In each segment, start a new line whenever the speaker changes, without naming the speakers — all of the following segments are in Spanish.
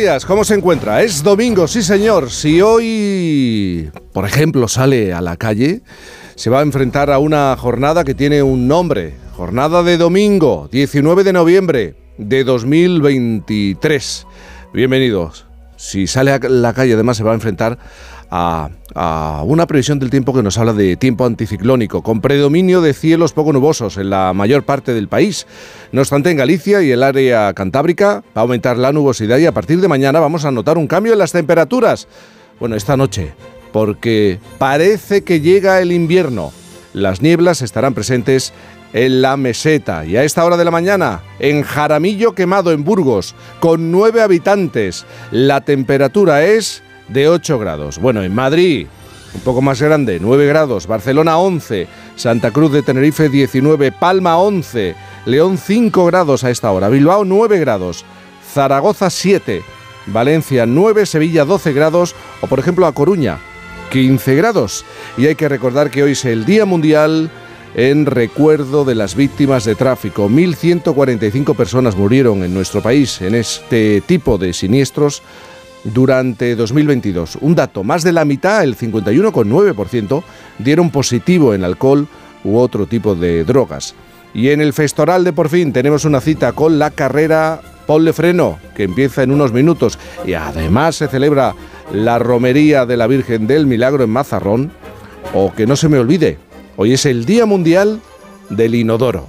Días. ¿Cómo se encuentra? Es domingo, sí señor. Si hoy, por ejemplo, sale a la calle, se va a enfrentar a una jornada que tiene un nombre. Jornada de domingo, 19 de noviembre de 2023. Bienvenidos. Si sale a la calle, además, se va a enfrentar a, a, una previsión del tiempo que nos habla de tiempo anticiclónico, con predominio de cielos poco nubosos en la mayor parte del país. No obstante, en Galicia y el área cantábrica va a aumentar la nubosidad y a partir de mañana vamos a notar un cambio en las temperaturas. Bueno, esta noche, porque parece que llega el invierno. Las nieblas estarán presentes en la meseta y a esta hora de la mañana en Jaramillo Quemado en Burgos con nueve habitantes la temperatura es de 8 grados. Bueno, en Madrid un poco más grande, 9 grados, Barcelona 11, Santa Cruz de Tenerife 19, Palma 11, León 5 grados a esta hora, Bilbao 9 grados, Zaragoza 7, Valencia 9, Sevilla 12 grados. O por ejemplo a Coruña 15 grados. Y hay que recordar que hoy es el Día Mundial en recuerdo de las víctimas de tráfico. 1.145 personas murieron en nuestro país en este tipo de siniestros durante 2022. Un dato, más de la mitad, el 51,9%, dieron positivo en alcohol u otro tipo de drogas. Y en el Festoral de por fin tenemos una cita con la carrera Paul Freno, que empieza en unos minutos. Y además se celebra la romería de la Virgen del Milagro en Mazarrón. O que no se me olvide, hoy es el Día Mundial del Inodoro.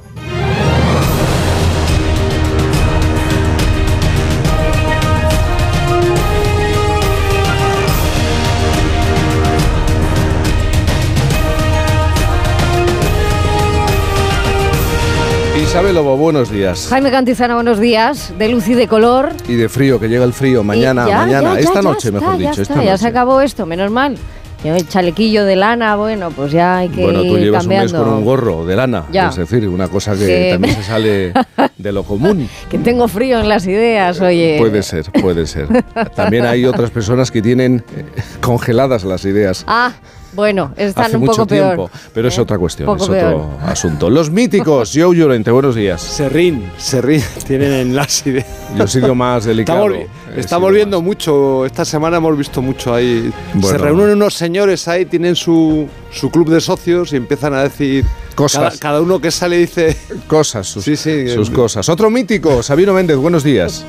Isabel Lobo, buenos días.
Jaime Cantizana, buenos días. De luz y de color.
Y de frío, que llega el frío mañana,
ya,
mañana,
ya,
esta
ya,
noche,
ya
mejor
está,
dicho.
Ya,
esta
está, ya
noche.
se acabó esto, menos mal. El chalequillo de lana, bueno, pues ya hay que
Bueno, tú
ir
llevas
cambiando.
un mes con un gorro de lana,
Ya.
es decir, una cosa que
Que-
también se sale de lo común.
Que tengo frío en las ideas, oye.
Puede ser, puede ser. También hay otras personas que tienen eh, congeladas las ideas.
Ah, bueno, están
Hace
un
mucho
poco peor.
tiempo, pero es
¿eh?
otra cuestión,
Poco
es otro
peor.
asunto. Los míticos, Joe Llorente, buenos días.
Serrín, Serrín, tienen en las ideas.
Yo he sido más
Está,
delicado.
está
sido
volviendo
más.
mucho, esta semana hemos visto mucho ahí.
Bueno.
Se reúnen unos señores ahí, tienen su, su club de socios y empiezan a decir
Cosas.
Cada, cada uno que sale dice
Cosas, sus,
Sí, sí,
sus
eh,
cosas. Otro mítico, Sabino Méndez, buenos días.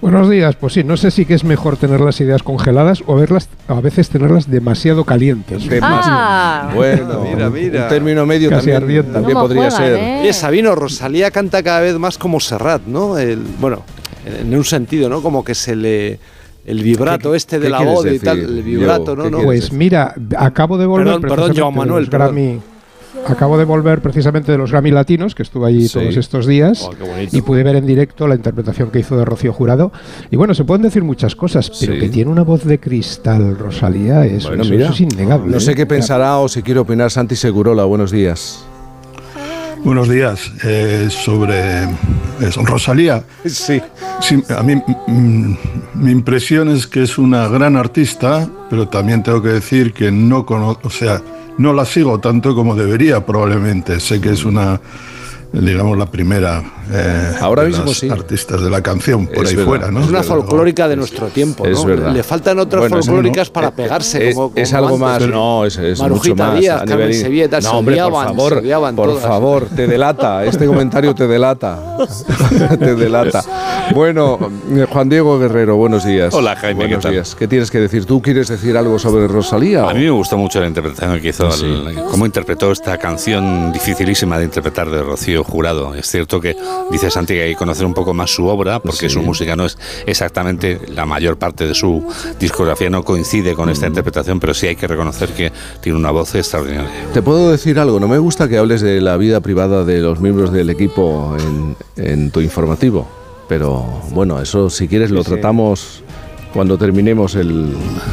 Buenos días, pues sí, no sé si que es mejor tener las ideas congeladas o verlas, a veces tenerlas demasiado calientes.
De más-
Ah,
Bueno,
Mira, mira.
un término medio
Casi
también,
ardiente.
también
¿Cómo
podría
juegan,
ser.
eh?
Oye, Sabino, Rosalía canta cada vez más como Serrat, ¿no? El, bueno, en, un sentido, ¿no? Como que se le. El vibrato
¿Qué-
este de la voz y tal, el vibrato? ¿no?
¿Qué
¿no?
Pues
decir?
mira, acabo de volver
Perdón, perdón, Joan Manuel,
de los
perdón.
Acabo de volver precisamente de los Grammy Latinos, que estuve allí
Sí.
todos estos días,
Oh,
y pude ver en directo la interpretación que hizo de Rocío Jurado. Y bueno, se pueden decir muchas cosas, pero
Sí.
que tiene una voz de cristal, Rosalía, eso,
Bueno,
eso- es innegable.
No sé
¿eh?
qué pensará o si quiere opinar Santi Segurola. Buenos días.
Buenos días. Eh, sobre eso, Rosalía,
Sí.
sí, a mí mm, mi impresión es que es una gran artista, pero también tengo que decir que no conozco, o sea, no la sigo tanto como debería probablemente. Sé que es una, digamos, la primera eh,
Ahora
de
mismo
las
sí.
artistas de la canción por
Es
ahí
verdad.
fuera, ¿no?
Es una folclórica de nuestro tiempo,
Es
¿no?
verdad.
Le faltan otras
Bueno,
folclóricas
no.
para
Eh,
pegarse.
Es,
como,
es
como
algo más, no, es, es mucho más.
Díaz,
a
Carmen
nivel-
Sevilla y tal,
no,
se
hombre,
odiaban,
por favor, por
todas.
favor, te delata. Este comentario te delata. te delata. Bueno, eh, Juan Diego Guerrero, buenos días.
Hola, Jaime,
Buenos
¿qué tal?
días. ¿Qué tienes que decir? ¿Tú quieres decir algo sobre Rosalía?
A mí me gustó mucho la interpretación que hizo,
Sí.
el- cómo interpretó esta canción dificilísima de interpretar de Rocío jurado. Es cierto que dice Santi que hay que conocer un poco más su obra, porque
Sí.
su música no es exactamente la mayor parte de su discografía, no coincide con
Mm.
esta interpretación, pero sí hay que reconocer que tiene una voz extraordinaria.
Te puedo decir algo, no me gusta que hables de la vida privada de los miembros del equipo en, en tu informativo, pero bueno, eso si quieres lo
Sí, sí.
tratamos cuando terminemos el,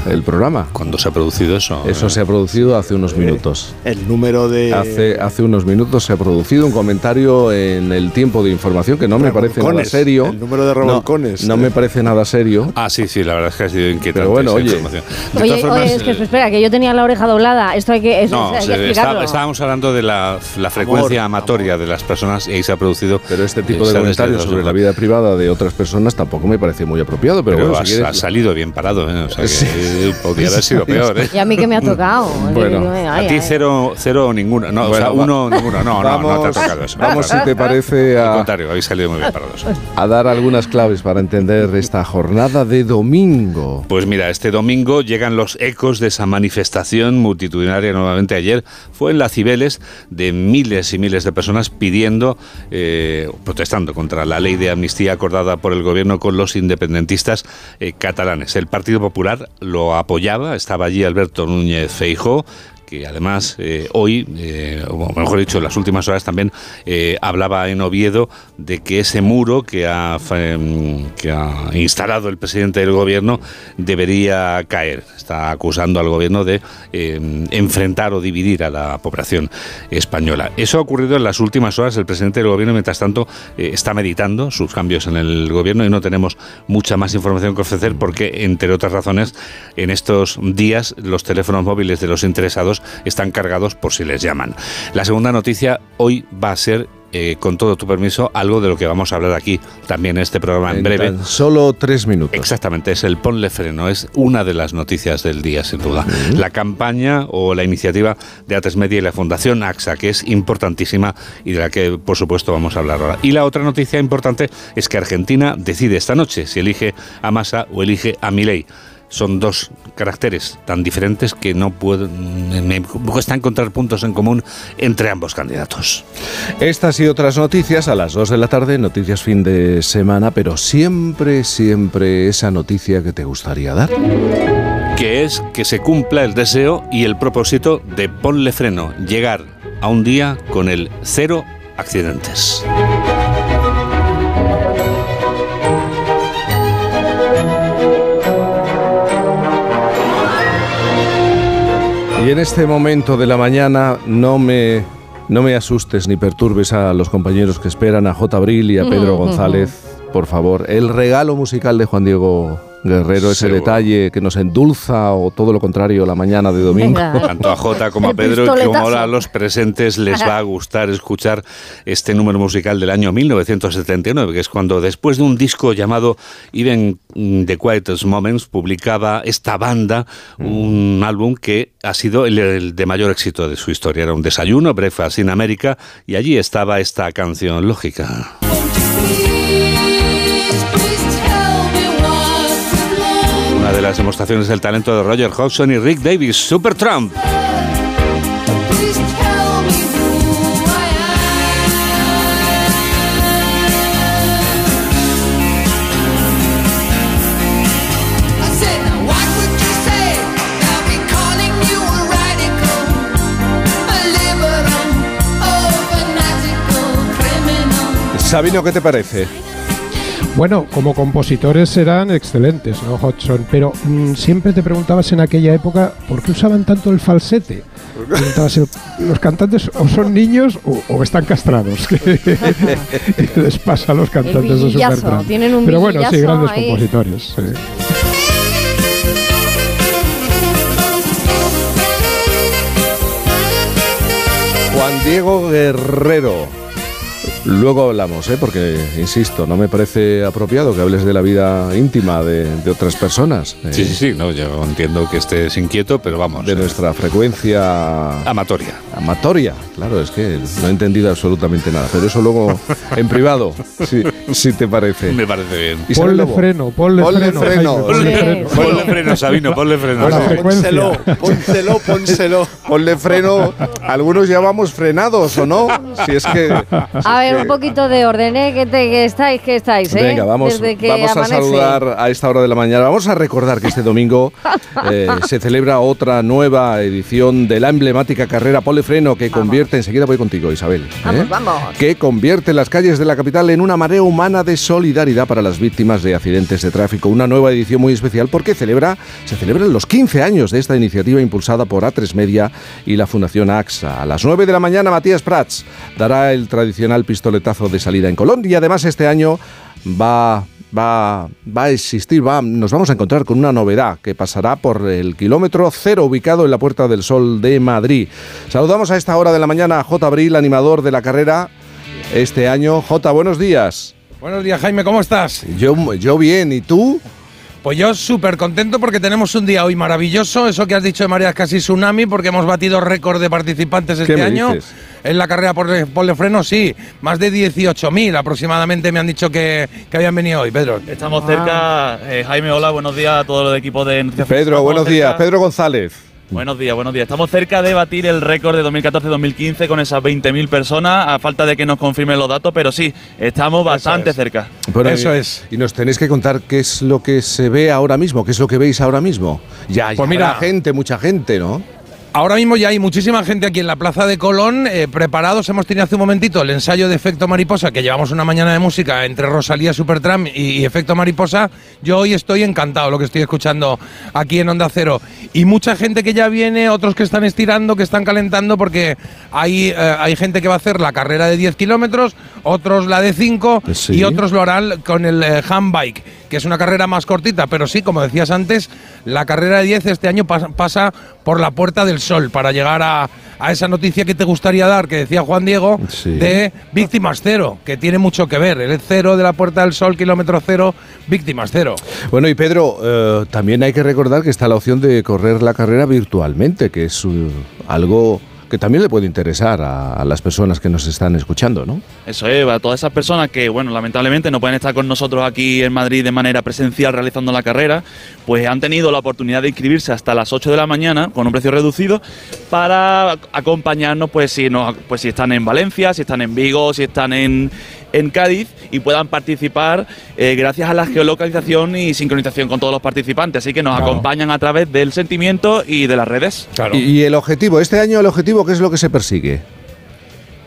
el programa.
¿Cuándo se ha producido eso?
Eso se ha producido hace unos minutos.
El número de.
Hace, hace unos minutos se ha producido un comentario en el tiempo de información que no me parece nada serio.
el número de revolcones.
No, me parece nada serio.
Ah, sí, sí, la verdad es que ha sido inquietante.
Pero bueno,
esa
oye.
información. De
Oye,
todas formas,
oye, es que
eh,
espera, que yo tenía la oreja doblada. Esto hay que, es-
No,
hay que
se-
explicarlo.
está- estábamos hablando de la, la frecuencia
Amor,
amatoria de las personas y ahí se ha producido.
Pero este tipo
eh,
de comentarios sobre la vida privada de otras personas tampoco me parece muy apropiado. Pero,
Pero,
bueno, si quieres-
salido bien parado, ¿eh? O sea que
Sí.
eh, podría haber sido peor, ¿eh?
Y a mí que me ha tocado.
Bueno,
Ay,
A ti cero, cero o ninguno. No, o sea,
Bueno,
uno, ninguno. No, no, no te ha tocado eso.
Vamos, si te parece,
Al
a,
contrario, habéis salido muy bien parados.
a dar algunas claves para entender esta jornada de domingo.
Pues mira, este domingo llegan los ecos de esa manifestación multitudinaria nuevamente ayer. Fue en la Cibeles de miles y miles de personas pidiendo, eh, protestando contra la ley de amnistía acordada por el gobierno con los independentistas eh, El Partido Popular lo apoyaba, estaba allí Alberto Núñez Feijó que además eh, hoy, eh, o mejor dicho, en las últimas horas también eh, hablaba en Oviedo de que ese muro que ha, em, que ha instalado el presidente del gobierno debería caer. Está acusando al gobierno de eh, enfrentar o dividir a la población española. Eso ha ocurrido en las últimas horas. El presidente del gobierno, mientras tanto, está meditando sus cambios en el gobierno y no tenemos mucha más información que ofrecer porque, entre otras razones, en estos días los teléfonos móviles de los interesados están cargados por si les llaman. La segunda noticia hoy va a ser, eh, con todo tu permiso, algo de lo que vamos a hablar aquí también en este programa en,
En
breve.
tan solo tres minutos.
Exactamente, es el ponle freno, es una de las noticias del día, sin duda. La campaña o la iniciativa de Ates Media y la Fundación AXA, que es importantísima y de la que, por supuesto, vamos a hablar ahora. Y la otra noticia importante es que Argentina decide esta noche si elige a Massa o elige a Milei. Son dos caracteres tan diferentes que no pueden, me cuesta encontrar puntos en común entre ambos candidatos.
Estas y otras noticias a las 2 de la tarde, noticias fin de semana, pero siempre, siempre esa noticia que te gustaría dar.
que es que se cumpla el deseo y el propósito de ponle freno, llegar a un día con el cero accidentes.
Y en este momento de la mañana no me, no me asustes ni perturbes a los compañeros que esperan, a J. Abril y a Pedro González, por favor. El regalo musical de Juan Diego Guerrero, ese
Seguro.
detalle que nos endulza o todo lo contrario la mañana de domingo.
Venga.
Tanto a Jota como a Pedro, y como ahora a los presentes les va a gustar escuchar este número musical del año 1979, que es cuando después de un disco llamado Even the Quietest Moments publicaba esta banda un álbum que ha sido el, el de mayor éxito de su historia. Era un desayuno, Breakfast in America, y allí estaba esta canción lógica. De las demostraciones del talento de Roger Hodgson y Rick Davis, Supertramp.
Sabino, ¿qué te parece?
Bueno, como compositores eran excelentes, ¿no, Hodgson? Pero mm, siempre te preguntabas en aquella época por qué usaban tanto el falsete. ¿los cantantes o son niños o, o están castrados? ¿Qué les pasa a los cantantes de Supertramp?
tienen un
Pero bueno, sí, grandes
ahí.
compositores. sí.
Juan Diego Guerrero. Luego hablamos, ¿eh? porque, insisto, no me parece apropiado que hables de la vida íntima de, de otras personas. eh,
Sí, sí, sí, no, yo entiendo que estés inquieto, pero vamos.
De
eh,
nuestra frecuencia
Amatoria.
amatoria. Claro, es que no he entendido absolutamente nada. Pero eso luego en privado, si, si te parece.
Me parece bien.
Ponle freno, ponle,
Ponle
freno.
freno.
Jaime, ponle freno.
Ponle freno, Sabino, ponle freno.
A la
sí.
frecuencia.
Pónselo, pónselo, pónselo.
Ponle freno. Algunos ya vamos frenados, ¿o no? Si es que.
A ver, un poquito de orden, ¿eh? Que, te- que estáis, que estáis, ¿eh?
Venga, vamos, vamos a saludar a esta hora de la mañana. Vamos a recordar que este domingo eh, se celebra otra nueva edición de la emblemática carrera Polefreno que convierte, enseguida voy contigo Isabel, ¿eh?
Vamos, vamos.
que convierte las calles de la capital en una marea humana de solidaridad para las víctimas de accidentes de tráfico. Una nueva edición muy especial porque celebra, se celebran los 15 años de esta iniciativa impulsada por A3 Media y la Fundación AXA. A las 9 de la mañana Matías Prats dará el tradicional pistoletazo de salida en Colón y además este año va va, va a existir, va, nos vamos a encontrar con una novedad que pasará por el kilómetro cero ubicado en la Puerta del Sol de Madrid. Saludamos a esta hora de la mañana a J. Abril, animador de la carrera este año. J, buenos días.
Buenos días, Jaime, ¿cómo estás?
Yo, yo bien, ¿y tú?
Pues yo súper contento porque tenemos un día hoy maravilloso. Eso que has dicho de María es casi tsunami porque hemos batido récord de participantes este año.
dices?
En la carrera por Polefreno, sí. Más de 18.000 aproximadamente me han dicho que, que habían venido hoy, Pedro.
Estamos cerca, eh, Jaime, hola, buenos días a todo el equipo de Noticias.
Pedro,
Estamos
buenos días. Pedro González.
Buenos días, buenos días. Estamos cerca de batir el récord de 2014-2015 con esas 20.000 personas, a falta de que nos confirmen los datos, pero sí, estamos bastante
es.
cerca.
Bueno,
Eso
y-
es.
Y nos tenéis que contar qué es lo que se ve ahora mismo, qué es lo que veis ahora mismo. Ya, ya
Pues mira-
habrá gente, mucha gente, ¿no?
Ahora mismo ya hay muchísima gente aquí en la Plaza de Colón eh, preparados. Hemos tenido hace un momentito el ensayo de Efecto Mariposa, que llevamos una mañana de música entre Rosalía Supertram y, y Efecto Mariposa. Yo hoy estoy encantado lo que estoy escuchando aquí en Onda Cero. Y mucha gente que ya viene, otros que están estirando, que están calentando, porque hay, eh, hay gente que va a hacer la carrera de 10 kilómetros, otros la de 5
Sí.
y otros lo harán con el eh, handbike, que es una carrera más cortita, pero sí, como decías antes, la carrera de 10 este año pas- pasa por la Puerta del Sol para llegar a, a esa noticia que te gustaría dar, que decía Juan Diego,
Sí.
de víctimas cero, que tiene mucho que ver. El cero de la Puerta del Sol, kilómetro cero, víctimas cero.
Bueno, y Pedro, eh, también hay que recordar que está la opción de correr la carrera virtualmente, que es uh, algo que también le puede interesar a, a las personas que nos están escuchando, ¿no?
Eso es, a todas esas personas que, bueno, lamentablemente no pueden estar con nosotros aquí en Madrid de manera presencial realizando la carrera, pues han tenido la oportunidad de inscribirse hasta las 8 de la mañana con un precio reducido para acompañarnos, pues si, no, pues si están en Valencia, si están en Vigo, si están en, en Cádiz y puedan participar eh, gracias a la geolocalización y sincronización con todos los participantes. Así que nos
Claro.
acompañan a través del sentimiento y de las redes.
Claro.
Y, y el objetivo, este año el objetivo, ¿qué es lo que se persigue?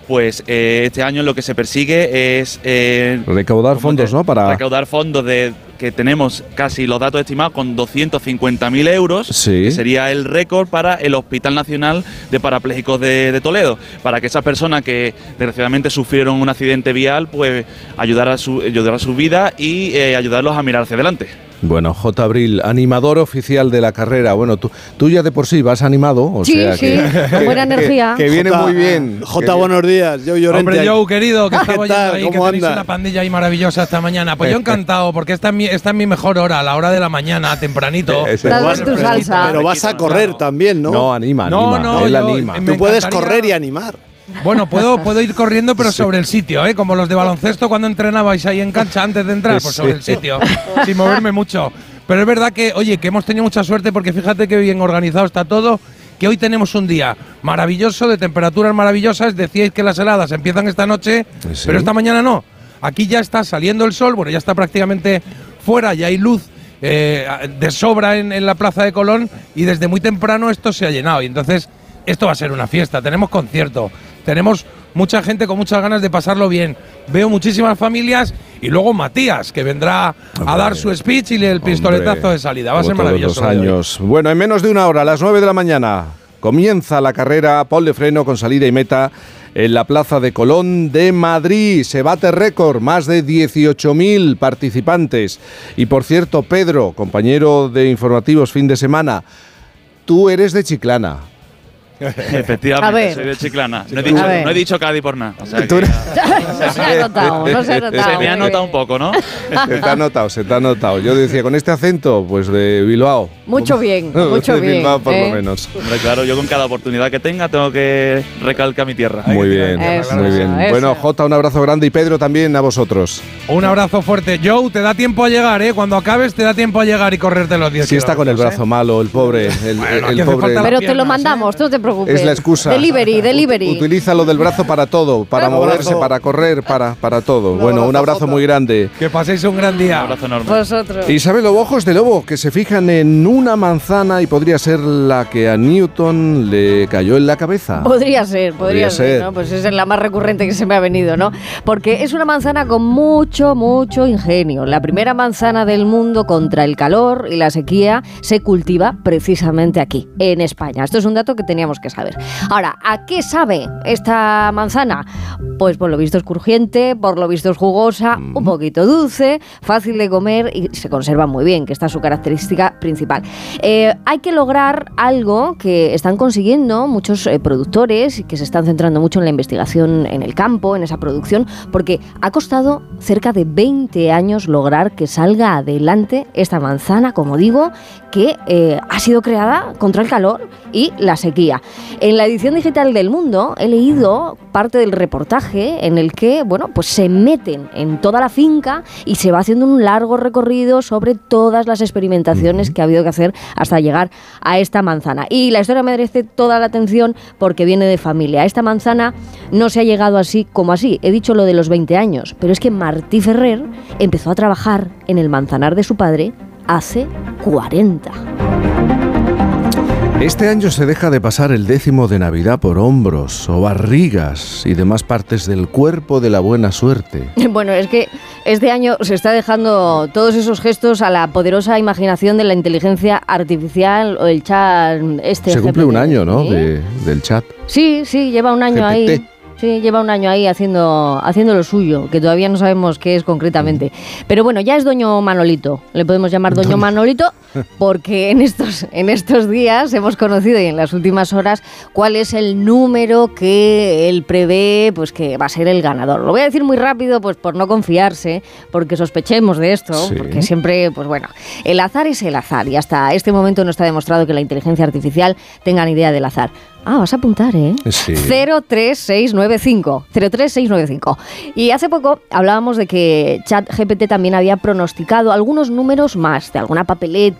Pues eh, este año lo que se persigue es eh,
Recaudar
¿Cómo
fondos, ¿no? Para...
recaudar fondos de que tenemos casi los datos estimados con 250.000 euros,
Sí.
que sería el récord para el Hospital Nacional de Parapléjicos de, de Toledo, para que esas personas que desgraciadamente sufrieron un accidente vial, pues ayudar a su, ayudar a su vida y eh, ayudarlos a mirar hacia adelante.
Bueno, J. Abril, animador oficial de la carrera. Bueno, tú, tú ya de por sí vas animado, o
Sí,
sea
sí,
que,
con buena
que-
energía.
Que, viene muy bien. Que-
buenos días. Yo Llorente.
Hombre, Joe, querido, que
¿Qué
estaba
tal?
oyendo ahí, que
¿Cómo
tenéis
anda?
una pandilla ahí maravillosa esta mañana. Pues yo encantado, porque esta es mi, esta es mi mejor hora, la hora de la mañana, tempranito.
Dale
vas-
tu salsa.
Pero vas a correr también, ¿no?
No, anima,
No,
anima.
no,
él
yo-
anima.
Tú puedes correr y animar.
Bueno, puedo, puedo ir corriendo, pero sobre el sitio, ¿eh? Como los de baloncesto cuando entrenabais ahí en cancha antes de entrar, pues sobre el sitio, sin moverme mucho. Pero es verdad que, oye, que hemos tenido mucha suerte porque fíjate que bien organizado está todo, que hoy tenemos un día maravilloso, de temperaturas maravillosas. Decíais que las heladas empiezan esta noche,
Sí.
pero esta mañana no. Aquí ya está saliendo el sol, bueno, ya está prácticamente fuera, ya hay luz eh, de sobra en, en la plaza de Colón y desde muy temprano esto se ha llenado. Y entonces esto va a ser una fiesta. Tenemos concierto, tenemos mucha gente con muchas ganas de pasarlo bien. Veo muchísimas familias y luego Matías, que vendrá a dar su speech y el pistoletazo
Hombre,
de salida. Va a ser maravilloso.
los años. Bueno, en menos de una hora, a las 9 de la mañana, comienza la carrera Paul de Freno con salida y meta en la Plaza de Colón de Madrid. Se bate récord, más de 18.000 participantes. Y por cierto, Pedro, compañero de informativos fin de semana, tú eres de Chiclana.
Efectivamente,
A ver.
soy de Chiclana. No he
A
dicho,
ver.
no he dicho Cádiz por nada. O sea
Tú
que
eres-
no se ha notado, no se ha notado.
se me ha notado un poco, ¿no?
Se te ha notado, se te ha notado. Yo decía, con este acento, pues de Bilbao.
Mucho bien, mucho
de
bien.
Bilbao, por
¿eh?
lo menos.
Hombre, claro, yo con cada oportunidad que tenga tengo que recalcar mi tierra.
Muy bien,
Eso,
muy bien.
eso.
Bueno, Jota, un abrazo grande y Pedro también a vosotros.
Un abrazo fuerte. Joe, te da tiempo a llegar, ¿eh? Cuando acabes, te da tiempo a llegar y correrte los 10
Si está con el brazo malo, el pobre, el,
Bueno,
pobre.
Pero te lo
piernas,
mandamos, tú te preocupes.
Es la excusa.
Delivery, delivery.
Utiliza lo del brazo para todo, para
Un
moverse,
abrazo.
para correr, para, para todo.
Un
bueno, un
abrazo,
muy grande.
Que paséis un gran
Un
día.
abrazo enorme.
Vosotros.
Isabel Lobo, ojos de lobo, que se fijan en una manzana y podría ser la que a Newton le cayó en la cabeza.
Podría ser, podría,
Podría
ser,
ser.
¿no? Pues es la más recurrente que se me ha venido, ¿no? Porque es una manzana con mucho, mucho ingenio. La primera manzana del mundo contra el calor y la sequía se cultiva precisamente aquí, en España. Esto es un dato que teníamos que saber. Ahora, ¿a qué sabe esta manzana? Pues por lo visto es crujiente, por lo visto es jugosa, un poquito dulce, fácil de comer y se conserva muy bien, que esta es su característica principal. Eh, hay que lograr algo que están consiguiendo muchos eh, productores y que se están centrando mucho en la investigación en el campo, en esa producción, porque ha costado cerca de 20 años lograr que salga adelante esta manzana, como digo, que eh, ha sido creada contra el calor y la sequía. En la edición digital del Mundo he leído parte del reportaje en el que, bueno, pues se meten en toda la finca y se va haciendo un largo recorrido sobre todas las experimentaciones que ha habido que hacer hasta llegar a esta manzana. Y la historia merece toda la atención porque viene de familia. Esta manzana no se ha llegado así como así. He dicho lo de los 20 años, pero es que Martí Ferrer empezó a trabajar en el manzanar de su padre hace 40.
Este año se deja de pasar el décimo de Navidad por hombros o barrigas y demás partes del cuerpo de la buena suerte.
Bueno, es que este año se está dejando todos esos gestos a la poderosa imaginación de la inteligencia artificial o el chat este.
Se cumple un año, ¿no?
¿sí?
De- del chat.
Sí, sí, lleva un año
GPT.
ahí. Sí, lleva un año ahí haciendo, haciendo lo suyo, que todavía no sabemos qué es concretamente. Pero bueno, ya es Doño Manolito. Le podemos llamar Doño Manolito porque en estos, en estos días hemos conocido y en las últimas horas cuál es el número que él prevé pues que va a ser el ganador. Lo voy a decir muy rápido pues por no confiarse, porque sospechemos de esto,
Sí.
porque siempre, pues bueno, el azar es el azar y hasta este momento no está demostrado que la inteligencia artificial tenga ni idea del azar. Ah, vas a apuntar, ¿eh?
Sí.
03695. 03695. Y hace poco hablábamos de que ChatGPT también había pronosticado algunos números más, de alguna papeleta,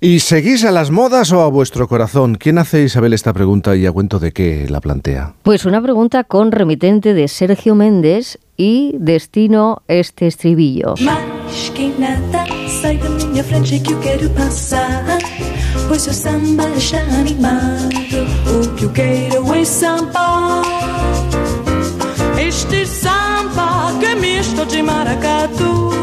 ¿Y
seguís a las modas o a vuestro corazón? ¿Quién hace Isabel esta pregunta y a cuento de qué la plantea?
Pues una pregunta con remitente de Sergio Méndez y destino este estribillo.
Mas que nada sai da minha frente que eu quero passar Pois seu samba está animado O que eu quero é samba Este samba que misto de maracatu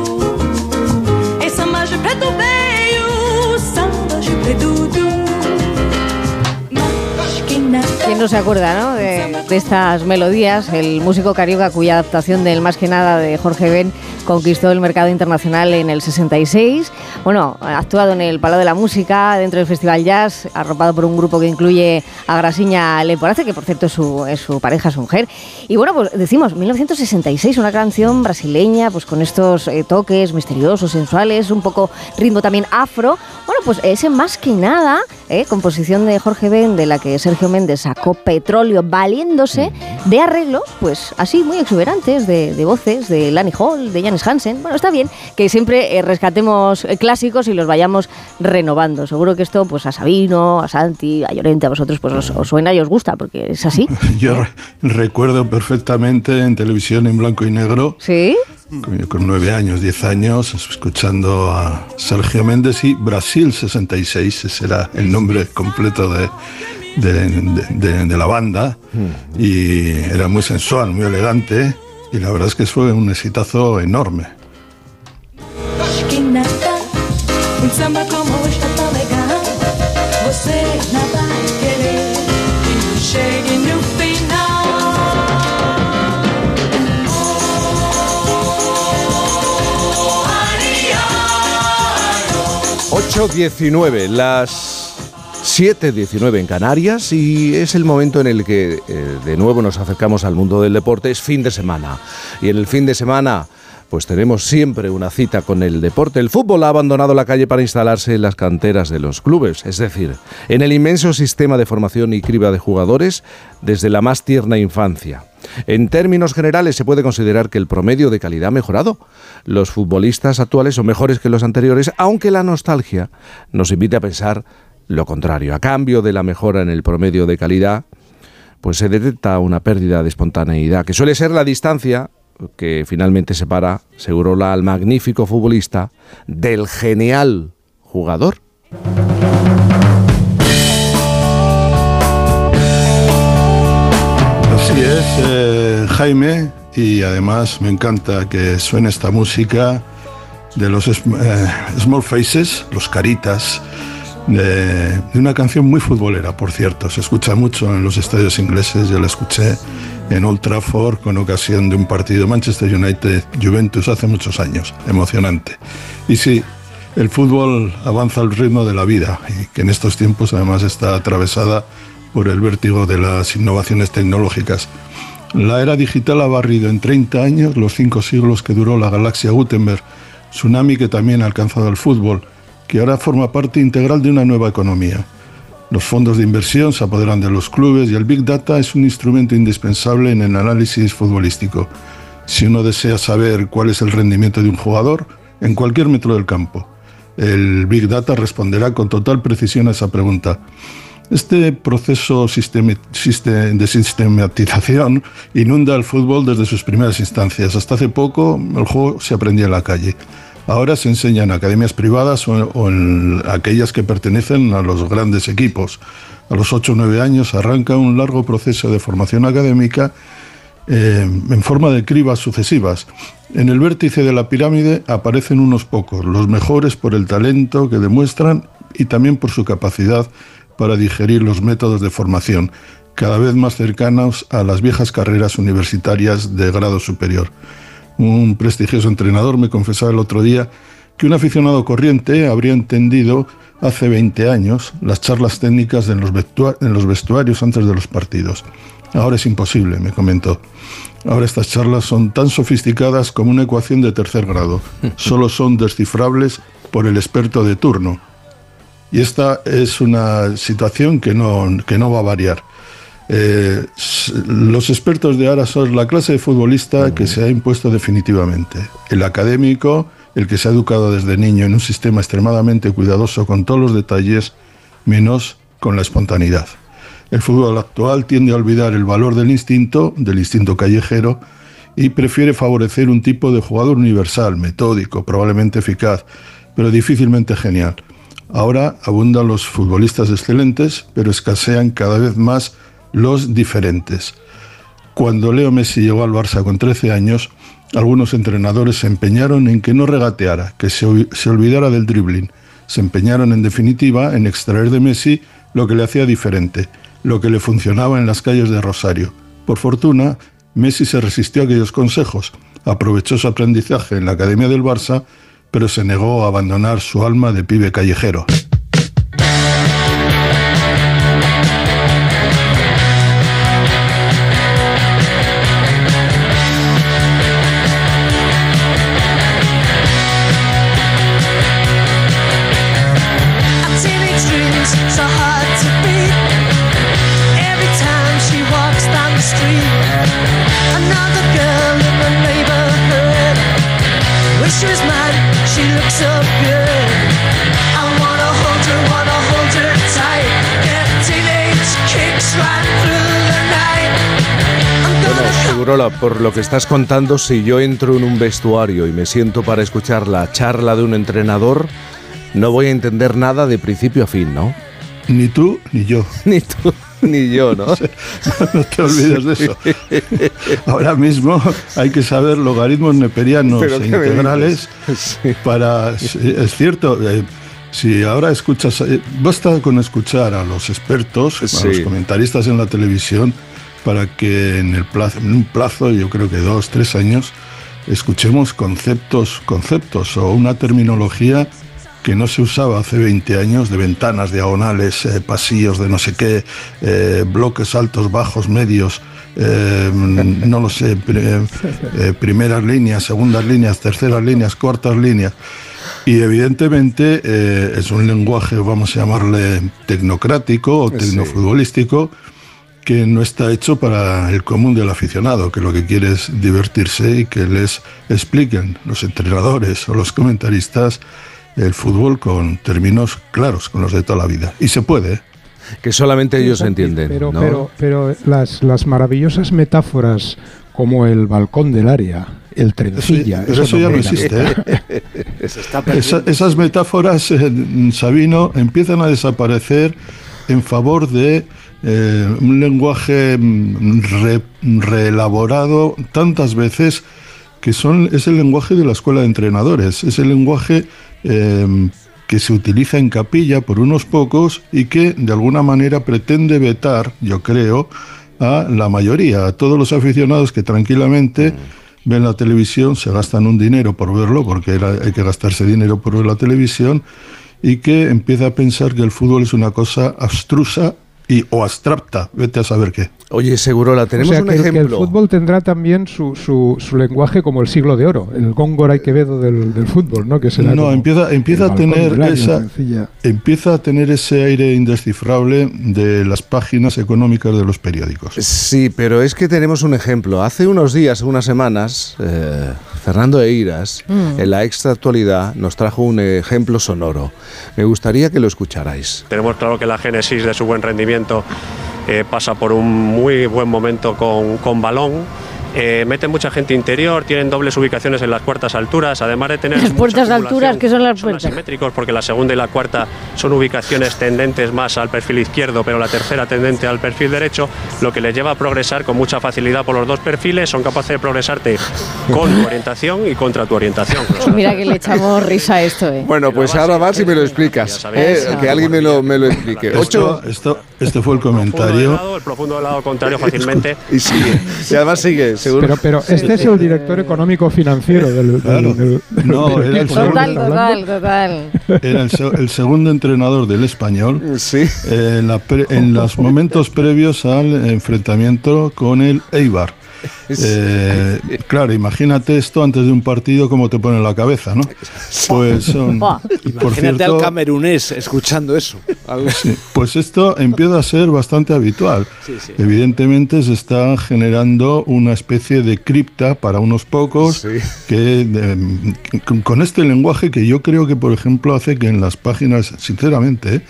¿Quién no se acuerda ¿no? De, estas melodías? El músico carioca cuya adaptación del Más que nada de Jorge Ben conquistó el mercado internacional en el 66. Bueno, ha actuado en el Palau de la Música, dentro del Festival Jazz, arropado por un grupo que incluye a Grasiña Leporace, que por cierto es su, es su pareja, su mujer. Y bueno, pues decimos, 1966, una canción brasileña, pues con estos eh, toques misteriosos, sensuales, un poco ritmo también afro. Bueno, pues ese Más que nada, eh, composición de Jorge Ben, de la que Sergio Méndez sacó petróleo valiéndose de arreglos, pues así muy exuberantes, de, de voces de Lani Hall, de Janis Hansen. Bueno, está bien que siempre eh, rescatemos eh, clásicos y los vayamos renovando. Seguro que esto, pues a Sabino, a Santi, a Llorente, a vosotros, pues os, os suena y os gusta, porque es así.
Yo re- recuerdo perfectamente en televisión en blanco y negro,
¿Sí?
con, con nueve años, diez años, escuchando a Sergio Méndez y Brasil 66, ese era el nombre completo de, de, de- de- de la banda, y era muy sensual, muy elegante, y la verdad es que fue un exitazo enorme.
samba como hoje tá tão legal. Você não vai querer que chegue no final.
8.19, las 7.19 en Canarias y es el momento en el que eh, de nuevo nos acercamos al mundo del deporte, es fin de semana. Y en el fin de semana pues tenemos siempre una cita con el deporte. El fútbol ha abandonado la calle para instalarse en las canteras de los clubes, es decir, en el inmenso sistema de formación y criba de jugadores desde la más tierna infancia. En términos generales se puede considerar que el promedio de calidad ha mejorado. Los futbolistas actuales son mejores que los anteriores, aunque la nostalgia nos invite a pensar lo contrario. A cambio de la mejora en el promedio de calidad, pues se detecta una pérdida de espontaneidad, que suele ser la distancia que finalmente separa Segurola al magnífico futbolista del genial jugador.
Así es, eh, Jaime, y además me encanta que suene esta música de los eh, Small Faces, los Caritas, de, una canción muy futbolera, por cierto. Se escucha mucho en los estadios ingleses, yo la escuché en Old Trafford con ocasión de un partido Manchester United-Juventus hace muchos años, emocionante. Y sí, el fútbol avanza al ritmo de la vida y que en estos tiempos además está atravesada por el vértigo de las innovaciones tecnológicas. La era digital ha barrido en 30 años los cinco siglos que duró la galaxia Gutenberg, tsunami que también ha alcanzado el fútbol, que ahora forma parte integral de una nueva economía. Los fondos de inversión se apoderan de los clubes y el Big Data es un instrumento indispensable en el análisis futbolístico. Si uno desea saber cuál es el rendimiento de un jugador, en cualquier metro del campo, el Big Data responderá con total precisión a esa pregunta. Este proceso de sistematización inunda el fútbol desde sus primeras instancias. Hasta hace poco el juego se aprendía en la calle. Ahora se enseña en academias privadas o, en aquellas que pertenecen a los grandes equipos. A los 8 o 9 años arranca un largo proceso de formación académica eh, en forma de cribas sucesivas. En el vértice de la pirámide aparecen unos pocos, los mejores por el talento que demuestran y también por su capacidad para digerir los métodos de formación, cada vez más cercanos a las viejas carreras universitarias de grado superior. Un prestigioso entrenador me confesaba el otro día que un aficionado corriente habría entendido hace 20 años las charlas técnicas en los, vestua- en los vestuarios antes de los partidos. Ahora es imposible, me comentó. Ahora estas charlas son tan sofisticadas como una ecuación de tercer grado. Solo son descifrables por el experto de turno. Y esta es una situación que no, que no va a variar. Eh, los expertos de ahora son la clase de futbolista que se ha impuesto definitivamente. El académico, el que se ha educado desde niño en un sistema extremadamente cuidadoso con todos los detalles, menos con la espontaneidad. El fútbol actual tiende a olvidar el valor del instinto, del instinto callejero, y prefiere favorecer un tipo de jugador universal, metódico, probablemente eficaz, pero difícilmente genial. Ahora abundan los futbolistas excelentes, pero escasean cada vez más los diferentes. Cuando Leo Messi llegó al Barça con 13 años, algunos entrenadores se empeñaron en que no regateara, que se, se olvidara del dribbling. Se empeñaron, en definitiva, en extraer de Messi lo que le hacía diferente, lo que le funcionaba en las calles de Rosario. Por fortuna, Messi se resistió a aquellos consejos, aprovechó su aprendizaje en la Academia del Barça, pero se negó a abandonar su alma de pibe callejero.
Segurola, por lo que estás contando, si yo entro en un vestuario y me siento para escuchar la charla de un entrenador, no voy a entender nada de principio a fin, ¿no?
Ni tú ni yo.
Ni tú ni yo, ¿no?
No te olvides de eso. Ahora mismo hay que saber logaritmos neperianos
¿Pero
e integrales?
Sí.
para... Es cierto, eh, Si ahora escuchas, eh, basta con escuchar a los expertos, a
Sí.
los comentaristas en la televisión, para que en, el plazo, en un plazo, yo creo que dos, tres años, escuchemos conceptos, conceptos o una terminología que no se usaba hace 20 años de ventanas diagonales, eh, pasillos de no sé qué, eh, bloques altos, bajos, medios, eh, no lo sé, pri- primeras líneas, segundas líneas, terceras líneas, cuartas líneas. Y evidentemente es un lenguaje, vamos a llamarle tecnocrático o
Sí.
Que no está hecho para el común del aficionado, que lo que quiere es divertirse y que les expliquen los entrenadores o los comentaristas el fútbol con términos claros, con los de toda la vida. Y se puede. ¿eh?
Que solamente ellos
Sí,
entienden.
Pero,
¿no?
pero, pero las, las maravillosas metáforas como el balcón del área, el trencilla.
Pero eso ya no existe. ¿eh? Esa- esas metáforas, eh, Sabino, empiezan a desaparecer en favor de eh, un lenguaje mm, re- reelaborado tantas veces que son, es el lenguaje de la escuela de entrenadores, es el lenguaje eh, que se utiliza en capilla por unos pocos y que de alguna manera pretende vetar, yo creo, a la mayoría, a todos los aficionados que tranquilamente ven la televisión, se gastan un dinero por verlo, porque hay que gastarse dinero por ver la televisión, y que empieza a pensar que el fútbol es una cosa abstrusa y, o abstracta, vete a saber qué.
Oye, Segurola,
O
tenemos
sea,
un
que, el- que el
ejemplo.
fútbol tendrá también su, su, su lenguaje como el siglo de oro, el Góngora y Quevedo del, del fútbol, ¿no? Que será
No, empieza, a tener esa, empieza a tener ese aire indescifrable de las páginas económicas de los periódicos.
Sí, pero es que tenemos un ejemplo. Hace unos días, unas semanas, eh, Fernando Eiras, en la extra actualidad, nos trajo un ejemplo sonoro. Me gustaría que lo escucharais.
Tenemos claro que la génesis de su buen rendimiento eh, pasa por un muy buen momento con, con balón. Eh, meten mucha gente interior, tienen dobles ubicaciones en las cuartas alturas, además de tener.
Las puertas de alturas, ¿qué son las
son
puertas?
asimétricos porque la segunda y la cuarta son ubicaciones tendentes más al perfil izquierdo, pero la tercera tendente al perfil derecho, lo que les lleva a progresar con mucha facilidad por los dos perfiles. Son capaces de progresarte con tu orientación y contra tu orientación.
Mira que le echamos risa a esto, ¿eh?
Bueno, pues ahora vas y me lo explicas. Eh, que alguien me lo, me lo explique.
Esto,
Ocho
esto, este fue el comentario.
lado, el profundo del lado contrario fácilmente.
y sigue. Y además sigue, seguro.
Pero, pero este es el director económico financiero del, del-
Claro.
del-
No, era el
¿no?
Total, total, total.
Era el, se- el segundo entrenador del español
Sí.
eh, en, la pre- en los momentos previos al enfrentamiento con el Eibar. Eh, claro, imagínate esto antes de un partido, cómo te pone en la cabeza, ¿no? Pues son. Y por
Imagínate al
cierto,
camerunés escuchando eso.
Sí, pues esto empieza a ser bastante habitual.
Sí, sí.
Evidentemente se está generando una especie de cripta para unos pocos
Sí.
que eh, con, con este lenguaje que yo creo que, por ejemplo, hace que en las páginas, sinceramente, eh,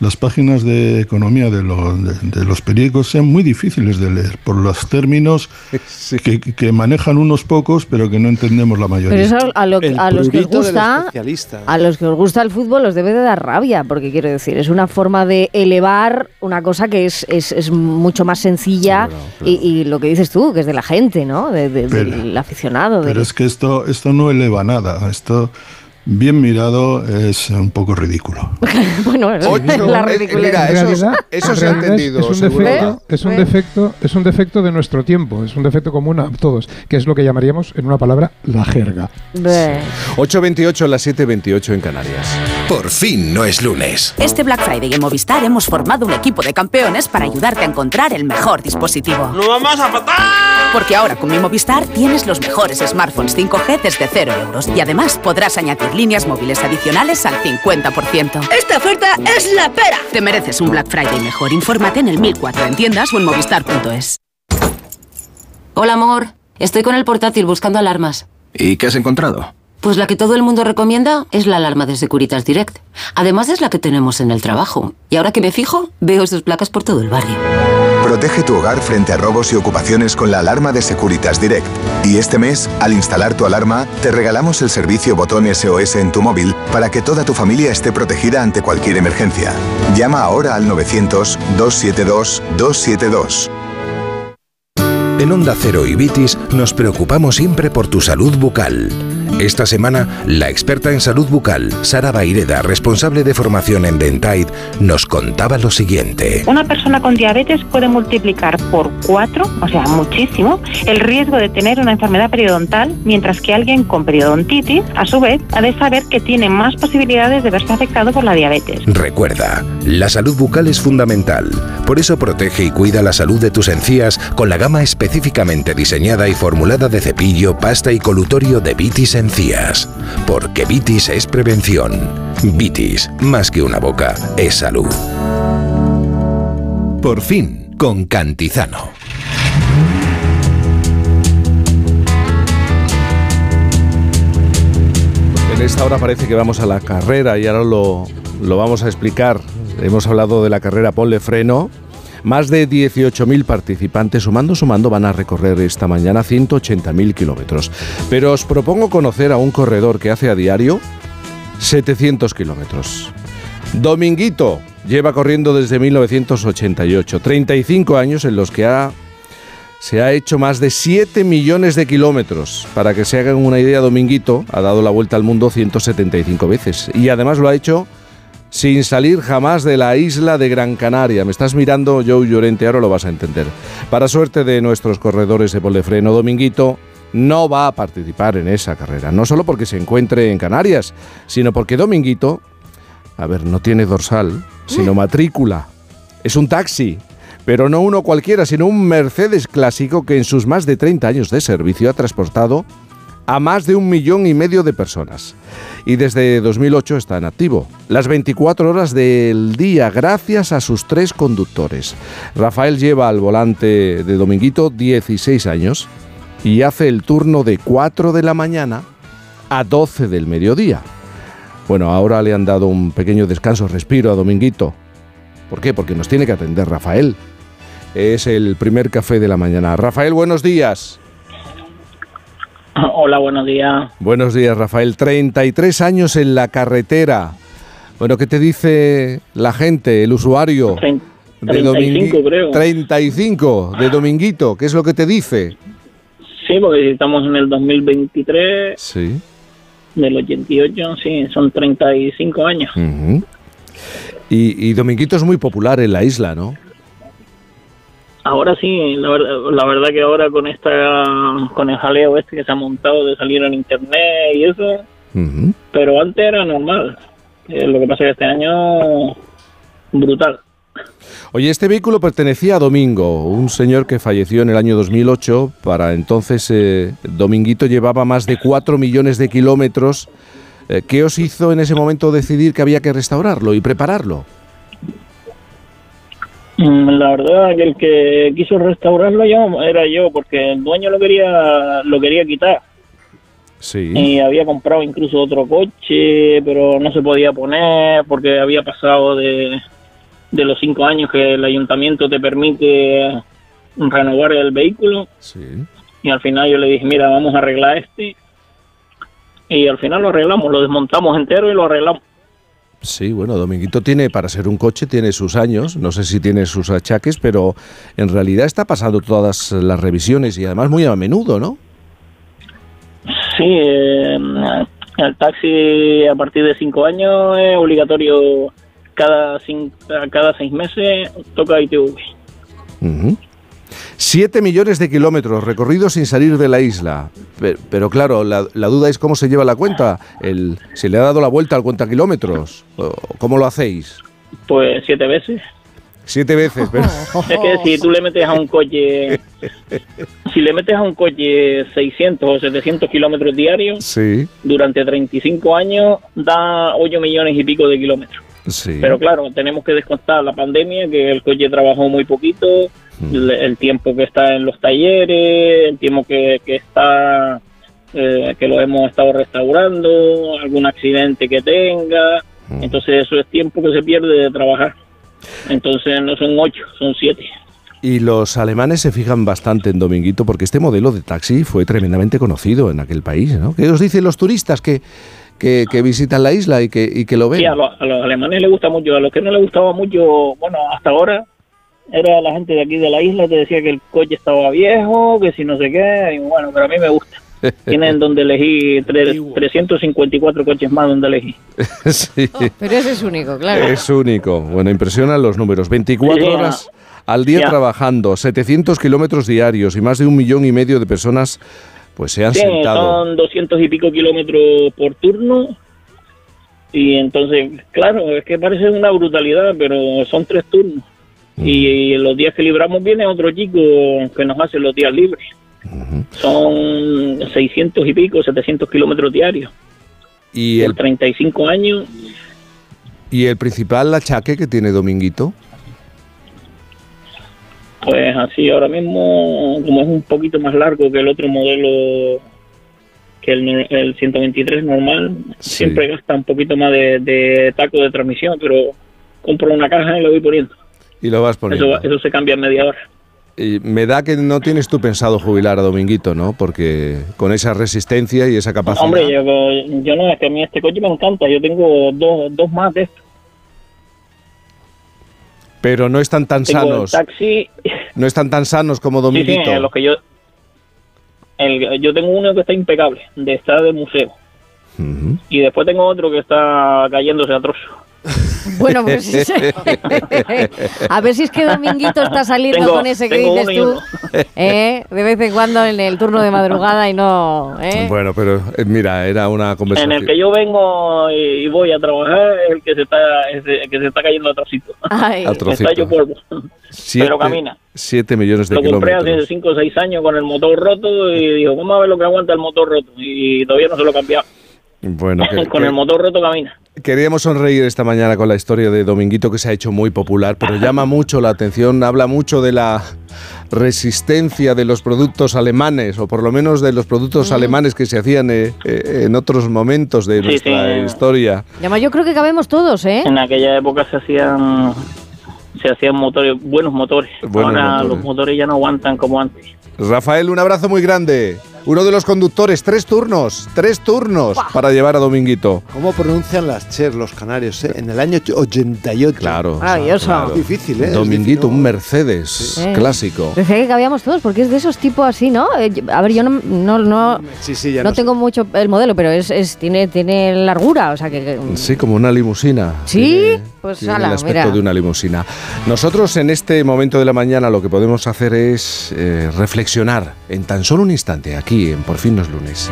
las páginas de economía de, los- de- de los periódicos sean muy difíciles de leer por los términos que, que manejan unos pocos, pero que no entendemos la mayoría.
Pero eso a, lo- a los que os gusta, a los que os gusta el fútbol os debe de dar rabia, porque quiero decir, es una forma de elevar una cosa que es, es, es mucho más sencilla
Claro, claro.
Y, y lo que dices tú, que es de la gente, ¿no? De- de-
Pero-
del aficionado.
Pero es que esto, esto no eleva nada. Esto, bien mirado, es un poco ridículo.
bueno,
Ocho,
la
eh,
ridiculez.
mira, eso,
realidad-
eso se ha entendido.
Es un, defecto, es, un defecto, es un defecto de nuestro tiempo, es un defecto común a todos, que es lo que llamaríamos, en una palabra, la jerga.
Ve.
8.28 a las 7.28 en Canarias.
Por fin no es lunes.
Este Black Friday en Movistar hemos formado un equipo de campeones para ayudarte a encontrar el mejor dispositivo.
¡No vamos a matar!
Porque ahora con mi Movistar tienes los mejores smartphones 5G desde 0 euros y además podrás añadir líneas móviles adicionales al 50%.
¡Esta oferta es la pera!
Te mereces un Black Friday mejor. Infórmate en el 1004 en tiendas o en movistar.es.
Hola, amor. Estoy con el portátil buscando alarmas.
¿Y qué has encontrado?
Pues la que todo el mundo recomienda es la alarma de Securitas Direct. Además es la que tenemos en el trabajo. Y ahora que me fijo, veo sus placas por todo el barrio.
Protege tu hogar frente a robos y ocupaciones con la alarma de Securitas Direct. Y este mes, al instalar tu alarma, te regalamos el servicio botón SOS en tu móvil para que toda tu familia esté protegida ante cualquier emergencia. Llama ahora al 900-272-272.
En Onda Cero y Vitis nos preocupamos siempre por tu salud bucal. Esta semana, la experta en salud bucal, Sara Baireda, responsable de formación en Dentaid, nos contaba lo siguiente.
Una persona con diabetes puede multiplicar por cuatro, o sea, muchísimo, el riesgo de tener una enfermedad periodontal, mientras que alguien con periodontitis, a su vez, ha de saber que tiene más posibilidades de verse afectado por la diabetes.
Recuerda, la salud bucal es fundamental. Por eso protege y cuida la salud de tus encías con la gama específicamente diseñada y formulada de cepillo, pasta y colutorio de Vitis Porque Vitis es prevención. Vitis, más que una boca, es salud. Por fin, con Cantizano.
En esta hora parece que vamos a la carrera y ahora lo, lo vamos a explicar. Hemos hablado de la carrera Ponle Freno. Más de 18.000 participantes, sumando, sumando, van a recorrer esta mañana 180.000 kilómetros. Pero os propongo conocer a un corredor que hace a diario 700 kilómetros. Dominguito lleva corriendo desde 1988, 35 años en los que ha, se ha hecho más de 7 millones de kilómetros. Para que se hagan una idea, Dominguito ha dado la vuelta al mundo 175 veces y además lo ha hecho sin salir jamás de la isla de Gran Canaria. Me estás mirando, Joe Llorente, ahora lo vas a entender. Para suerte de nuestros corredores de polefreno, Dominguito no va a participar en esa carrera. No solo porque se encuentre en Canarias, sino porque Dominguito, a ver, no tiene dorsal, sino matrícula. Es un taxi, pero no uno cualquiera, sino un Mercedes clásico que en sus más de 30 años de servicio ha transportado a más de un millón y medio de personas. Y desde 2008 está en activo, las 24 horas del día, gracias a sus tres conductores. Rafael lleva al volante de Dominguito 16 años y hace el turno de 4 de la mañana a 12 del mediodía. Bueno, ahora le han dado un pequeño descanso, respiro a Dominguito. ¿Por qué? Porque nos tiene que atender Rafael. Es el primer café de la mañana. Rafael, buenos días.
Hola, buenos días.
Buenos días, Rafael. 33 años en la carretera. Bueno, ¿qué te dice la gente, el usuario?
Trein-
de
35 creo.
35 de Dominguito. ¿Qué es lo que te dice?
Sí, porque estamos en el 2023,
Sí.
del 88, sí, son 35 años.
Ujú. y, y Dominguito es muy popular en la isla, ¿no?
Ahora sí, la verdad, la verdad que ahora con esta con el jaleo este que se ha montado de salir en internet y eso, pero antes era normal. Eh, lo que pasa es que este año brutal.
Oye, este vehículo pertenecía a Domingo, un señor que falleció en el año 2008. Para entonces, eh, Dominguito llevaba más de 4 millones de kilómetros. Eh, ¿Qué os hizo en ese momento decidir que había que restaurarlo y prepararlo?
Mm, La verdad que el que quiso restaurarlo yo era yo, porque el dueño lo quería lo quería quitar.
Sí.
y había comprado incluso otro coche, pero no se podía poner porque había pasado de, de los cinco años que el ayuntamiento te permite renovar el vehículo.
Sí.
Y al final yo le dije, mira, vamos a arreglar este. Y al final lo arreglamos, lo desmontamos entero y lo arreglamos.
Sí, bueno, Dominguito tiene, para ser un coche, tiene sus años, no sé si tiene sus achaques, pero en realidad está pasando todas las revisiones y además muy a menudo, ¿no?
Sí, eh, el taxi a partir de cinco años es obligatorio cada, cin- cada seis meses, toca ITV.
Siete millones de kilómetros recorridos sin salir de la isla. Pe- Pero, claro, la, la duda es cómo se lleva la cuenta. El, ¿Se le ha dado la vuelta al cuenta kilómetros? ¿O ¿Cómo lo hacéis?
Pues siete veces.
Siete veces, pero...
Es que si tú le metes a un coche, si le metes a un coche 600 o 700 kilómetros diarios,
Sí,
durante 35 años da 8 millones y pico de kilómetros.
sí.
Pero claro, tenemos que descontar la pandemia, que el coche trabajó muy poquito, el, el tiempo que está en los talleres, el tiempo que, que está, eh, que lo hemos estado restaurando, algún accidente que tenga. Entonces eso es tiempo que se pierde de trabajar. Entonces no son 8, son 7.
Y los alemanes se fijan bastante en Dominguito porque este modelo de taxi fue tremendamente conocido en aquel país, ¿no? ¿Qué os dicen los turistas que, que, que visitan la isla y que, y que lo ven?
Sí, a, los- a los alemanes les gusta mucho, a los que no les gustaba mucho, bueno, hasta ahora era la gente de aquí de la isla que decía que el coche estaba viejo, que si no sé qué, y bueno, pero a mí me gusta. Tienen donde elegí tre- 354 coches más donde elegí.
sí.
Pero ese es único, claro.
Es único. Bueno, impresionan los números. 24
Sí,
horas al día
ya.
trabajando, 700 kilómetros diarios y más de un millón y medio de personas pues se han
Sí,
sentado.
son 200 y pico kilómetros por turno. Y entonces, claro, es que parece una brutalidad, pero son tres turnos. Y los días que libramos viene otro chico que nos hace los días libres. Son 600 y pico, 700 kilómetros diarios.
Y
Por
el,
35 años,
y el principal achaque que tiene Dominguito.
pues así ahora mismo, como es un poquito más largo que el otro modelo, que el, el 123 normal, siempre gasta un poquito más de, de taco de transmisión, pero compro una caja y lo voy poniendo.
Y lo vas poniendo.
Eso, eso se cambia en media hora.
Y me da que no tienes tú pensado jubilar a Dominguito, ¿no? Porque con esa resistencia y esa capacidad.
Hombre, yo, yo no, es que a mí este coche me encanta. Yo tengo dos, dos más de estos.
Pero no están tan
Tengo el
sanos.
taxi.
No están tan sanos como
Sí, sí,
Dominguito.
los que yo. El, yo tengo uno que está impecable, de estar de museo. Y después tengo otro que está cayéndose a trozos.
Bueno, pues a ver si es que Dominguito está saliendo
Tengo-
con ese que dices tú. ¿eh? de vez en cuando en el turno de madrugada y no... ¿eh?
Bueno, pero eh, mira, era una
En
conversación.
el que yo vengo y y voy a trabajar es el que se está, es el que se está cayendo a trocito.
Ay.
A trocito.
Está hecho polvo.
Siete-
pero camina.
Siete millones de
Lo compré hace
kilómetros.
5 o 6 años con el motor roto y dijo, vamos a ver lo que aguanta el motor roto. Y todavía no se lo he cambiado.
Bueno, que-
con
que-
el motor roto camina.
Queríamos sonreír esta mañana con la historia de Dominguito que se ha hecho muy popular, pero llama mucho la atención, habla mucho de la resistencia de los productos alemanes, o por lo menos de los productos alemanes que se hacían eh, eh, en otros momentos de
Sí,
nuestra
sí.
historia.
Llama, yo creo que cabemos todos, ¿eh?
En aquella época se hacían se hacían motores, buenos motores.
Buenos
Ahora
motores.
los motores ya no aguantan como antes.
Rafael, un abrazo muy grande. Uno de los conductores, tres turnos, tres turnos para llevar a Dominguito.
¿Cómo pronuncian las Cher los canarios? eh? En el año 88.
Claro.
Maravilloso.
claro.
Difícil, ¿eh?
Dominguito, un Mercedes
Sí.
clásico.
Decía que cabíamos todos, porque es de esos tipos así, ¿no? Eh, a ver, yo no, no, no,
Sí, sí, ya
no
no
tengo mucho el modelo, pero es, es- tiene, tiene largura, o sea que... que-
Sí, como una limusina.
¿Sí? Pues
Tiene el
ala,
aspecto
mira.
de una limusina. Nosotros en este momento de la mañana lo que podemos hacer es eh, reflexionar en tan solo un instante aquí en Por fin los lunes.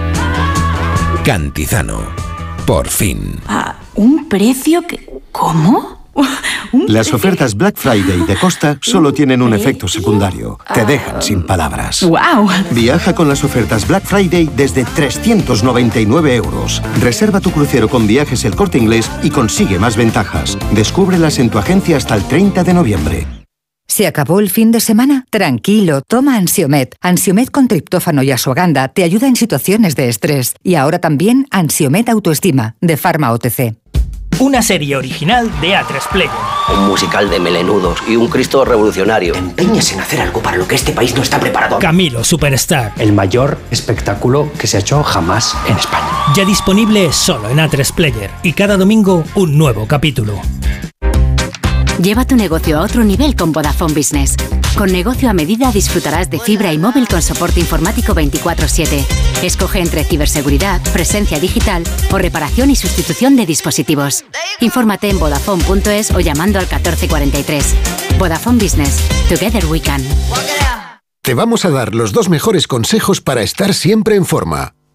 Cantizano. Por fin.
Ah, un precio que... ¿Cómo?
Las ofertas Black Friday de Costa solo tienen un efecto secundario. Te dejan sin palabras.
¡Wow!
Viaja con las ofertas Black Friday desde 399 euros. Reserva tu crucero con viajes el corte inglés y consigue más ventajas. Descúbrelas en tu agencia hasta el 30 de noviembre.
¿Se acabó el fin de semana? Tranquilo, toma Ansiomet. Ansiomet con triptófano y asuaganda te ayuda en situaciones de estrés. Y ahora también Ansiomet Autoestima, de Pharma OTC.
Una serie original de A3 Player.
Un musical de melenudos y un Cristo revolucionario. Te empeñas en hacer algo para lo que este país no está preparado.
Camilo Superstar.
El mayor espectáculo que se ha hecho jamás en España.
Ya disponible solo en A3 Player. Y cada domingo un nuevo capítulo.
Lleva tu negocio a otro nivel con Vodafone Business. Con negocio a medida disfrutarás de fibra y móvil con soporte informático 24/7. Escoge entre ciberseguridad, presencia digital o reparación y sustitución de dispositivos. Infórmate en vodafone.es o llamando al 1443. Vodafone Business. Together we can.
Te vamos a dar los dos mejores consejos para estar siempre en forma.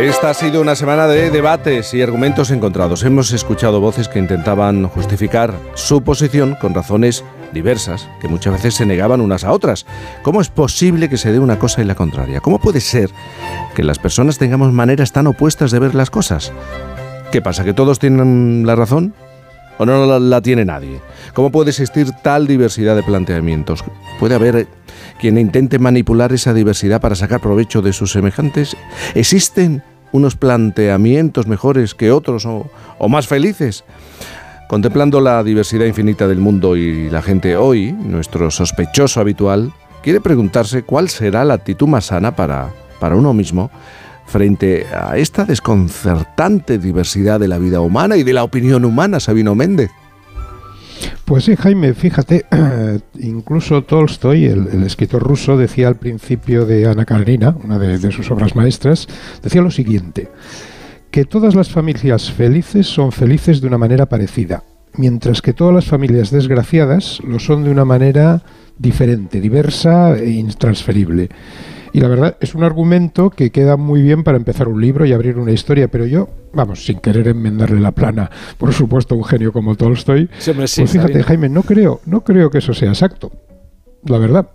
Esta ha sido una semana de debates y argumentos encontrados. Hemos escuchado voces que intentaban justificar su posición con razones diversas, que muchas veces se negaban unas a otras. ¿Cómo es posible que se dé una cosa y la contraria? ¿Cómo puede ser que las personas tengamos maneras tan opuestas de ver las cosas? ¿Qué pasa? ¿Que todos tienen la razón? ¿O no la, la tiene nadie? ¿Cómo puede existir tal diversidad de planteamientos? ¿Puede haber quien intente manipular esa diversidad para sacar provecho de sus semejantes? ¿Existen unos planteamientos mejores que otros o, más felices. Contemplando la diversidad infinita del mundo y la gente hoy, nuestro sospechoso habitual, quiere preguntarse cuál será la actitud más sana para, para uno mismo frente a esta desconcertante diversidad de la vida humana y de la opinión humana, Sabino Méndez.
Pues sí, Jaime, fíjate, incluso Tolstoy, el, escritor ruso, decía al principio de Ana Karenina, una de sus obras maestras, decía lo siguiente, que todas las familias felices son felices de una manera parecida, mientras que todas las familias desgraciadas lo son de una manera diferente, diversa e intransferible. Y la verdad es un argumento que queda muy bien para empezar un libro y abrir una historia, pero yo, vamos, sin querer enmendarle la plana, por supuesto, a un genio como Tolstoy,
Sí, hombre, sí,
pues fíjate. Jaime, no creo, no creo que eso sea exacto. La verdad.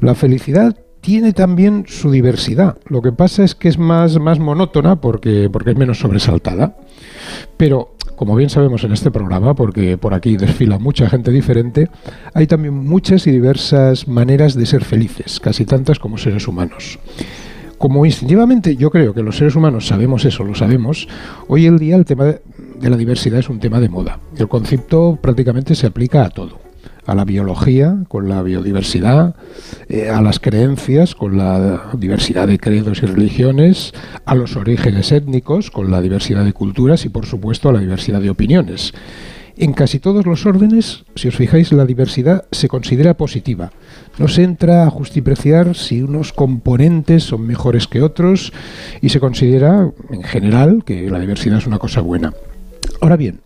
La felicidad tiene también su diversidad. Lo que pasa es que es más, más monótona porque, porque es menos sobresaltada. Pero, como bien sabemos en este programa, porque por aquí desfila mucha gente diferente, hay también muchas y diversas maneras de ser felices, casi tantas como seres humanos. Como instintivamente yo creo que los seres humanos sabemos eso, lo sabemos, hoy el día el tema de la diversidad es un tema de moda. El concepto prácticamente se aplica a todo. A la biología, con la biodiversidad, eh, a las creencias, con la diversidad de credos y religiones, a los orígenes étnicos, con la diversidad de culturas y, por supuesto, a la diversidad de opiniones. En casi todos los órdenes, si os fijáis, la diversidad se considera positiva. No se entra a justipreciar si unos componentes son mejores que otros y se considera, en general, que la diversidad es una cosa buena. Ahora bien,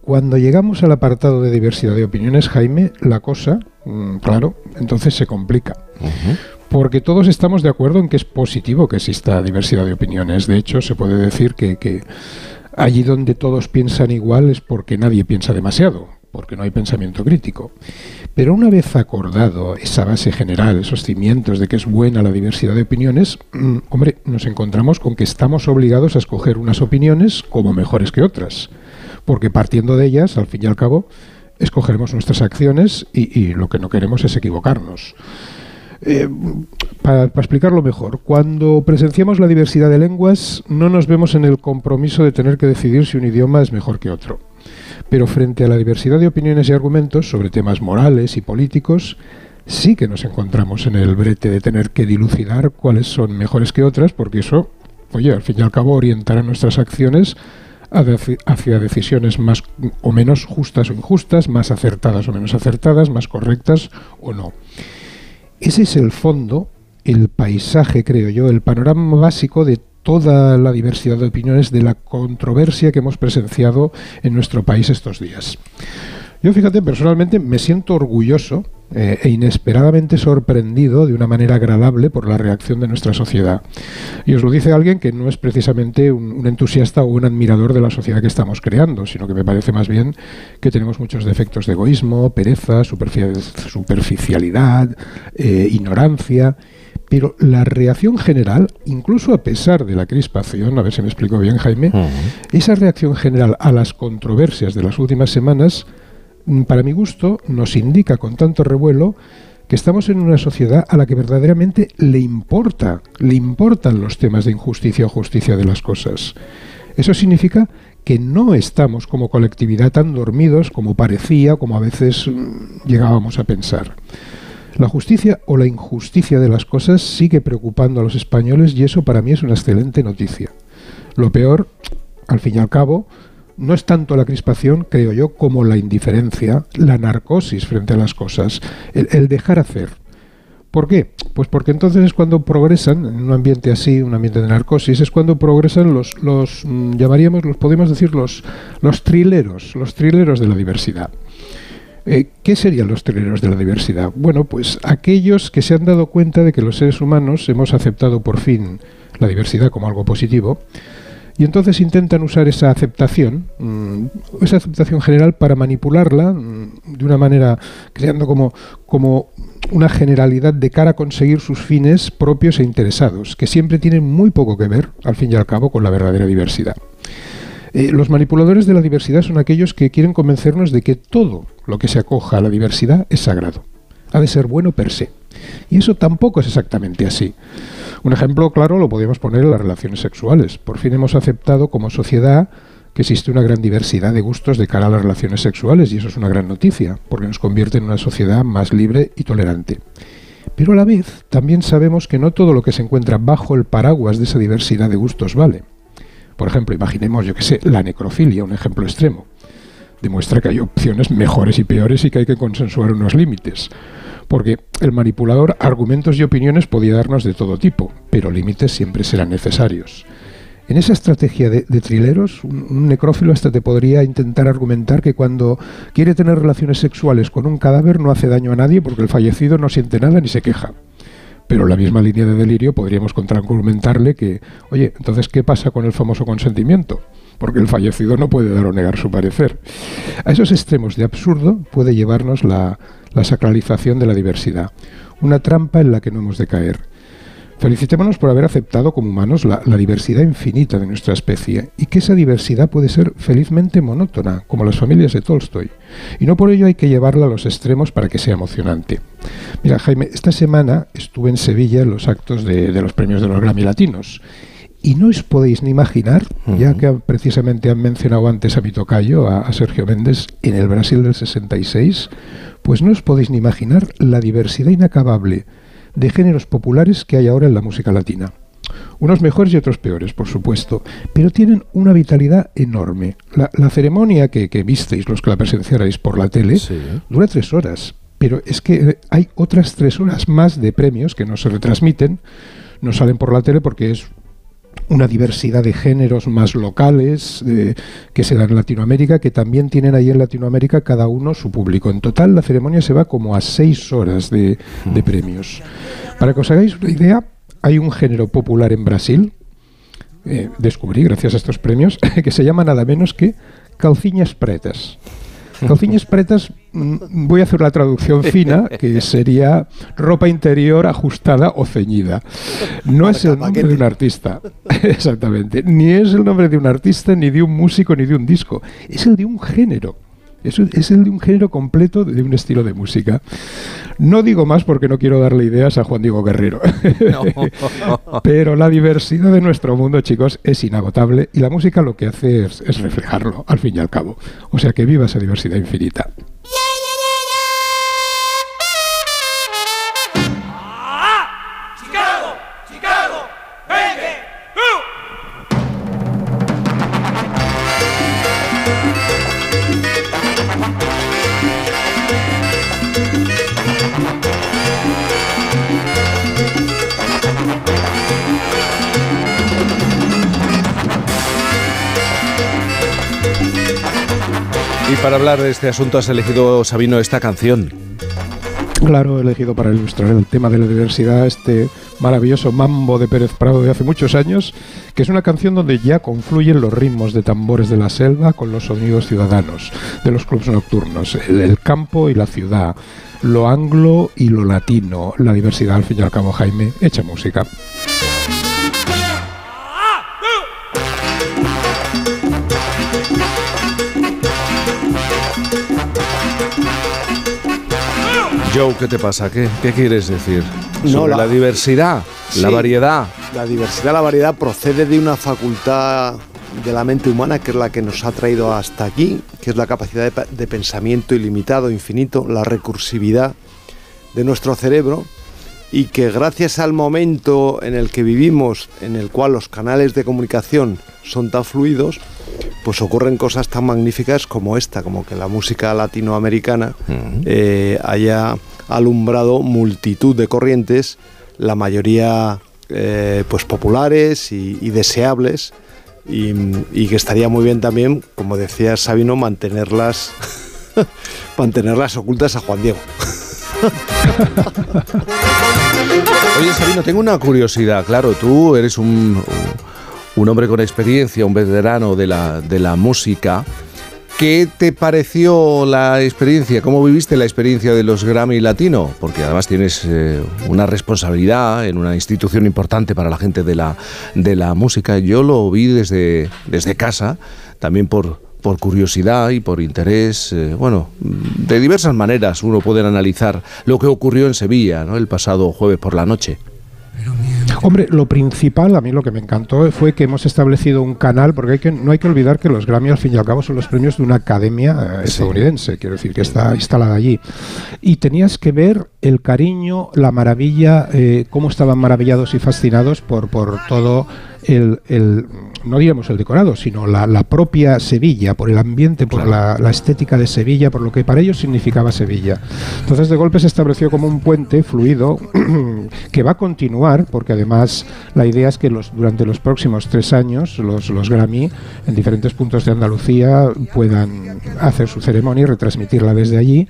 cuando llegamos al apartado de diversidad de opiniones, Jaime, la cosa, mm, claro, entonces se complica. Porque todos estamos de acuerdo en que es positivo que exista diversidad de opiniones. De hecho, se puede decir que, que allí donde todos piensan igual es porque nadie piensa demasiado, porque no hay pensamiento crítico. Pero una vez acordado esa base general, esos cimientos de que es buena la diversidad de opiniones, mm, hombre, nos encontramos con que estamos obligados a escoger unas opiniones como mejores que otras. Porque partiendo de ellas, al fin y al cabo, escogeremos nuestras acciones y, y lo que no queremos es equivocarnos. Eh, para, para explicarlo mejor, cuando presenciamos la diversidad de lenguas, no nos vemos en el compromiso de tener que decidir si un idioma es mejor que otro. Pero frente a la diversidad de opiniones y argumentos sobre temas morales y políticos, sí que nos encontramos en el brete de tener que dilucidar cuáles son mejores que otras, porque eso, oye, al fin y al cabo orientará nuestras acciones hacia decisiones más o menos justas o injustas, más acertadas o menos acertadas, más correctas o no. Ese es el fondo, el paisaje, creo yo, el panorama básico de toda la diversidad de opiniones de la controversia que hemos presenciado en nuestro país estos días. Yo, fíjate, personalmente me siento orgulloso eh, e inesperadamente sorprendido de una manera agradable por la reacción de nuestra sociedad. Y os lo dice alguien que no es precisamente un, un entusiasta o un admirador de la sociedad que estamos creando, sino que me parece más bien que tenemos muchos defectos de egoísmo, pereza, superfi- superficialidad, eh, ignorancia. Pero la reacción general, incluso a pesar de la crispación, a ver si me explico bien, Jaime, esa reacción general a las controversias de las últimas semanas, para mi gusto, nos indica con tanto revuelo que estamos en una sociedad a la que verdaderamente le importa, le importan los temas de injusticia o justicia de las cosas. Eso significa que no estamos como colectividad tan dormidos como parecía, como a veces mm, llegábamos a pensar. La justicia o la injusticia de las cosas sigue preocupando a los españoles y eso para mí es una excelente noticia. Lo peor, al fin y al cabo, no es tanto la crispación, creo yo, como la indiferencia, la narcosis frente a las cosas, el, dejar hacer. ¿Por qué? Pues porque entonces es cuando progresan, en un ambiente así, un ambiente de narcosis, es cuando progresan los, los mm, llamaríamos, los podemos decir, los, los trileros, los trileros de la diversidad. Eh, ¿Qué serían los trileros de la diversidad? Bueno, pues aquellos que se han dado cuenta de que los seres humanos hemos aceptado por fin la diversidad como algo positivo y entonces intentan usar esa aceptación, mm, esa aceptación general para manipularla mm, de una manera creando como, una generalidad de cara a conseguir sus fines propios e interesados, que siempre tienen muy poco que ver, al fin y al cabo, con la verdadera diversidad. Eh, los manipuladores de la diversidad son aquellos que quieren convencernos de que todo lo que se acoja a la diversidad es sagrado. Ha de ser bueno per se. Y eso tampoco es exactamente así. Un ejemplo claro lo podríamos poner en las relaciones sexuales. Por fin hemos aceptado como sociedad que existe una gran diversidad de gustos de cara a las relaciones sexuales y eso es una gran noticia, porque nos convierte en una sociedad más libre y tolerante. Pero a la vez también sabemos que no todo lo que se encuentra bajo el paraguas de esa diversidad de gustos vale. Por ejemplo, imaginemos, yo que sé, la necrofilia, un ejemplo extremo. Demuestra que hay opciones mejores y peores y que hay que consensuar unos límites. Porque el manipulador argumentos y opiniones podía darnos de todo tipo, pero límites siempre serán necesarios. En esa estrategia de, trileros, un, un necrófilo hasta te podría intentar argumentar que cuando quiere tener relaciones sexuales con un cadáver no hace daño a nadie porque el fallecido no siente nada ni se queja. Pero en la misma línea de delirio podríamos contraargumentarle que, oye, entonces, ¿qué pasa con el famoso consentimiento? Porque el fallecido no puede dar o negar su parecer. A esos extremos de absurdo puede llevarnos la, sacralización de la diversidad, una trampa en la que no hemos de caer. Felicitémonos por haber aceptado como humanos la, diversidad infinita de nuestra especie y que esa diversidad puede ser felizmente monótona, como las familias de Tolstoy. Y no por ello hay que llevarla a los extremos para que sea emocionante. Mira, Jaime, esta semana estuve en Sevilla en los actos de los premios de los Grammy Latinos. Y no os podéis ni imaginar, ya que precisamente han mencionado antes a mi tocayo, a, a Sergio Méndez, en el Brasil del 66, pues no os podéis ni imaginar la diversidad inacabable de géneros populares que hay ahora en la música latina. Unos mejores y otros peores, por supuesto, pero tienen una vitalidad enorme. La, la ceremonia que, que, visteis, los que la presenciarais por la tele, sí. dura tres horas, pero es que hay otras tres horas más de premios que no se retransmiten, no salen por la tele porque es una diversidad de géneros más locales de, que se dan en Latinoamérica, que también tienen ahí en Latinoamérica cada uno su público. En total la ceremonia se va como a seis horas de, de premios. Para que os hagáis una idea, hay un género popular en Brasil, eh, descubrí gracias a estos premios, que se llama nada menos que calciñas pretas. Calciñas pretas, mm, voy a hacer la traducción fina, que sería ropa interior ajustada o ceñida. No es el nombre de un artista, exactamente. Ni es el nombre de un artista, ni de un músico, ni de un disco. Es el de un género. Es, es, el de un género completo de un estilo de música. No digo más porque no quiero darle ideas a Juan Diego Guerrero. No. Pero la diversidad de nuestro mundo, chicos, es inagotable y la música lo que hace es, es reflejarlo, al fin y al cabo. O sea que viva esa diversidad infinita.
Para hablar de este asunto has elegido, Sabino, esta canción.
Claro, he elegido para ilustrar el tema de la diversidad este maravilloso mambo de Pérez Prado de hace muchos años, que es una canción donde ya confluyen los ritmos de tambores de la selva con los sonidos ciudadanos de los clubes nocturnos, el, campo y la ciudad, lo anglo y lo latino, la diversidad al fin y al cabo, Jaime, hecha música.
Joe, ¿qué te pasa? ¿Qué, qué quieres decir? No, la, la, diversidad, sí, la variedad.
La diversidad, la variedad procede de una facultad de la mente humana que es la que nos ha traído hasta aquí, que es la capacidad de, de pensamiento ilimitado, infinito, la recursividad de nuestro cerebro y que gracias al momento en el que vivimos, en el cual los canales de comunicación son tan fluidos, pues ocurren cosas tan magníficas como esta, como que la música latinoamericana uh -huh. eh, haya alumbrado multitud de corrientes, la mayoría eh, pues populares y, y deseables, y, y, que estaría muy bien también, como decía Sabino, mantenerlas, mantenerlas ocultas a Juan Diego.
Oye, Sabino, tengo una curiosidad. Claro, tú eres un, un hombre con experiencia, un veterano de la, de la música. ¿Qué te pareció la experiencia? ¿Cómo viviste la experiencia de los Grammy Latino? Porque además tienes eh, una responsabilidad en una institución importante para la gente de la, de la música. Yo lo vi desde, desde casa, también por, por curiosidad y por interés. Eh, bueno, de diversas maneras uno puede analizar lo que ocurrió en Sevilla ¿no? el pasado jueves por la noche.
Hombre, lo principal, a mí lo que me encantó fue que hemos establecido un canal, porque hay que, no hay que olvidar que los Grammy al fin y al cabo son los premios de una academia eh, estadounidense, quiero decir, que está instalada allí. Y tenías que ver el cariño, la maravilla, eh, cómo estaban maravillados y fascinados por, por todo el, el- no diríamos el decorado, sino la, la propia Sevilla, por el ambiente, por la, la estética de Sevilla, por lo que para ellos significaba Sevilla. Entonces de golpe se estableció como un puente fluido que va a continuar, porque además la idea es que los, durante los próximos tres años los, los Grammy en diferentes puntos de Andalucía puedan hacer su ceremonia y retransmitirla desde allí.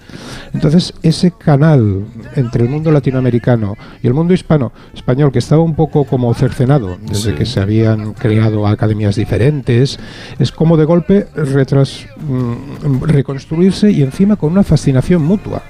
Entonces ese canal entre el mundo latinoamericano y el mundo hispano español que estaba un poco como cercenado desde
Sí.
que se habían creado academias diferentes, es como de golpe retras, mm, reconstruirse y encima con una fascinación mutua,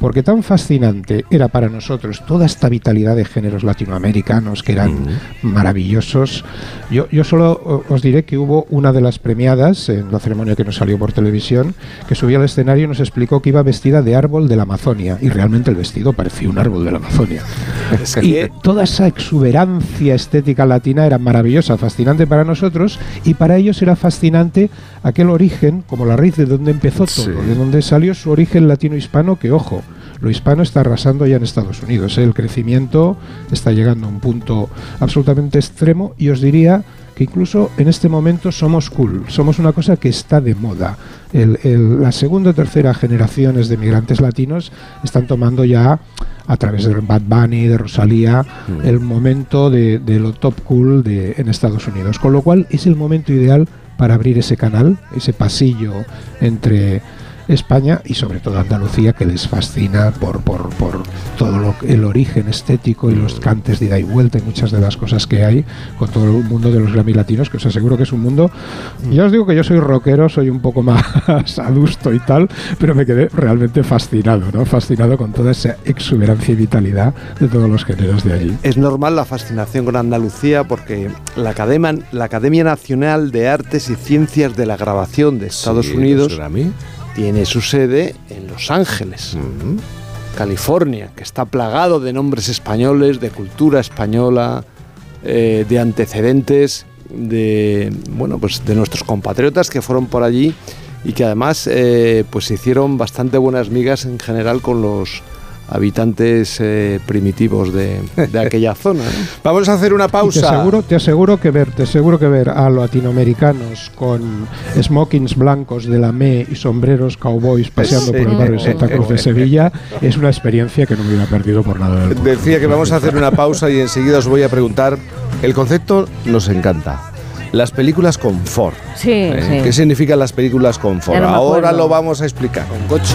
porque tan fascinante era para nosotros toda esta vitalidad de géneros latinoamericanos que eran maravillosos. Yo, yo solo os diré que hubo una de las premiadas en la ceremonia que nos salió por televisión, que subió al escenario y nos explicó que iba vestida de árbol de la Amazonia, y realmente el vestido parecía un árbol de la Amazonia. y toda esa exuberancia estética latina era maravillosa, fascinante para nosotros, y para ellos era fascinante aquel origen, como la raíz de donde empezó todo, de donde salió su origen latino-hispano, que ojo, lo hispano está arrasando ya en Estados Unidos. ¿eh? El crecimiento está llegando a un punto absolutamente extremo y os diría que incluso en este momento somos cool, somos una cosa que está de moda. El- el- la segunda o tercera generaciones de migrantes latinos están tomando ya, a través de Bad Bunny, de Rosalía, el momento de, de lo top cool de, en Estados Unidos. Con lo cual es el momento ideal para abrir ese canal, ese pasillo entre España y sobre todo Andalucía que les fascina por, por, por todo lo, el origen estético y los cantes de ida y vuelta y muchas de las cosas que hay con todo el mundo de los Grammy latinos que os aseguro que es un mundo ya os digo que yo soy rockero soy un poco más adusto y tal pero me quedé realmente fascinado ¿no? fascinado con toda esa exuberancia y vitalidad de todos los géneros de allí
Es normal la fascinación con Andalucía porque la Academia, la Academia Nacional de Artes y Ciencias de la Grabación de Estados
Sí,
Unidos
los.
Tiene su sede en Los Ángeles, California, que está plagado de nombres españoles, de cultura española, eh, de antecedentes de bueno pues de nuestros compatriotas que fueron por allí y que además eh, pues se hicieron bastante buenas migas en general con los habitantes eh, primitivos de, de aquella zona. ¿no?
Vamos a hacer una
Y te
pausa.
aseguro, te aseguro que ver, te aseguro que ver a latinoamericanos con smokings blancos de la ME y sombreros cowboys paseando por el barrio Santa Cruz de Sevilla es una experiencia que no me hubiera perdido por nada del.
Decía que vamos a hacer una pausa y enseguida os voy a preguntar. El concepto nos encanta. Las películas confort.
Sí,
¿Eh?
sí.
¿Qué significan las películas confort?
No
Ahora lo vamos a explicar. Con coche.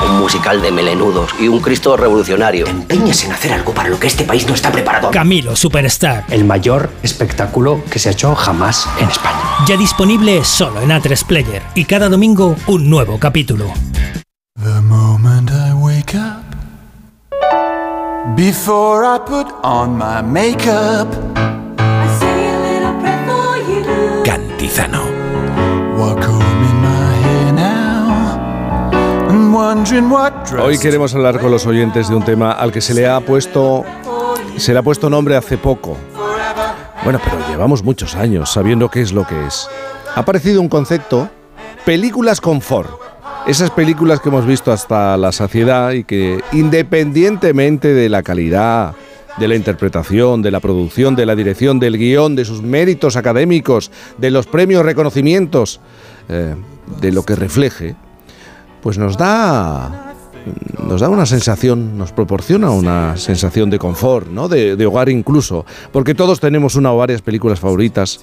Un musical de melenudos y un Cristo revolucionario. Empeñas en hacer algo para lo que este país no está preparado.
Camilo Superstar.
El mayor espectáculo que se ha hecho jamás en España.
Ya disponible solo en A3 Player. Y cada domingo un nuevo capítulo.
The moment I wake up, before I put on my makeup,
Cantizano.
Hoy queremos hablar con los oyentes de un tema al que se le ha puesto se le ha puesto nombre hace poco. Bueno, pero llevamos muchos años sabiendo qué es lo que es. Ha aparecido un concepto, películas confort. Esas películas que hemos visto hasta la saciedad y que independientemente de la calidad de la interpretación, de la producción, de la dirección, del guion, de sus méritos académicos, de los premios, reconocimientos, eh, de lo que refleje, pues nos da nos da una sensación, nos proporciona una sensación de confort, ¿no? De, de hogar incluso, porque todos tenemos una o varias películas favoritas,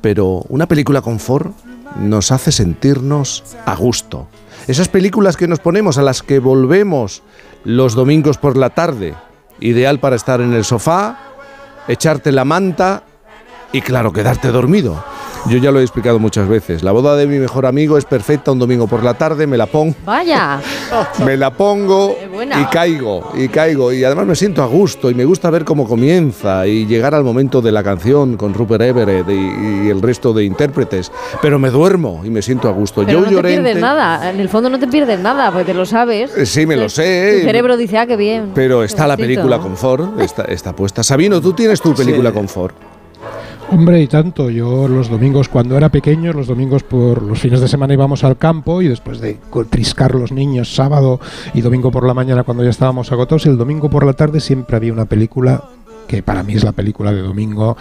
pero una película confort nos hace sentirnos a gusto. Esas películas que nos ponemos, a las que volvemos los domingos por la tarde, ideal para estar en el sofá, echarte la manta y claro, quedarte dormido. Yo ya lo he explicado muchas veces. La boda de mi mejor amigo es perfecta un domingo por la tarde, me la pongo,
Vaya.
me la pongo y caigo, y caigo. Y además me siento a gusto y me gusta ver cómo comienza y llegar al momento de la canción con Rupert Everett y, y el resto de intérpretes. Pero me duermo y me siento a gusto.
Pero
Yo
no te pierdes nada. En el fondo no te pierdes nada, porque te lo sabes.
Eh, Sí, me lo
Tu
sé.
cerebro dice, ah, qué bien.
Pero está la película confort, está, está puesta. Sabino, tú tienes tu película confort.
Hombre, y tanto. Yo los domingos, cuando era pequeño, los domingos por los fines de semana íbamos al campo y después de triscar los niños sábado y domingo por la mañana cuando ya estábamos agotados, el domingo por la tarde siempre había una película que para mí es la película de domingo,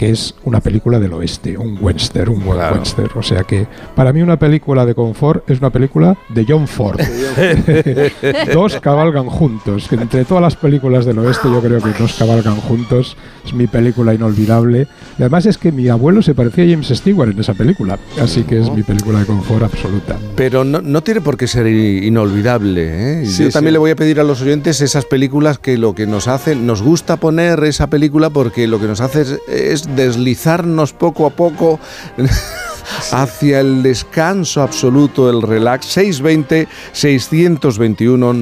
que es una película del oeste, un western, un buen western. O sea que para mí una película de confort es una película de John Ford. dos cabalgan juntos. Que entre todas las películas del oeste yo creo que dos cabalgan juntos. Es mi película inolvidable. Y además es que mi abuelo se parecía a James Stewart en esa película. Así que es mi película de confort absoluta.
Pero no, no tiene por qué ser i- inolvidable. ¿eh?
Sí,
Yo también
sí.
le voy a pedir a los oyentes esas películas que lo que nos hacen, nos gusta poner esa película porque lo que nos hace es, es deslizarnos poco a poco hacia el descanso absoluto, el relax. 620 621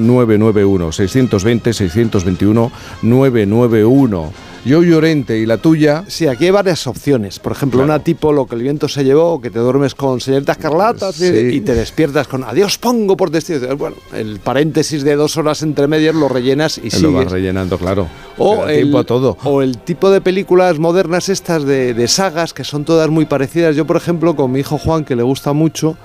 991 620 621 991 Yo Llorente y la tuya.
Sí, aquí hay varias opciones. Por ejemplo, una tipo Lo que el viento se llevó, que te duermes con señoritas carlatas
Sí.
y te despiertas con Adiós pongo por destino. Bueno, el paréntesis de dos horas entre medias lo rellenas y
Lo vas
sigues.
rellenando, claro.
O el,
tiempo a todo.
o el tipo de películas modernas estas de, de sagas que son todas muy parecidas. Yo, por ejemplo, con mi hijo Juan, que le gusta mucho,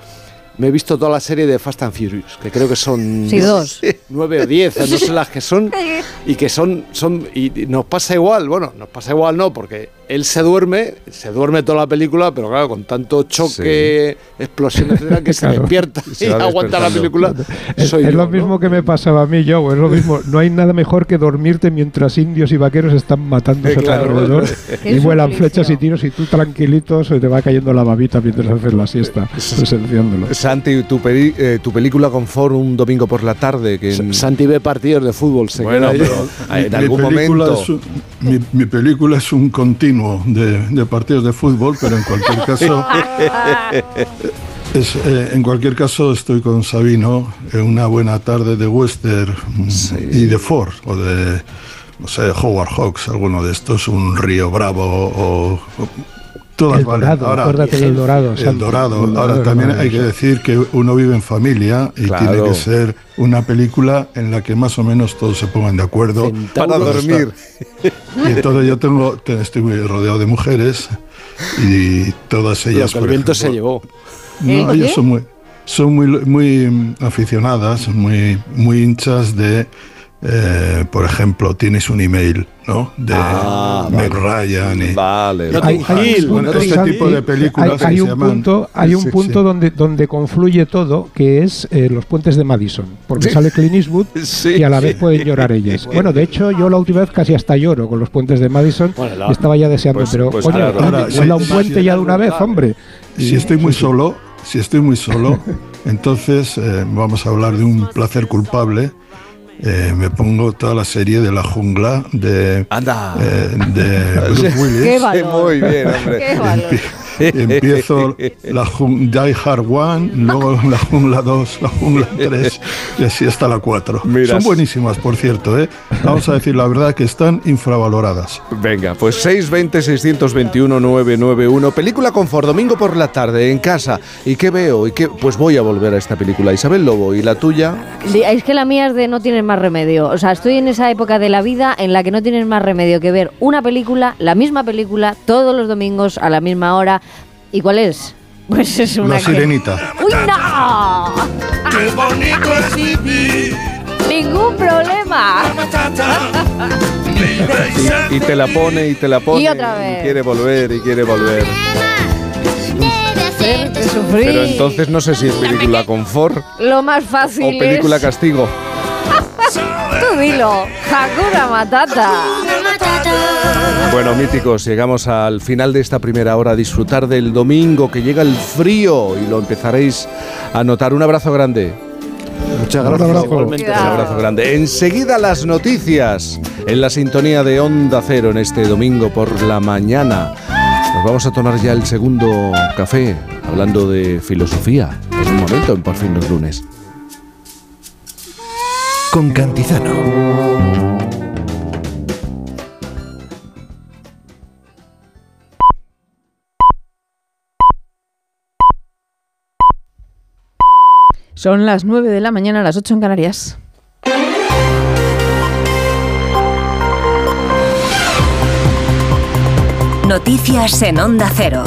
me he visto toda la serie de Fast and Furious, que creo que son
Sí, dos.
nueve o diez, no sé las que son, y que son, son y y nos pasa igual, bueno, nos pasa igual no, porque él se duerme, se duerme toda la película, pero claro, con tanto choque, explosión, etcétera, que se
Claro.
despierta
Se
y aguanta la película.
Es,
Soy
es
yo,
lo
¿no?
mismo que me pasaba a mí, yo. Es lo mismo. No hay nada mejor que dormirte mientras indios y vaqueros están matándose
claro.
alrededor y vuelan flechas y tiros y tú tranquilito se te va cayendo la babita mientras haces la siesta, presenciándolo.
Santi, tu, peli- eh, tu película confort un domingo por la tarde. Que en-
Santi ve partidos de fútbol, se
Bueno,
queda
pero en
Mi
algún
película
momento.
es un- mi, mi película es un continuo de, de partidos de fútbol, pero en cualquier caso, es, eh, en cualquier caso estoy con Sabino en una buena tarde de western mm, y de Ford o de no sé Howard Hawks, alguno de estos, un Río Bravo o, o- todas
El
valen.
Dorado, acuérdate del Dorado,
El. Dorado.
El Dorado
Ahora también hay que decir que uno vive en familia y
Claro.
tiene que ser una película en la que más o menos todos se pongan de acuerdo.
Para dormir.
Y entonces yo tengo, te- estoy muy rodeado de mujeres y todas ellas.
que el viento se llevó.
No, ellas son muy, son muy, muy aficionadas, muy, muy hinchas de, eh, por ejemplo, tienes un email, ¿no? De
Ah,
Meg Ryan y
Vale.
Hay, hay un
Bueno,
punto,
este tipo de películas
hay, hay
que
un
se llaman-
punto, hay un
Sí,
punto
sí.
donde, donde confluye todo, que es eh, los puentes de Madison, porque sale Clint Eastwood y a la vez pueden llorar ellas. Bueno, de hecho, yo la última vez casi hasta lloro con los puentes de Madison
la-
y estaba ya deseando,
Pues-
pero
pues
coño,
ahora-
un puente ya de una vez, hombre.
Si estoy muy solo, si estoy muy solo, entonces eh, vamos a hablar de un placer culpable. Eh, me pongo toda la serie de la jungla de,
Anda.
eh, de Bruce Willis.
Qué valor.
Muy bien, hombre.
Qué valor.
Empiezo la Die Hard 1, luego la jungla 2, la jungla 3 y así hasta la 4.
Mira.
Son buenísimas, por cierto. ¿eh? Vamos a decir la verdad que están infravaloradas.
Venga, pues 620-621-991. Película Confort, domingo por la tarde, en casa. ¿Y qué veo? ¿Y qué? Pues voy a volver a esta película. Isabel Lobo, ¿y la tuya?
Es que la mía es de no tienes más remedio. O sea, estoy en esa época de la vida en la que no tienes más remedio que ver una película, la misma película, todos los domingos a la misma hora. ¿Y cuál es? Pues es una
La
que-
sirenita.
¡Uy, no!
Qué bonito es vivir.
Ningún problema.
Y, y te la pone y te la pone.
Y otra vez.
quiere volver y quiere volver. Pero entonces no sé si es película confort
Lo más fácil
o película
es...
castigo.
Tú dilo. Hakuna Matata.
Bueno, míticos, llegamos al final de esta primera hora a disfrutar del domingo que llega el frío y lo empezaréis a notar. Un abrazo grande.
Muchas
Un
gracias.
abrazo,
Igualmente.
Un abrazo grande. Enseguida las noticias en la sintonía de Onda Cero en este domingo por la mañana. Nos vamos a tomar ya el segundo café hablando de filosofía. En un momento, en Por fin los lunes.
Con Cantizano.
Son las 9 de la mañana, las 8 en Canarias.
Noticias en Onda Cero.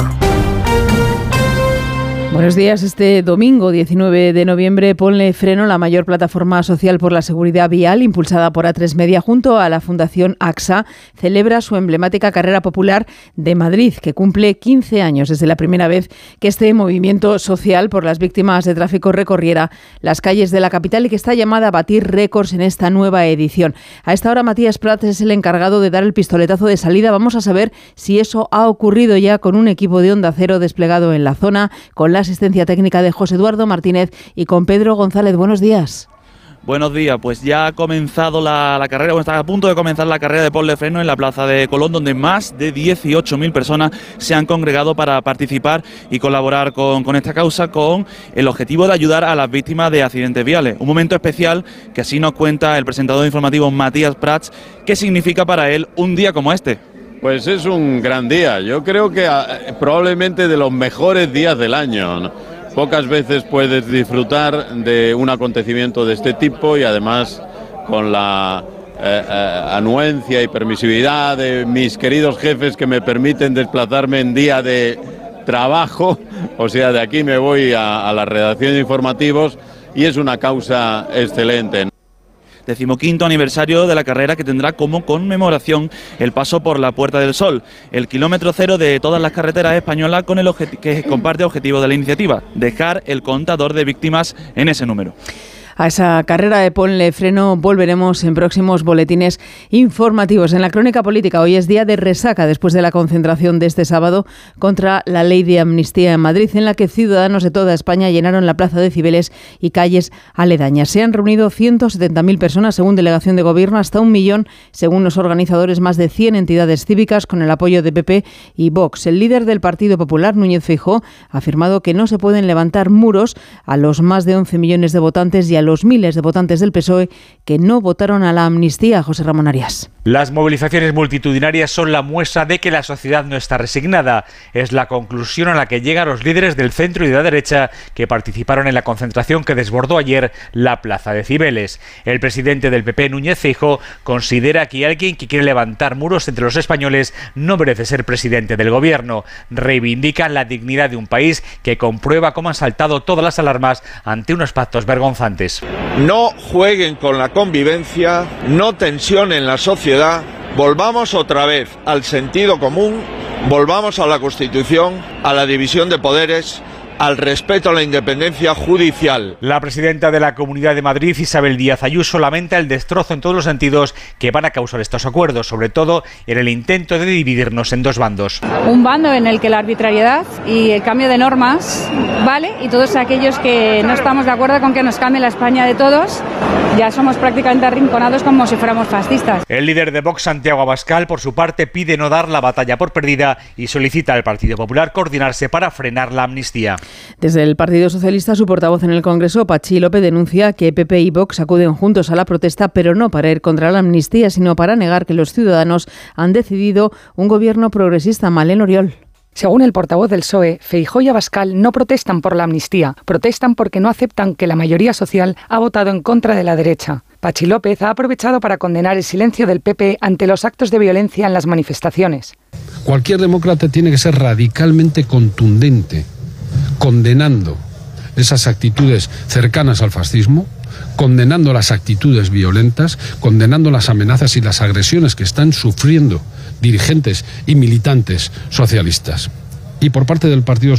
Buenos días. Este domingo 19 de noviembre, Ponle Freno, la mayor plataforma social por la seguridad vial, impulsada por A3 Media junto a la Fundación AXA, celebra su emblemática carrera popular de Madrid, que cumple 15 años desde la primera vez que este movimiento social por las víctimas de tráfico recorriera las calles de la capital y que está llamada a batir récords en esta nueva edición. A esta hora, Matías Prats es el encargado de dar el pistoletazo de salida. Vamos a saber si eso ha ocurrido ya con un equipo de Onda Cero desplegado en la zona, con la asistencia técnica de José Eduardo Martínez y con Pedro González. Buenos días.
Buenos días, pues ya ha comenzado la, carrera, bueno, está a punto de comenzar la carrera de Paul de Freno en la plaza de Colón, donde más de 18.000 personas se han congregado para participar y colaborar con, con esta causa, con el objetivo de ayudar a las víctimas de accidentes viales. Un momento especial que así nos cuenta el presentador informativo Matías Prats, qué significa para él un día como este.
Pues es un gran día, yo creo que ah, probablemente de los mejores días del año. Pocas veces puedes disfrutar de un acontecimiento de este tipo y además con la eh, eh, anuencia y permisividad de mis queridos jefes que me permiten desplazarme en día de trabajo, o sea, de aquí me voy a, a la redacción de informativos y es una causa excelente.
Decimoquinto aniversario de la carrera que tendrá como conmemoración el paso por la Puerta del Sol, el kilómetro cero de todas las carreteras españolas con el que comparte objetivo de la iniciativa, dejar el contador de víctimas en ese número.
A esa carrera de Ponle Freno volveremos en próximos boletines informativos. En la crónica política, hoy es día de resaca después de la concentración de este sábado contra la ley de amnistía en Madrid, en la que ciudadanos de toda España llenaron la plaza de Cibeles y calles aledañas. Se han reunido 170.000 personas, según delegación de gobierno, hasta un millón, según los organizadores, más de 100 entidades cívicas con el apoyo de PP y Vox. El líder del Partido Popular, Núñez Feijóo, ha afirmado que no se pueden levantar muros a los más de 11 millones de votantes y a los miles de votantes del PSOE que no votaron a la amnistía. José Ramón Arias.
Las movilizaciones multitudinarias son la muestra de que la sociedad no está resignada. Es la conclusión a la que llegan los líderes del centro y de la derecha que participaron en la concentración que desbordó ayer la plaza de Cibeles. El presidente del PP, Núñez Feijóo, considera que alguien que quiere levantar muros entre los españoles no merece ser presidente del gobierno. Reivindican la dignidad de un país que comprueba cómo han saltado todas las alarmas ante unos pactos vergonzantes.
No jueguen con la convivencia, no tensionen la sociedad, volvamos otra vez al sentido común, volvamos a la Constitución, a la división de poderes, al respeto a la independencia judicial.
La presidenta de la Comunidad de Madrid, Isabel Díaz Ayuso, lamenta el destrozo en todos los sentidos que van a causar estos acuerdos, sobre todo en el intento de dividirnos en dos bandos.
un bando en el que la arbitrariedad y el cambio de normas vale y todos aquellos que no estamos de acuerdo con que nos cambie la España de todos ya somos prácticamente arrinconados como si fuéramos fascistas.
El líder de Vox, Santiago Abascal, por su parte, pide no dar la batalla por perdida y solicita al Partido Popular coordinarse para frenar la amnistía.
Desde el Partido Socialista, su portavoz en el Congreso, Pachi López, denuncia que PP y Vox acuden juntos a la protesta, pero no para ir contra la amnistía, sino para negar que los ciudadanos han decidido un gobierno progresista. Malén Oriol.
Según el portavoz del PSOE, Feijóo y Abascal no protestan por la amnistía, protestan porque no aceptan que la mayoría social ha votado en contra de la derecha. Pachi López ha aprovechado para condenar el silencio del PP ante los actos de violencia en las manifestaciones.
Cualquier demócrata tiene que ser radicalmente contundente, condenando
esas actitudes cercanas al fascismo, condenando las actitudes violentas, condenando las amenazas y las agresiones que están sufriendo dirigentes y militantes socialistas. Y por parte del Partido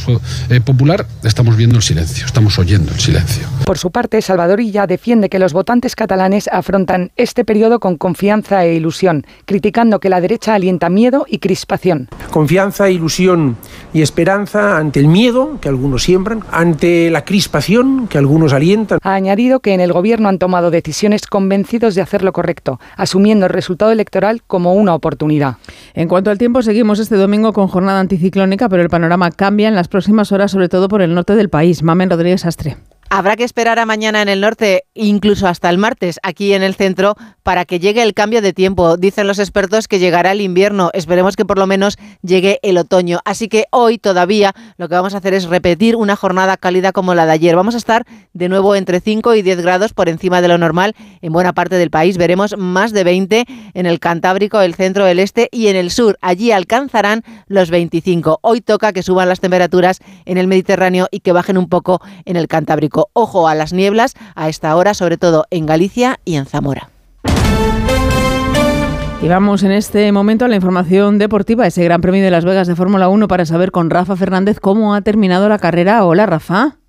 eh, Popular estamos viendo el silencio, estamos oyendo el silencio.
Por su parte, Salvador Illa defiende que los votantes catalanes afrontan este periodo con confianza e ilusión, criticando que la derecha alienta miedo y crispación.
Confianza, ilusión y esperanza ante el miedo que algunos siembran, ante la crispación que algunos alientan.
Ha añadido que en el gobierno han tomado decisiones convencidos de hacer lo correcto, asumiendo el resultado electoral como una oportunidad.
En cuanto al tiempo, seguimos este domingo con jornada anticiclónica, pero el panorama cambia en las próximas horas, sobre todo por el norte del país. Mamen Rodríguez Astre.
Habrá que esperar a mañana en el norte, incluso hasta el martes, aquí en el centro, para que llegue el cambio de tiempo. Dicen los expertos que llegará el invierno. Esperemos que por lo menos llegue el otoño. Así que hoy todavía lo que vamos a hacer es repetir una jornada cálida como la de ayer. Vamos a estar de nuevo entre 5 y 10 grados por encima de lo normal en buena parte del país. Veremos más de 20 en el Cantábrico, el centro, el este y en el sur. Allí alcanzarán los 25. Hoy toca que suban las temperaturas en el Mediterráneo y que bajen un poco en el Cantábrico. Ojo a las nieblas a esta hora, sobre todo en Galicia y en Zamora.
Y vamos en este momento a la información deportiva, ese Gran Premio de Las Vegas de Fórmula 1 para saber con Rafa Fernández cómo ha terminado la carrera. Hola, Rafa.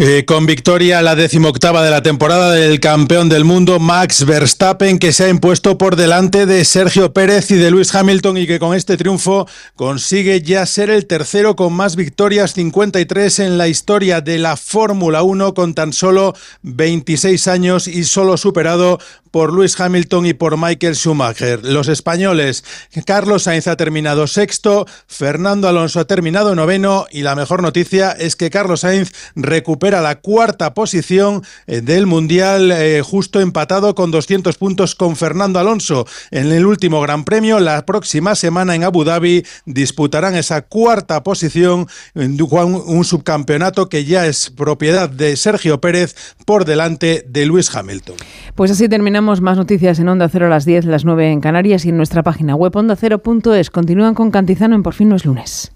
Eh, con victoria la decimoctava de la temporada del campeón del mundo Max Verstappen que se ha impuesto por delante de Sergio Pérez y de Lewis Hamilton y que con este triunfo consigue ya ser el tercero con más victorias 53 en la historia de la Fórmula 1 con tan solo 26 años y solo superado por Lewis Hamilton y por Michael Schumacher. Los españoles, Carlos Sainz ha terminado sexto, Fernando Alonso ha terminado noveno y la mejor noticia es que Carlos Sainz recupera la cuarta posición eh, del Mundial eh, justo empatado con 200 puntos con Fernando Alonso. En el último Gran Premio, la próxima semana en Abu Dhabi, disputarán esa cuarta posición un subcampeonato que ya es propiedad de Sergio Pérez por delante de Lewis Hamilton.
Pues así terminamos más noticias en Onda Cero a las 10, las 9 en Canarias y en nuestra página web ondacero.es. Continúan con Cantizano en Por fin no es lunes.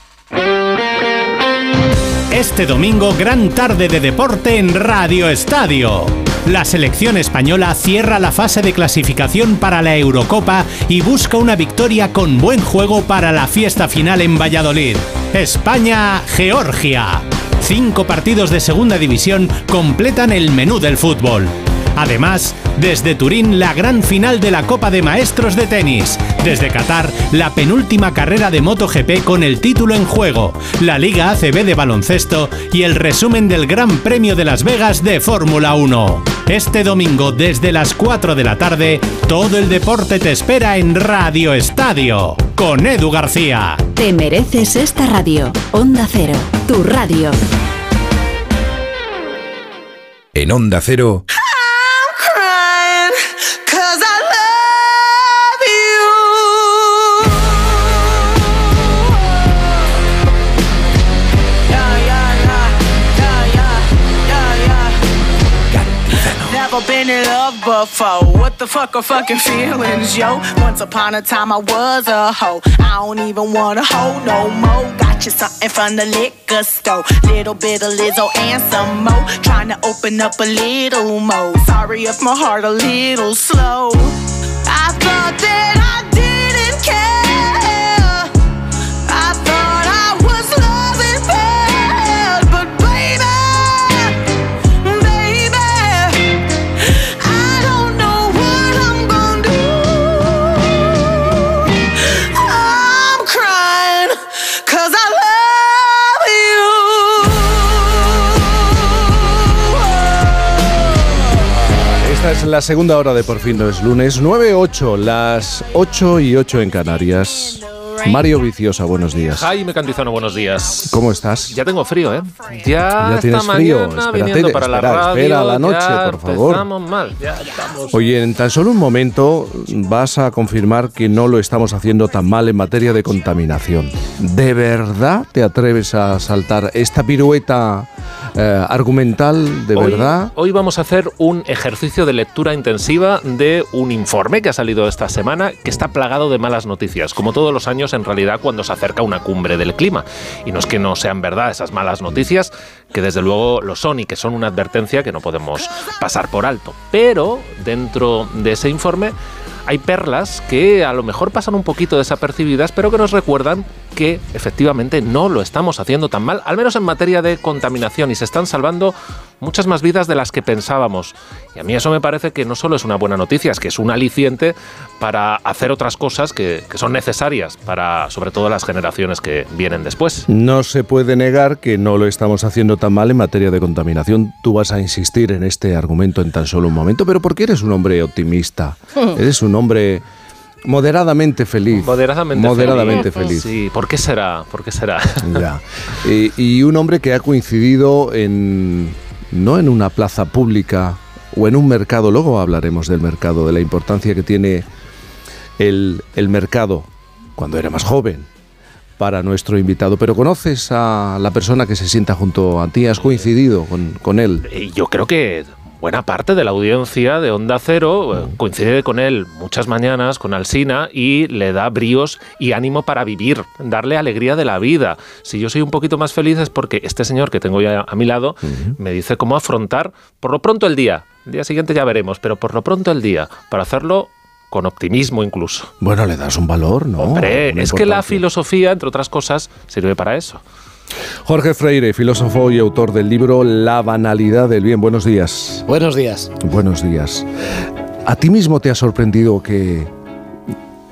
Este domingo, gran tarde de deporte en Radio Estadio. La selección española cierra la fase de clasificación para la Eurocopa y busca una victoria con buen juego para la fiesta final en Valladolid. España-Georgia. Cinco partidos de segunda división completan el menú del fútbol. Además, desde Turín la gran final de la Copa de Maestros de Tenis. Desde Qatar, la penúltima carrera de MotoGP con el título en juego. La Liga ACB de baloncesto y el resumen del Gran Premio de Las Vegas de Fórmula 1. Este domingo desde las 4 de la tarde, todo el deporte te espera en Radio Estadio. Con Edu García.
Te mereces esta radio. Onda Cero, tu radio.
En Onda Cero,
Never been in love before. What the fuck are fucking feelings, yo? Once upon a time I was a hoe. I don't even wanna hoe no more. Got you something from the liquor store. Little bit of Lizzo and some more. Trying to open up a little more. Sorry if my heart a little slow. I thought that I didn't care.
La segunda hora de Por fin no es lunes, 9-8, las 8 y 8 en Canarias. Mario Viciosa, buenos días.
Jaime Cantizano, buenos días.
¿Cómo estás?
Ya tengo frío, ¿eh? Ya,
¿Ya tienes frío? Espérate,
para la
espera,
radio,
espera a la noche,
ya
por favor.
Estamos mal, ya estamos.
Oye, en tan solo un momento vas a confirmar que no lo estamos haciendo tan mal en materia de contaminación. ¿De verdad te atreves a saltar esta pirueta eh, argumental de
Hoy-
verdad.
Hoy vamos a hacer un ejercicio de lectura intensiva de un informe que ha salido esta semana que está plagado de malas noticias, como todos los años en realidad cuando se acerca una cumbre del clima. Y no es que no sean verdad esas malas noticias, que desde luego lo son y que son una advertencia que no podemos pasar por alto. Pero dentro de ese informe hay perlas que a lo mejor pasan un poquito desapercibidas, pero que nos recuerdan que efectivamente no lo estamos haciendo tan mal, al menos en materia de contaminación, y se están salvando muchas más vidas de las que pensábamos. Y a mí eso me parece que no solo es una buena noticia, es que es un aliciente para hacer otras cosas que, que son necesarias para, sobre todo, las generaciones que vienen después.
No se puede negar que no lo estamos haciendo tan mal en materia de contaminación. Tú vas a insistir en este argumento en tan solo un momento, pero porque eres un hombre optimista. eres un hombre moderadamente feliz.
Moderadamente,
Moderadamente feliz.
Sí, ¿por qué será? ¿Por qué será?
Ya. Eh, y un hombre que ha coincidido en no en una plaza pública o en un mercado, luego hablaremos del mercado, de la importancia que tiene el, el mercado cuando era más joven para nuestro invitado. Pero conoces a la persona que se sienta junto a ti, has coincidido con, con él.
Y yo creo que buena parte de la audiencia de Onda Cero eh, coincide con él muchas mañanas, con Alsina, y le da bríos y ánimo para vivir, darle alegría de la vida. Si yo soy un poquito más feliz es porque este señor que tengo ya a mi lado me dice cómo afrontar, por lo pronto el día. El día siguiente ya veremos, pero por lo pronto el día, para hacerlo con optimismo incluso.
Bueno, le das un valor, ¿no?
Hombre, es que la filosofía, entre otras cosas, sirve para eso.
Jorge Freire, filósofo y autor del libro La banalidad del bien. Buenos días.
Buenos días.
Buenos días. ¿A ti mismo te ha sorprendido que,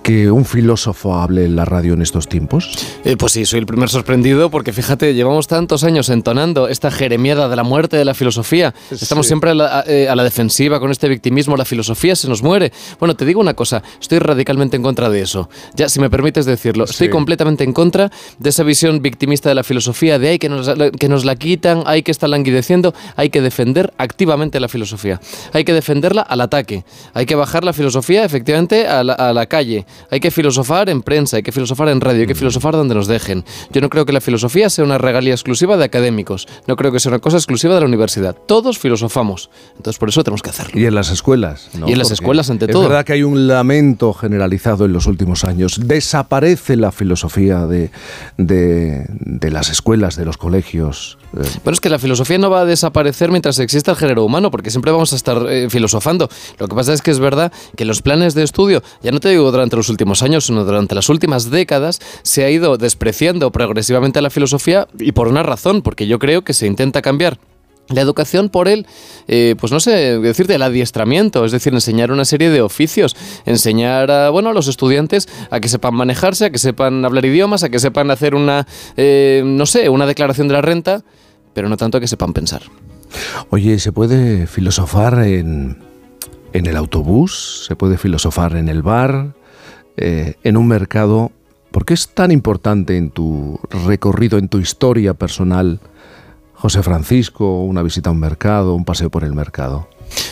que un filósofo hable en la radio en estos tiempos?
Eh, pues sí, soy el primer sorprendido porque fíjate, llevamos tantos años entonando esta jeremiada de la muerte de la filosofía. Estamos siempre a la, a- eh, a la defensiva con este victimismo, la filosofía se nos muere. Bueno, te digo una cosa, estoy radicalmente en contra de eso. Ya, si me permites decirlo, estoy
Sí.
completamente en contra de esa visión victimista de la filosofía, de hay que nos, la- que nos la quitan, hay que estar languideciendo, hay que defender activamente la filosofía. Hay que defenderla al ataque. Hay que bajar la filosofía efectivamente a la, a la calle. Hay que filosofar en prensa, hay que filosofar en radio, hay que filosofar donde nos dejen. Yo no creo que la filosofía sea una regalía exclusiva de académicos. No creo que sea una cosa exclusiva de la universidad. Todos filosofamos. Entonces por eso tenemos que hacerlo.
Y en las escuelas. ¿no?
Y en las
Porque
escuelas, ante
es
todo.
verdad que hay un lamento generalizado en los últimos años. Desaparece la filosofía de, de, de las escuelas, de los colegios. Eh,
Bueno, es que la filosofía no va a desaparecer mientras exista el género humano, porque siempre vamos a estar eh, filosofando. Lo que pasa es que es verdad que los planes de estudio, ya no te digo durante los últimos años, sino durante las últimas décadas, se ha ido despreciando progresivamente la filosofía y por una razón, porque yo creo que se intenta cambiar. La educación por el, eh, pues no sé, decirte, el adiestramiento, es decir, enseñar una serie de oficios, enseñar a, bueno, a los estudiantes a que sepan manejarse, a que sepan hablar idiomas, a que sepan hacer una, eh, no sé, una declaración de la renta, pero no tanto a que sepan pensar.
Oye, ¿se puede filosofar en, en el autobús? ¿Se puede filosofar en el bar? Eh, ¿En un mercado? ¿Por qué es tan importante en tu recorrido, en tu historia personal, José Francisco, una visita a un mercado, un paseo por el mercado?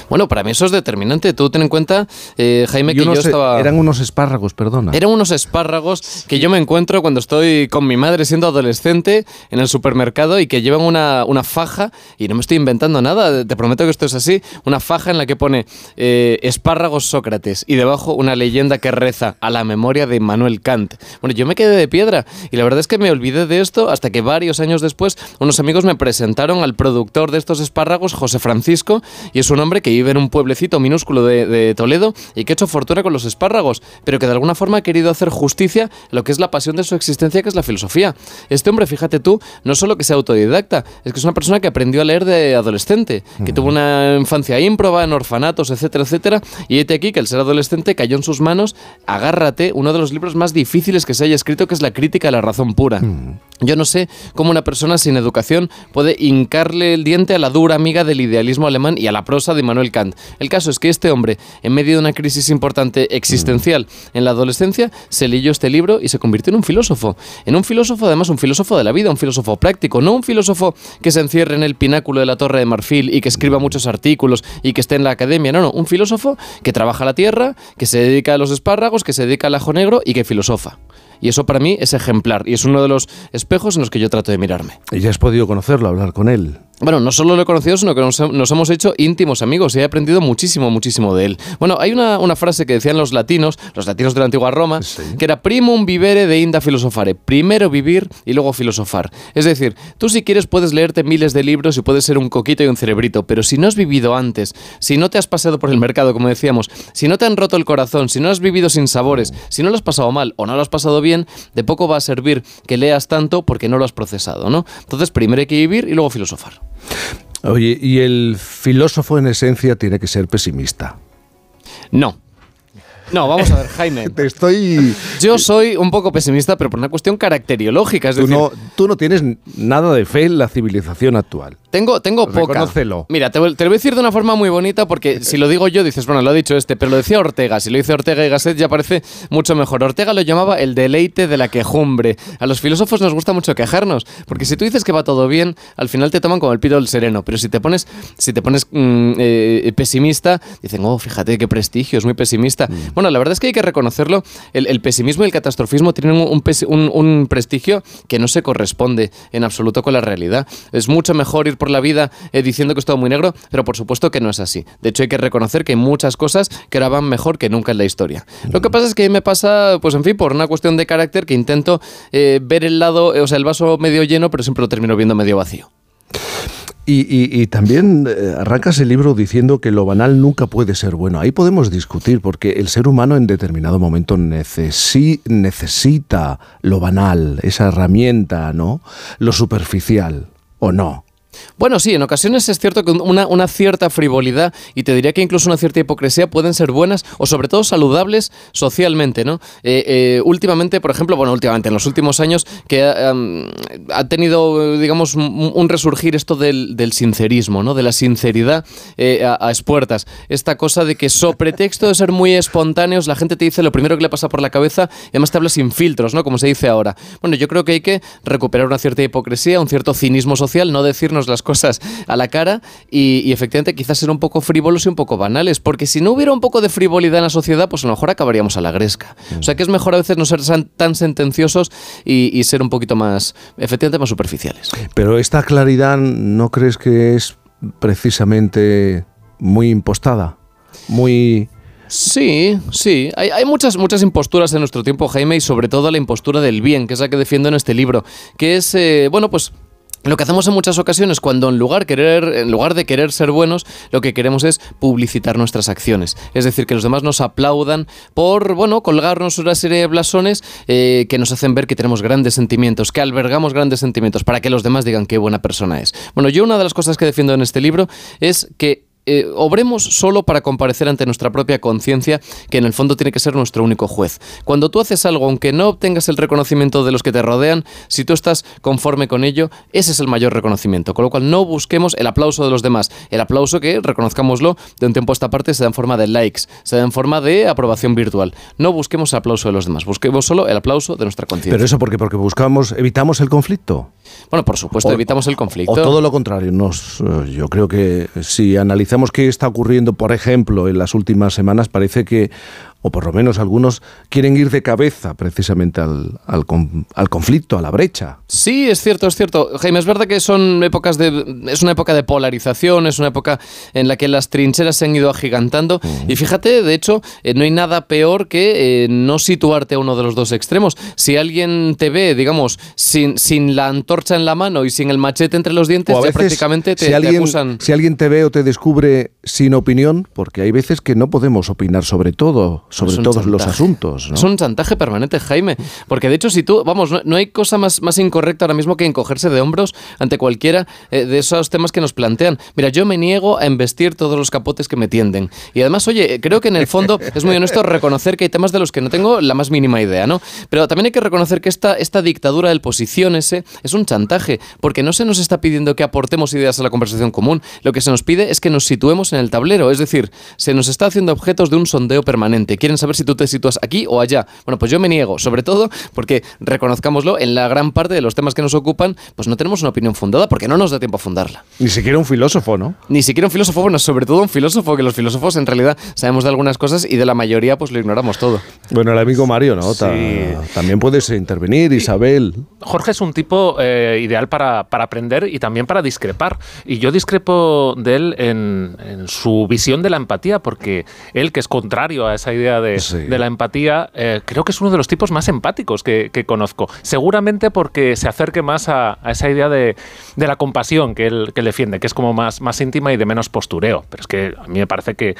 Bueno, para mí eso es determinante. Tú ten en cuenta, eh, Jaime, que yo
unos-
estaba...
Eran unos espárragos, perdona.
Eran unos espárragos que yo me encuentro cuando estoy con mi madre siendo adolescente en el supermercado y que llevan una, una faja, y no me estoy inventando nada, te prometo que esto es así, una faja en la que pone eh, espárragos Sócrates y debajo una leyenda que reza a la memoria de Immanuel Kant. Bueno, yo me quedé de piedra y la verdad es que me olvidé de esto hasta que varios años después unos amigos me presentaron al productor de estos espárragos, José Francisco, y es un hombre que vive en un pueblecito minúsculo de, de Toledo y que ha hecho fortuna con los espárragos, pero que de alguna forma ha querido hacer justicia a lo que es la pasión de su existencia, que es la filosofía. Este hombre, fíjate tú, no solo que sea autodidacta, es que es una persona que aprendió a leer de adolescente, que tuvo una infancia ímproba, en orfanatos, etcétera, etcétera, y este aquí que al ser adolescente cayó en sus manos, agárrate, uno de los libros más difíciles que se haya escrito, que es La crítica a la razón pura. Yo no sé cómo una persona sin educación puede hincarle el diente a la dura amiga del idealismo alemán y a la prosa de Immanuel Kant. El caso es que este hombre, en medio de una crisis importante existencial en la adolescencia, se leyó este libro y se convirtió en un filósofo. En un filósofo, además, un filósofo de la vida, un filósofo práctico, no un filósofo que se encierre en el pináculo de la Torre de Marfil y que escriba muchos artículos y que esté en la academia. No, no, un filósofo que trabaja la tierra, que se dedica a los espárragos, que se dedica al ajo negro y que filosofa. Y eso para mí es ejemplar y es uno de los espejos en los que yo trato de mirarme.
Y ya has podido conocerlo, hablar con él.
Bueno, no solo lo he conocido, sino que nos, nos hemos hecho íntimos amigos y he aprendido muchísimo, muchísimo de él. Bueno, hay una, una frase que decían los latinos, los latinos de la antigua Roma, que era primum vivere de inda filosofare. Primero vivir y luego filosofar. Es decir, tú si quieres puedes leerte miles de libros y puedes ser un coquito y un cerebrito, pero si no has vivido antes, si no te has paseado por el mercado, como decíamos, si no te han roto el corazón, si no has vivido sin sabores, si no lo has pasado mal o no lo has pasado bien, de poco va a servir que leas tanto porque no lo has procesado, ¿no? Entonces, primero hay que vivir y luego filosofar.
Oye, y el filósofo en esencia tiene que ser pesimista.
No. No, vamos a ver, Jaime.
Te estoy.
Yo soy un poco pesimista, pero por una cuestión caracteriológica. Es
Tú
decir,
no, tú no tienes nada de fe en la civilización actual.
Tengo, tengo poca.
Reconócelo.
Mira, te, lo voy a decir de una forma muy bonita porque si lo digo yo dices, bueno, lo ha dicho este, pero lo decía Ortega. Si lo dice Ortega y Gasset ya parece mucho mejor. Ortega lo llamaba el deleite de la quejumbre. A los filósofos nos gusta mucho quejarnos, porque si tú dices que va todo bien, al final te toman como el pito del sereno. Pero si te pones, si te pones mm, eh, pesimista, dicen, oh, fíjate qué prestigio, es muy pesimista. Bueno, la verdad es que hay que reconocerlo. El, pesimismo y el catastrofismo tienen un, prestigio que no se corresponde en absoluto con la realidad. Es mucho mejor ir por la vida eh, diciendo que es todo muy negro, pero por supuesto que no es así. De hecho, hay que reconocer que hay muchas cosas que ahora van mejor que nunca en la historia. Lo que pasa es que me pasa, pues en fin, por una cuestión de carácter que intento eh, ver el lado, eh, o sea, el vaso medio lleno, pero siempre lo termino viendo medio vacío.
Y, y- y también eh, arrancas el libro diciendo que lo banal nunca puede ser bueno. Ahí podemos discutir, porque el ser humano en determinado momento necesi- necesita lo banal, esa herramienta, ¿no? Lo superficial, ¿o no?
Bueno, sí, en ocasiones es cierto que una, una cierta frivolidad y te diría que incluso una cierta hipocresía pueden ser buenas o sobre todo saludables socialmente, ¿no? Eh, eh, últimamente, por ejemplo, bueno, últimamente, en los últimos años, que ha, tenido, digamos, un, resurgir esto del, del sincerismo, ¿no? De la sinceridad eh, a, a espuertas. Esta cosa de que, so pretexto de ser muy espontáneos, la gente te dice lo primero que le pasa por la cabeza y además te habla sin filtros, ¿no? Como se dice ahora. Bueno, yo creo que hay que recuperar una cierta hipocresía, un cierto cinismo social, no decirnos las cosas a la cara y, y efectivamente quizás ser un poco frívolos y un poco banales, porque si no hubiera un poco de frivolidad en la sociedad, pues a lo mejor acabaríamos a la gresca. O sea que es mejor a veces no ser tan sentenciosos y, y ser un poquito más, efectivamente, más superficiales.
Pero esta claridad, ¿no crees que es precisamente muy impostada? Muy...
Sí, sí. Hay, hay muchas, muchas imposturas en nuestro tiempo, Jaime, y sobre todo la impostura del bien, que es la que defiendo en este libro, que es, eh, bueno, pues... Lo que hacemos en muchas ocasiones cuando en lugar, querer, en lugar de querer ser buenos, lo que queremos es publicitar nuestras acciones. Es decir, que los demás nos aplaudan por, bueno, colgarnos una serie de blasones eh, que nos hacen ver que tenemos grandes sentimientos, que albergamos grandes sentimientos, para que los demás digan qué buena persona es. Bueno, yo una de las cosas que defiendo en este libro es que eh, obremos solo para comparecer ante nuestra propia conciencia, que en el fondo tiene que ser nuestro único juez. Cuando tú haces algo, aunque no obtengas el reconocimiento de los que te rodean, si tú estás conforme con ello, ese es el mayor reconocimiento. Con lo cual, no busquemos el aplauso de los demás. El aplauso que, reconozcámoslo, de un tiempo a esta parte se da en forma de likes, se da en forma de aprobación virtual. No busquemos aplauso de los demás, busquemos solo el aplauso de nuestra conciencia.
Pero eso porque porque buscamos evitamos el conflicto.
Bueno, por supuesto,
O-
evitamos el conflicto.
O todo lo contrario. Nos, eh, yo creo que si analizamos qué está ocurriendo, por ejemplo, en las últimas semanas, parece que, o por lo menos algunos, quieren ir de cabeza precisamente al, al, al conflicto, a la brecha.
Sí, es cierto, es cierto. Jaime, es verdad que son épocas de. Es una época de polarización, es una época en la que las trincheras se han ido agigantando. Y fíjate, de hecho, eh, no hay nada peor que eh, no situarte a uno de los dos extremos. Si alguien te ve, digamos, sin, sin la antorcha en la mano y sin el machete entre los dientes,
O a
ya prácticamente te,
si,
te
alguien,
acusan.
si alguien te ve o te descubre sin opinión, porque hay veces que no podemos opinar sobre todo, sobre todos los asuntos. ¿no?
Es un chantaje permanente, Jaime. Porque de hecho, si tú, vamos, no, no hay cosa más, más incorrecta ahora mismo que encogerse de hombros ante cualquiera eh, de esos temas que nos plantean. Mira, yo me niego a embestir todos los capotes que me tienden. Y además, oye, creo que en el fondo es muy honesto reconocer que hay temas de los que no tengo la más mínima idea, ¿no? Pero también hay que reconocer que esta, esta dictadura del posición ese es un chantaje, porque no se nos está pidiendo que aportemos ideas a la conversación común. Lo que se nos pide es que nos situemos en el tablero, es decir, se nos está haciendo objetos de un sondeo permanente. Quieren saber si tú te sitúas aquí o allá. Bueno, pues yo me niego, sobre todo porque, reconozcámoslo, en la gran parte de los temas que nos ocupan, pues no tenemos una opinión fundada porque no nos da tiempo a fundarla.
Ni siquiera un filósofo, ¿no?
Ni siquiera un filósofo, bueno, sobre todo un filósofo, que los filósofos en realidad sabemos de algunas cosas y de la mayoría pues lo ignoramos todo.
Bueno, el amigo Mario, ¿no? Ta- También puedes intervenir, Isabel.
Jorge es un tipo eh, ideal para, para aprender y también para discrepar. Y yo discrepo de él en, en su visión de la empatía, porque él, que es contrario a esa idea de, de la empatía, eh, creo que es uno de los tipos más empáticos que, que conozco. Seguramente porque se acerque más a, a esa idea de, de la compasión que él, que él defiende, que es como más, más íntima y de menos postureo. Pero es que a mí me parece que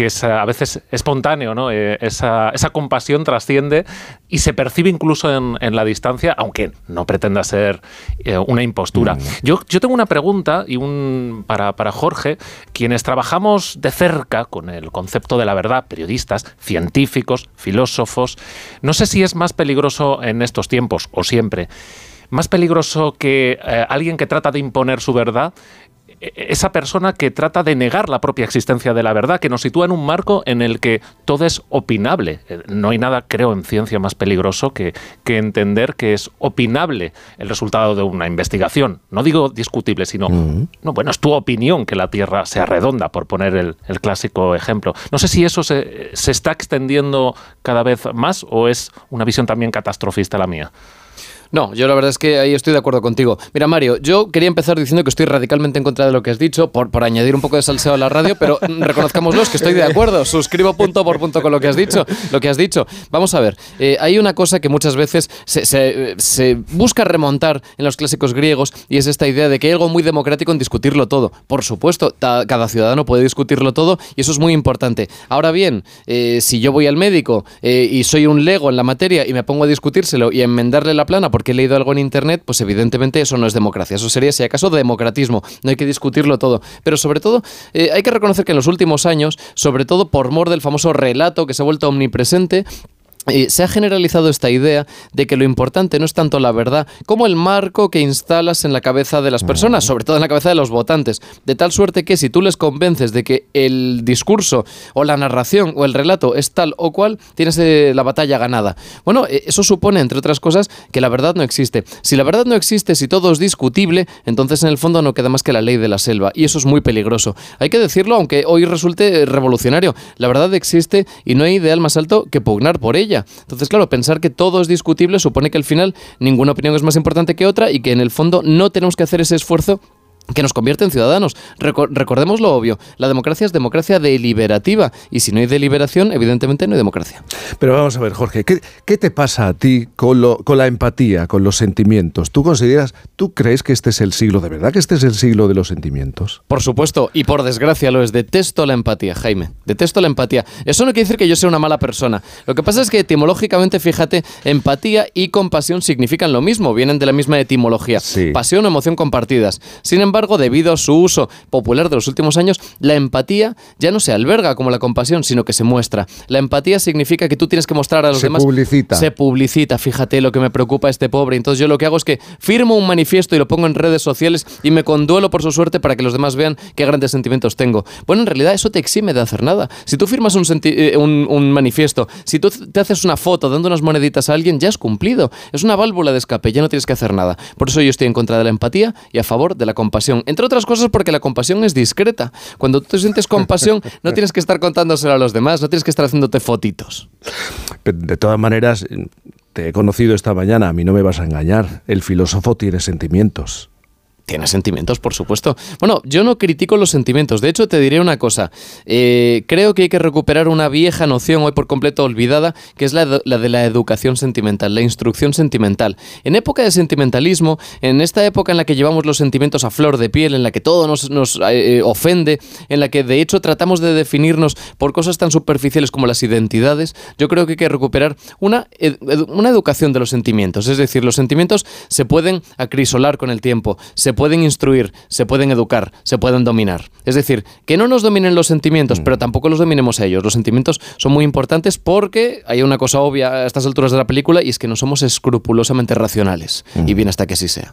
que es a veces espontáneo, ¿no? Eh, esa, esa compasión trasciende y se percibe incluso en, en la distancia, aunque no pretenda ser eh, una impostura. Yo, yo tengo una pregunta y un para, para Jorge, quienes trabajamos de cerca con el concepto de la verdad, periodistas, científicos, filósofos, no sé si es más peligroso en estos tiempos o siempre. Más peligroso que eh, alguien que trata de imponer su verdad esa persona que trata de negar la propia existencia de la verdad, que nos sitúa en un marco en el que todo es opinable. Eh, No hay nada, creo, en ciencia más peligroso que, que entender que es opinable el resultado de una investigación. No digo discutible, sino, no, bueno, es tu opinión que la Tierra sea redonda, por poner el, el clásico ejemplo. No sé si eso se, se está extendiendo cada vez más o es una visión también catastrofista la mía.
No, yo la verdad es que ahí estoy de acuerdo contigo. Mira, Mario, yo quería empezar diciendo que estoy radicalmente en contra de lo que has dicho, por, por añadir un poco de salseo a la radio, pero reconozcámoslo, es que estoy de acuerdo. Suscribo punto por punto con lo que has dicho. Lo que has dicho. Vamos a ver, eh, hay una cosa que muchas veces se, se- busca remontar en los clásicos griegos y es esta idea de que hay algo muy democrático en discutirlo todo. Por supuesto, cada ciudadano puede discutirlo todo y eso es muy importante. Ahora bien, eh, si yo voy al médico eh, y soy un lego en la materia y me pongo a discutírselo y a enmendarle la plana porque he leído algo en internet, pues evidentemente eso no es democracia. Eso sería, si acaso, democratismo. No hay que discutirlo todo. Pero sobre todo, eh, hay que reconocer que en los últimos años, sobre todo por mor del famoso relato que se ha vuelto omnipresente, eh, se ha generalizado esta idea de que lo importante no es tanto la verdad como el marco que instalas en la cabeza de las personas, sobre todo en la cabeza de los votantes, de tal suerte que si tú les convences de que el discurso o la narración o el relato es tal o cual, tienes eh, la batalla ganada. Bueno, eh, eso supone, entre otras cosas, que la verdad no existe. Si la verdad no existe, si todo es discutible, entonces en el fondo no queda más que la ley de la selva, y eso es muy peligroso. Hay que decirlo, aunque hoy resulte revolucionario. La verdad existe y no hay ideal más alto que pugnar por ella. Entonces, claro, pensar que todo es discutible supone que al final ninguna opinión es más importante que otra y que en el fondo no tenemos que hacer ese esfuerzo que nos convierte en ciudadanos. Reco- recordemos lo obvio, la democracia es democracia deliberativa y si no hay deliberación, evidentemente no hay democracia.
Pero vamos a ver, Jorge, ¿qué, qué te pasa a ti con, lo- con la empatía, con los sentimientos? ¿Tú consideras, tú crees que este es el siglo, de verdad que este es el siglo de los sentimientos?
Por supuesto, y por desgracia lo es. Detesto la empatía, Jaime. Detesto la empatía. Eso no quiere decir que yo sea una mala persona. Lo que pasa es que etimológicamente, fíjate, empatía y compasión significan lo mismo, vienen de la misma etimología. Pasión o emoción compartidas. Sin embargo, debido a su uso popular de los últimos años, la empatía ya no se alberga como la compasión, sino que se muestra. La empatía significa que tú tienes que mostrar a los
Se
demás.
publicita.
Se publicita, fíjate lo que me preocupa a este pobre. Entonces yo lo que hago es que firmo un manifiesto y lo pongo en redes sociales y me conduelo por su suerte para que los demás vean qué grandes sentimientos tengo. Bueno, en realidad eso te exime de hacer nada. Si tú firmas un, eh, un, un manifiesto, si tú te haces una foto dando unas moneditas a alguien, ya has cumplido. Es una válvula de escape, ya no tienes que hacer nada. Por eso yo estoy en contra de la empatía y a favor de la compasión. Entre otras cosas porque la compasión es discreta. Cuando tú sientes compasión, no tienes que estar contándoselo a los demás, no tienes que estar haciéndote fotitos.
De todas maneras, te he conocido esta mañana, a mí no me vas a engañar. El filósofo tiene sentimientos.
Tiene sentimientos, por supuesto. Bueno, yo no critico los sentimientos. De hecho, te diré una cosa. Eh, creo que hay que recuperar una vieja noción hoy por completo olvidada, que es la, de- la educación sentimental, la instrucción sentimental. En época de sentimentalismo, en esta época en la que llevamos los sentimientos a flor de piel, en la que todo nos, eh, eh, ofende, en la que de hecho tratamos de definirnos por cosas tan superficiales como las identidades, yo creo que hay que recuperar una, una educación de los sentimientos. Es decir, los sentimientos se pueden acrisolar con el tiempo, se pueden instruir, se pueden educar, se pueden dominar. Es decir, que no nos dominen los sentimientos, pero tampoco los dominemos a ellos. Los sentimientos son muy importantes porque hay una cosa obvia a estas alturas de la película y es que no somos escrupulosamente racionales. Y bien hasta que así sea.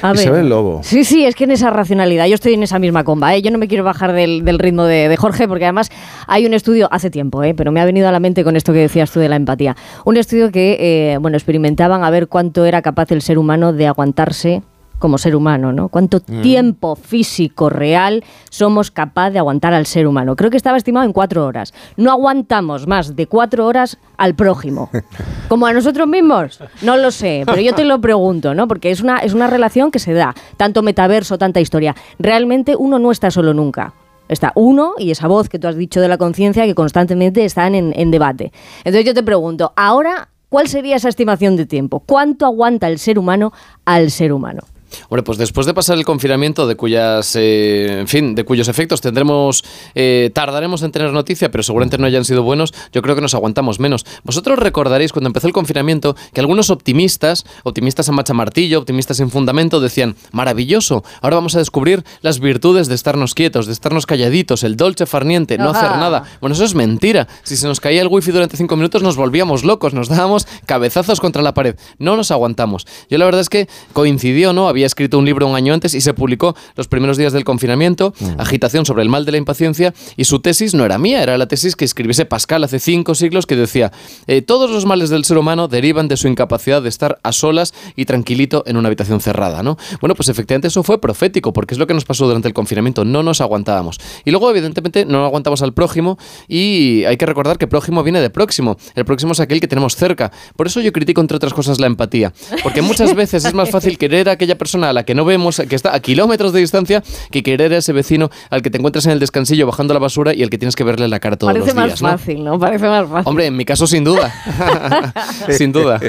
A ver.
Isabel Lobo.
Sí, sí, es que en esa racionalidad, yo estoy en esa misma comba, ¿eh? yo no me quiero bajar del, del ritmo de, de Jorge, porque además hay un estudio, hace tiempo, ¿eh? pero me ha venido a la mente con esto que decías tú de la empatía, un estudio que, eh, bueno, experimentaban a ver cuánto era capaz el ser humano de aguantarse como ser humano, ¿no? Cuánto
Mm.
tiempo físico real somos capaz de aguantar al ser humano. Creo que estaba estimado en cuatro horas. No aguantamos más de cuatro horas al prójimo. ¿Como a nosotros mismos? No lo sé, pero yo te lo pregunto, ¿no? Porque es una, es una relación que se da, tanto metaverso, tanta historia. Realmente uno no está solo nunca. Está uno y esa voz que tú has dicho de la conciencia que constantemente están en, en debate. Entonces yo te pregunto, ahora, ¿cuál sería esa estimación de tiempo? ¿Cuánto aguanta el ser humano al ser humano?
Hombre, pues después de pasar el confinamiento, de cuyas, eh, en fin, de cuyos efectos tendremos, eh, tardaremos en tener noticia, pero seguramente no hayan sido buenos, yo creo que nos aguantamos menos. Vosotros recordaréis cuando empezó el confinamiento que algunos optimistas, optimistas a macha martillo, optimistas sin fundamento, decían, maravilloso, ahora vamos a descubrir las virtudes de estarnos quietos, de estarnos calladitos, el dolce farniente, no
Ajá.
hacer nada. Bueno, eso es mentira. Si se nos caía el wifi durante cinco minutos, nos volvíamos locos, nos dábamos cabezazos contra la pared. No nos aguantamos. Yo la verdad es que coincidió, ¿no? Había escrito un libro un año antes y se publicó los primeros días del confinamiento, Agitación sobre el mal de la impaciencia, y su tesis no era mía, era la tesis que escribiese Pascal hace cinco siglos que decía, eh, todos los males del ser humano derivan de su incapacidad de estar a solas y tranquilito en una habitación cerrada, ¿no? Bueno, pues efectivamente eso fue profético, porque es lo que nos pasó durante el confinamiento, no nos aguantábamos. Y luego, evidentemente, no aguantamos al prójimo y hay que recordar que prójimo viene de próximo. El próximo es aquel que tenemos cerca. Por eso yo critico, entre otras cosas, la empatía. Porque muchas veces es más fácil querer a aquella persona a la que no vemos, que está a kilómetros de distancia, que querer a ese vecino al que te encuentras en el descansillo bajando la basura y al que tienes que verle la cara todos
Parece
los
más
días. ¿no?
fácil, ¿no? Parece más fácil.
Hombre, en mi caso, sin duda. sin duda.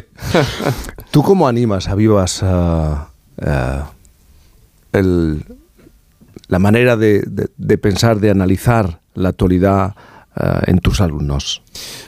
¿Tú cómo animas a Vivas ah, ah, el- la manera de, de- de pensar, de analizar la actualidad ah, en tus alumnos?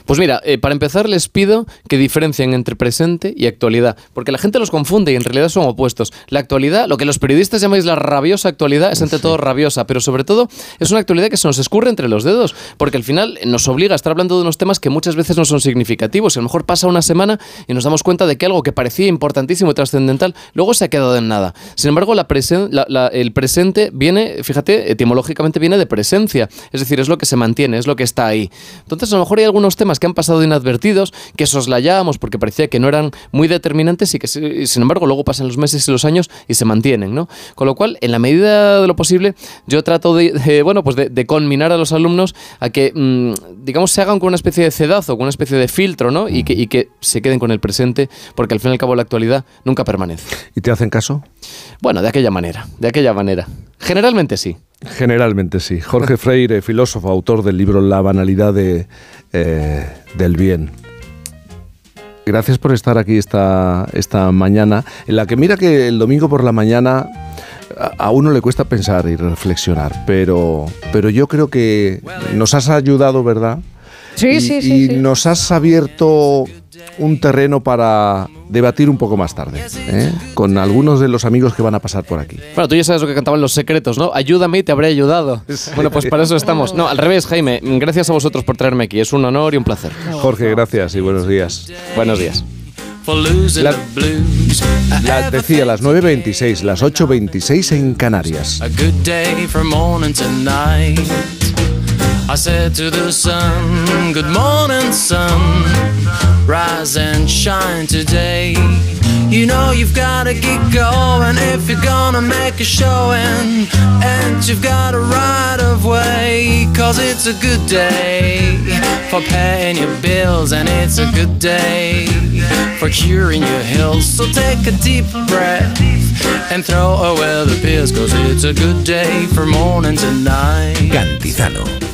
Pues mira, eh, para empezar les pido que diferencien entre presente y actualidad, porque la gente los confunde y en realidad son opuestos. La actualidad, lo que los periodistas llamáis la rabiosa actualidad, es ante todo rabiosa, pero sobre todo es una actualidad que se nos escurre entre los dedos, porque al final nos obliga a estar hablando de unos temas que muchas veces no son significativos. Y a lo mejor pasa una semana y nos damos cuenta de que algo que parecía importantísimo y trascendental luego se ha quedado en nada. Sin embargo, la presen- la- la- el presente viene, fíjate, etimológicamente viene de presencia, es decir, es lo que se mantiene, es lo que está ahí. Entonces, a lo mejor hay algunos temas que han pasado inadvertidos, que soslayábamos porque parecía que no eran muy determinantes y que, si- sin embargo, luego pasan los meses y los años y se mantienen, ¿no? Con lo cual, en la medida de lo posible, yo trato de, de, bueno, pues de, de conminar a los alumnos a que, mm, digamos, se hagan con una especie de cedazo, con una especie de filtro, ¿no? Y que, y que se queden con el presente, porque al fin y al cabo la actualidad nunca permanece.
¿Y te hacen caso?
Bueno, de aquella manera, de aquella manera. Generalmente sí.
Generalmente sí. Jorge Freire, filósofo, autor del libro La banalidad de, eh, del bien. Gracias por estar aquí esta, esta mañana, en la que mira que el domingo por la mañana a, uno le cuesta pensar y reflexionar, pero, pero yo creo que nos has ayudado, ¿verdad?
Sí,
y,
sí,
y
sí, sí.
nos has abierto un terreno para debatir un poco más tarde, ¿eh? con algunos de los amigos que van a pasar por aquí.
Bueno, tú ya sabes lo que cantaban los secretos, ¿no? Ayúdame y te habré ayudado. Bueno, pues para eso estamos. No, al revés, Jaime. Gracias a vosotros por traerme aquí. Es un honor y un placer.
Jorge, gracias y buenos días.
Buenos días.
La, decía las 9.26, las 8.26 en Canarias.
I said to the sun, Good morning, sun. Rise and shine today. You know you've gotta get going if you're gonna make a showing. And you've got a right of way, cause it's a good day for paying your bills, and it's a good day for curing your health. So take a deep breath and throw away the pills, cause it's a good day for morning to night.
Cantizano.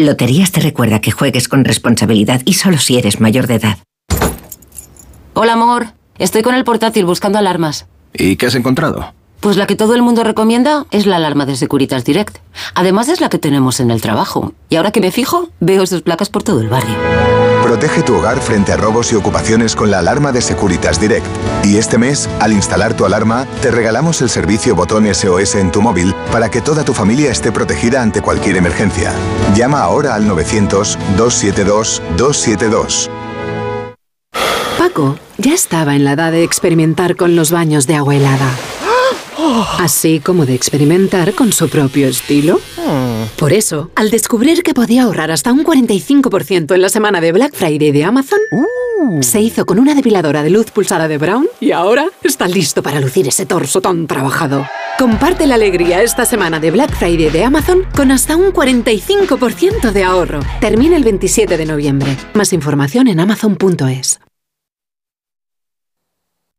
Loterías te recuerda que juegues con responsabilidad y solo si eres mayor de edad.
Hola, amor. Estoy con el portátil buscando alarmas.
¿Y qué has encontrado?
Pues la que todo el mundo recomienda es la alarma de Securitas Direct. Además es la que tenemos en el trabajo. Y ahora que me fijo, veo sus placas por todo el barrio.
Protege tu hogar frente a robos y ocupaciones con la alarma de Securitas Direct. Y este mes, al instalar tu alarma, te regalamos el servicio botón SOS en tu móvil para que toda tu familia esté protegida ante cualquier emergencia. Llama ahora al 900-272-272.
Paco ya estaba en la edad de experimentar con los baños de agua helada. Así como de experimentar con su propio estilo. Por eso, al descubrir que podía ahorrar hasta un 45% en la semana de Black Friday de Amazon, se hizo con una depiladora de luz pulsada de Brown y ahora está listo para lucir ese torso tan trabajado. Comparte la alegría esta semana de Black Friday de Amazon con hasta un 45% de ahorro. Termina el 27 de noviembre. Más información en amazon.es.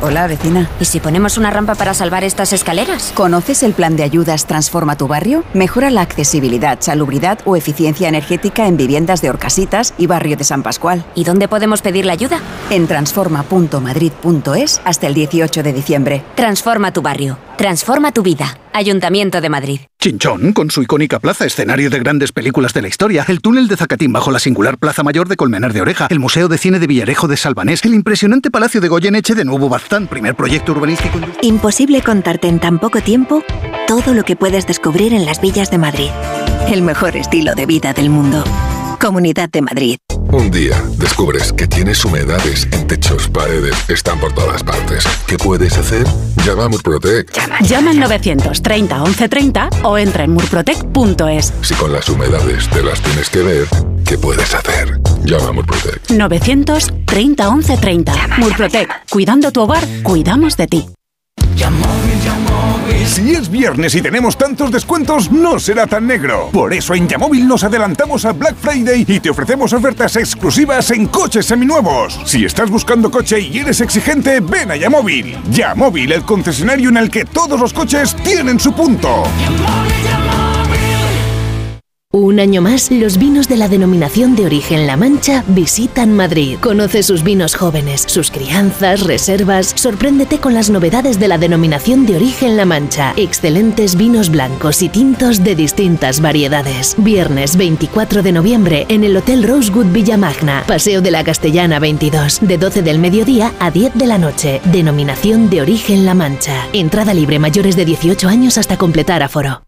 Hola, vecina. ¿Y si ponemos una rampa para salvar estas escaleras? ¿Conoces el plan de ayudas Transforma tu barrio? Mejora la accesibilidad, salubridad o eficiencia energética en viviendas de Orcasitas y barrio de San Pascual. ¿Y dónde podemos pedir la ayuda? En transforma.madrid.es hasta el 18 de diciembre. Transforma tu barrio. Transforma tu vida. Ayuntamiento de Madrid.
Chinchón, con su icónica plaza, escenario de grandes películas de la historia, el túnel de Zacatín bajo la singular Plaza Mayor de Colmenar de Oreja, el Museo de Cine de Villarejo de Salvanés, el impresionante Palacio de Goyeneche de Nuevo Baztán, primer proyecto urbanístico.
Imposible contarte en tan poco tiempo todo lo que puedes descubrir en las villas de Madrid. El mejor estilo de vida del mundo. Comunidad de Madrid.
Un día descubres que tienes humedades en techos, paredes, están por todas partes. ¿Qué puedes hacer? Llama a Murprotec.
Llama al 930 1130 o entra en murprotec.es.
Si con las humedades te las tienes que ver, ¿qué puedes hacer? Llama a Murprotec.
930 1130. Murprotec. Cuidando tu hogar, cuidamos de ti.
Si es viernes y tenemos tantos descuentos, no será tan negro. Por eso en Yamóvil nos adelantamos al Black Friday y te ofrecemos ofertas exclusivas en coches seminuevos. Si estás buscando coche y eres exigente, ven a Yamóvil. Yamóvil, el concesionario en el que todos los coches tienen su punto.
Un año más, los vinos de la denominación de origen La Mancha visitan Madrid. Conoce sus vinos jóvenes, sus crianzas, reservas. Sorpréndete con las novedades de la denominación de origen La Mancha. Excelentes vinos blancos y tintos de distintas variedades. Viernes 24 de noviembre en el Hotel Rosewood Villamagna, Paseo de la Castellana 22, de 12 del mediodía a 10 de la noche. Denominación de origen La Mancha. Entrada libre mayores de 18 años hasta completar aforo.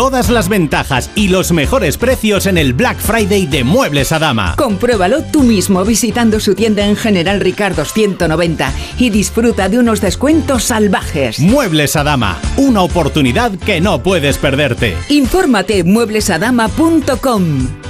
Todas las ventajas y los mejores precios en el Black Friday de Muebles a Dama.
Compruébalo tú mismo visitando su tienda en General Ricardo 190 y disfruta de unos descuentos salvajes.
Muebles a Dama, una oportunidad que no puedes perderte.
Infórmate en mueblesadama.com.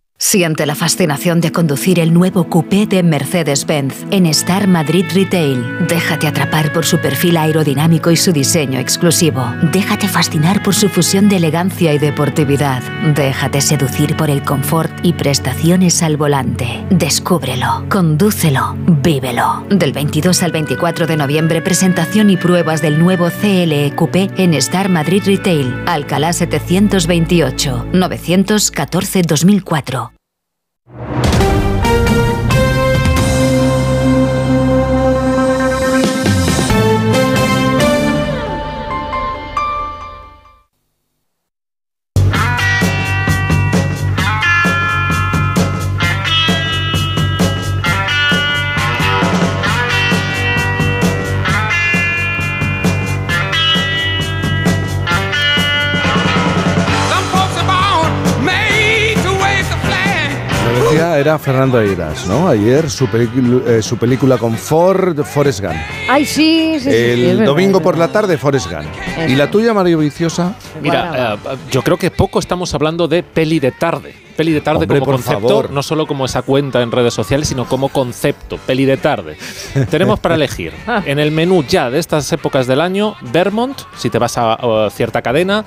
Siente la fascinación de conducir el nuevo coupé de Mercedes-Benz en Star Madrid Retail. Déjate atrapar por su perfil aerodinámico y su diseño exclusivo. Déjate fascinar por su fusión de elegancia y deportividad. Déjate seducir por el confort y prestaciones al volante. Descúbrelo, condúcelo, vívelo. Del 22 al 24 de noviembre, presentación y pruebas del nuevo CLE Coupé en Star Madrid Retail. Alcalá 728 914 2004. Bye.
Era Fernando Eiras, ¿no? Ayer su, eh, su película con Ford, Forrest Gump.
Ay, sí, sí, sí, sí, es
El
verdad,
domingo por
verdad.
la tarde, Forrest Gump.
Eso.
¿Y la tuya, Mario Viciosa?
Mira, eh, yo creo que poco estamos hablando de peli de tarde. Peli de tarde
Hombre,
como concepto,
favor.
no solo como esa cuenta en redes sociales, sino como concepto. Peli de tarde. Tenemos para elegir en el menú ya de estas épocas del año Vermont, si te vas a, a cierta cadena,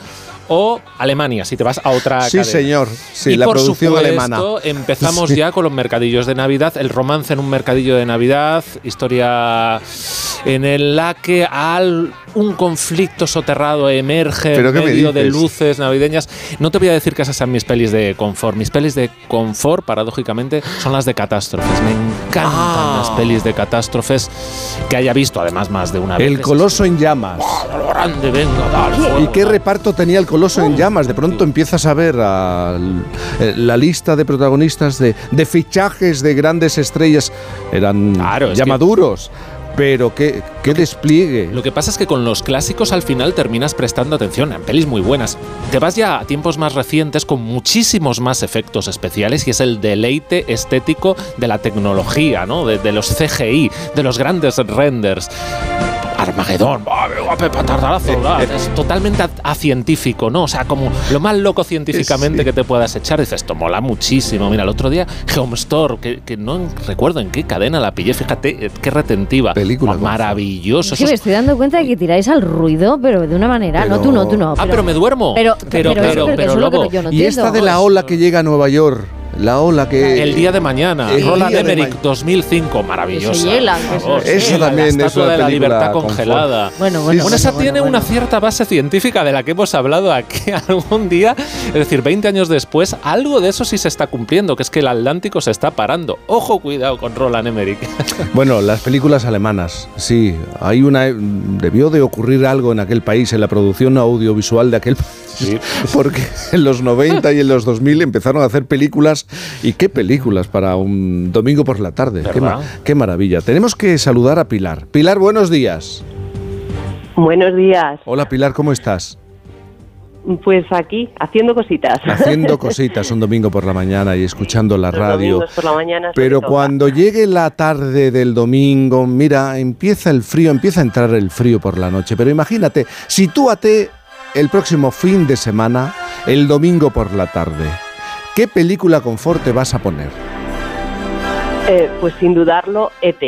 o Alemania, si te vas a otra
Sí,
cadena.
señor. Sí,
y
la
por
producción
supuesto,
alemana.
empezamos
Sí.
ya con los mercadillos de Navidad, el romance en un mercadillo de Navidad, historia en el la que al un conflicto soterrado emerge
¿Pero
en
qué me
medio de luces navideñas. No te voy a decir que esas sean mis pelis de confort. Mis pelis de confort, paradójicamente, son las de catástrofes. Me encantan
Ah.
las pelis de catástrofes que haya visto, además, más de una vez.
El Coloso en llamas.
Lo grande, venga, tal,
¿Y qué reparto tenía el Coloso
Oh.
en llamas? De pronto empiezas a ver eh, la lista de protagonistas de, de fichajes de grandes estrellas. Eran
es
llamaduros. Pero qué, qué despliegue.
Lo que pasa es que con los clásicos al final terminas prestando atención en pelis muy buenas. Te vas ya a tiempos más recientes con muchísimos más efectos especiales y es el deleite estético de la tecnología, ¿no? De, de los CGI, de los grandes renders. Armagedón, ¡buah, qué guape, patardalazo, ¡buah! es totalmente a, a científico, ¿no? O sea, como lo más loco científicamente que te puedas echar. Dices, esto mola muchísimo. Mira, el otro día, Homestore, que, que no recuerdo en qué cadena la pillé, fíjate, eh, qué retentiva. Película. Maravilloso.
Es que
esos
me estoy dando cuenta de que tiráis al ruido, pero de una manera. No, tú no, tú no.
Ah, pero me duermo.
Pero,
Pero-
pero,
pero-
es
pero,
es yo no
y
entiendo.
esta de la ola que llega a Nueva York. La ola que.
El día de mañana,
El
Roland Emmerich 2005, maravillosa.
Que se hielan,
por
que
favor.
se-
Eso
Sí, la
también es una
de la libertad
con
congelada.
Bueno,
bueno,
esa
bueno,
tiene
bueno,
una cierta base científica de la que hemos hablado aquí algún día. Es decir, 20 años después, algo de eso sí se está cumpliendo, que es que el Atlántico se está parando. Ojo, cuidado con Roland Emmerich.
Bueno, las películas alemanas, sí. Hay una. Debió de ocurrir algo en aquel país, en la producción audiovisual de aquel país. Porque en los 90 y en los 2000 empezaron a hacer películas. ¿Y qué películas para un domingo por la tarde? Qué, ma-
¿Verdad?
qué maravilla. Tenemos que saludar a Pilar. Pilar, buenos días.
Buenos días.
Hola Pilar, ¿cómo estás?
Pues aquí, haciendo cositas.
Haciendo cositas un domingo por la mañana y escuchando la
Los
radio.
por la mañana.
Pero cuando llegue la tarde del domingo, mira, empieza el frío, empieza a entrar el frío por la noche. Pero imagínate, sitúate el próximo fin de semana, el domingo por la tarde. ¿Qué película confort te vas a poner?
Eh, pues sin dudarlo, ET.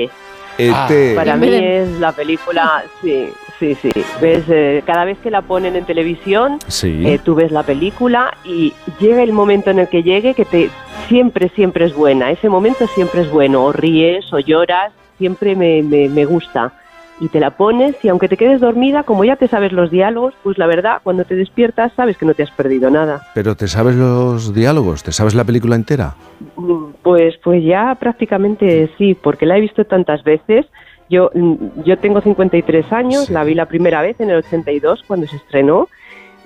ET.
Para mí es la película, sí, sí, sí. Ves, eh, cada vez que la ponen en televisión,
Sí.
eh, tú ves la película y llega el momento en el que llegue que te siempre, siempre es buena. Ese momento siempre es bueno. O ríes o lloras, siempre me, me, me gusta. Y te la pones y aunque te quedes dormida, como ya te sabes los diálogos, pues la verdad, cuando te despiertas sabes que no te has perdido nada.
Pero te sabes los diálogos, te sabes la película entera.
Mm, Pues, pues ya prácticamente sí, porque la he visto tantas veces. Yo, mm, yo tengo 53 años, la vi la primera vez en el 82 cuando se estrenó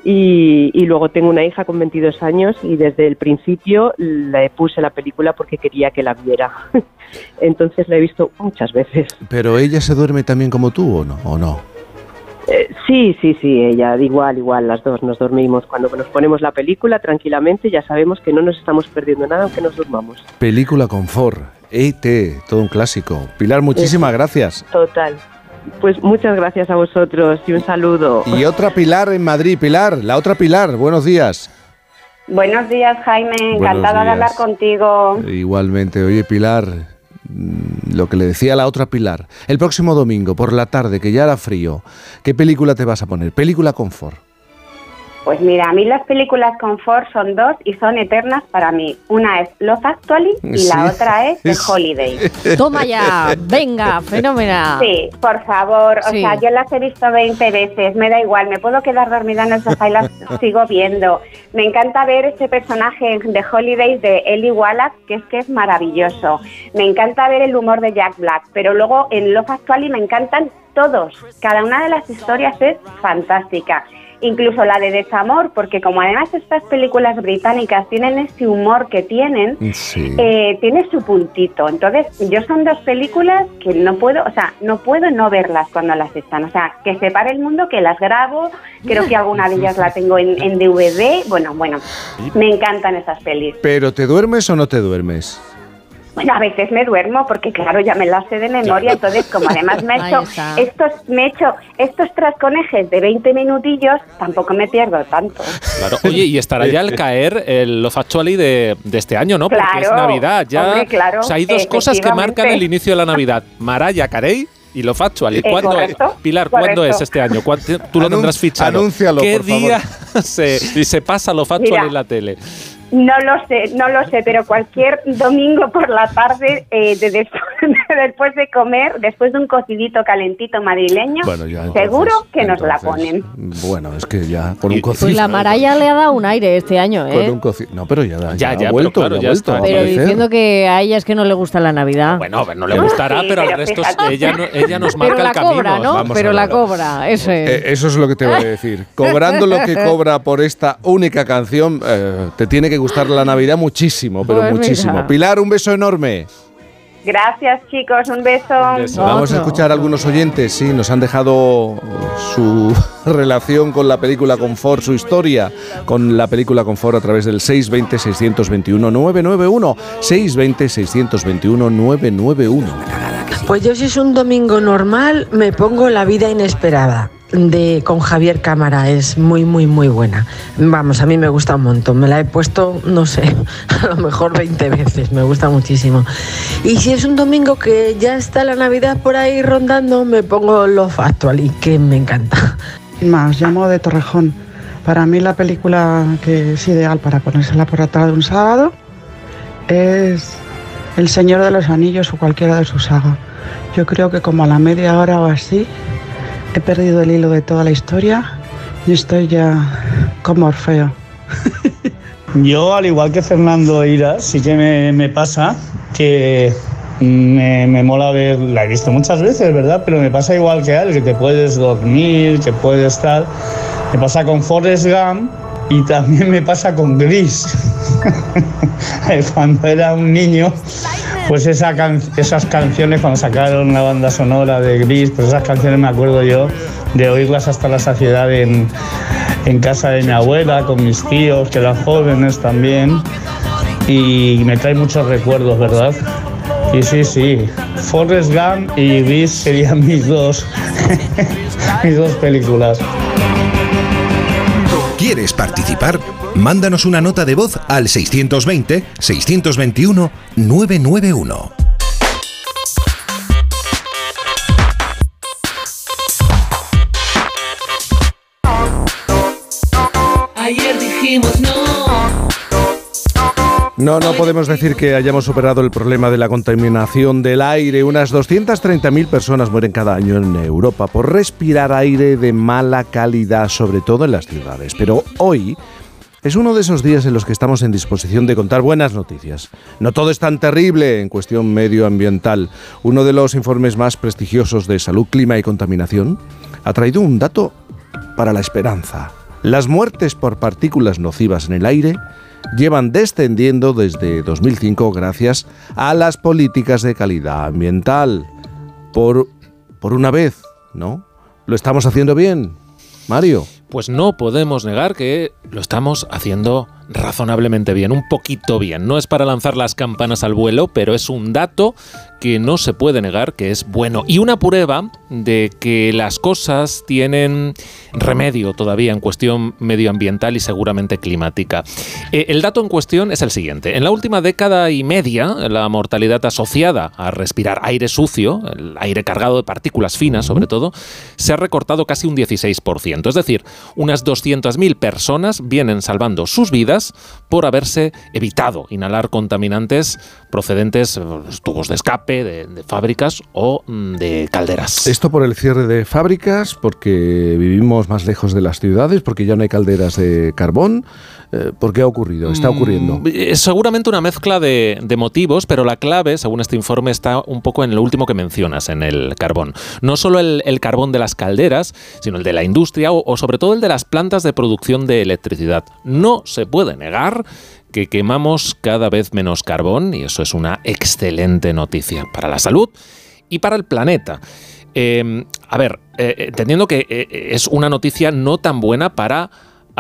y, y luego tengo una hija con 22 años y desde el principio le puse la película porque quería que la viera. Entonces la he visto muchas veces.
Pero ella se duerme también como tú o no? ¿O no?
Eh, sí, sí, sí, ella, igual, igual, las dos nos dormimos. Cuando nos ponemos la película tranquilamente ya sabemos que no nos estamos perdiendo nada aunque nos durmamos.
Película confort, ET, todo un clásico. Pilar, muchísimas gracias.
Total. Pues muchas gracias a vosotros y un saludo.
Y otra Pilar en Madrid. Pilar, la otra Pilar, buenos días.
Buenos días, Jaime. Encantada de hablar contigo.
Igualmente, oye Pilar, mm, lo que le decía a la otra Pilar, el próximo domingo por la tarde, que ya hará frío, ¿qué película te vas a poner? Película confort.
Pues mira, a mí las películas confort son dos y son eternas para mí. Una es Love Actually y
Sí.
la otra es The Holiday.
Toma ya, venga, fenómena.
Sí, por favor. O
Sí.
sea, yo las he visto 20 veces, me da igual, me puedo quedar dormida en el sofá y las sigo viendo. Me encanta ver ese personaje de Holidays de Ellie Wallach, que es que es maravilloso. Me encanta ver el humor de Jack Black, pero luego en Love Actually me encantan todos. Cada una de las historias es fantástica. Incluso la de Desamor, porque como además estas películas británicas tienen ese humor que tienen,
Sí.
eh, tiene su puntito. Entonces, yo son dos películas que no puedo, o sea, no puedo no verlas cuando las están. O sea, que se pare el mundo, que las grabo, creo que alguna de ellas la tengo en, en DVD. Bueno, bueno, me encantan esas pelis.
¿Pero te duermes o no te duermes?
Bueno, a veces me duermo porque claro, ya me la sé de memoria, entonces como además me he hecho estos me he hecho estos trasconejes de 20 minutillos, tampoco me pierdo tanto.
Claro. Oye, y estará ya al caer el Love Actually de, de este año, ¿no? Porque es
Claro,
Navidad. Ya
hombre, claro,
o sea, hay dos cosas que marcan el inicio de la Navidad. Mariah Carey y Love Actually.
Eh,
¿Cuándo es?
correcto,
Pilar, ¿cuándo
correcto.
es este año? ¿Cuándo- Tú lo
Anun-
tendrás fichado.
anúncialo,
¿Qué
por favor.
día se, se pasa Love Actually
Mira.
en la tele?
No lo sé, no lo sé, pero cualquier domingo por la tarde, eh, de después, después de comer, después de un cocidito calentito madrileño,
Bueno, ya, entonces,
seguro que nos la ponen.
Bueno, es que ya con un cocido.
Pues la Maraya le ha dado un aire este año,
Con
¿eh?
un coci- No, pero ya, ya,
Ya,
ha
ya, pero
vuelto,
claro,
ya ha
ya
vuelto
está.
Pero diciendo que a ella es que no le gusta la Navidad.
Bueno, no le gustará,
Sí,
pero al
pero
resto ella, no- ella nos
Pero
marca
la
el camino.
cobra, ¿no?
Vamos
Pero la cobra, eso es.
Eh, eso es lo que te voy a decir. Cobrando lo que cobra por esta única canción, eh, te tiene que gustar la Navidad muchísimo, pero
Pues
muchísimo.
mira.
Pilar, un beso enorme.
Gracias, chicos, un beso.
beso.
Vamos a escuchar a algunos oyentes, sí, nos han dejado su relación con la película Confort, su historia con la película Confort a través del 620-621-991. 620-621-991.
Pues yo si es un domingo normal me pongo La vida inesperada de con Javier Cámara, es muy muy muy buena. Vamos, a mí me gusta un montón, me la he puesto, no sé, a lo mejor 20 veces, me gusta muchísimo. Y si es un domingo que ya está la Navidad por ahí rondando, me pongo Love Actually, que me encanta.
Más, llamo de Torrejón. Para mí la película que es ideal para ponérsela por la tarde un sábado es El Señor de los Anillos o cualquiera de su saga. Yo creo que como a la media hora o así he perdido el hilo de toda la historia y estoy ya como Orfeo.
Yo, al igual que Fernando Ira, sí que me, pasa que me, me mola ver, la he visto muchas veces, ¿verdad? Pero me pasa igual que a él, que te puedes dormir, que puedes estar. Me pasa con Forrest Gump y también me pasa con Gris. Cuando era un niño, pues esas canciones, cuando sacaron la banda sonora de Gris, pues esas canciones me acuerdo yo de oírlas hasta la saciedad en, en casa de mi abuela, con mis tíos, que eran jóvenes también. Y me trae muchos recuerdos, ¿verdad? Y sí, sí, Forrest Gump y Gris serían mis dos, mis dos películas.
¿Quieres participar? Mándanos una nota de voz al 620-621-991.
Ayer dijimos no.
No, no podemos decir que hayamos superado el problema de la contaminación del aire. Unas 230.000 personas mueren cada año en Europa por respirar aire de mala calidad, sobre todo en las ciudades. Pero hoy es uno de esos días en los que estamos en disposición de contar buenas noticias. No todo es tan terrible en cuestión medioambiental. Uno de los informes más prestigiosos de salud, clima y contaminación ha traído un dato para la esperanza. Las muertes por partículas nocivas en el aire llevan descendiendo desde 2005 gracias a las políticas de calidad ambiental. Por, por una vez, ¿no? ¿Lo estamos haciendo bien, Mario?
Pues no podemos negar que lo estamos haciendo razonablemente bien, un poquito bien. No es para lanzar las campanas al vuelo, pero es un dato que no se puede negar que es bueno. Y una prueba de que las cosas tienen remedio todavía en cuestión medioambiental y seguramente climática. Eh, el dato en cuestión es el siguiente. En la última década y media, la mortalidad asociada a respirar aire sucio, el aire cargado de partículas finas sobre todo, se ha recortado casi un 16%. Es decir, unas 200.000 personas vienen salvando sus vidas por haberse evitado inhalar contaminantes procedentes de los tubos de escape, de, de fábricas o mm, de calderas.
Esto por el cierre de fábricas, porque vivimos más lejos de las ciudades, porque ya no hay calderas de carbón. Eh, ¿Por qué ha ocurrido? Está ocurriendo.
Mm, Es seguramente una mezcla de, de motivos, pero la clave, según este informe, está un poco en lo último que mencionas, en el carbón. No solo el, el carbón de las calderas, sino el de la industria o, o sobre todo el de las plantas de producción de electricidad. No se puede negar que quemamos cada vez menos carbón y eso es una excelente noticia para la salud y para el planeta. Eh, a ver, eh, entendiendo que eh, es una noticia no tan buena para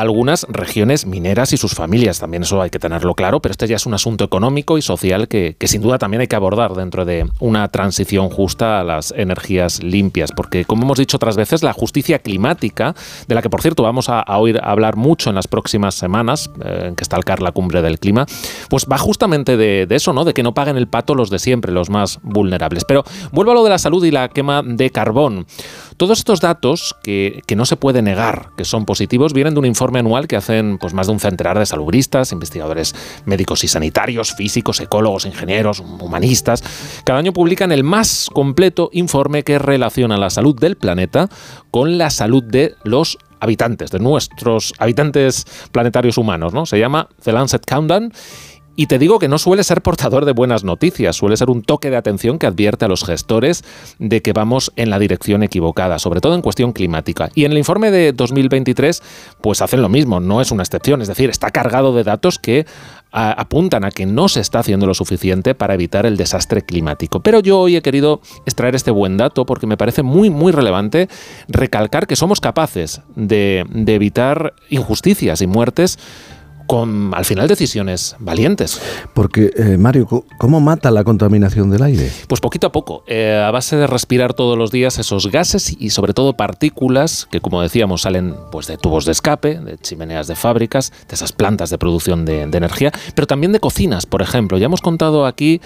algunas regiones mineras y sus familias. También eso hay que tenerlo claro, pero este ya es un asunto económico y social que, sin duda también hay que abordar dentro de una transición justa a las energías limpias. Porque, como hemos dicho otras veces, la justicia climática, de la que por cierto vamos a, a oír hablar mucho en las próximas semanas, eh, en que está el CAR, la cumbre del clima, pues va justamente de, de eso, ¿no? De que no paguen el pato los de siempre, los más vulnerables. Pero vuelvo a lo de la salud y la quema de carbón. Todos estos datos que, que, no se puede negar que son positivos vienen de un informe anual que hacen pues, más de un centenar de salubristas, investigadores médicos y sanitarios, físicos, ecólogos, ingenieros, humanistas. Cada año publican el más completo informe que relaciona la salud del planeta con la salud de los habitantes, de nuestros habitantes planetarios humanos. ¿no? Se llama The Lancet Countdown y te digo que no suele ser portador de buenas noticias, suele ser un toque de atención que advierte a los gestores de que vamos en la dirección equivocada, sobre todo en cuestión climática. Y en el informe de 2023, pues hacen lo mismo, no es una excepción, es decir, está cargado de datos que apuntan a que no se está haciendo lo suficiente para evitar el desastre climático. Pero yo hoy he querido extraer este buen dato porque me parece muy, muy relevante recalcar que somos capaces de evitar injusticias y muertes con al final decisiones valientes.
Porque, eh, Mario, ¿cómo mata la contaminación del aire?
Pues poquito a poco, eh, a base de respirar todos los días esos gases y sobre todo partículas que, como decíamos, salen pues, de tubos de escape, de chimeneas de fábricas, de esas plantas de producción de, de energía, pero también de cocinas, por ejemplo. Ya hemos contado aquí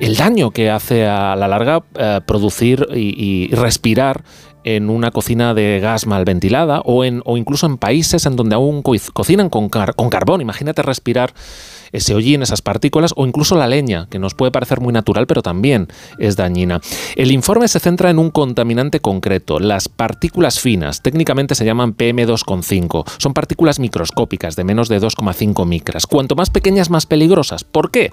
el daño que hace a la larga eh, producir y, y, respirar en una cocina de gas mal ventilada o, en, o incluso en países en donde aún co cocinan con, con carbón. Imagínate respirar ese hollín, esas partículas o incluso la leña, que nos puede parecer muy natural, pero también es dañina. El informe se centra en un contaminante concreto, las partículas finas, técnicamente se llaman PM2,5. Son partículas microscópicas de menos de 2,5 micras. Cuanto más pequeñas, más peligrosas. ¿Por qué?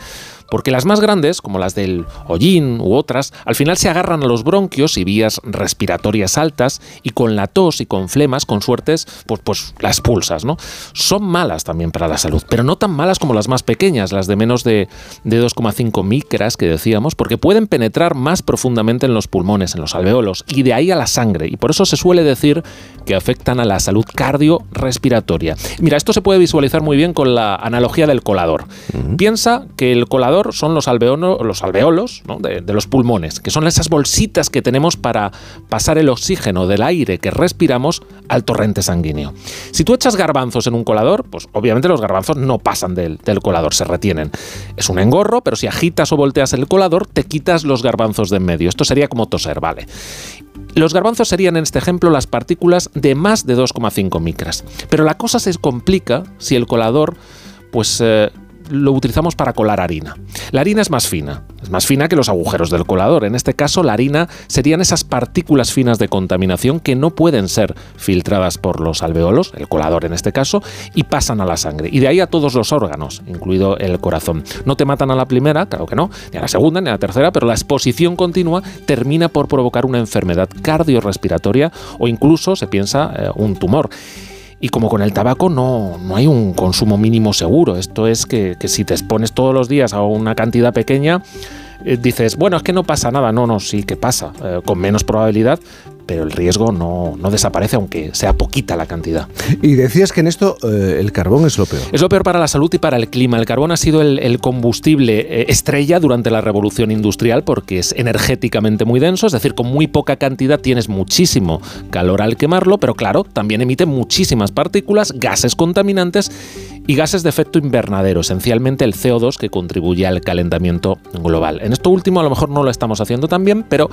Porque las más grandes, como las del hollín u otras, al final se agarran a los bronquios y vías respiratorias altas y con la tos y con flemas, con suertes, pues, pues las expulsas, ¿no? Son malas también para la salud, pero no tan malas como las más pequeñas, las de menos de, de 2,5 micras que decíamos, porque pueden penetrar más profundamente en los pulmones, en los alveolos, y de ahí a la sangre. Y por eso se suele decir que afectan a la salud cardiorrespiratoria. Mira, esto se puede visualizar muy bien con la analogía del colador. Uh -huh. Piensa que el colador son los, alveolo, los alveolos ¿no? de, de los pulmones, que son esas bolsitas que tenemos para pasar el oxígeno del aire que respiramos al torrente sanguíneo. Si tú echas garbanzos en un colador, pues obviamente los garbanzos no pasan del, del colador, se retienen. Es un engorro, pero si agitas o volteas el colador, te quitas los garbanzos de en medio. Esto sería como toser, ¿vale? Los garbanzos serían en este ejemplo las partículas de más de 2,5 micras. Pero la cosa se complica si el colador pues eh, lo utilizamos para colar harina. La harina es más fina, es más fina que los agujeros del colador. En este caso, la harina serían esas partículas finas de contaminación que no pueden ser filtradas por los alveolos, el colador en este caso, y pasan a la sangre. Y de ahí a todos los órganos, incluido el corazón. No te matan a la primera, claro que no, ni a la segunda, ni a la tercera, pero la exposición continua termina por provocar una enfermedad cardiorrespiratoria o incluso, se piensa, eh, un tumor. Y como con el tabaco no, no hay un consumo mínimo seguro. Esto es que, que si te expones todos los días a una cantidad pequeña, eh, dices, bueno, es que no pasa nada. No, no, sí que pasa, eh, con menos probabilidad, pero el riesgo no, no, desaparece aunque sea poquita la cantidad.
Y decías que en esto eh, el carbón es lo peor.
Es lo peor para la salud y para el clima. El carbón ha sido el, el combustible eh, estrella durante la revolución industrial porque es energéticamente muy denso, es decir, con muy poca cantidad tienes muchísimo calor al quemarlo, pero claro, también emite muchísimas partículas, gases contaminantes y gases de efecto invernadero, esencialmente el CO2 que contribuye al calentamiento global. En esto último a lo mejor no lo estamos haciendo tan bien, pero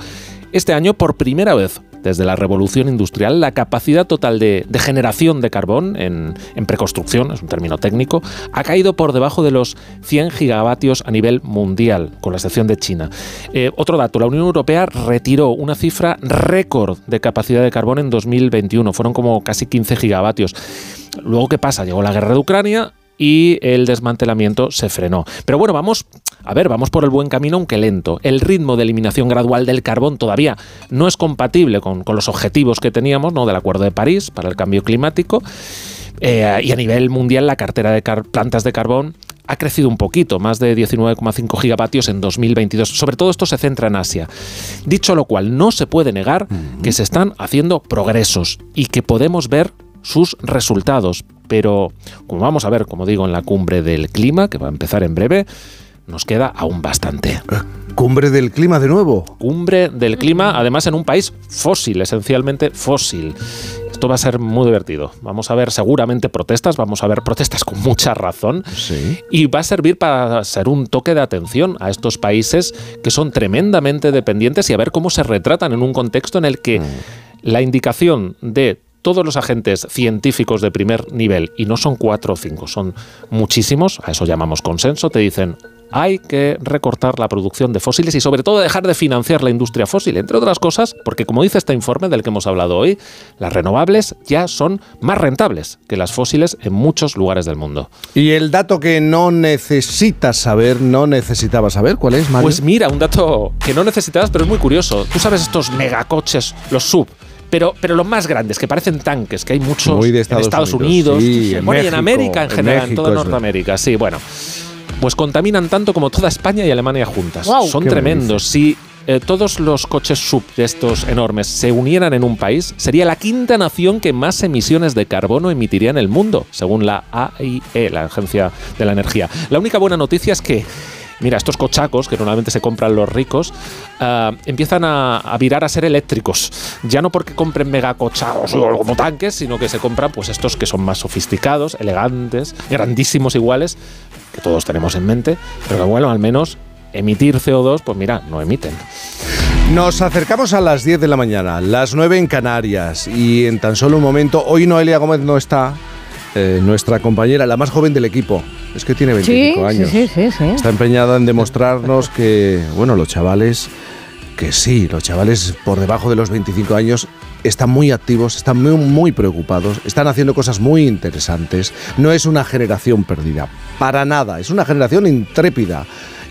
este año por primera vez desde la revolución industrial, la capacidad total de, generación de carbón en, en, preconstrucción, es un término técnico, ha caído por debajo de los 100 gigavatios a nivel mundial, con la excepción de China. Eh, otro dato, la Unión Europea retiró una cifra récord de capacidad de carbón en 2021, fueron como casi 15 gigavatios. Luego, ¿qué pasa? Llegó la guerra de Ucrania, y el desmantelamiento se frenó. Pero bueno, vamos, a ver, vamos por el buen camino, aunque lento. El ritmo de eliminación gradual del carbón todavía no es compatible con, con los objetivos que teníamos, ¿no? Del Acuerdo de París para el cambio climático. Eh, y a nivel mundial, la cartera de plantas de carbón ha crecido un poquito, más de 19,5 gigavatios en 2022. Sobre todo esto se centra en Asia. Dicho lo cual, no se puede negar que se están haciendo progresos y que podemos ver sus resultados. Pero como vamos a ver, como digo, en la cumbre del clima, que va a empezar en breve, nos queda aún bastante.
¿Cumbre del clima de nuevo?
Cumbre del clima, además en un país fósil, esencialmente fósil. Esto va a ser muy divertido. Vamos a ver seguramente protestas, vamos a ver protestas con mucha razón. Y va a servir para ser un toque de atención a estos países que son tremendamente dependientes y a ver cómo se retratan en un contexto en el que la indicación de todos los agentes científicos de primer nivel, y no son cuatro o cinco, son muchísimos, a eso llamamos consenso, te dicen, hay que recortar la producción de fósiles y sobre todo dejar de financiar la industria fósil, entre otras cosas, porque como dice este informe del que hemos hablado hoy, las renovables ya son más rentables que las fósiles en muchos lugares del mundo.
Y el dato que no necesitas saber, no necesitabas saber, ¿cuál es, Mario?
Pues mira, un dato que no necesitabas, pero es muy curioso. Tú sabes estos megacoches, los sub, pero, pero los más grandes, que parecen tanques, que hay muchos
Muy de
en
Estados
Estados
Unidos,
Unidos,
sí, en
bueno, y en América en
en
general, en toda. Norteamérica, sí, bueno. Pues contaminan tanto como toda España y Alemania juntas. Son
¿Qué me
tremendos. Si eh, todos los coches sub de estos enormes se unieran en un país, sería la quinta nación que más emisiones de carbono emitiría en el mundo, según la AIE, la Agencia de la Energía. La única buena noticia es que Mira, estos cochacos que normalmente se compran los ricos ah, empiezan a, a virar a ser eléctricos. Ya no porque compren megacochacos o como tanques, sino que se compran pues estos que son más sofisticados, elegantes, grandísimos iguales, que todos tenemos en mente, pero que bueno, al menos emitir CO2, pues mira, no emiten.
Nos acercamos a las 10 de la mañana, las 9 en Canarias y en tan solo un momento, hoy Noelia Gómez no está, eh, nuestra compañera, la más joven del equipo, es que tiene 25
Sí,
años.
sí, sí, sí.
Está empeñada en demostrarnos que, bueno, los chavales, que sí, los chavales por debajo de los 25 años están muy activos, están muy, muy preocupados, están haciendo cosas muy interesantes. No es una generación perdida, para nada, es una generación intrépida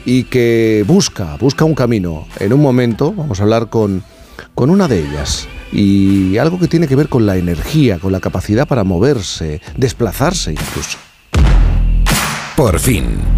y que busca, busca un camino. En un momento vamos a hablar con, con una de ellas y algo que tiene que ver con la energía, con la capacidad para moverse, desplazarse incluso.
Por fin.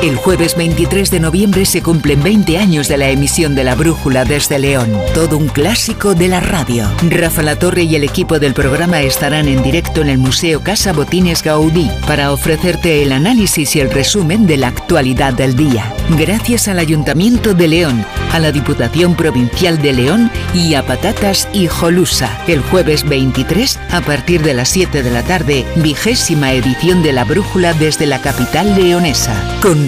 El jueves 23 de noviembre se cumplen 20 años de la emisión de La Brújula desde León, todo un clásico de la radio. Rafa La Torre y el equipo del programa estarán en directo en el Museo Casa Botines Gaudí para ofrecerte el análisis y el resumen de la actualidad del día. Gracias al Ayuntamiento de León, a la Diputación Provincial de León y a Patatas y Jolusa. El jueves 23, a partir de las 7 de la tarde, vigésima edición de La Brújula desde la capital leonesa, con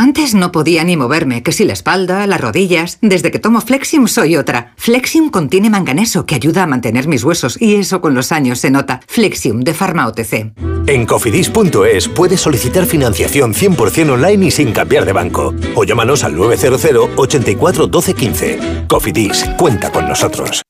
Antes no podía ni moverme, que si la espalda, las rodillas. Desde que tomo Flexium soy otra. Flexium contiene manganeso que ayuda a mantener mis huesos y eso con los años se nota. Flexium de Pharma OTC.
En cofidis.es puedes solicitar financiación 100% online y sin cambiar de banco. O llámanos al 900 84 12 15. Cofidis, cuenta con nosotros.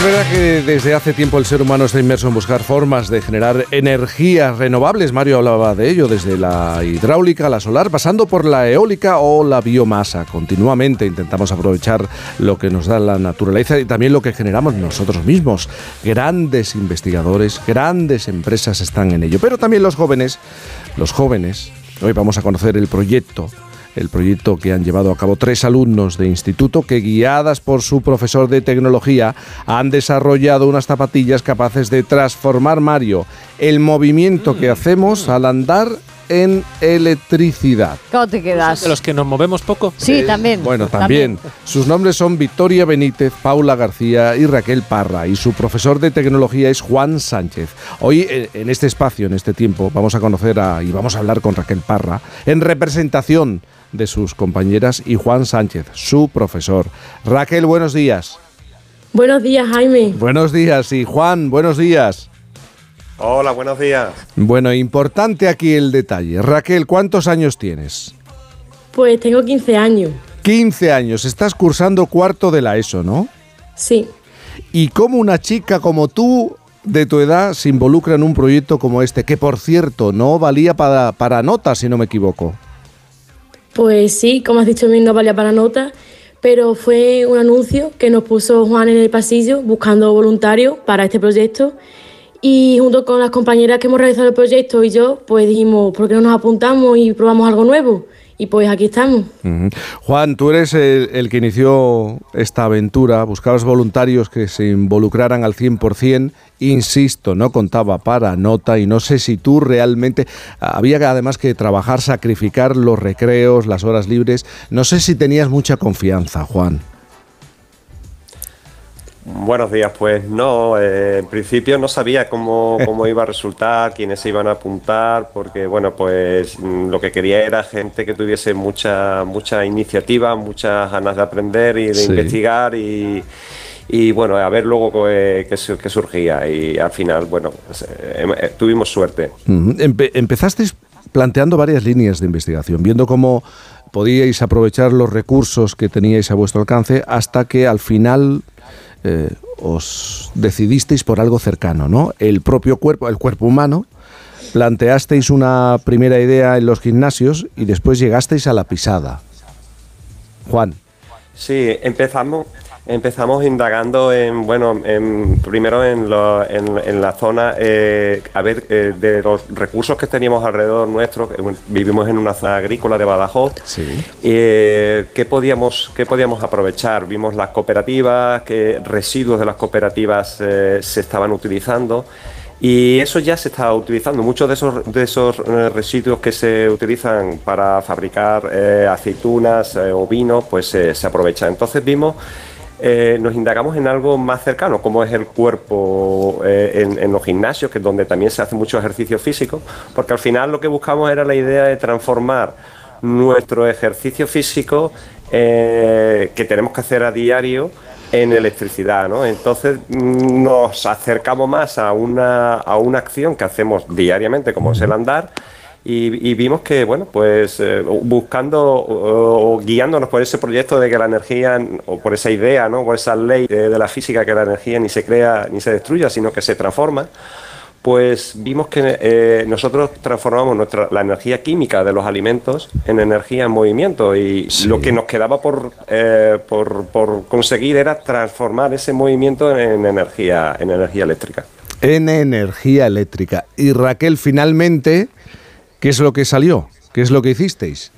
Es verdad que desde hace tiempo el ser humano está inmerso en buscar formas de generar energías renovables. Mario hablaba de ello, desde la hidráulica, la solar, pasando por la eólica o la biomasa. Continuamente intentamos aprovechar lo que nos da la naturaleza y también lo que generamos nosotros mismos. Grandes investigadores, grandes empresas están en ello, pero también los jóvenes, los jóvenes. Hoy vamos a conocer el proyecto el proyecto que han llevado a cabo tres alumnos de instituto que, guiadas por su profesor de tecnología, han desarrollado unas zapatillas capaces de transformar, Mario, el movimiento que hacemos al andar en electricidad.
¿Cómo te quedas?
De los que nos movemos poco.
Sí, también.
Bueno, también. Sus nombres son Victoria Benítez, Paula García y Raquel Parra. Y su profesor de tecnología es Juan Sánchez. Hoy, eh, en este espacio, en este tiempo, vamos a conocer a, y vamos a hablar con Raquel Parra en representación de sus compañeras y Juan Sánchez, su profesor. Raquel, buenos días.
Buenos días, Jaime.
Buenos días. Y Juan, buenos días.
Hola, buenos días.
Bueno, importante aquí el detalle. Raquel, ¿cuántos años tienes?
Pues tengo 15 años.
15 años. Estás cursando cuarto de la ESO, ¿no?
Sí.
¿Y cómo una chica como tú, de tu edad, se involucra en un proyecto como este? Que, por cierto, no valía para, para notas, si no me equivoco.
Pues sí, como has dicho bien, no valía para notas, pero fue un anuncio que nos puso Juan en el pasillo buscando voluntarios para este proyecto y junto con las compañeras que hemos realizado el proyecto y yo, pues dijimos, ¿por qué no nos apuntamos y probamos algo nuevo? Y pues aquí estamos.
Juan, tú eres el, el que inició esta aventura, buscabas voluntarios que se involucraran al 100%, insisto, no contaba para nota y no sé si tú realmente, había además que trabajar, sacrificar los recreos, las horas libres, no sé si tenías mucha confianza, Juan.
Buenos días, pues no, eh, en principio no sabía cómo, cómo iba a resultar, quiénes se iban a apuntar, porque bueno, pues lo que quería era gente que tuviese mucha, mucha iniciativa, muchas ganas de aprender y de
Sí.
investigar y, y, bueno, a ver luego qué, qué qué surgía y al final, bueno, pues, eh, eh, tuvimos suerte.
Empe- empezasteis planteando varias líneas de investigación, viendo cómo podíais aprovechar los recursos que teníais a vuestro alcance hasta que al final eh, os decidisteis por algo cercano, ¿no? El propio cuerpo, el cuerpo humano. Planteasteis una primera idea en los gimnasios y después llegasteis a la pisada. Juan.
Sí, empezamos, empezamos indagando en, bueno, en, primero en, lo- en, en la zona, eh, a ver, eh, de los recursos que teníamos alrededor nuestro, que, vivimos en una zona agrícola de Badajoz, eh, ¿qué, podíamos, ¿qué podíamos aprovechar? Vimos las cooperativas, qué residuos de las cooperativas se estaban utilizando. Y eso ya se está utilizando. Muchos de esos, de esos residuos que se utilizan para fabricar aceitunas o vino, pues se aprovechan. Entonces vimos, eh, nos indagamos en algo más cercano, como es el cuerpo eh, en, los gimnasios, que es donde también se hace mucho ejercicio físico, porque al final lo que buscamos era la idea de transformar nuestro ejercicio físico eh, que tenemos que hacer a diario en electricidad, ¿no? Entonces mm, nos acercamos más a una, a una acción que hacemos diariamente, como es el andar, y, y vimos que, bueno, pues eh, buscando o, o guiándonos por ese proyecto de que la energía, o por esa idea, ¿no? Por esa ley de, de la física que la energía ni se crea ni se destruya, sino que se transforma, pues vimos que eh, nosotros transformamos nuestra, la energía química de los alimentos en energía en movimiento y lo que nos quedaba por, eh, por, por conseguir era transformar ese movimiento en energía, en energía eléctrica.
En energía eléctrica. Y Raquel, finalmente, ¿qué es lo que salió? ¿Qué es lo que hicisteis?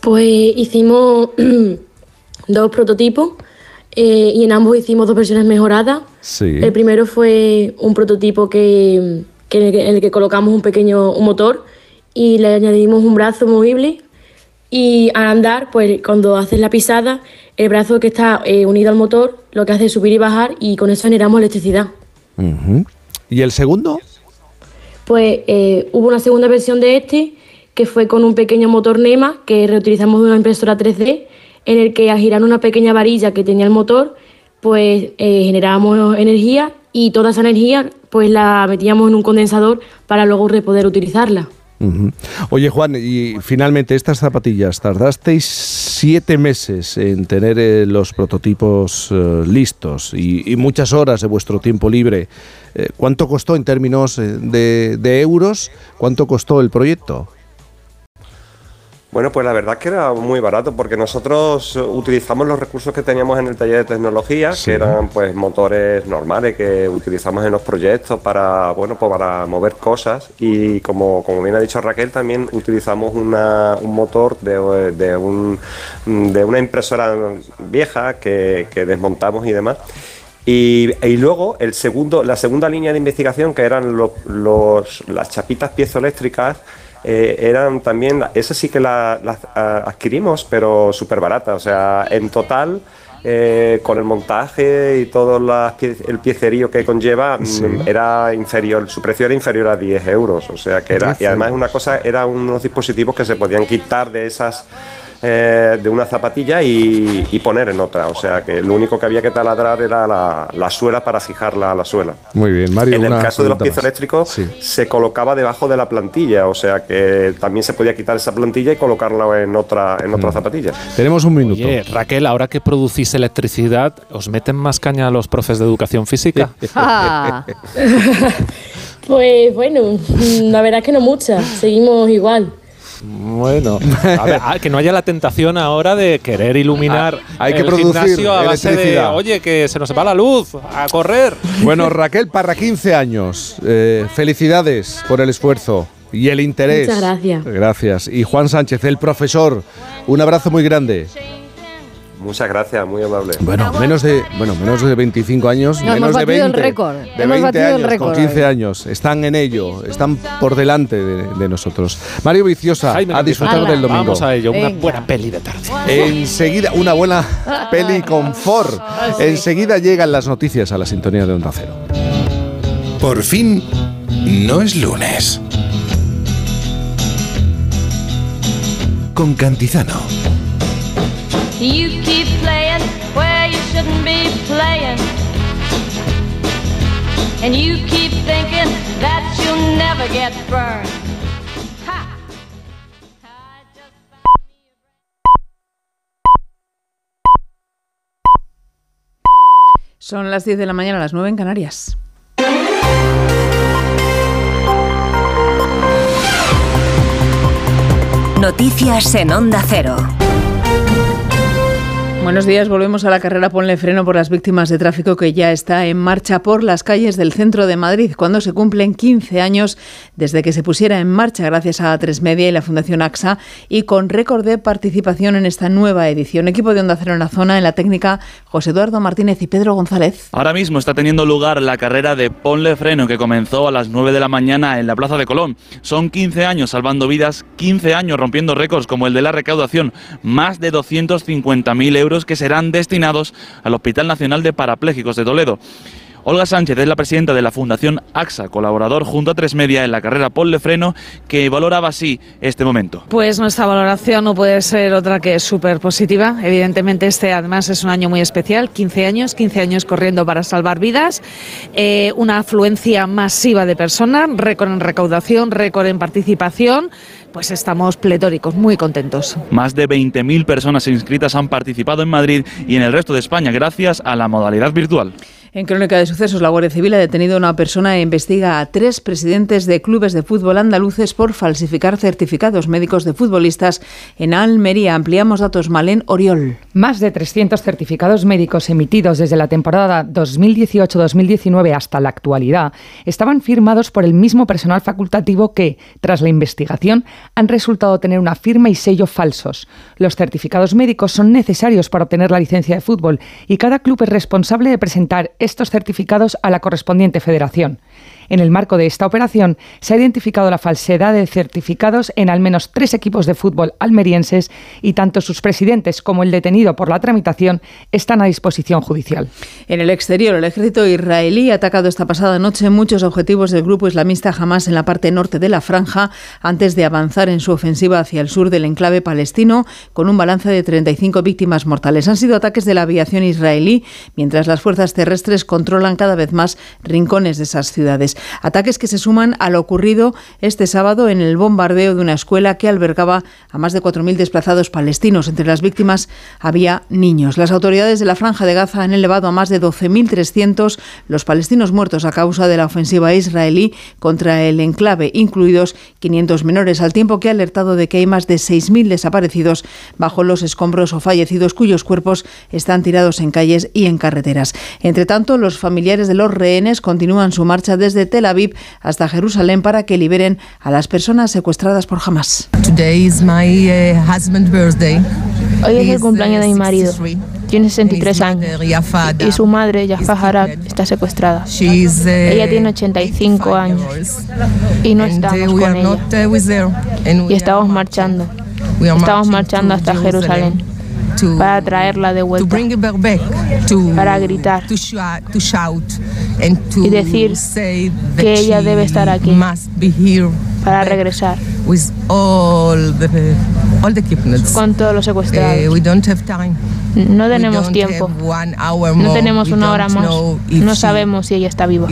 Pues hicimos dos prototipos eh, y en ambos hicimos dos versiones mejoradas.
Sí.
El primero fue un prototipo que, que en, el que, colocamos un pequeño un motor y le añadimos un brazo movible y al andar, pues cuando haces la pisada, el brazo que está eh, unido al motor lo que hace es subir y bajar y con eso generamos electricidad.
Ujú. ¿Y el segundo?
Pues eh, hubo una segunda versión de este que fue con un pequeño motor NEMA que reutilizamos de una impresora 3D en el que al girar una pequeña varilla que tenía el motor pues eh, generábamos energía y toda esa energía pues la metíamos en un condensador para luego poder utilizarla.
Oye, Juan, y finalmente estas zapatillas, tardasteis siete meses en tener eh, los prototipos eh, listos y, muchas horas de vuestro tiempo libre. Eh, ¿Cuánto costó en términos de euros? ¿Cuánto costó el proyecto?
Bueno, pues la verdad es que era muy barato porque nosotros utilizamos los recursos que teníamos en el taller de tecnología,
Sí.
que eran pues motores normales que utilizamos en los proyectos para, bueno, pues para mover cosas y como, como bien ha dicho Raquel, también utilizamos una- un motor de, de un- de una impresora vieja que, que desmontamos y demás. Y, y luego el segundo, la segunda línea de investigación, que eran lo- los, las chapitas piezoeléctricas, eh, eran también, esas sí que las adquirimos, pero súper baratas. O sea, en total, eh, con el montaje y todo el piecerío que conlleva, mm, era inferior, su precio era inferior a 10 euros. O sea, que era, y además una cosa, eran unos dispositivos que se podían quitar de esas eh, de una zapatilla y, poner en otra. O sea que lo único que había que taladrar era la, suela para fijarla a la suela.
Muy bien, Mario.
En el caso de los pies eléctricos se colocaba debajo de la plantilla, o sea que también se podía quitar esa plantilla y colocarla en otra, en otra mm. zapatilla.
Tenemos un minuto.
Raquel, ahora que producís electricidad, ¿os meten más caña a los profes de educación física?
Ah. pues bueno, la verdad es que no mucha, seguimos igual.
Bueno, a ver, que no haya la tentación ahora de querer iluminar
ah, hay que producir gimnasio a base de,
oye, que se nos va la luz, a correr.
Bueno, Raquel para 15 años, eh, felicidades por el esfuerzo y el interés.
Muchas gracias.
Gracias. Y Juan Sánchez, el profesor, un abrazo muy grande.
Muchas gracias, muy amable.
Bueno, menos de, bueno, menos de 25 años,
menos
hemos
de 20, el récord.
De hemos 20 años, el récord. con 15 años. Están en ello, están por delante de, nosotros. Mario Viciosa, a disfrutar del domingo.
Vamos a ello, una buena peli de tarde.
Enseguida, una buena peli con Ford. Enseguida llegan las noticias a la sintonía de Onda Cero.
Por fin, no es lunes. Con Cantizano. And you keep thinking that you'll never get burned.
Son las 10 de la mañana, las 9 en Canarias.
Noticias en Onda Cero.
Buenos días, volvemos a la carrera Ponle Freno por las víctimas de tráfico que ya está en marcha por las calles del centro de Madrid cuando se cumplen 15 años desde que se pusiera en marcha gracias a A3 Media y la Fundación AXA y con récord de participación en esta nueva edición. Equipo de Onda Cero en la zona, en la técnica José Eduardo Martínez y Pedro González.
Ahora mismo está teniendo lugar la carrera de Ponle Freno que comenzó a las 9 de la mañana en la Plaza de Colón. Son 15 años salvando vidas, 15 años rompiendo récords como el de la recaudación, más de 250.000 euros que serán destinados al Hospital Nacional de Parapléjicos de Toledo. Olga Sánchez es la presidenta de la Fundación AXA, colaborador junto a Tres Media en la carrera Ponle Freno, que valoraba así este momento.
Pues nuestra valoración no puede ser otra que súper positiva. Evidentemente este además es un año muy especial, 15 años, 15 años corriendo para salvar vidas, eh, una afluencia masiva de personas, récord en recaudación, récord en participación pues estamos pletóricos, muy contentos.
Más de 20.000 personas inscritas han participado en Madrid y en el resto de España gracias a la modalidad virtual.
En Crónica de Sucesos, la Guardia Civil ha detenido a una persona e investiga a tres presidentes de clubes de fútbol andaluces por falsificar certificados médicos de futbolistas en Almería. Ampliamos datos. Malén Oriol.
Más de 300 certificados médicos emitidos desde la temporada 2018-2019 hasta la actualidad estaban firmados por el mismo personal facultativo que, tras la investigación, han resultado tener una firma y sello falsos. Los certificados médicos son necesarios para obtener la licencia de fútbol y cada club es responsable de presentar estos certificados a la correspondiente federación. En el marco de esta operación se ha identificado la falsedad de certificados en al menos tres equipos de fútbol almerienses y tanto sus presidentes como el detenido por la tramitación están a disposición judicial.
En el exterior, el ejército israelí ha atacado esta pasada noche muchos objetivos del grupo islamista Hamas en la parte norte de la franja antes de avanzar en su ofensiva hacia el sur del enclave palestino con un balance de 35 víctimas mortales. Han sido ataques de la aviación israelí mientras las fuerzas terrestres controlan cada vez más rincones de esas ciudades. Ataques que se suman a lo ocurrido este sábado en el bombardeo de una escuela que albergaba a más de 4.000 desplazados palestinos. Entre las víctimas había niños. Las autoridades de la Franja de Gaza han elevado a más de 12.300 los palestinos muertos a causa de la ofensiva israelí contra el enclave, incluidos 500 menores, al tiempo que ha alertado de que hay más de 6.000 desaparecidos bajo los escombros o fallecidos cuyos cuerpos están tirados en calles y en carreteras. Entre tanto, los familiares de los rehenes continúan su marcha desde Tel Aviv hasta Jerusalén para que liberen a las personas secuestradas por Hamas.
Uh,
Hoy es el cumpleaños de mi marido.
tiene 63 años. Y su madre, Jaffa Harad, está secuestrada. Ella tiene 85 años. y no estamos con ella. Y estamos marchando. Estamos marchando hasta Jerusalén para traerla de vuelta, para gritar. y decir que ella debe estar aquí para regresar. con todos los secuestrados. No tenemos tiempo, no tenemos una hora más, no sabemos si ella está viva.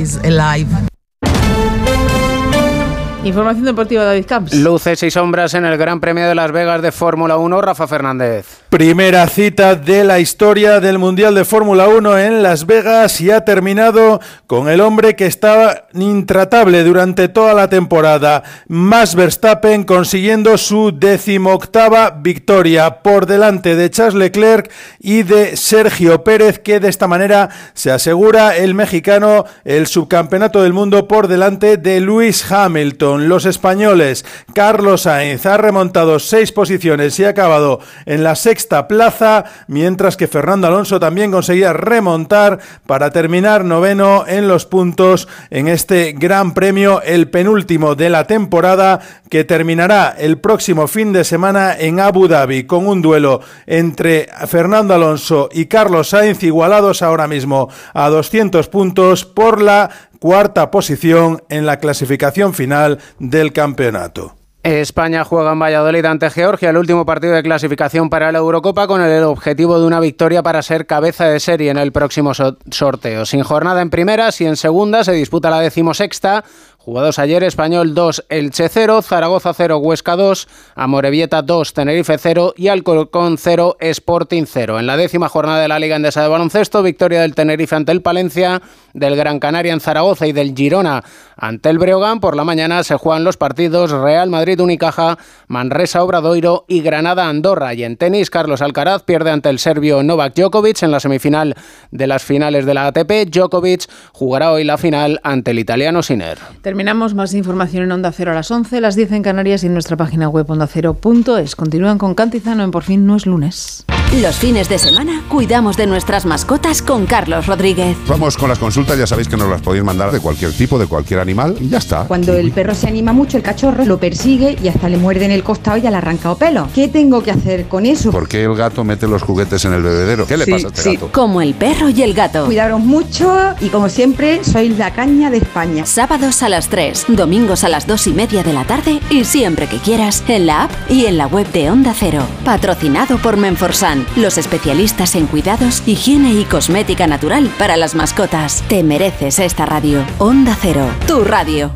Información deportiva David Camps.
Luces y sombras en el Gran Premio de Las Vegas de Fórmula 1, Rafa Fernández.
Primera cita de la historia del Mundial de Fórmula 1 en Las Vegas y ha terminado con el hombre que estaba intratable durante toda la temporada, Max Verstappen consiguiendo su decimoctava victoria por delante de Charles Leclerc y de Sergio Pérez que de esta manera se asegura el mexicano el subcampeonato del mundo por delante de Lewis Hamilton los españoles. Carlos Sainz ha remontado seis posiciones y ha acabado en la sexta plaza, mientras que Fernando Alonso también conseguía remontar para terminar noveno en los puntos en este Gran Premio, el penúltimo de la temporada, que terminará el próximo fin de semana en Abu Dhabi con un duelo entre Fernando Alonso y Carlos Sainz igualados ahora mismo a 200 puntos por la cuarta posición en la clasificación final del campeonato.
España juega en Valladolid ante Georgia el último partido de clasificación para la Eurocopa con el objetivo de una victoria para ser cabeza de serie en el próximo sorteo. Sin jornada en primeras y en segunda se disputa la decimosexta Jugados ayer, Español 2, Elche 0, Zaragoza 0, Huesca 2, Amorebieta 2, Tenerife 0 y Alcorcón 0, Sporting 0. En la décima jornada de la Liga Endesa de Baloncesto, victoria del Tenerife ante el Palencia, del Gran Canaria en Zaragoza y del Girona ante el Breogán. Por la mañana se juegan los partidos Real Madrid Unicaja, Manresa Obradoiro y Granada Andorra. Y en tenis, Carlos Alcaraz pierde ante el serbio Novak Djokovic en la semifinal de las finales de la ATP. Djokovic jugará hoy la final ante el italiano Sinner.
Terminamos más información en Onda Cero a las 11, las 10 en Canarias y en nuestra página web ondacero.es. Continúan con Cantizano en Por fin no es lunes.
Los fines de semana cuidamos de nuestras mascotas con Carlos Rodríguez.
Vamos con las consultas, ya sabéis que nos las podéis mandar de cualquier tipo, de cualquier animal y ya está.
Cuando el perro se anima mucho, el cachorro lo persigue y hasta le muerde en el costado y ya le arrancado pelo. ¿Qué tengo que hacer con eso?
¿Por qué el gato mete los juguetes en el bebedero? ¿Qué le pasa a este gato?
Como el perro y el gato.
Cuidaros mucho y como siempre, sois la caña de España.
Sábados a las 3, domingos a las 2 y media de la tarde y siempre que quieras en la app y en la web de Onda Cero. Patrocinado por Menforsan, los especialistas en cuidados, higiene y cosmética natural para las mascotas. Te mereces esta radio. Onda Cero, tu radio.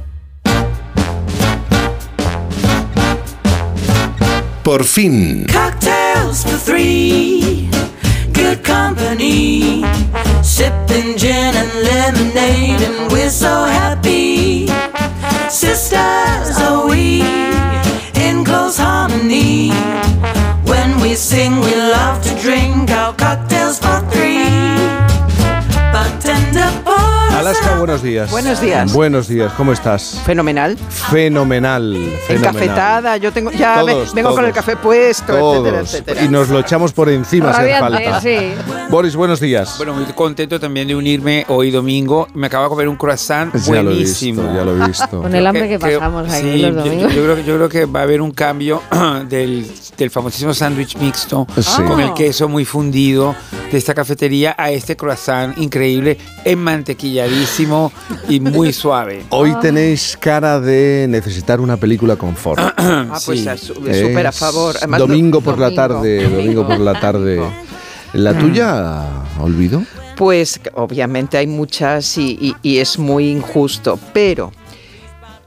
Por fin.
Cocktails for three. Good company. Sipping gin and lemonade, and we're so happy. Sisters are we in close harmony. When we sing, we love to drink our cocktails for three. Bartender, us
Alaska, buenos días.
Buenos días.
Buenos días, ¿cómo estás?
Fenomenal.
Fenomenal. fenomenal.
Encafetada, yo tengo, ya me-
Todos,
vengo con
todos.
el café puesto, etcétera,
Todos.
etcétera.
Y nos lo echamos por encima
Radiante,
falta.
sí.
Boris, buenos días.
Bueno, muy contento también de unirme hoy domingo. Me acabo de comer un croissant
Ya lo he
buenísimo.
visto, ya lo he visto.
Con el hambre que pasamos aquí
sí,
los
yo-
domingos.
Yo, creo, que- yo creo que va a haber un cambio del, del famosísimo sándwich mixto
Sí.
con el
Ah.
queso muy fundido de esta cafetería a este croissant increíble, y muy suave.
Hoy tenéis cara de necesitar una película confort.
Ah, pues su- súper a favor. Además,
domingo
do-
por la tarde, domingo por la tarde. ¿La
Mm.
tuya, olvido?
Pues obviamente hay muchas y, y- y es muy injusto, pero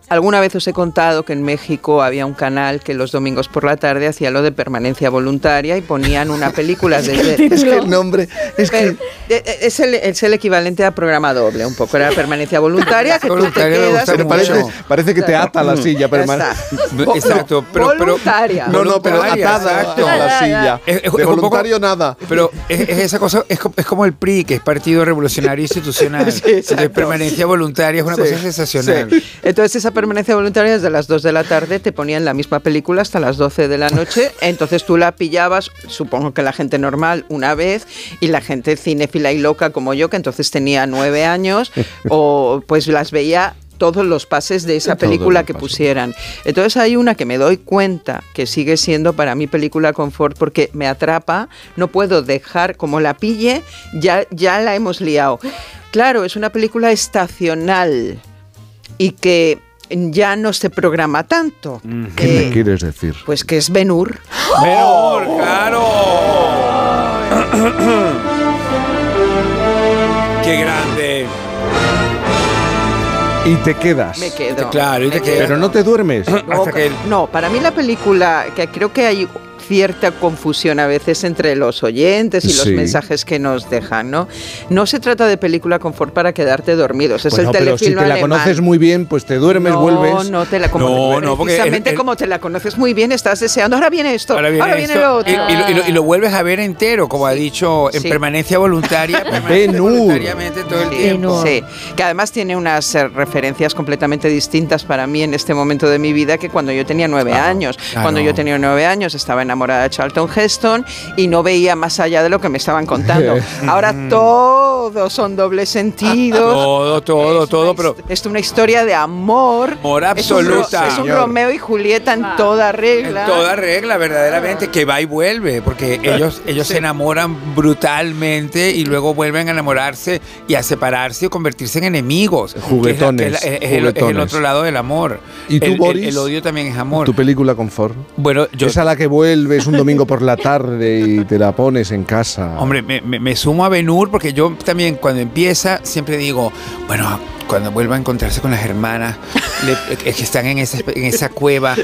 alguna vez os he contado que en México había un canal que los domingos por la tarde hacía lo de permanencia voluntaria y ponían una película desde...
Es que el nombre es
que... Es el, es el equivalente a programa doble, un poco. Era permanencia voluntaria, que tú te quedas...
Pero parece, parece que te ata la silla.
Ya
permane-
está.
Exacto, pero, pero
Voluntaria.
No, no, pero atada
exacto.
a la silla.
Es- es-
De
es poco-
voluntario nada.
Pero es, es esa cosa, es, es como el PRI, que es Partido Revolucionario Institucional.
Sí.
Entonces, permanencia voluntaria es una
Sí,
cosa sensacional.
sí. Entonces esa permanencia voluntaria desde las 2 de la tarde, te ponían la misma película hasta las 12 de la noche, entonces tú la pillabas, supongo que la gente normal una vez, y la gente cinéfila y loca como yo, que entonces tenía nueve años, o pues las veía todos los pases de esa película que pusieran. Entonces hay una que me doy cuenta que sigue siendo para mí película confort porque me atrapa, no puedo dejar, como la pille, ya, ya la hemos liado. Claro, es una película estacional y que ya no se programa tanto.
¿Qué
Eh,
me quieres decir?
pues que es Ben Hur.
Menor, claro. Qué grande.
Y te quedas.
Me quedo.
Claro, y te
Me
quedas.
Pero no te duermes.
No, no, para mí la película, que creo que hay cierta confusión a veces entre los oyentes y los
Sí.
mensajes que nos dejan, ¿no? No se trata de película confort para quedarte dormidos, es
Bueno,
el
pero si te la
alemán.
conoces muy bien, pues te duermes,
no,
vuelves.
No, te la como,
No, no, porque
precisamente
el- el-
como te la conoces muy bien, estás deseando, ahora viene esto, ahora
Ahora
viene,
esto,
lo otro.
y, y lo, y lo- y lo vuelves a ver entero, como ha dicho, en
Sí.
permanencia voluntaria.
Hur.
voluntariamente todo el tiempo.
Sí, que además tiene unas eh, referencias completamente distintas para mí en este momento de mi vida que cuando yo tenía nueve años.
claro.
Cuando yo tenía nueve años estaba enamorada de Charlton Heston y no veía más allá de lo que me estaban contando. Ahora todos son doble sentido.
Todo, todo, todo, pero
Es una historia de amor.
Amor
Es un ro-
absoluta.
Es un. Romeo y Julieta en toda regla.
en toda regla, verdaderamente, que va y vuelve, porque ellos, ellos se enamoran brutalmente y luego vuelven a enamorarse y a separarse o convertirse en enemigos. que es la-
Juguetones,
que es, la- es el- es el,
juguetones.
otro lado del amor.
¿Y tú,
El- el-
Boris?
El, odio también es amor.
Tu película confort.
Bueno, yo
Es a la que vuelves un domingo por la tarde y te la pones en casa.
Hombre, me, me- me sumo a Benur porque yo también cuando empieza siempre digo, bueno, cuando vuelva a encontrarse con las hermanas le- eh, que están en esa, en esa cueva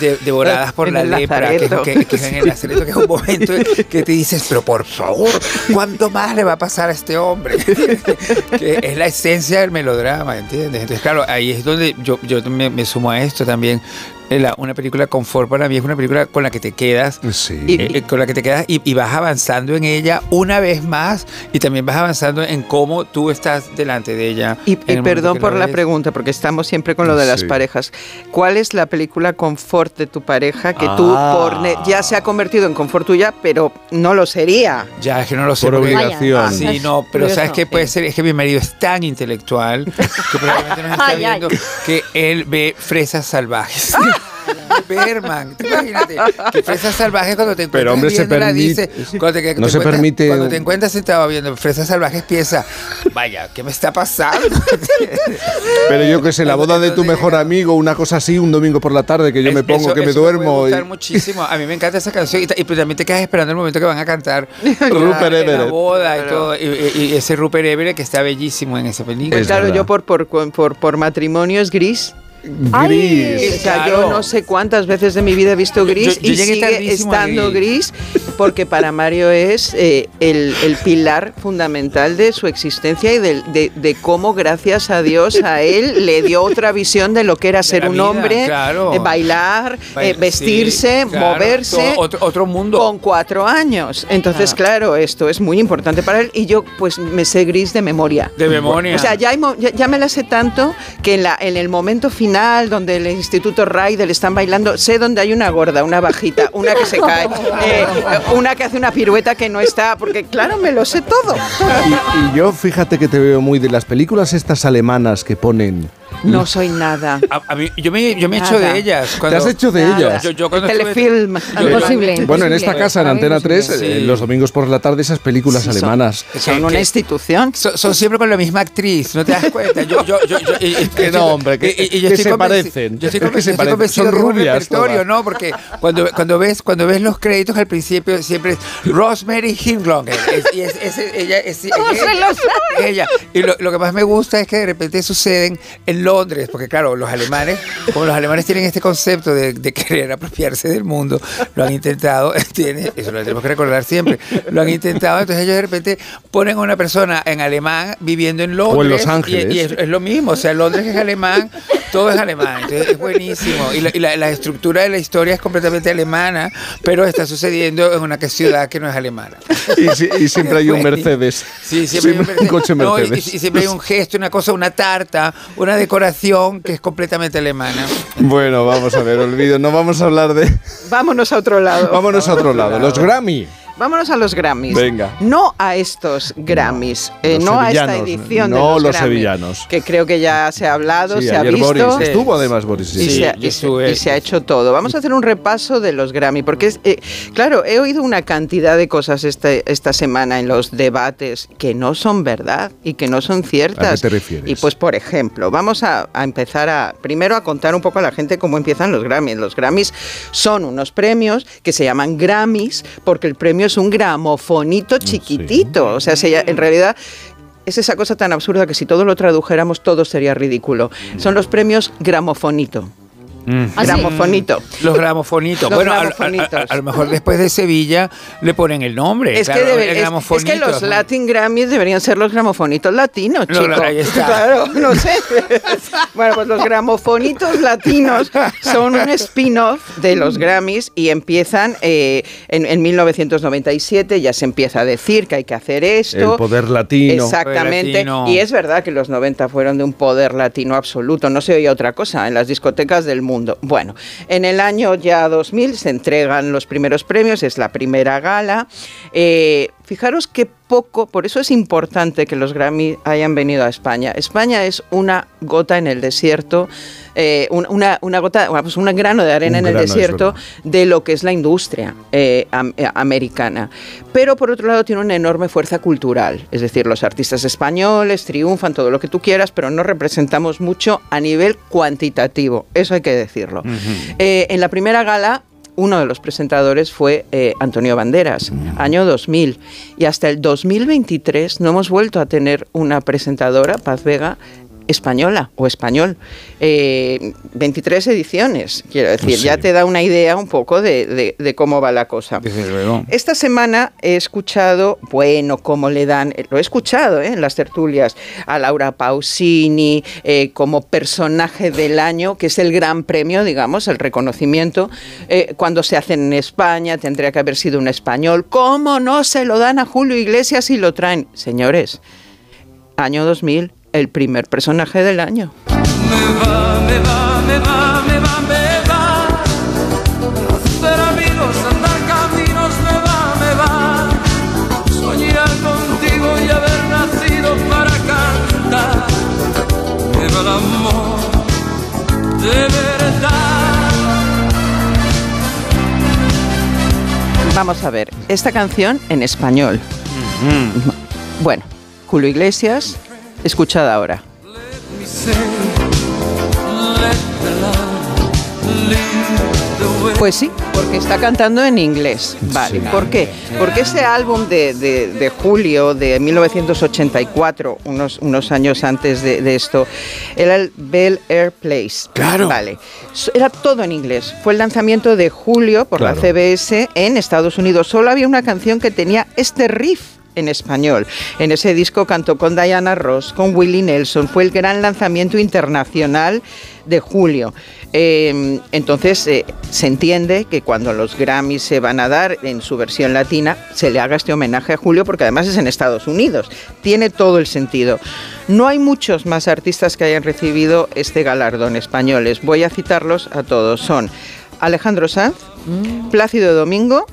de- devoradas por
En
la lepra, que, que- que es en el lazareto, que es un momento que te dices, pero por favor, ¿cuánto más le va a pasar a este hombre? que es la esencia del melodrama, ¿entiendes? Entonces, claro, ahí es donde yo, yo me, me sumo a esto también. La- una película confort para mí es una película con la que te quedas
Sí.
eh, eh, con la que te quedas y, y vas avanzando en ella una vez más y también vas avanzando en cómo tú estás delante de ella.
Y, y perdón
que
por la
ves.
pregunta, porque estamos siempre con lo de las
Sí.
parejas. ¿Cuál es la película confort de tu pareja que tú
Ah.
por ne- ya se ha convertido en confort tuya, pero no lo sería?
Ya, es que no lo sé.
Por obligación.
Ah, Sí, no, pero ¿sabes qué puede ser? Es que mi marido es tan intelectual que probablemente nos está
Ay, ay.
viendo que él ve fresas salvajes. Berman, tú imagínate que fresas salvajes cuando te encuentras
Pero, hombre, se permite-
dice, cuando te,
no
te
se
encuentras-
permite-
cuando te encuentras sentado viendo fresas salvajes piensa, vaya, ¿qué me está pasando?
Pero yo que sé, la boda de tu mejor amigo, una cosa así, un domingo por la tarde que yo me
Es-
pongo,
eso-
que me
eso
duermo.
gustar
y-
muchísimo. A mí me encanta esa canción y, y pues también te quedas esperando el momento que van a cantar
Rupert
en la
Everett.
boda y todo. Y, y- y ese Rupert Everett que está bellísimo en esa película.
Pues
Es
claro,
verdad.
yo por, por, por, por matrimonio es gris.
Gris.
O sea,
Claro.
yo no sé cuántas veces de mi vida he visto gris
Yo- yo
y sigue estando gris. porque para Mario es eh, el, el pilar fundamental de su existencia y del- de, de cómo gracias a Dios a él le dio otra visión de lo que era ser un
vida,
hombre,
claro.
eh, bailar,
Bail-
eh, vestirse,
sí, claro,
moverse.
todo- otro, otro mundo.
Con cuatro años. Entonces,
Ah.
claro, esto es muy importante para él y yo pues me sé gris de memoria.
De memoria.
O sea, ya, hay ya, ya me la sé tanto que en, la, en el momento final donde el Instituto Raidel están bailando, sé dónde hay una gorda, una bajita, una que se cae, eh, una que hace una pirueta que no está, porque claro, me lo sé todo.
Y yo fíjate que te veo muy de las películas estas alemanas que ponen.
No soy nada.
A, a mí, yo me, yo me echo
Nada.
de ellas.
¿Te has hecho de
Nada.
ellas?
Yo, yo cuando estuve-
Telefilm.
Imposible.
Bueno, en esta casa, en Antena 3,
Sí.
eh, los domingos por la tarde, esas películas
Sí, son-
alemanas.
Son
que-
una
que-
institución.
Son, son siempre con la misma actriz, ¿no te das cuenta? Yo, yo, yo, yo- y- y-
Que no, hombre, que-
y-
que
estoy
se parecen.
Yo estoy
Es que se
estoy
parecen.
convencido
Son rubias.
¿no? Porque cuando, cuando, ves, cuando ves los créditos al principio siempre es Rosemary Himlonger. Es- y es, es- ella, ella, ella. Y lo, lo que más me gusta es que de repente suceden en Londres, porque claro, los alemanes, como los alemanes tienen este concepto de, de querer apropiarse del mundo, lo han intentado, tiene- eso lo tenemos que recordar siempre, lo han intentado, entonces ellos de repente ponen a una persona en alemán viviendo en Londres.
O en Los Ángeles.
Y, es, es lo mismo, o sea, Londres es alemán, todo es alemán, entonces es buenísimo. Y, la, y la, la estructura de la historia es completamente alemana, pero está sucediendo en una ciudad que no es alemana.
Y, si- y siempre hay un Mercedes.
Sí, siempre, hay un
un coche
No,
Mercedes.
y, y siempre hay un gesto, una cosa, una tarta, una decoración que es completamente alemana.
Bueno, vamos a ver, olvido, no vamos a hablar de...
Vámonos a otro lado.
Vámonos a otro lado, los Grammy.
Vámonos a los Grammys.
Venga.
No a estos Grammys, eh,
Los
no a esta edición de
no
los,
los
Grammy,
sevillanos.
Que creo que ya se ha hablado,
Sí,
se ha visto.
Boris estuvo además Boris.
y, se, ha- y se- y se ha hecho todo. Vamos a hacer un repaso de los Grammy, porque es, eh, claro, he oído una cantidad de cosas este- esta semana en los debates que no son verdad y que no son ciertas.
¿A qué te refieres?
Y pues, por ejemplo, vamos a, a empezar a, primero a contar un poco a la gente cómo empiezan los Grammys. Los Grammys son unos premios que se llaman Grammys porque el premio es un gramofonito chiquitito. O sea, se en realidad es esa cosa tan absurda que si todo lo tradujéramos todo sería ridículo. Son los premios gramofonito.
¿Ah, sí?
Gramofonito.
Los gramofonitos.
Los
bueno, a- a-
gramofonitos.
A, a lo mejor después de Sevilla le ponen el nombre.
Es,
claro,
que debe-
el
es- es,
gramofonito.
que los Latin Grammys deberían ser los gramofonitos latinos,
No,
chicos.
claro, ahí está.
Claro, no sé. bueno, pues los gramofonitos latinos son un spin-off de los Grammys y empiezan eh, en, en 1997, ya se empieza a decir que hay que hacer esto.
El poder latino.
Exactamente.
Latino.
Y es verdad que los 90 fueron de un poder latino absoluto. No se oía otra cosa en las discotecas del mundo. Bueno, en el año ya 2000 se entregan los primeros premios, es la primera gala. Eh, fijaros qué poco, por eso es importante que los Grammy hayan venido a España. España es una gota en el desierto, eh, un- una, una gota, pues un grano de arena
Un
en el desierto de lo que es la industria eh, am- eh, americana. Pero por otro lado tiene una enorme fuerza cultural, es decir, los artistas españoles triunfan, todo lo que tú quieras, pero no representamos mucho a nivel cuantitativo, eso hay que decirlo. En la primera gala, uno de los presentadores fue eh, Antonio Banderas, año 2000. Y hasta el 2023 no hemos vuelto a tener una presentadora, Paz Vega, española o español. Eh, 23 ediciones, quiero decir,
Sí.
ya te da una idea un poco de, de- de cómo va la cosa.
Desde luego.
Esta semana he escuchado, bueno, cómo le dan, eh, lo he escuchado eh, en las tertulias, a Laura Pausini eh, como personaje del año, que es el gran premio, digamos, el reconocimiento. Eh, cuando se hace en España, tendría que haber sido un español. ¿Cómo no se lo dan a Julio Iglesias y lo traen? Señores, año 2000, el primer personaje del año.
Me va, me va, me va, me va, me va. Hacer amigos, andar caminos, me va, me va. Soñar contigo y haber nacido para cantar. Me va el amor de verdad.
Vamos a ver, esta canción en español. Bueno, Julio Iglesias, escuchad ahora. Pues sí, porque está cantando en inglés. Vale, ¿por qué? Porque ese álbum de, de- de julio de 1984, unos, unos años antes de, de esto, era el Bel Air Place.
Claro.
Vale. Era todo en inglés. Fue el lanzamiento de julio por la. CBS en Estados Unidos. Solo había una canción que tenía este riff en español. En ese disco cantó con Diana Ross, con Willie Nelson. Fue el gran lanzamiento internacional de julio. Eh, entonces eh, se entiende que cuando los Grammys se van a dar en su versión latina, se le haga este homenaje a Julio porque además es en Estados Unidos. Tiene todo el sentido. No hay muchos más artistas que hayan recibido este galardón españoles. Voy a citarlos a todos. Son Alejandro Sanz, Plácido Domingo,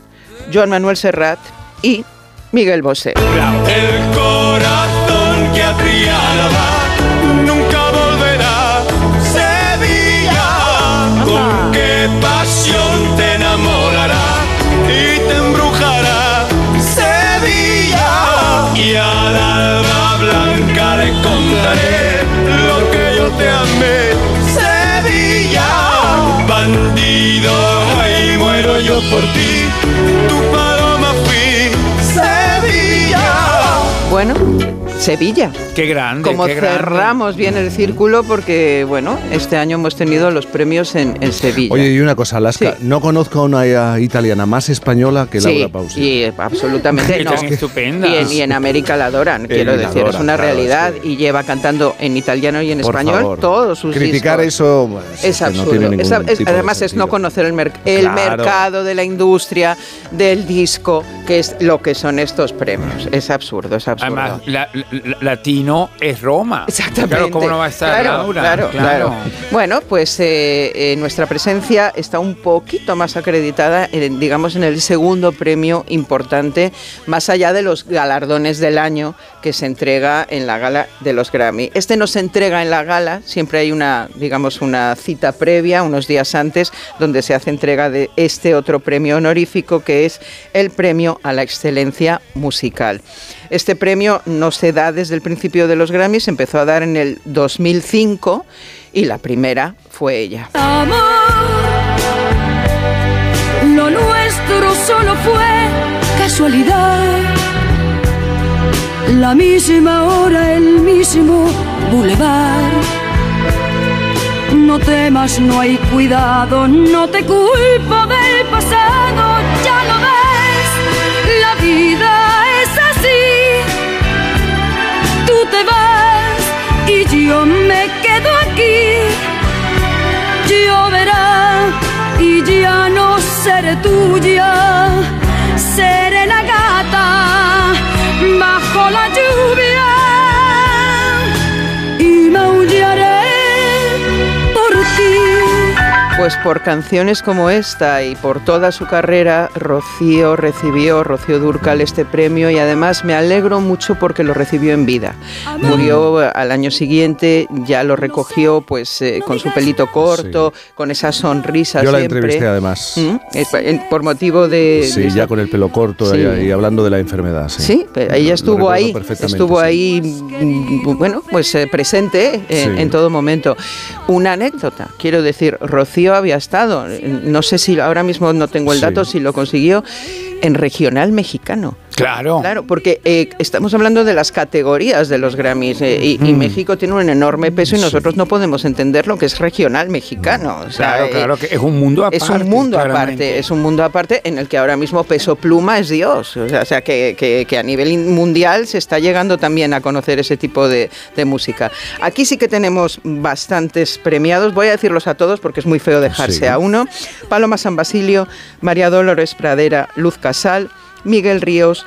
Joan Manuel Serrat y Miguel Bosé.
El corazón que a Triana nunca volverá. Sevilla, con qué pasión te enamorará y te embrujará. Sevilla, y al alba blanca le contaré lo que yo te amé. Sevilla, bandido, ahí muero yo por ti. Tu
Bueno, Sevilla.
Qué grande.
Como
qué grande.
cerramos bien el círculo, porque bueno, este año hemos tenido los premios en, en Sevilla.
Oye, y una cosa, Alaska, no conozco a una italiana más española que Laura
Sí,
Pausi.
y eh, absolutamente
Es
no.
estupenda.
Y en, y en América la adoran, quiero
la
decir, es una
claro,
realidad y lleva cantando en italiano y en
Por
español
favor.
todos sus
Criticar
discos.
eso bueno,
Es
que no
absurdo.
tiene ningún
Es ab- es-
tipo de
además es no conocer el, mer- el
Claro.
mercado de la industria del disco, que es lo que son estos premios. Es absurdo, es absurdo.
Además, la- la- latino es Roma.
Exactamente.
Claro, ¿cómo no va a estar
Claro,
Laura?
Claro, claro. Bueno, pues eh, eh, nuestra presencia está un poquito más acreditada, en, digamos, en el segundo premio importante, más allá de los galardones del año que se entrega en la gala de los Grammy. Este no se entrega en la gala, siempre hay una, digamos, una cita previa, unos días antes, donde se hace entrega de este otro premio honorífico, que es el premio a la excelencia musical. Este premio no se da desde el principio de los Grammys, se empezó a dar en el 2005 y la primera fue ella.
Amor, lo nuestro solo fue casualidad. La misma hora, el mismo bulevar. No temas, no hay cuidado, no te culpo del pasado, ya lo ves. La vida es así. Tú te vas y yo me quedo aquí lloverá y ya no seré tuya,
Pues por canciones como esta y por toda su carrera, Rocío recibió, Rocío Durcal, este premio y además me alegro mucho porque lo recibió en vida. Murió eh, al año siguiente, ya lo recogió pues eh, con su pelito corto, con esa sonrisa
Yo la
siempre.
entrevisté además.
¿Mm? Eh, Por motivo de...
Sí,
de-
ya con el pelo corto
Sí.
y, hablando de la enfermedad. Sí,
Sí, pero ella
Lo
estuvo ahí, estuvo
sí.
ahí, mm, bueno, pues eh, presente en,
Sí.
en todo momento. Una anécdota, quiero decir, Rocío había estado, no sé si ahora mismo no tengo el
Sí.
dato, si lo consiguió, en regional mexicano.
Claro.
Claro, porque eh, estamos hablando de las categorías de los Grammys eh, y, y. México tiene un enorme peso y nosotros no podemos entender lo que es regional mexicano. O sea,
Claro,
eh,
claro, que es un mundo aparte.
es un mundo
claramente.
aparte, es un mundo aparte en el que ahora mismo Peso Pluma es Dios. O sea, o sea, que, que- que a nivel mundial se está llegando también a conocer ese tipo de, de música. Aquí sí que tenemos bastantes premiados, voy a decirlos a todos porque es muy feo dejarse
Sí.
a uno. Paloma San Basilio, María Dolores Pradera, Luz Casal, Miguel Ríos,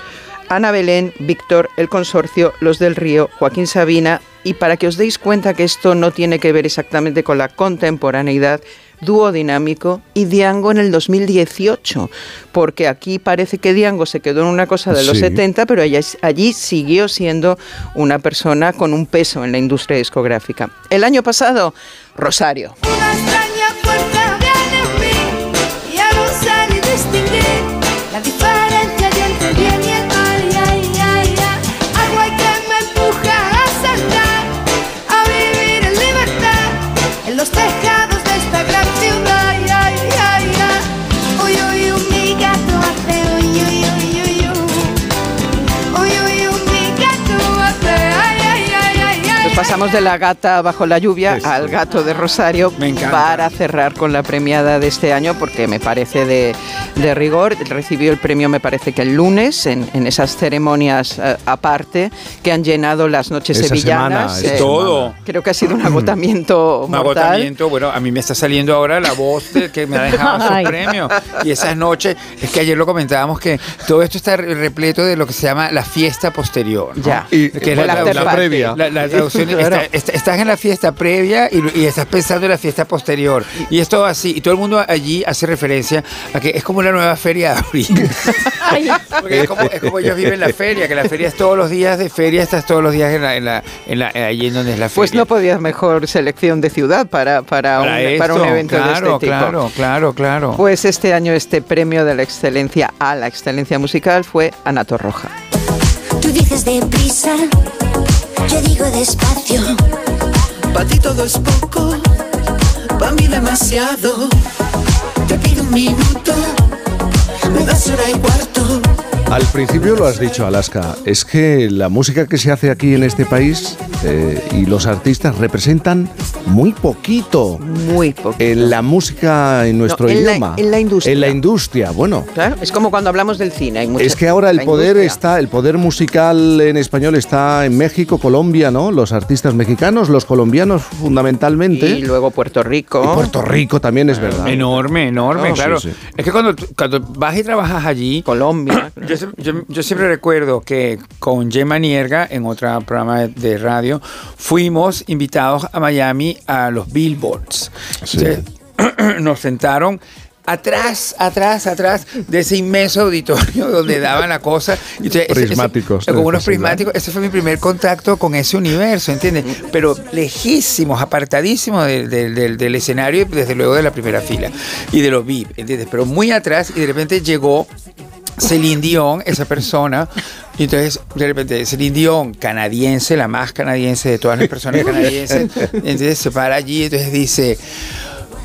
Ana Belén, Víctor, El Consorcio, Los del Río, Joaquín Sabina. Y para que os deis cuenta que esto no tiene que ver exactamente con la contemporaneidad, dúo dinámico y Diango en el 2018, porque aquí parece que Diango se quedó en una cosa de los
Sí.
70, pero allí siguió siendo una persona con un peso en la industria discográfica. El año pasado, Rosario. Pasamos de la gata bajo la lluvia al gato de Rosario para cerrar con la premiada de este año porque me parece de, de rigor. Recibió el premio me parece que el lunes en, en esas ceremonias eh, aparte que han llenado las noches
Esa
sevillanas.
semana, esa
Eh,
Todo.
Creo que ha sido un agotamiento
Un
mortal.
agotamiento, bueno, a mí me está saliendo ahora la voz del que me ha dejado su premio. Y esas noches, es que ayer lo comentábamos que todo esto está re- repleto de lo que se llama la fiesta posterior. ¿no?
Ya.
Y,
Y-
que es
la
la,
party. previa.
La, la traducción
Claro.
está- está- estás en la fiesta previa y, y estás pensando en la fiesta posterior. Y es todo así. Y todo el mundo allí hace referencia a que es como una nueva feria de abril. Porque es como, es como ellos viven la feria, que la feria es todos los días de feria, estás todos los días en la, en la, en la- allí en donde es la feria.
Pues no podías mejor selección de ciudad para, para,
Para
un, para un
esto,
evento
claro,
de este tipo.
Claro, claro, claro.
Pues este año este premio de la excelencia a la excelencia musical fue Ana Torroja.
Tú dices deprisa, yo digo despacio.
Para ti todo es poco, para mí demasiado. Te pido un minuto, me das hora y cuarto.
Al principio lo has dicho, Alaska, es que la música que se hace aquí en este país eh, y los artistas representan muy poquito.
Muy poquito.
En la música en nuestro
No, en la-
idioma.
en la industria.
En la industria, bueno.
Claro, es como cuando hablamos del cine. Hay mucha-
Es que ahora el poder
industria.
está, el poder musical en español está en México, Colombia, ¿no? Los artistas mexicanos, los colombianos fundamentalmente.
Y luego Puerto Rico.
Y Puerto Rico también es verdad.
Enorme, enorme,
No,
claro.
sí, sí.
Es que cuando, cuando vas y trabajas allí.
Colombia.
Yo- yo siempre recuerdo que con Gemma Nierga, en otro programa de, de radio, fuimos invitados a Miami a los Billboards. Entonces, nos sentaron. Atrás, atrás, atrás de ese inmenso auditorio donde daban la cosa. Entonces, ese- ese-
Prismáticos,
con unos prismáticos. Ese fue mi primer contacto con ese universo, ¿entiendes? Pero lejísimos, apartadísimos del, del- del- del escenario y desde luego de la primera fila y de los VIP, ¿entiendes? Pero muy atrás y de repente llegó Celine Dion, esa persona, y entonces de repente Celine Dion, canadiense, la más canadiense de todas las personas canadienses, entonces se para allí y entonces dice,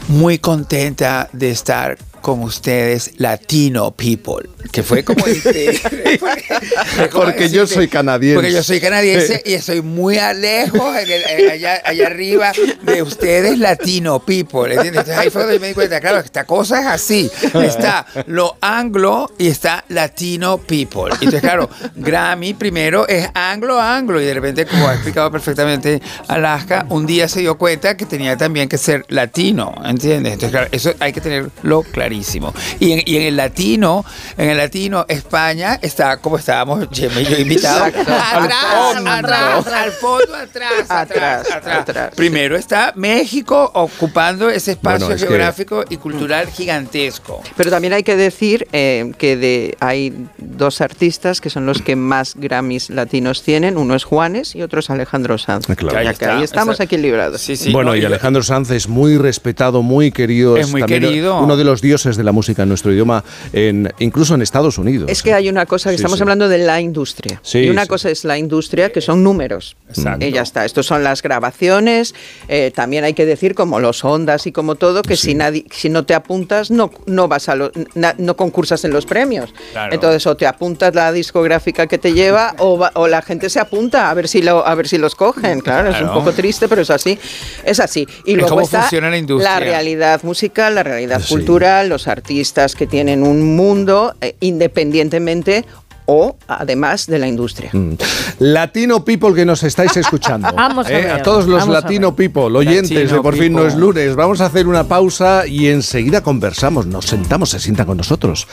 muy contenta de estar con ustedes, Latino people, que fue como increíble, porque-
Porque yo soy canadiense.
porque yo soy canadiense y estoy muy a lejos, en el- en- allá, allá arriba, de ustedes, latino people. ¿entiendes? Entonces ahí fue donde me di cuenta, claro, esta cosa es así. Está lo anglo y está latino people. Entonces, claro, Grammy primero es anglo-anglo y de repente, como ha explicado perfectamente Alaska, un día se dio cuenta que tenía también que ser latino, ¿entiendes? Entonces, claro, eso hay que tenerlo clarísimo. Y en, y en el latino, en el latino, España está como estábamos Gemma y yo invitados. Atrás,
Al fondo.
atrás, al fondo, atrás, atrás, atrás, Primero está México ocupando ese espacio
Bueno, es que-
geográfico y cultural gigantesco.
Pero también hay que decir eh, que de, hay dos artistas que son los que más Grammys latinos tienen. Uno es Juanes y otro es Alejandro Sanz.
Claro. Ahí está.
ahí estamos equilibrados.
bueno, y Alejandro Sanz es muy respetado, muy querido.
Es muy
también
querido.
Uno de los dioses de la música en nuestro idioma, en, incluso en Estados Unidos.
Es que hay una cosa que
Sí,
estamos
sí.
hablando de la industria.
Sí,
y una
sí.
cosa es la industria, que son números.
Exacto.
Y ya está. Estos son las grabaciones. eh, también hay que decir, como los ondas y como todo, que si, nadie, si no te apuntas, no, no vas a lo- na- no concursas en los premios.
Claro.
Entonces, o te apuntas la discográfica que te lleva, o, va- o la gente se apunta a ver si lo, a ver si los cogen. Claro, es un poco triste, pero es así. Es así. Y luego
cómo
está
funciona la industria.
realidad musical, la realidad cultural, los artistas que tienen un mundo eh, independientemente o además de la industria.
Mm. Latino people que nos estáis escuchando.
Vamos a
¿eh?
ver,
todos los
vamos a
Latino people, oyentes
Latino
de Por fin no es lunes. Vamos a hacer una pausa y enseguida conversamos. Nos sentamos, se sientan con nosotros.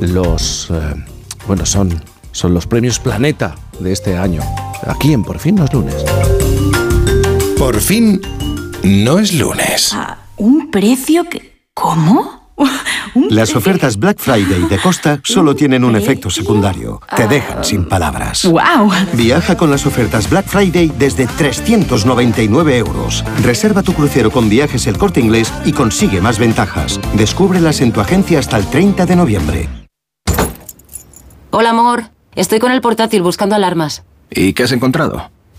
Los. eh, bueno, son, son los premios Planeta de este año. Aquí en Por fin no es lunes.
Por fin no es lunes.
¿Un precio que... ¿Cómo?
Las ofertas Black Friday de Costa solo tienen un efecto secundario. Te dejan sin palabras.
¡Wow!
Viaja con las ofertas Black Friday desde 399 euros. Reserva tu crucero con viajes el corte inglés y consigue más ventajas. Descúbrelas en tu agencia hasta el 30 de noviembre.
Hola, amor. Estoy con el portátil buscando alarmas.
¿Y qué has encontrado?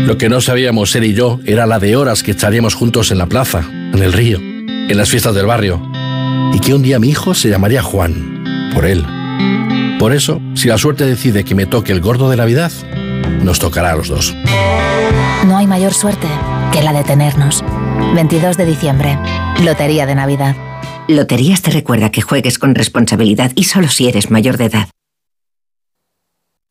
Lo que no sabíamos él y yo era la de horas que echaríamos juntos en la plaza, en el río, en las fiestas del barrio. Y que un día mi hijo se llamaría Juan, por él. Por eso, si la suerte decide que me toque el gordo de Navidad, nos tocará a los dos.
No hay mayor suerte que la de tenernos. 22 de diciembre. Lotería de Navidad.
Loterías te recuerda que juegues con responsabilidad y solo si eres mayor de edad.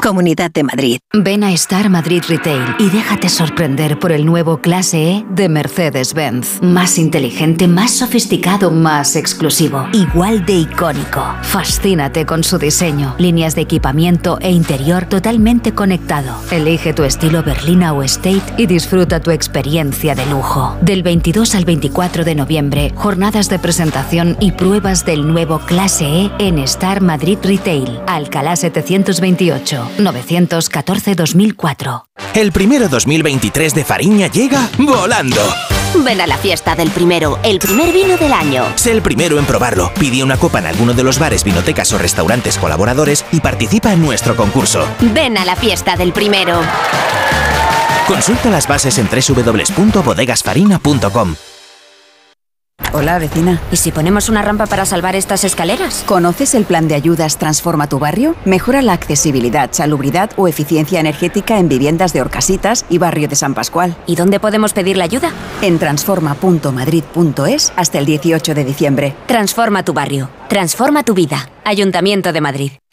Comunidad de Madrid.
Ven a Star Madrid Retail y déjate sorprender por el nuevo Clase E de Mercedes-Benz. Más inteligente, más sofisticado, más exclusivo. Igual de icónico. Fascínate con su diseño, líneas de equipamiento e interior totalmente conectado. Elige tu estilo berlina o estate y disfruta tu experiencia de lujo. Del 22 al 24 de noviembre, jornadas de presentación y pruebas del nuevo Clase E en Star Madrid Retail. Alcalá 728 914-2004.
El primero 2023 de Fariña llega volando.
Ven a la fiesta del primero, el primer vino del año.
Sé el primero en probarlo. Pide una copa en alguno de los bares, vinotecas o restaurantes colaboradores y participa en nuestro concurso.
Ven a la fiesta del primero.
Consulta las bases en www.bodegasfarina.com.
Hola, vecina.
¿Y si ponemos una rampa para salvar estas escaleras?
¿Conoces el plan de ayudas Transforma tu barrio? Mejora la accesibilidad, salubridad o eficiencia energética en viviendas de Orcasitas y barrio de San Pascual.
¿Y dónde podemos pedir la ayuda?
En transforma.madrid.es hasta el 18 de diciembre.
Transforma tu barrio. Transforma tu vida. Ayuntamiento de Madrid.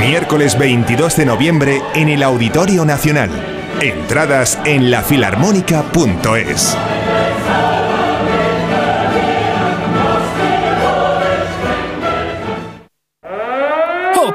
Miércoles 22 de noviembre en el Auditorio Nacional. Entradas en lafilarmónica.es.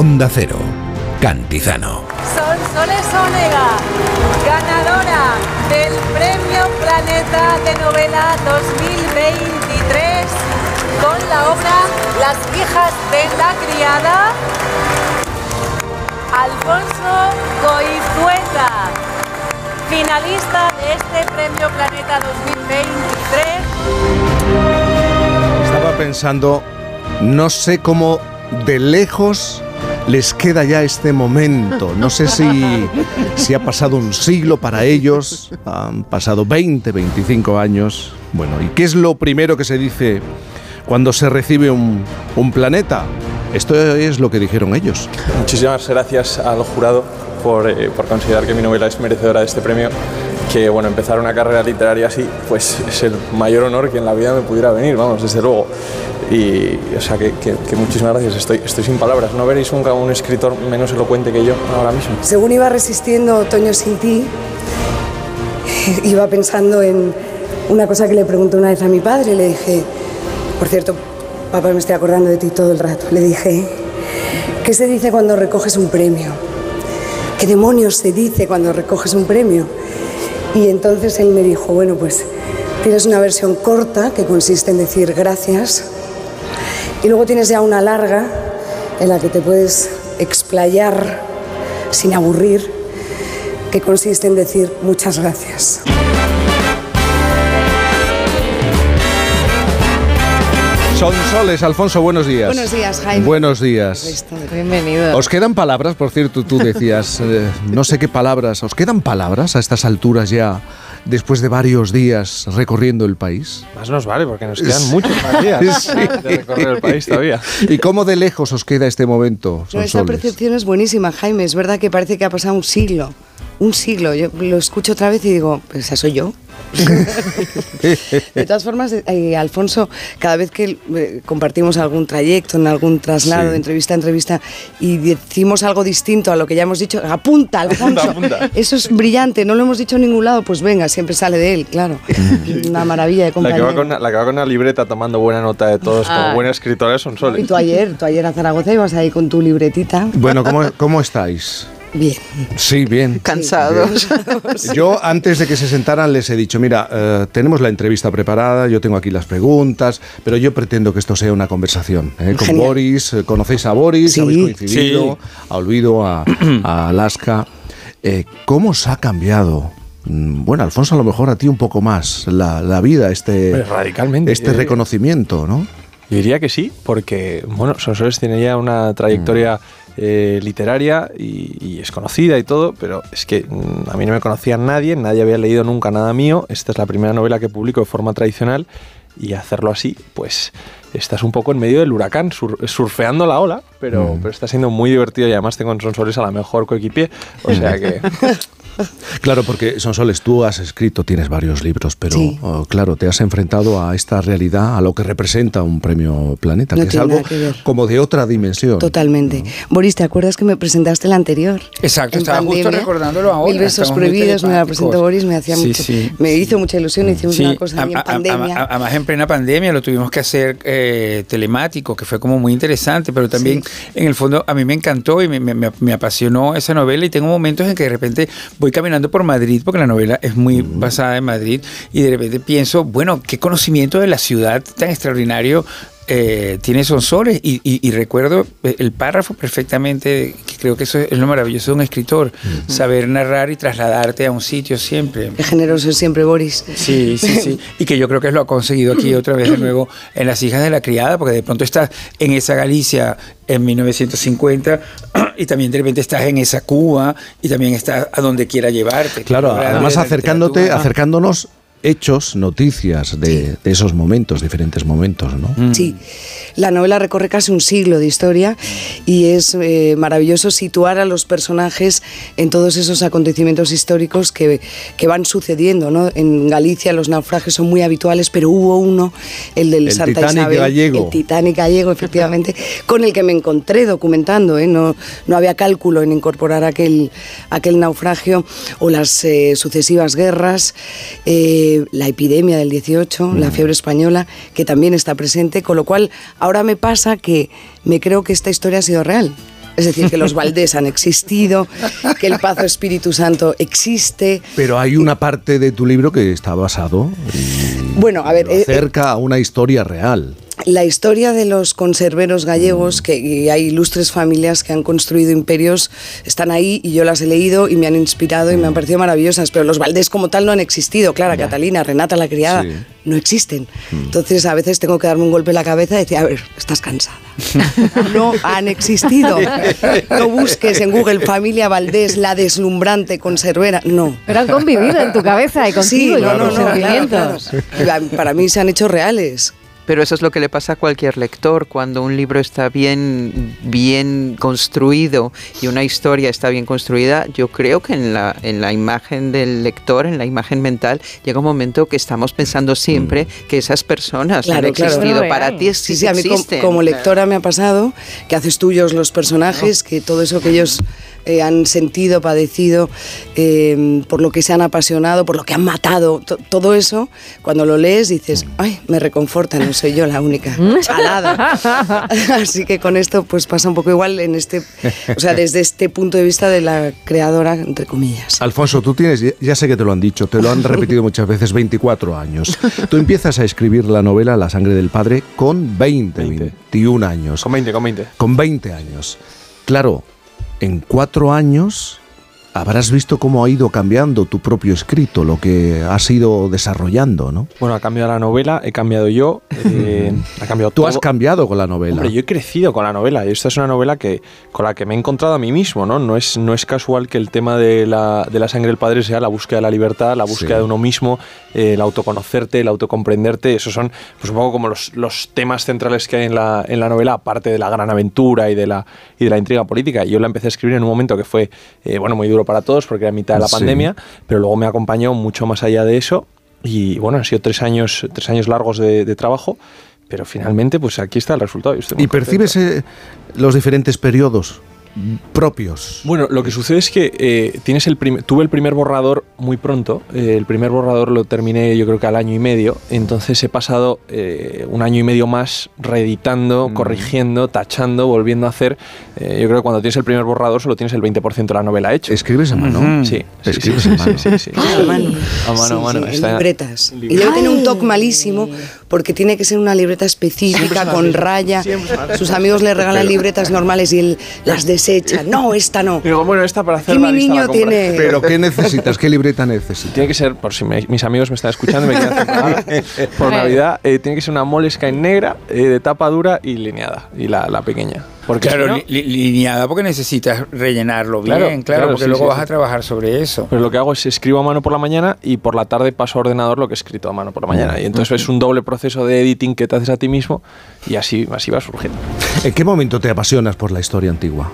Onda Cero, Cantizano.
Sol Soles Onega, ganadora del Premio Planeta de Novela 2023 con la obra Las hijas de la criada, Alfonso Goizueta, finalista de este Premio Planeta 2023.
Estaba pensando, no sé cómo de lejos les queda ya este momento. No sé si, si ha pasado un siglo para ellos, han pasado 20, 25 años. Bueno, ¿y qué es lo primero que se dice cuando se recibe un, un planeta? Esto es lo que dijeron ellos.
Muchísimas gracias al jurado por, eh, por considerar que mi novela es merecedora de este premio. Que bueno, empezar una carrera literaria así, pues es el mayor honor que en la vida me pudiera venir, vamos, desde luego. Y, o sea, que, que- que muchísimas gracias, estoy, estoy sin palabras. No veréis nunca un escritor menos elocuente que yo ahora mismo.
Según iba resistiendo Otoño sin ti, iba pensando en una cosa que le pregunté una vez a mi padre. Le dije, por cierto, papá, me estoy acordando de ti todo el rato. Le dije, ¿qué se dice cuando recoges un premio? ¿Qué demonios se dice cuando recoges un premio? Y entonces él me dijo, bueno, pues tienes una versión corta que consiste en decir gracias y luego tienes ya una larga en la que te puedes explayar sin aburrir, que consiste en decir muchas gracias.
Son soles, Alfonso, buenos días.
Buenos días, Jaime.
Buenos días.
Bienvenido.
¿Os quedan palabras? Por cierto, tú decías, eh, no sé qué palabras, ¿os quedan palabras a estas alturas ya, después de varios días recorriendo el país?
Más nos vale, porque nos quedan muchos más días
Sí.
de recorrer el país todavía.
¿Y cómo de lejos os queda este momento,
No, esta
Sonsoles?
percepción es buenísima, Jaime. Es verdad que parece que ha pasado un siglo. Un siglo. Yo lo escucho otra vez y digo, pues esa soy yo. De todas formas, eh, Alfonso, cada vez que eh, compartimos algún trayecto, en algún traslado,
Sí.
de entrevista a entrevista, y decimos algo distinto a lo que ya hemos dicho, apunta, Alfonso.
Apunta.
Eso es brillante, no lo hemos dicho en ningún lado, pues venga, siempre sale de él, claro. Una maravilla de
La que, va
compañero.
con, una- la que va con una libreta tomando buena nota de todos,
Ah.
como buena escritora es un sol.
Y tú ayer, tú ayer a Zaragoza ibas ahí con tu libretita.
Bueno, ¿cómo, cómo estáis?
Bien.
Sí, bien.
Cansados.
Yo antes de que se sentaran les he dicho, mira, eh, tenemos la entrevista preparada, yo tengo aquí las preguntas, pero yo pretendo que esto sea una conversación ¿eh? con
Genial.
Boris. eh, ¿Conocéis a Boris?
Sí.
¿Habéis coincidido?
Sí.
A Olvido, a, a Alaska. Eh, ¿Cómo os ha cambiado? mm, Bueno, Alfonso, a lo mejor a ti un poco más la, la vida, este,
Pues radicalmente,
este reconocimiento, ¿no?
Yo diría que sí, porque, bueno, Sonsoles tiene ya una trayectoria eh, literaria y, y es conocida y todo, pero es que mm, a mí no me conocía nadie, nadie había leído nunca nada mío. Esta es la primera novela que publico de forma tradicional y hacerlo así, pues estás un poco en medio del huracán, sur- surfeando la ola, pero, pero está siendo muy divertido y además tengo en Sonsoles a la mejor coequipier, o sea que...
Claro, porque Sonsoles, tú has escrito, tienes varios libros, pero
Sí.
oh, claro, te has enfrentado a esta realidad, a lo que representa un premio Planeta,
No
que es algo
que
como de otra dimensión.
Totalmente. Boris, ¿te acuerdas que me presentaste el anterior?
Exacto,
En
estaba justo recordándolo ahora.
Mil besos
muy
prohibidos, me la presentó Boris, me hacía
Sí,
mucho,
sí.
me hizo mucha ilusión, hicimos
Sí,
una cosa
a-
en
a-
pandemia.
a- Además, en plena pandemia lo tuvimos que hacer eh, telemático, que fue como muy interesante, pero también en el fondo a mí me encantó y me- me apasionó esa novela y tengo momentos en que de repente voy caminando por Madrid, porque la novela es muy basada en Madrid, y de repente pienso, bueno, qué conocimiento de la ciudad tan extraordinario. Eh, tiene Sonsoles y, y- y recuerdo eh, el párrafo perfectamente, que creo que eso es lo maravilloso de un escritor, saber narrar y trasladarte a un sitio siempre.
Qué generoso es siempre Boris.
Sí, sí, sí. Y que yo creo que lo ha conseguido aquí otra vez de nuevo en Las hijas de la criada, porque de pronto estás en esa Galicia en 1950 y también de repente estás en esa Cuba y también estás a donde quiera llevarte.
Claro, además acercándote, acercándonos hechos, noticias de, de esos momentos, diferentes momentos, ¿no?
Mm.
Sí, la novela recorre casi un siglo de historia y es eh, maravilloso situar a los personajes en todos esos acontecimientos históricos que, que van sucediendo. ¿no? En Galicia los naufragios son muy habituales, pero hubo uno, el del
El
Santa
Titanic
Isabel,
gallego.
el Titanic gallego, efectivamente, con el que me encontré documentando. ¿eh? No, no había cálculo en incorporar aquel, aquel naufragio o las eh, sucesivas guerras, eh, la epidemia del 18,
Mm.
la fiebre española, que también está presente, con lo cual ahora me pasa que me creo que esta historia ha sido real. Es decir, que los Valdés han existido, que el Pazo Espíritu Santo existe.
Pero hay una parte de tu libro que está basado
Bueno, a ver, eh,
acerca a una historia real.
La historia de los conserveros gallegos, que y hay ilustres familias que han construido imperios, están ahí y yo las he leído y me han inspirado y me han parecido maravillosas, pero los Valdés como tal no han existido. Clara, Catalina, Renata la criada,
Sí.
no existen. Entonces a veces tengo que darme un golpe en la cabeza y decir, a ver, estás cansada. no han existido. No busques en Google familia Valdés, la deslumbrante conservera. No.
Pero han convivido en tu cabeza y contigo y
no,
con
no, no, claro,
sentimientos.
claro. Para mí se han hecho reales.
Pero eso es lo que le pasa a cualquier lector. Cuando un libro está bien, bien construido y una historia está bien construida, yo creo que en la, en la imagen del lector, en la imagen mental, llega un momento que estamos pensando siempre que esas personas
Claro,
han
claro.
existido. Para
real.
ti es,
Sí, sí, a mí
existen.
como, lectora me ha pasado que haces tuyos los personajes, que todo eso que ellos eh, han sentido, padecido, eh, por lo que se han apasionado, por lo que han matado, to- todo eso, cuando lo lees dices, ay, me reconforta, no soy yo la única chalada. Así que con esto pues pasa un poco igual en este, o sea, desde este punto de vista de la creadora, entre comillas.
Alfonso, tú tienes, ya sé que te lo han dicho, te lo han repetido muchas veces, 24 años. Tú empiezas a escribir la novela La sangre del padre con 20, 21 años.
Con 20, con 20.
Con 20 años. Claro, en cuatro años habrás visto cómo ha ido cambiando tu propio escrito, lo que has ido desarrollando, ¿no?
Bueno, ha cambiado la novela, he cambiado yo, eh, ha cambiado
Tú
todo.
has cambiado con la novela.
Hombre, yo he crecido con la novela y esta es una novela que, con la que me he encontrado a mí mismo, ¿no? No es, no es casual que el tema de la, de la sangre del padre sea la búsqueda de la libertad, la búsqueda
Sí.
de uno mismo, eh, el autoconocerte, el autocomprenderte. Esos son, pues un poco como los, los temas centrales que hay en la, en la novela, aparte de la gran aventura y de la, y de la intriga política. Yo la empecé a escribir en un momento que fue, eh, bueno, muy duro duro para todos porque era mitad de la
Sí.
pandemia, pero luego me acompañó mucho más allá de eso y bueno, han sido tres años, tres años largos de, de trabajo, pero finalmente pues aquí está el resultado. muy
¿Y percibes eh, los diferentes periodos propios?
Bueno, lo que sucede es que eh, tienes el tuve el primer borrador muy pronto. eh, el primer borrador lo terminé yo creo que al año y medio. Entonces he pasado eh, un año y medio más reeditando, corrigiendo, tachando, volviendo a hacer. Eh, yo creo que cuando tienes el primer borrador solo tienes el 20% de la novela hecho.
¿Escribes a mano?
Sí. sí,
¿Escribes
sí,
a mano?
sí, sí, sí.
A mano.
A mano, a mano.
Sí,
Está-
en libretas.
en
Y luego tiene un toque malísimo porque tiene que ser una libreta específica, con raya. Sus amigos le regalan
Pero-
libretas normales y él las desecha. No, esta no.
Digo, bueno, esta para hacer
Aquí
la
mi
lista la
niño
compra.
tiene-
¿Pero qué necesitas? ¿Qué libreta necesitas?
Tiene que ser, por si me- mis amigos me están escuchando y me quieren hacer por Navidad, eh, tiene que ser una Moleskine negra, eh, de tapa dura y lineada, y la, la pequeña. Porque
claro,
si no-
li- li- lineada porque necesitas rellenarlo bien,
Claro,
claro,
claro,
porque
sí,
luego
sí,
vas
sí.
a trabajar sobre eso.
Pero lo que hago es escribo a mano por la mañana y por la tarde paso a ordenador lo que he escrito a mano por la mañana. Y entonces es un doble proceso de editing que te haces a ti mismo y así, así va surgiendo.
¿En qué momento te apasionas por la historia antigua?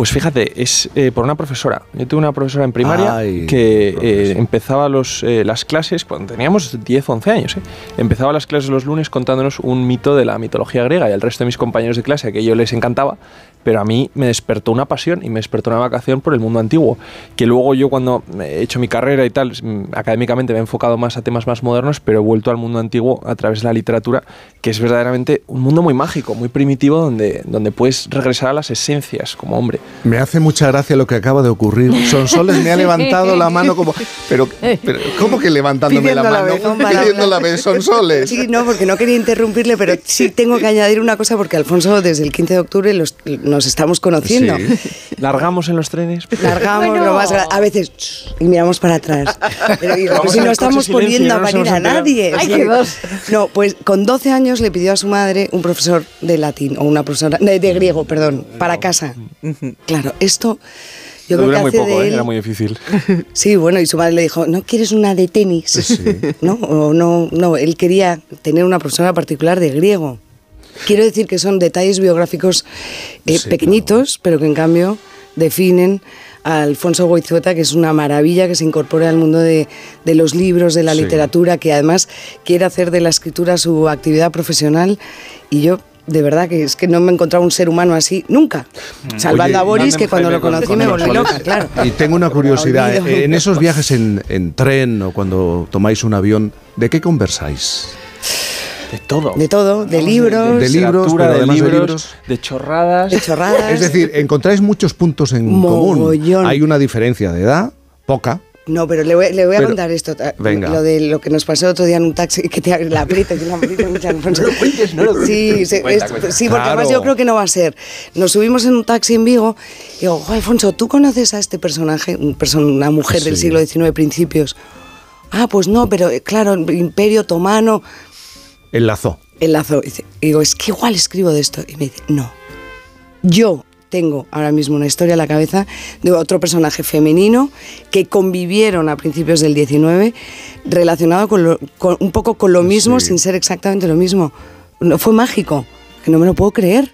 Pues fíjate, es eh, por una profesora. Yo tuve una profesora en primaria
Ay,
que eh, empezaba los, eh, las clases cuando teníamos 10, 11 años. Empezaba las clases los lunes contándonos un mito de la mitología griega y al resto de mis compañeros de clase, que ellos les encantaba, pero a mí me despertó una pasión y me despertó una vacación por el mundo antiguo. Que luego yo cuando he hecho mi carrera y tal, mm, académicamente me he enfocado más a temas más modernos, pero he vuelto al mundo antiguo a través de la literatura, que es verdaderamente un mundo muy mágico, muy primitivo, donde, donde puedes regresar a las esencias como hombre.
Me hace mucha gracia lo que acaba de ocurrir. Sonsoles me ha levantado la mano como... Pero, pero ¿cómo que levantándome la
Pidiendo la
mano?
vez,
Pidiendo la vez, Sonsoles.
Sí, no, porque no quería interrumpirle, pero sí tengo que añadir una cosa porque Alfonso desde el 15 de octubre los- nos estamos conociendo.
Largamos en los trenes.
Largamos Bueno. lo más a veces y miramos para atrás. Pero digo, pues si no estamos
silencio,
poniendo
no
a parir a nadie. Ay, Sí. qué dos. No, pues con 12 años le pidió a su madre un profesor de latín o una profesora de, de griego, perdón, para casa. Claro, esto yo creo que
Dura muy
hace
poco,
de
¿eh?
él
era muy difícil.
Sí, bueno, y su madre le dijo, ¿no quieres una de tenis? ¿No? O no, no, él quería tener una profesora particular de griego. Quiero decir que son detalles biográficos eh,
Sí,
pequeñitos, pero que en cambio definen a Alfonso Goizueta, que es una maravilla que se incorpora al mundo de, de los libros, de la
Sí.
literatura, que además quiere hacer de la escritura su actividad profesional. Y yo, de verdad, que es que no me he encontrado un ser humano así nunca. Salvando
Oye,
a Boris, que cuando lo
con-
conocí
con
me volví loca, claro.
Y tengo una curiosidad. Eh, En esos viajes en, en tren o cuando tomáis un avión, ¿de qué conversáis?
De todo.
De todo, de libros,
de libros, pero
de
además de
libros,
libros.
de chorradas.
de chorradas.
Es decir, encontráis muchos puntos en común.
Mogollón.
Hay una diferencia de edad, poca.
No, pero le voy, le voy a
Pero-
contar esto.
Venga.
Lo de lo que nos pasó otro día en un taxi, que te la aprieto, que la aprieto mucho, Alfonso. Sí, se-
Cuenta,
es-
cuenta.
sí, porque además yo creo que no va a ser. Nos subimos en un taxi en Vigo y digo, "Jo, Alfonso, ¿tú conoces a este personaje? Un person- una mujer del
Sí.
siglo XIX, principios. Ah, pues no, pero eh, claro, Imperio Otomano.
Enlazó.
Enlazo. Y dice- digo, es que igual escribo de esto. Y me dice, no. Yo tengo ahora mismo una historia en la cabeza de otro personaje femenino que convivieron a principios del 19 relacionado con, lo- con- un poco con lo mismo
Sí.
sin ser exactamente lo mismo. No, fue mágico, que no me lo puedo creer.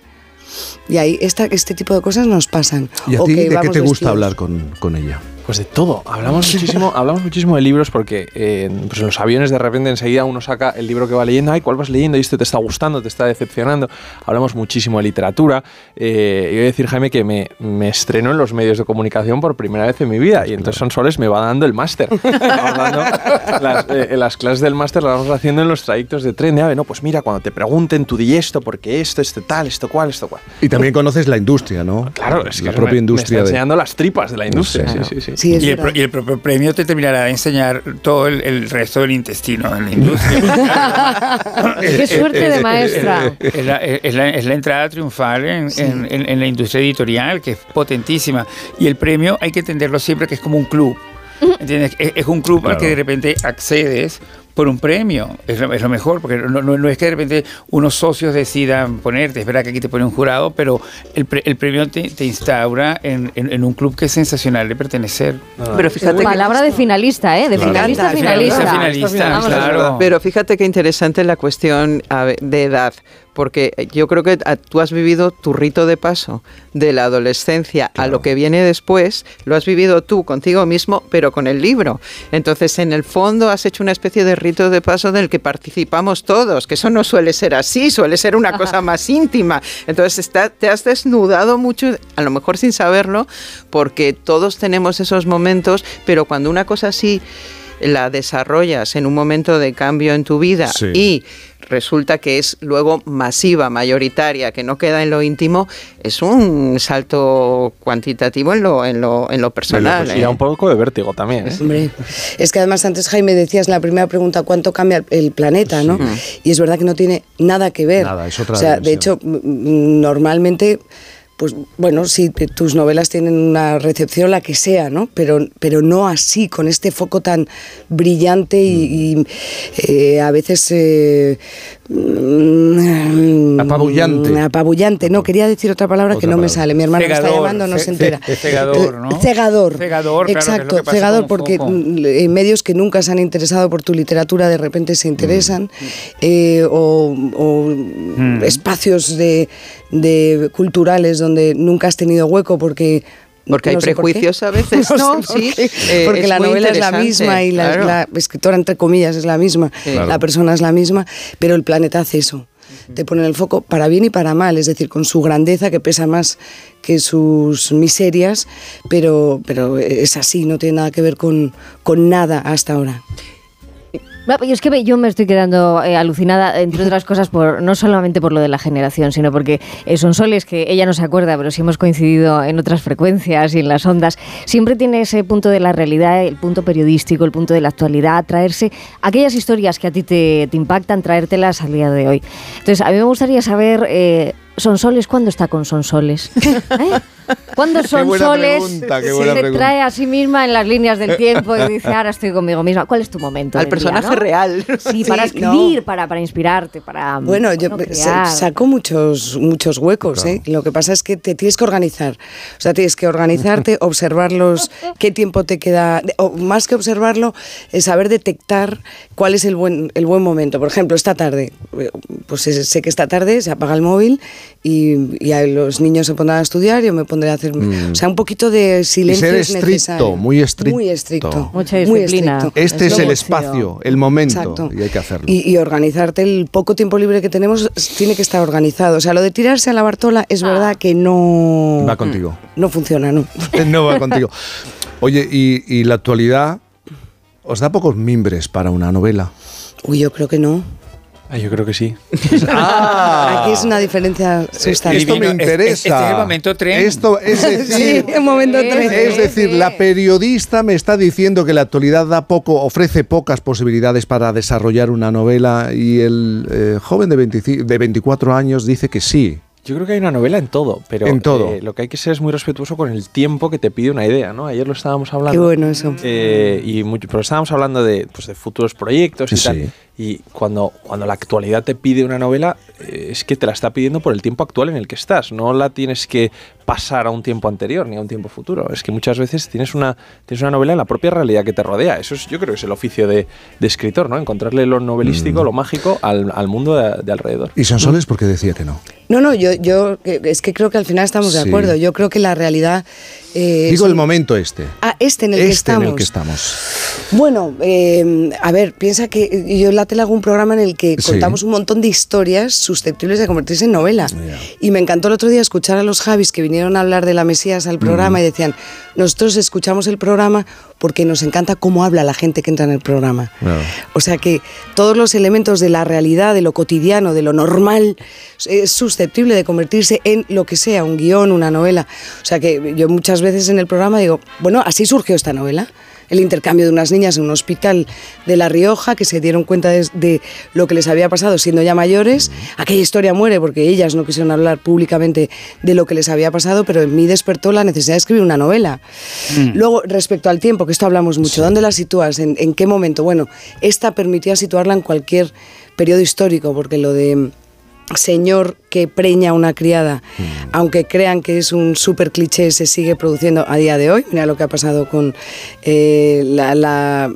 Y ahí esta, este tipo de cosas nos pasan.
¿Y a ti
que
de qué te gusta
vestidos.
hablar con, con ella?
Pues de todo. Hablamos muchísimo, hablamos muchísimo de libros porque eh, pues en los aviones de repente enseguida uno saca el libro que va leyendo, ay, ¿cuál vas leyendo? Y este te está gustando, te está decepcionando. Hablamos muchísimo de literatura. Eh, y voy a decir, Jaime, que me, me estreno en los medios de comunicación por primera vez en mi vida. Y entonces Sonsoles me va dando el máster. Las, eh, las clases del máster las vamos haciendo en los trayectos de tren. De, "Ah, no, pues mira, cuando te pregunten, tú di esto, porque esto, este tal, esto cual, esto cual.
Y también conoces la industria, ¿no?
Claro, es que
la
me-
propia
me
industria
está
de...
enseñando las tripas de la industria.
Sí,
Sí, sí, sí.
Sí, es
y, el, y propio premio te terminará de enseñar todo el, el resto del intestino en la industria.
Qué suerte de maestra.
Es la, es la- es la entrada triunfal en, en- en- en la industria editorial, que es potentísima. Y el premio hay que entenderlo siempre que es como un club. ¿Entiendes? Es, es un club al que de repente accedes por un premio. Es lo, es lo mejor, porque no, no- no es que de repente unos socios decidan ponerte. Es verdad que aquí te pone un jurado, pero el, pre- el premio te, te instaura en, en- en un club que es sensacional de pertenecer.
Pero fíjate que-
Palabra de finalista, ¿eh? De
Claro.
finalista, finalista.
finalista,
Vamos a ver.
claro.
Pero fíjate qué interesante la cuestión de edad,
porque yo creo que a- tú has vivido tu rito de paso de la adolescencia a lo que viene después, lo has vivido tú contigo mismo, pero con el libro. Entonces, en el fondo has hecho una especie de rito de paso del que participamos todos, que eso no suele ser así, suele ser una cosa más íntima. Entonces, está- te has desnudado mucho, a lo mejor sin saberlo, porque todos tenemos esos momentos, pero cuando una cosa así la desarrollas en un momento de cambio en tu vida
Sí.
y resulta que es luego masiva, mayoritaria, que no queda en lo íntimo, es un salto cuantitativo en lo, en lo, en lo personal.
Y da
¿eh?
un poco de vértigo también. ¿eh?
Hombre, es que además antes Jaime decías en la primera pregunta cuánto cambia el, planeta, ¿no? Y es verdad que no tiene nada que ver.
Nada, es otra
O sea, de hecho, normalmente pues bueno, sí, tus novelas tienen una recepción la que sea, ¿no? Pero, pero no así, con este foco tan brillante y, y, eh, a veces eh, mm,
Apabullante.
Apabullante, no, quería decir otra palabra que no me sale. Mi hermano me está llamando, no se entera.
ce- cegador, ¿no?
Cegador.
Cegador, claro,
Exacto,
que
cegador, porque mm, medios que nunca se han interesado por tu literatura de repente se interesan, eh, o, o
Mm.
espacios de, de culturales donde nunca has tenido hueco porque...
Porque hay
por
prejuicios a veces, ¿no?
por
Sí,
qué.
eh,
porque la novela es la misma y la,
claro.
la escritora, entre comillas, es la misma,
Claro.
la persona es la misma, pero el planeta hace eso. Te pone en el foco para bien y para mal, es decir, con su grandeza que pesa más que sus miserias, pero, pero es así, no tiene nada que ver con, con nada hasta ahora.
Va, y es que yo me estoy quedando eh, alucinada, entre otras cosas, por no solamente por lo de la generación, sino porque eh, son soles que ella no se acuerda, pero sí hemos coincidido en otras frecuencias y en las ondas. Siempre tiene ese punto de la realidad, el punto periodístico, el punto de la actualidad, traerse aquellas historias que a ti te, te impactan, traértelas al día de hoy. Entonces, a mí me gustaría saber, eh, Sonsoles, ¿cuándo está con Sonsoles? ¿Eh? ¿Cuándo
Qué buena
Sonsoles
pregunta, qué
se
pregunta.
trae a sí misma en las líneas del tiempo y dice, ahora estoy conmigo misma? ¿Cuál es tu momento?
Al
del día,
personaje
no?
real.
Sí,
Sí,
para
no.
escribir, para, para inspirarte, para
Bueno, yo
bueno,
se-
crear.
saco muchos, muchos huecos. ¿eh? Lo que pasa es que te tienes que organizar. O sea, tienes que organizarte, observarlos, qué tiempo te queda. O más que observarlo, es saber detectar cuál es el buen, el buen momento. Por ejemplo, esta tarde, eh, pues sé que esta tarde se apaga el móvil y, y los niños se pondrán a estudiar, yo me pondré a hacer.
Mm.
O sea, un poquito de silencio.
ser
es
estricto,
necesario.
muy estricto.
Muy estricto.
Mucha
muy
disciplina.
estricto.
Este es el espacio, el momento,
Exacto.
y hay que hacerlo.
Y, y organizarte el poco tiempo libre que tenemos tiene que estar organizado. O sea, lo de tirarse a la Bartola es verdad que no.
Va contigo.
No funciona, ¿no?
no va contigo. Oye, y, y la actualidad, ¿os da pocos mimbres para una novela?
Uy, yo creo que no.
Ah, yo creo que sí.
Ah.
Aquí es una diferencia sustancial.
Esto me interesa.
es- este es el momento tren.
Esto es decir,
Sí, momento tres.
es decir, la periodista me está diciendo que la actualidad da poco, ofrece pocas posibilidades para desarrollar una novela y el eh, joven de, 25 de 24 años dice que sí.
Yo creo que hay una novela en todo, pero
En todo.
eh, lo que hay que ser es muy respetuoso con el tiempo que te pide una idea, ¿no? Ayer lo estábamos hablando.
Qué bueno eso.
Eh, y mucho, pero estábamos hablando de, pues, de futuros proyectos y
Sí.
tal. Y cuando, cuando la actualidad te pide una novela, eh, es que te la está pidiendo por el tiempo actual en el que estás. No la tienes que pasar a un tiempo anterior ni a un tiempo futuro. Es que muchas veces tienes una, tienes una novela en la propia realidad que te rodea. Eso es, yo creo que es el oficio de, de escritor, ¿no? Encontrarle lo novelístico,
Mm.
lo mágico al, al mundo de, de alrededor.
Y Sonsoles porque decía que no.
No, no, yo, yo es que creo que al final estamos de acuerdo. Yo creo que la realidad. eh,
Digo
es
el momento este.
Ah, este en el que
este
estamos.
en el que estamos.
Bueno, eh, a ver, piensa que yo en la tele un programa en el que
Sí.
contamos un montón de historias susceptibles de convertirse en novela. Y me encantó el otro día escuchar a los Javis que vinieron a hablar de la Mesías al programa y decían, nosotros escuchamos el programa porque nos encanta cómo habla la gente que entra en el programa. O sea que todos los elementos de la realidad, de lo cotidiano, de lo normal, es susceptible de convertirse en lo que sea, un guion, una novela. O sea que yo muchas veces en el programa digo, bueno, así surgió esta novela. El intercambio de unas niñas en un hospital de La Rioja que se dieron cuenta de, de lo que les había pasado siendo ya mayores. Aquella historia muere porque ellas no quisieron hablar públicamente de lo que les había pasado, pero en mí despertó la necesidad de escribir una novela. Luego, respecto al tiempo, que esto hablamos mucho, ¿dónde la sitúas? ¿En, en qué momento? Bueno, esta permitía situarla en cualquier periodo histórico, porque lo de mm, señor que preña a una criada, aunque crean que es un súper cliché, se sigue produciendo a día de hoy. Mira lo que ha pasado con eh, la, la-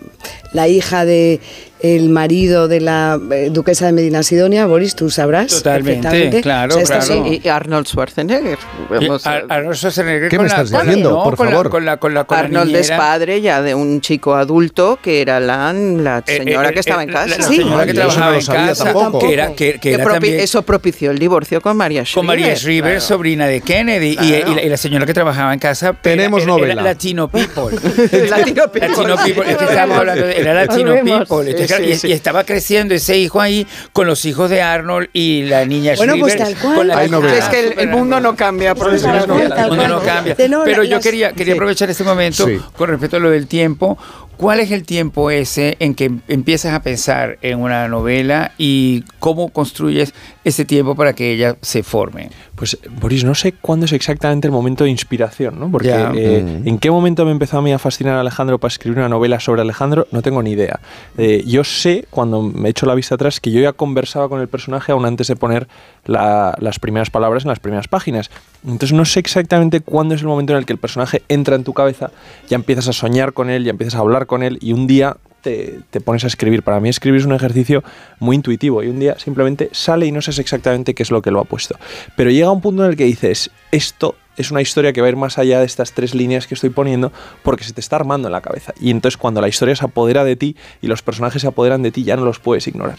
la hija de el marido de la eh, duquesa de Medina Sidonia, Boris, tú sabrás.
Totalmente, claro,
O sea,
claro.
sí-
Y Arnold Schwarzenegger. Vamos a-
Ar- Arnold Schwarzenegger
¿Qué
con
me
la-
estás
con la-
diciendo?
no,
Por
con la-
favor.
con la- con la- con la
Arnold es padre ya de un chico adulto que era la, la
Eh,
señora
eh,
que estaba
eh,
en casa.
La, la señora que
no
trabajaba
lo
en casa,
tampoco.
que era, que, que era
propi-
también
Eso propició el divorcio con María Shriver.
con María Shriver,
claro.
sobrina de Kennedy, y- y,
Claro.
la, y la señora que trabajaba en casa.
Tenemos
era, era
novela.
Latino People.
Latino people.
Latino People, es que estábamos hablando de, era Latino. People.
Sí,
y,
sí.
y estaba creciendo ese hijo ahí con los hijos de Arnold y la niña
Bueno, pues tal cual.
con la
novela.
Es que el, el mundo no cambia
tal
el mundo no cambia. Pero yo
las-
quería, quería
sí.
aprovechar este momento
Sí.
con respecto a lo del tiempo. ¿Cuál es el tiempo ese en que empiezas a pensar en una novela y cómo construyes ese tiempo para que ella se forme?
Pues, Boris, no sé cuándo es exactamente el momento de inspiración, ¿no? Porque eh,
Mm.
en qué momento me empezó a mí a fascinar Alejandro para escribir una novela sobre Alejandro, no tengo ni idea. Eh, yo sé, cuando me echo la vista atrás, que yo ya conversaba con el personaje aún antes de poner la- las primeras palabras en las primeras páginas. Entonces no sé exactamente cuándo es el momento en el que el personaje entra en tu cabeza, ya empiezas a soñar con él, ya empiezas a hablar con él y un día te, te pones a escribir. Para mí escribir es un ejercicio muy intuitivo y un día simplemente sale y no sabes exactamente qué es lo que lo ha puesto. Pero llega un punto en el que dices, esto es una historia que va a ir más allá de estas tres líneas que estoy poniendo porque se te está armando en la cabeza. Y entonces cuando la historia se apodera de ti y los personajes se apoderan de ti ya no los puedes ignorar.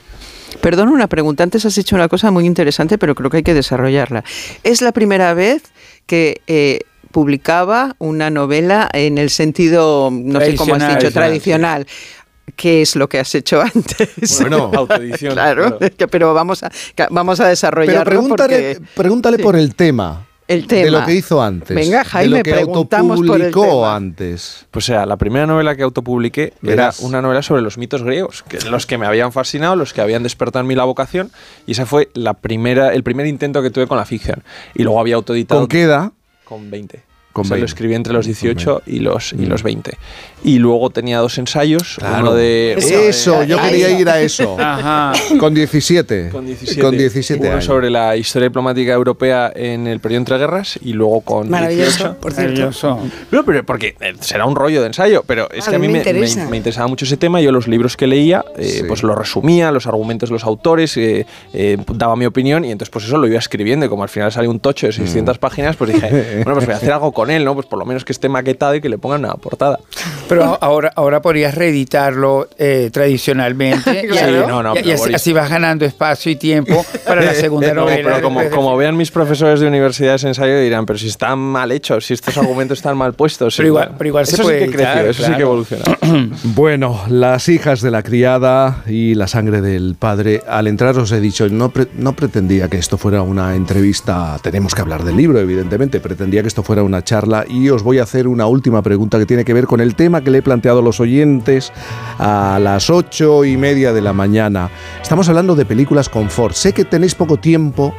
Perdón, una pregunta. Antes has dicho una cosa muy interesante, pero creo que hay que desarrollarla. Es la primera vez que eh, publicaba una novela en el sentido, no sé cómo has
Tradicional,
dicho,
sí.
¿Qué es lo que has hecho antes?
Bueno,
Autoedición.
claro, pero vamos a, vamos a
Pero
desarrollarlo
pregúntale,
porque
pregúntale
Sí.
por el tema.
el tema.
De lo que hizo antes.
Venga, Jaime,
de lo que
preguntamos por el
autopublicó
tema.
antes.
Pues o sea, la primera novela que autopubliqué
Verás.
era una novela sobre los mitos griegos, que los que me habían fascinado, los que habían despertado en mí la vocación, y esa fue la primera, el primer intento que tuve con la ficción. Y luego había autoeditado
¿Con qué edad?
con 20.
Con
O sea, lo
20.
escribí entre los 18 y los, y
Mm.
los 20. Y luego tenía dos ensayos,
Claro.
uno de...
Eso,
de-
yo
Ahí.
quería ir a eso.
Ajá.
Con 17.
Con 17.
Con 17
Uno
años.
sobre la historia diplomática europea en el periodo entre guerras y luego con
Maravilloso,
18.
por cierto.
Maravilloso.
No, pero porque eh, será un rollo de ensayo, pero es
A
que a
mí me
me, me-
interesa.
me interesaba mucho ese tema. Yo los libros que leía, eh,
Sí.
pues los resumía, los argumentos de los autores, eh, eh, daba mi opinión y entonces pues eso lo iba escribiendo y como al final salió un tocho de 600 páginas, pues dije, bueno, pues voy a hacer algo con él, ¿no? Pues por lo menos que esté maquetado y que le pongan una portada.
Pero ahora, ahora podrías reeditarlo eh, tradicionalmente.
Claro.
así-
No, no,
y- y así, vas ganando espacio y tiempo para la segunda
No,
novela.
pero como, como vean mis profesores de universidades de ensayo dirán, pero si están mal hechos, si estos argumentos están mal puestos.
Pero
sí,
igual- pero igual se
eso
puede
sí que creció, eso sí que evolucionó.
Bueno, las hijas de la criada y la sangre del padre, al entrar os he dicho, no, no pretendía que esto fuera una entrevista, tenemos que hablar del libro, evidentemente, pretendía que esto fuera una charla y os voy a hacer una última pregunta que tiene que ver con el tema que le he planteado a los oyentes a las ocho y media de la mañana. Estamos hablando de películas confort. Sé que tenéis poco tiempo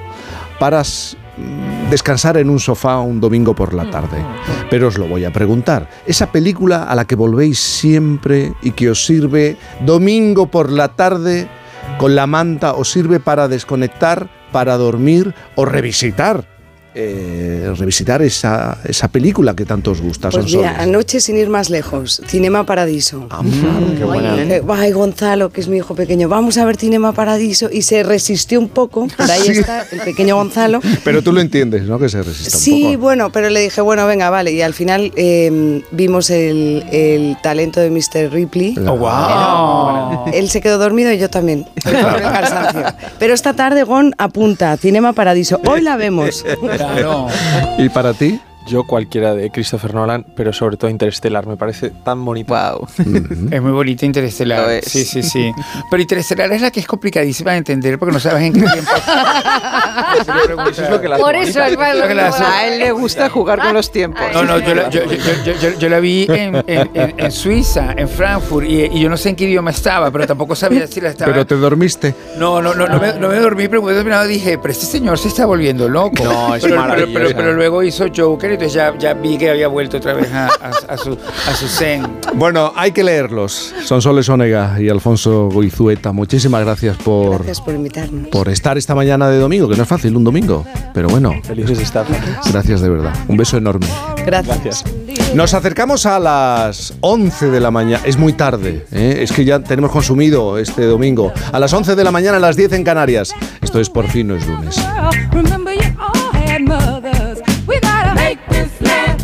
para descansar en un sofá un domingo por la tarde. Pero os lo voy a preguntar. Esa película a la que volvéis siempre y que os sirve domingo por la tarde con la manta, os sirve para desconectar, para dormir o revisitar. Eh, revisitar esa, esa película que tanto os gusta.
Pues mira, anoche sin ir más lejos, Cinema Paradiso.
qué buena.
Eh, Ay, Gonzalo, que es mi hijo pequeño, vamos a ver Cinema Paradiso. Y se resistió un poco, pero ahí
Sí.
está, el pequeño Gonzalo.
Pero tú lo entiendes, ¿no? Que se resista un
Sí,
poco.
bueno, pero le dije, bueno, venga, vale. Y al final eh, vimos el, el talento de Mr. Ripley.
Oh, wow.
Él se quedó dormido y yo también. por el cansancio. Pero esta tarde Gon apunta, Cinema Paradiso. Hoy la vemos.
Claro.
¿Y para ti?
Yo cualquiera de Christopher Nolan, pero sobre todo Interstellar, me parece tan bonito.
Wow.
Es muy bonita.
Lo es.
Sí, sí, sí. Pero Interestelar es la que es complicadísima de entender porque no sabes en qué tiempo.
Eso es lo que la
Por eso es más
Lo que la hace-
A él le gusta jugar con los tiempos.
No, no, yo la, yo, yo- yo- yo- yo la vi en, en- en- en Suiza, en Frankfurt, y, y yo no sé en qué idioma estaba, pero tampoco sabía si la estaba.
Pero te dormiste.
No, no, no, no me, no me dormí, pero cuando terminado dije, pero este señor se está volviendo loco.
No, es
pero, pero, pero- pero luego hizo Joker entonces ya, ya vi que había vuelto otra vez a, a- a su, a su zen.
Bueno, hay que leerlos. Sonsoles Onega y Alfonso Goizueta, muchísimas gracias por,
Gracias por invitarnos.
por estar esta mañana de domingo, que no es fácil, un domingo. Pero bueno,
Felices de estar.
gracias de verdad. Un beso enorme.
Gracias.
Nos acercamos a las 11 de la mañana. Es muy tarde, ¿eh? es que ya tenemos consumido este domingo. A las 11 de la mañana, a las 10 en Canarias. Esto es Por fin no es lunes.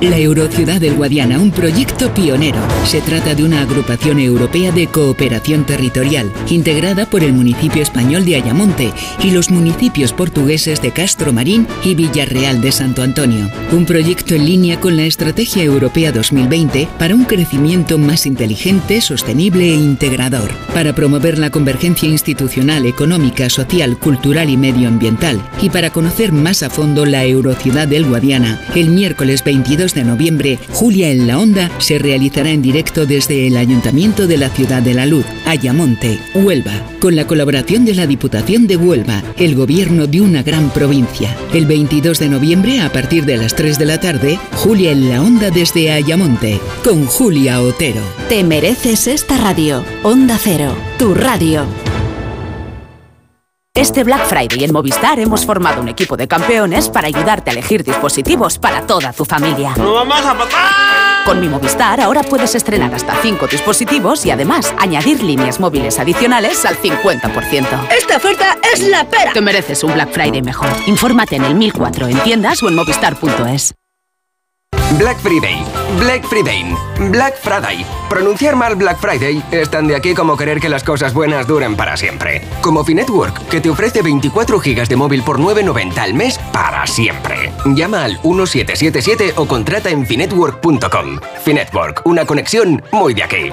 La Eurociudad del Guadiana, un proyecto pionero. Se trata de una agrupación europea de cooperación territorial, integrada por el municipio español de Ayamonte y los municipios portugueses de Castro Marín y Villarreal de Santo Antonio. Un proyecto en línea con la Estrategia Europea 2020 para un crecimiento más inteligente, sostenible e integrador. Para promover la convergencia institucional, económica, social, cultural y medioambiental. Y para conocer más a fondo la Eurociudad del Guadiana, el miércoles 22 de noviembre, Julia en la Onda se realizará en directo desde el Ayuntamiento de la Ciudad de la Luz, Ayamonte, Huelva, con la colaboración de la Diputación de Huelva, el gobierno de una gran provincia. El 22 de noviembre, a partir de las 3 de la tarde, Julia en la Onda desde Ayamonte, con Julia Otero.
Te mereces esta radio. Onda Cero, tu radio.
Este Black Friday en Movistar hemos formado un equipo de campeones para ayudarte a elegir dispositivos para toda tu familia.
¡No vamos a matar!
Con mi Movistar ahora puedes estrenar hasta 5 dispositivos y además añadir líneas móviles adicionales al 50%.
¡Esta oferta es la pera!
Te mereces un Black Friday mejor. Infórmate en el 1004 en tiendas o en movistar.es.
Black Friday, Black Friday, Black Friday. Pronunciar mal Black Friday es tan de aquí como querer que las cosas buenas duren para siempre. Como Finetwork, que te ofrece 24 gigas de móvil por 9.90 al mes para siempre. Llama al 1777 o contrata en finetwork.com. Finetwork, una conexión muy de aquí.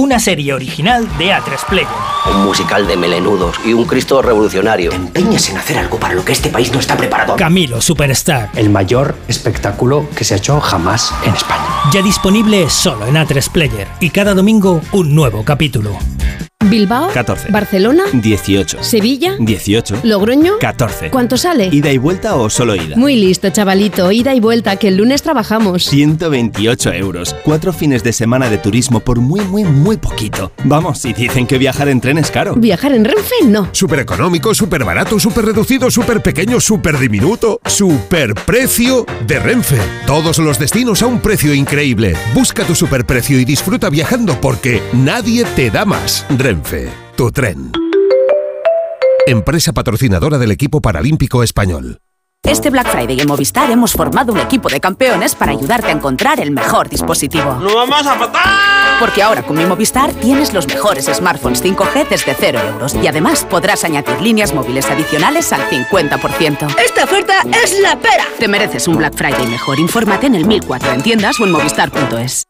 Una serie original de A3 Player.
Un musical de melenudos y un Cristo revolucionario. Empeñas en hacer algo para lo que este país no está preparado.
Camilo Superstar.
El mayor espectáculo que se ha hecho jamás en España.
Ya disponible solo en A3 Player. Y cada domingo un nuevo capítulo.
Bilbao,
14.
Barcelona,
18.
Sevilla,
18.
Logroño,
14.
¿Cuánto sale?
¿Ida y vuelta o solo ida?
Muy listo, chavalito. Ida y vuelta, que el lunes trabajamos.
128 euros. Cuatro fines de semana de turismo por muy, muy, muy poquito. Vamos, y dicen que viajar en tren es caro.
Viajar en Renfe, no.
Súper económico, súper barato, súper reducido, súper pequeño, súper diminuto. Súper precio de Renfe. Todos los destinos a un precio increíble. Busca tu superprecio y disfruta viajando porque nadie te da más. Renfe, tu tren. Empresa patrocinadora del equipo paralímpico español.
Este Black Friday en Movistar hemos formado un equipo de campeones para ayudarte a encontrar el mejor dispositivo.
¡No vamos a matar!
Porque ahora con mi Movistar tienes los mejores smartphones 5G desde 0 euros y además podrás añadir líneas móviles adicionales al 50%.
¡Esta oferta es la pera!
Te mereces un Black Friday mejor. Infórmate en el 1004 en tiendas o en movistar.es.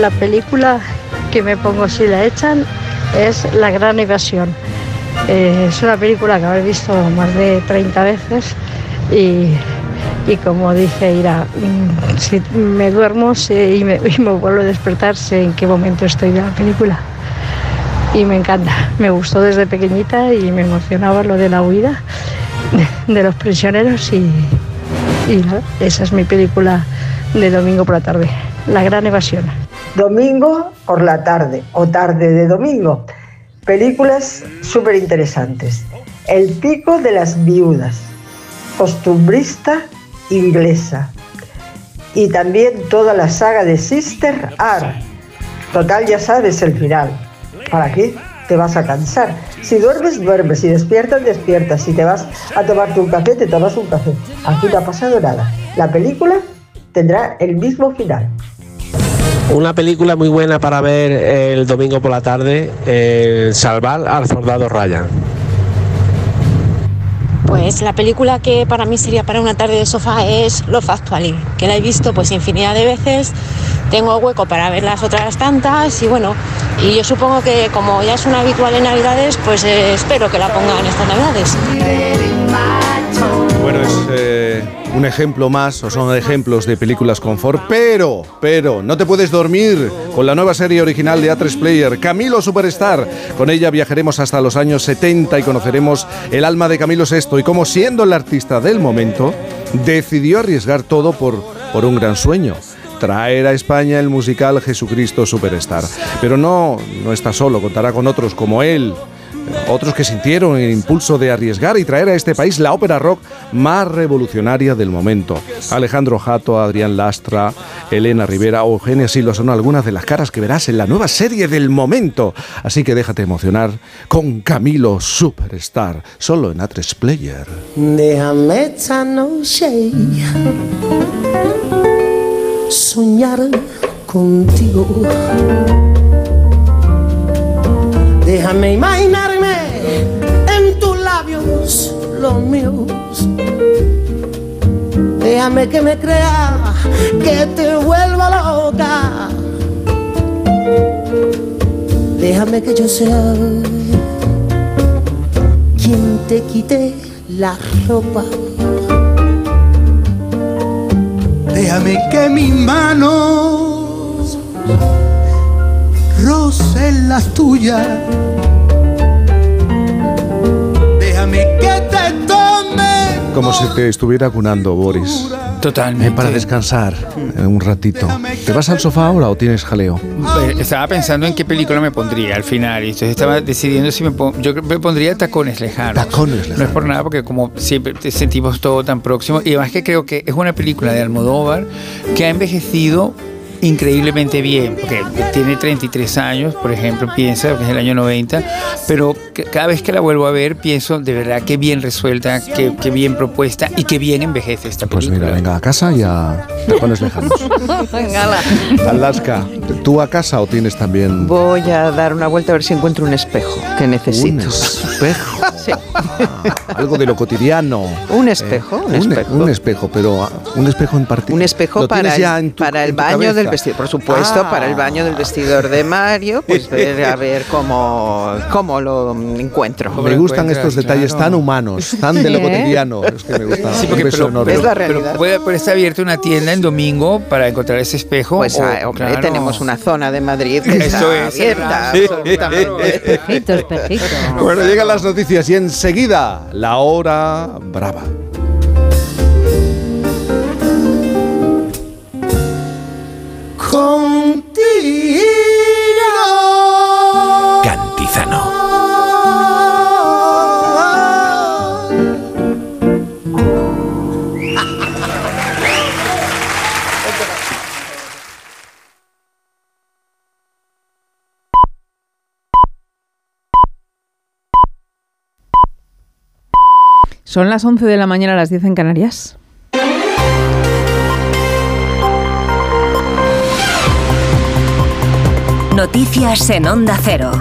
La película me pongo si la echan es La Gran Evasión. Eh, es una película que habré visto más de 30 veces y, y como dice Ira, mm, si me duermo y, me, y me vuelvo a despertar, sé en qué momento estoy de la película. Y me encanta, me gustó desde pequeñita y me emocionaba lo de la huida de, los prisioneros y, esa es mi película de domingo por la tarde, La Gran Evasión.
Domingo por la tarde o tarde de domingo. Películas súper interesantes. El pico de las viudas, costumbrista inglesa. Y también toda la saga de Sister Are. Total, ya sabes el final. ¿Para qué? Te vas a cansar. Si duermes, duermes. Si despiertas, despiertas. Si te vas a tomarte un café, te tomas un café. Aquí no ha pasado nada. La película tendrá el mismo final.
Una película muy buena para ver el domingo por la tarde, eh, Salvar al Soldado Ryan.
Pues la película que para mí sería para una tarde de sofá es Love Actually, que la he visto pues infinidad de veces, tengo hueco para ver las otras tantas y bueno, y yo supongo que como ya es una habitual en Navidades, pues eh, espero que la pongan estas Navidades.
Un ejemplo más, o son ejemplos de películas confort, pero, pero, no te puedes dormir con la nueva serie original de A3 Player, Camilo Superstar. Con ella viajaremos hasta los años 70 y conoceremos el alma de Camilo VI y cómo siendo el artista del momento, decidió arriesgar todo por, por un gran sueño traer a España el musical Jesucristo Superstar. Pero no, no está solo, contará con otros como él, otros que sintieron el impulso de arriesgar y traer a este país la ópera rock más revolucionaria del momento. Alejandro Jato, Adrián Lastra, Elena Rivera o Eugenia Silva son algunas de las caras que verás en la nueva serie del momento. Así que déjate emocionar con Camilo Superstar, solo en A3 Player.
Déjame esta noche soñar contigo. Déjame imaginarme los míos. Déjame que me crea que te vuelva loca. Déjame que yo sea quien te quite la ropa. Déjame que mis manos rocen las tuyas. Déjame que te tome.
Como si te estuviera cunando, Boris.
Totalmente.
Eh, para descansar eh, un ratito. ¿Te vas al sofá ahora o tienes jaleo?
Estaba pensando en qué película me pondría al final y entonces estaba decidiendo si me pon- yo me pondría Tacones Lejanos.
Tacones
No es por nada porque como siempre te sentimos todo tan próximo y además que creo que es una película de Almodóvar que ha envejecido increíblemente bien, porque tiene 33 años, por ejemplo, piensa que es el año 90, pero cada vez que la vuelvo a ver pienso de verdad qué bien resuelta, qué, qué bien propuesta y qué bien envejece esta
Pues
película.
mira, venga a casa y a tacones lejanos.
Venga.
Alaska, ¿tú a casa o tienes también
Voy a dar una vuelta a ver si encuentro un espejo que necesito.
un espejo?
Sí.
Algo de lo cotidiano.
Un espejo, un espejo.
un espejo, pero ah, un espejo en particular.
Un espejo
¿Lo
para
tienes
el,
tu-
para el baño
cabeza?
del vestidor, por supuesto,
Ah.
para el baño del vestidor de Mario, pues ver a ver cómo, cómo lo encuentro.
Me gustan estos detalles tan humanos, tan de lo
¿eh?
cotidiano. Es que me gusta.
Sí,
Un
porque
beso
pero,
enorme.
pero- pero puede, puede estar abierta una tienda en domingo para encontrar ese espejo.
Pues
o-
ah, hombre,
claro.
tenemos una zona de Madrid que
Eso
está
es,
abierta.
sí.
absolutamente.
Espejito, espejito.
Bueno, llegan las noticias y enseguida la hora brava.
Son las 11 de la mañana, las 10 en Canarias.
Noticias en Onda Cero.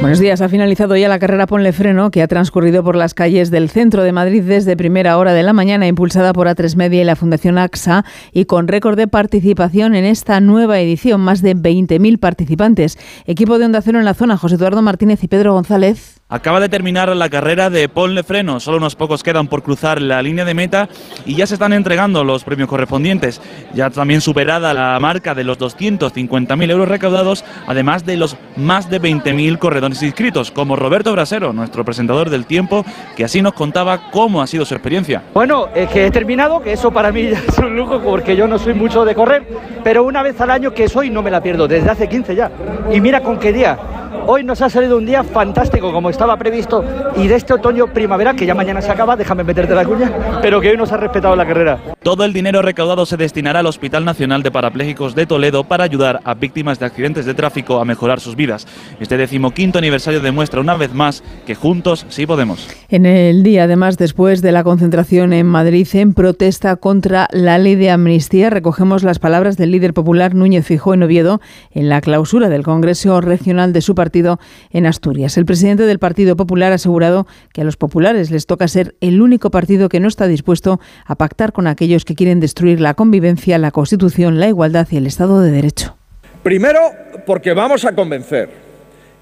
Buenos días. Ha finalizado ya la carrera Ponle Freno, que ha transcurrido por las calles del centro de Madrid desde primera hora de la mañana, impulsada por A3 Media y la Fundación AXA, y con récord de participación en esta nueva edición, más de 20.000 participantes. Equipo de Onda Cero en la zona, José Eduardo Martínez y Pedro González.
Acaba de terminar la carrera de Ponle Freno, solo unos pocos quedan por cruzar la línea de meta y ya se están entregando los premios correspondientes. Ya también superada la marca de los 250.000 euros recaudados, además de los más de 20.000 corredores inscritos, como Roberto Brasero, nuestro presentador del tiempo, que así nos contaba cómo ha sido su experiencia.
Bueno, es que he terminado, que eso para mí ya es un lujo porque yo no soy mucho de correr, pero una vez al año que soy no me la pierdo, desde hace 15 ya. Y mira con qué día. Hoy nos ha salido un día fantástico como estaba previsto y de este otoño primavera, que ya mañana se acaba, déjame meterte la cuña, pero que hoy nos ha respetado la carrera.
Todo el dinero recaudado se destinará al Hospital Nacional de Parapléjicos de Toledo para ayudar a víctimas de accidentes de tráfico a mejorar sus vidas. Este decimoquinto aniversario demuestra una vez más que juntos sí podemos.
En el día, además, después de la concentración en Madrid en protesta contra la ley de amnistía, recogemos las palabras del líder popular Núñez Fijó en Oviedo en la clausura del Congreso Regional de su partido en Asturias. El presidente del Partido Popular ha asegurado que a los populares les toca ser el único partido que no está dispuesto a pactar con aquellos que quieren destruir la convivencia, la Constitución, la igualdad y el Estado de Derecho.
Primero, porque vamos a convencer.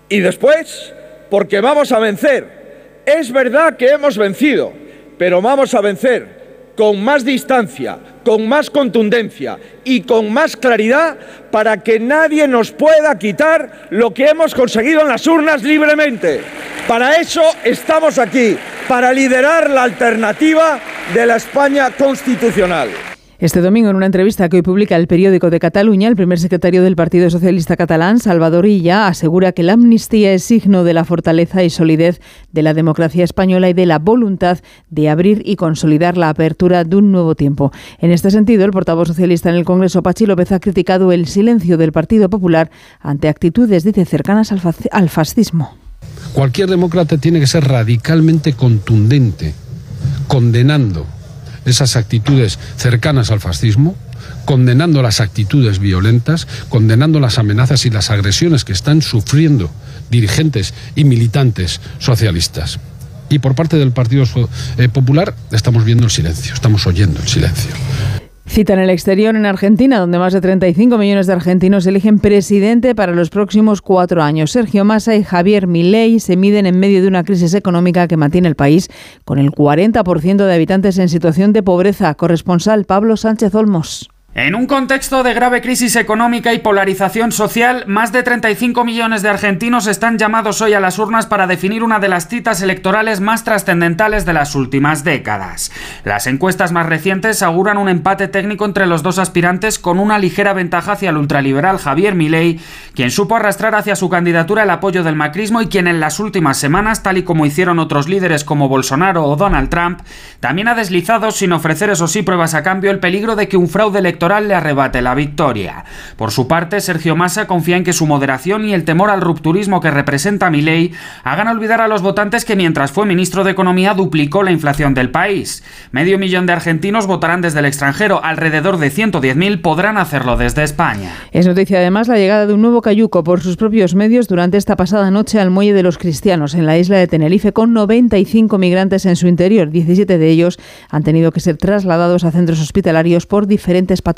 Y después, porque vamos a vencer. Es verdad que hemos vencido, pero vamos a vencer con más distancia, con más contundencia y con más claridad para que nadie nos pueda quitar lo que hemos conseguido en las urnas libremente. Para eso estamos aquí, para liderar la alternativa de la España constitucional.
Este domingo, en una entrevista que hoy publica el periódico de Cataluña, el primer secretario del Partido Socialista Catalán, Salvador Illa, asegura que la amnistía es signo de la fortaleza y solidez de la democracia española y de la voluntad de abrir y consolidar la apertura de un nuevo tiempo. En este sentido, el portavoz socialista en el Congreso, Pachi López, ha criticado el silencio del Partido Popular ante actitudes, dice, cercanas al, al fascismo.
Cualquier demócrata tiene que ser radicalmente contundente, condenando esas actitudes cercanas al fascismo, condenando las actitudes violentas, condenando las amenazas y las agresiones que están sufriendo dirigentes y militantes socialistas. Y por parte del Partido eh, Popular estamos viendo el silencio, estamos oyendo el silencio.
Cita en el exterior en Argentina, donde más de 35 millones de argentinos eligen presidente para los próximos cuatro años. Sergio Massa y Javier Milei se miden en medio de una crisis económica que mantiene el país con el 40% de habitantes en situación de pobreza. Corresponsal Pablo Sánchez Olmos.
En un contexto de grave crisis económica y polarización social, más de 35 millones de argentinos están llamados hoy a las urnas para definir una de las citas electorales más trascendentales de las últimas décadas. Las encuestas más recientes auguran un empate técnico entre los dos aspirantes con una ligera ventaja hacia el ultraliberal Javier Milei, quien supo arrastrar hacia su candidatura el apoyo del macrismo y quien en las últimas semanas, tal y como hicieron otros líderes como Bolsonaro o Donald Trump, también ha deslizado sin ofrecer eso sí pruebas a cambio el peligro de que un fraude electoral le arrebate la victoria. Por su parte, Sergio Massa confía en que su moderación y el temor al rupturismo que representa ley hagan olvidar a los votantes que mientras fue ministro de Economía duplicó la inflación del país. Medio millón de argentinos votarán desde el extranjero, alrededor de 110.000 podrán hacerlo desde España.
Es noticia además la llegada de un nuevo cayuco por sus propios medios durante esta pasada noche al Muelle de los Cristianos en la isla de Tenerife con 95 migrantes en su interior. 17 de ellos han tenido que ser trasladados a centros hospitalarios por diferentes patologías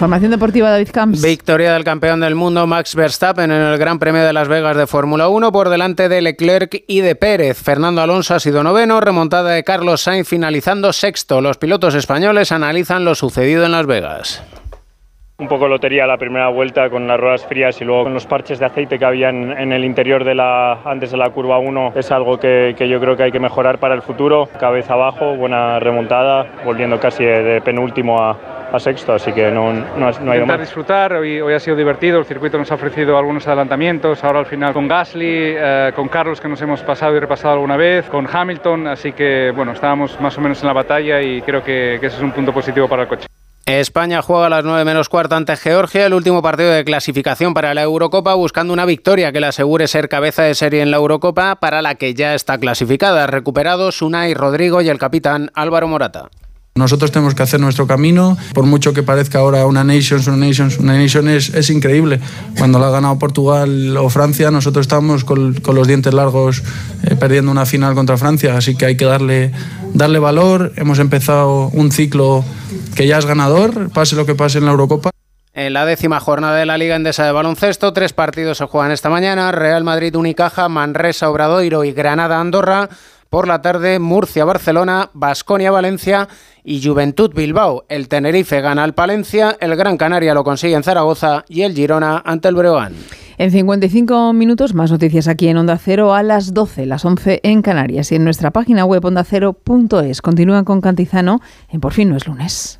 Formación deportiva David Camps.
Victoria del campeón del mundo Max Verstappen en el Gran Premio de Las Vegas de Fórmula 1 por delante de Leclerc y de Pérez. Fernando Alonso ha sido noveno, remontada de Carlos Sainz finalizando sexto. Los pilotos españoles analizan lo sucedido en Las Vegas
un poco lotería la primera vuelta con las ruedas frías y luego con los parches de aceite que había en, el interior de la, antes de la curva 1 es algo que, yo creo que hay que mejorar para el futuro. Cabeza abajo, buena remontada, volviendo casi de, penúltimo a, sexto, así que no, no, no ha ido mal.
disfrutar, hoy, hoy ha sido divertido, el circuito nos ha ofrecido algunos adelantamientos, ahora al final con Gasly, eh, con Carlos que nos hemos pasado y repasado alguna vez, con Hamilton, así que bueno, estábamos más o menos en la batalla y creo que, que ese es un punto positivo para el coche.
España juega a las 9 menos cuarto ante Georgia, el último partido de clasificación para la Eurocopa, buscando una victoria que le asegure ser cabeza de serie en la Eurocopa, para la que ya está clasificada. Recuperados Unai Rodrigo y el capitán Álvaro Morata.
Nosotros tenemos que hacer nuestro camino, por mucho que parezca ahora una Nations, una Nations, una Nation es, es increíble. Cuando la ha ganado Portugal o Francia, nosotros estamos con, con los dientes largos eh, perdiendo una final contra Francia, así que hay que darle, darle valor. Hemos empezado un ciclo que ya es ganador, pase lo que pase en la Eurocopa.
En la décima jornada de la Liga Endesa de Baloncesto, tres partidos se juegan esta mañana. Real Madrid, Unicaja, Manresa, Obradoiro y Granada, Andorra. Por la tarde, Murcia, Barcelona, Basconia, Valencia y Juventud Bilbao. El Tenerife gana al Palencia, el Gran Canaria lo consigue en Zaragoza y el Girona ante el Breogán.
En 55 minutos más noticias aquí en Onda Cero a las 12, las 11 en Canarias y en nuestra página web ondacero.es. Continúan con Cantizano en Por fin no es lunes.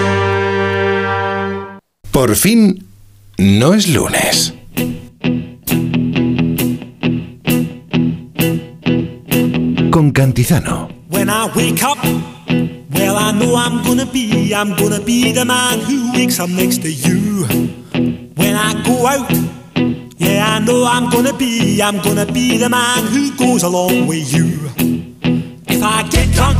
Por fin, no es lunes. Con Cantizano.
When I wake up, well, I know I'm gonna be, I'm gonna be the man who wakes up next to you. When I go out, yeah, I know I'm gonna be, I'm gonna be the man who goes along with you. If I get drunk,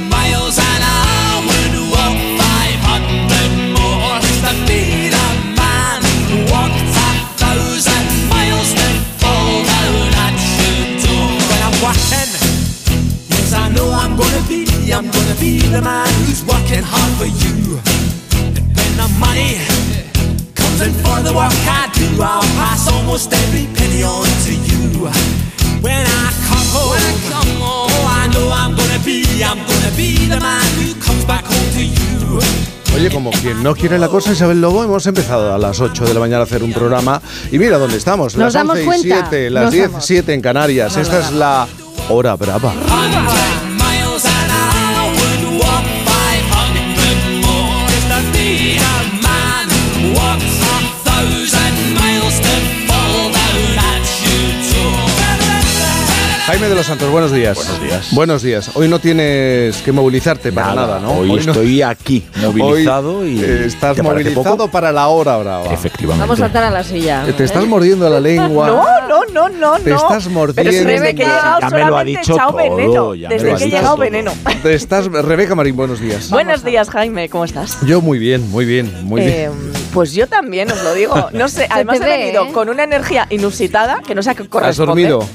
I'm gonna be the man who's working hard for you. And when the money comes in for the work I do, I'll pass almost every penny on to you. When I come home, when I come home, oh, I know I'm gonna be, I'm gonna be the man who comes back home to you.
Oye, como quien no quiere la cosa, Isabel Lobo, hemos empezado a las 8 de la mañana a hacer un programa y mira dónde estamos,
¿Nos
las
damos
11 y
cuenta?
7, las
Nos
10,
damos.
7 en Canarias. Esta es la hora brava. Jaime de los Santos, buenos días. Buenos días. Buenos días. Hoy no tienes que movilizarte para nada, ¿no?
Hoy,
no-
estoy aquí, movilizado
Hoy,
y.
eh, estás
¿te parece
movilizado
poco?
para la hora brava.
Efectivamente.
Vamos a saltar a la silla.
Eh, Te estás mordiendo la lengua.
No, no, no, no,
Te
no.
estás mordiendo.
Pero desde que he llegado
Ya me lo ha dicho todo,
veneno.
ya me
Desde que he llegado
todo.
veneno.
Te estás, Rebeca Marín, buenos días.
Buenos días, Jaime, ¿cómo estás?
Yo muy bien, muy bien, muy
Eh,
bien.
Pues yo también os lo digo. No sé, además he
ve,
venido
¿eh?
con una energía inusitada que no sé a qué
¿Has
corresponde.
dormido?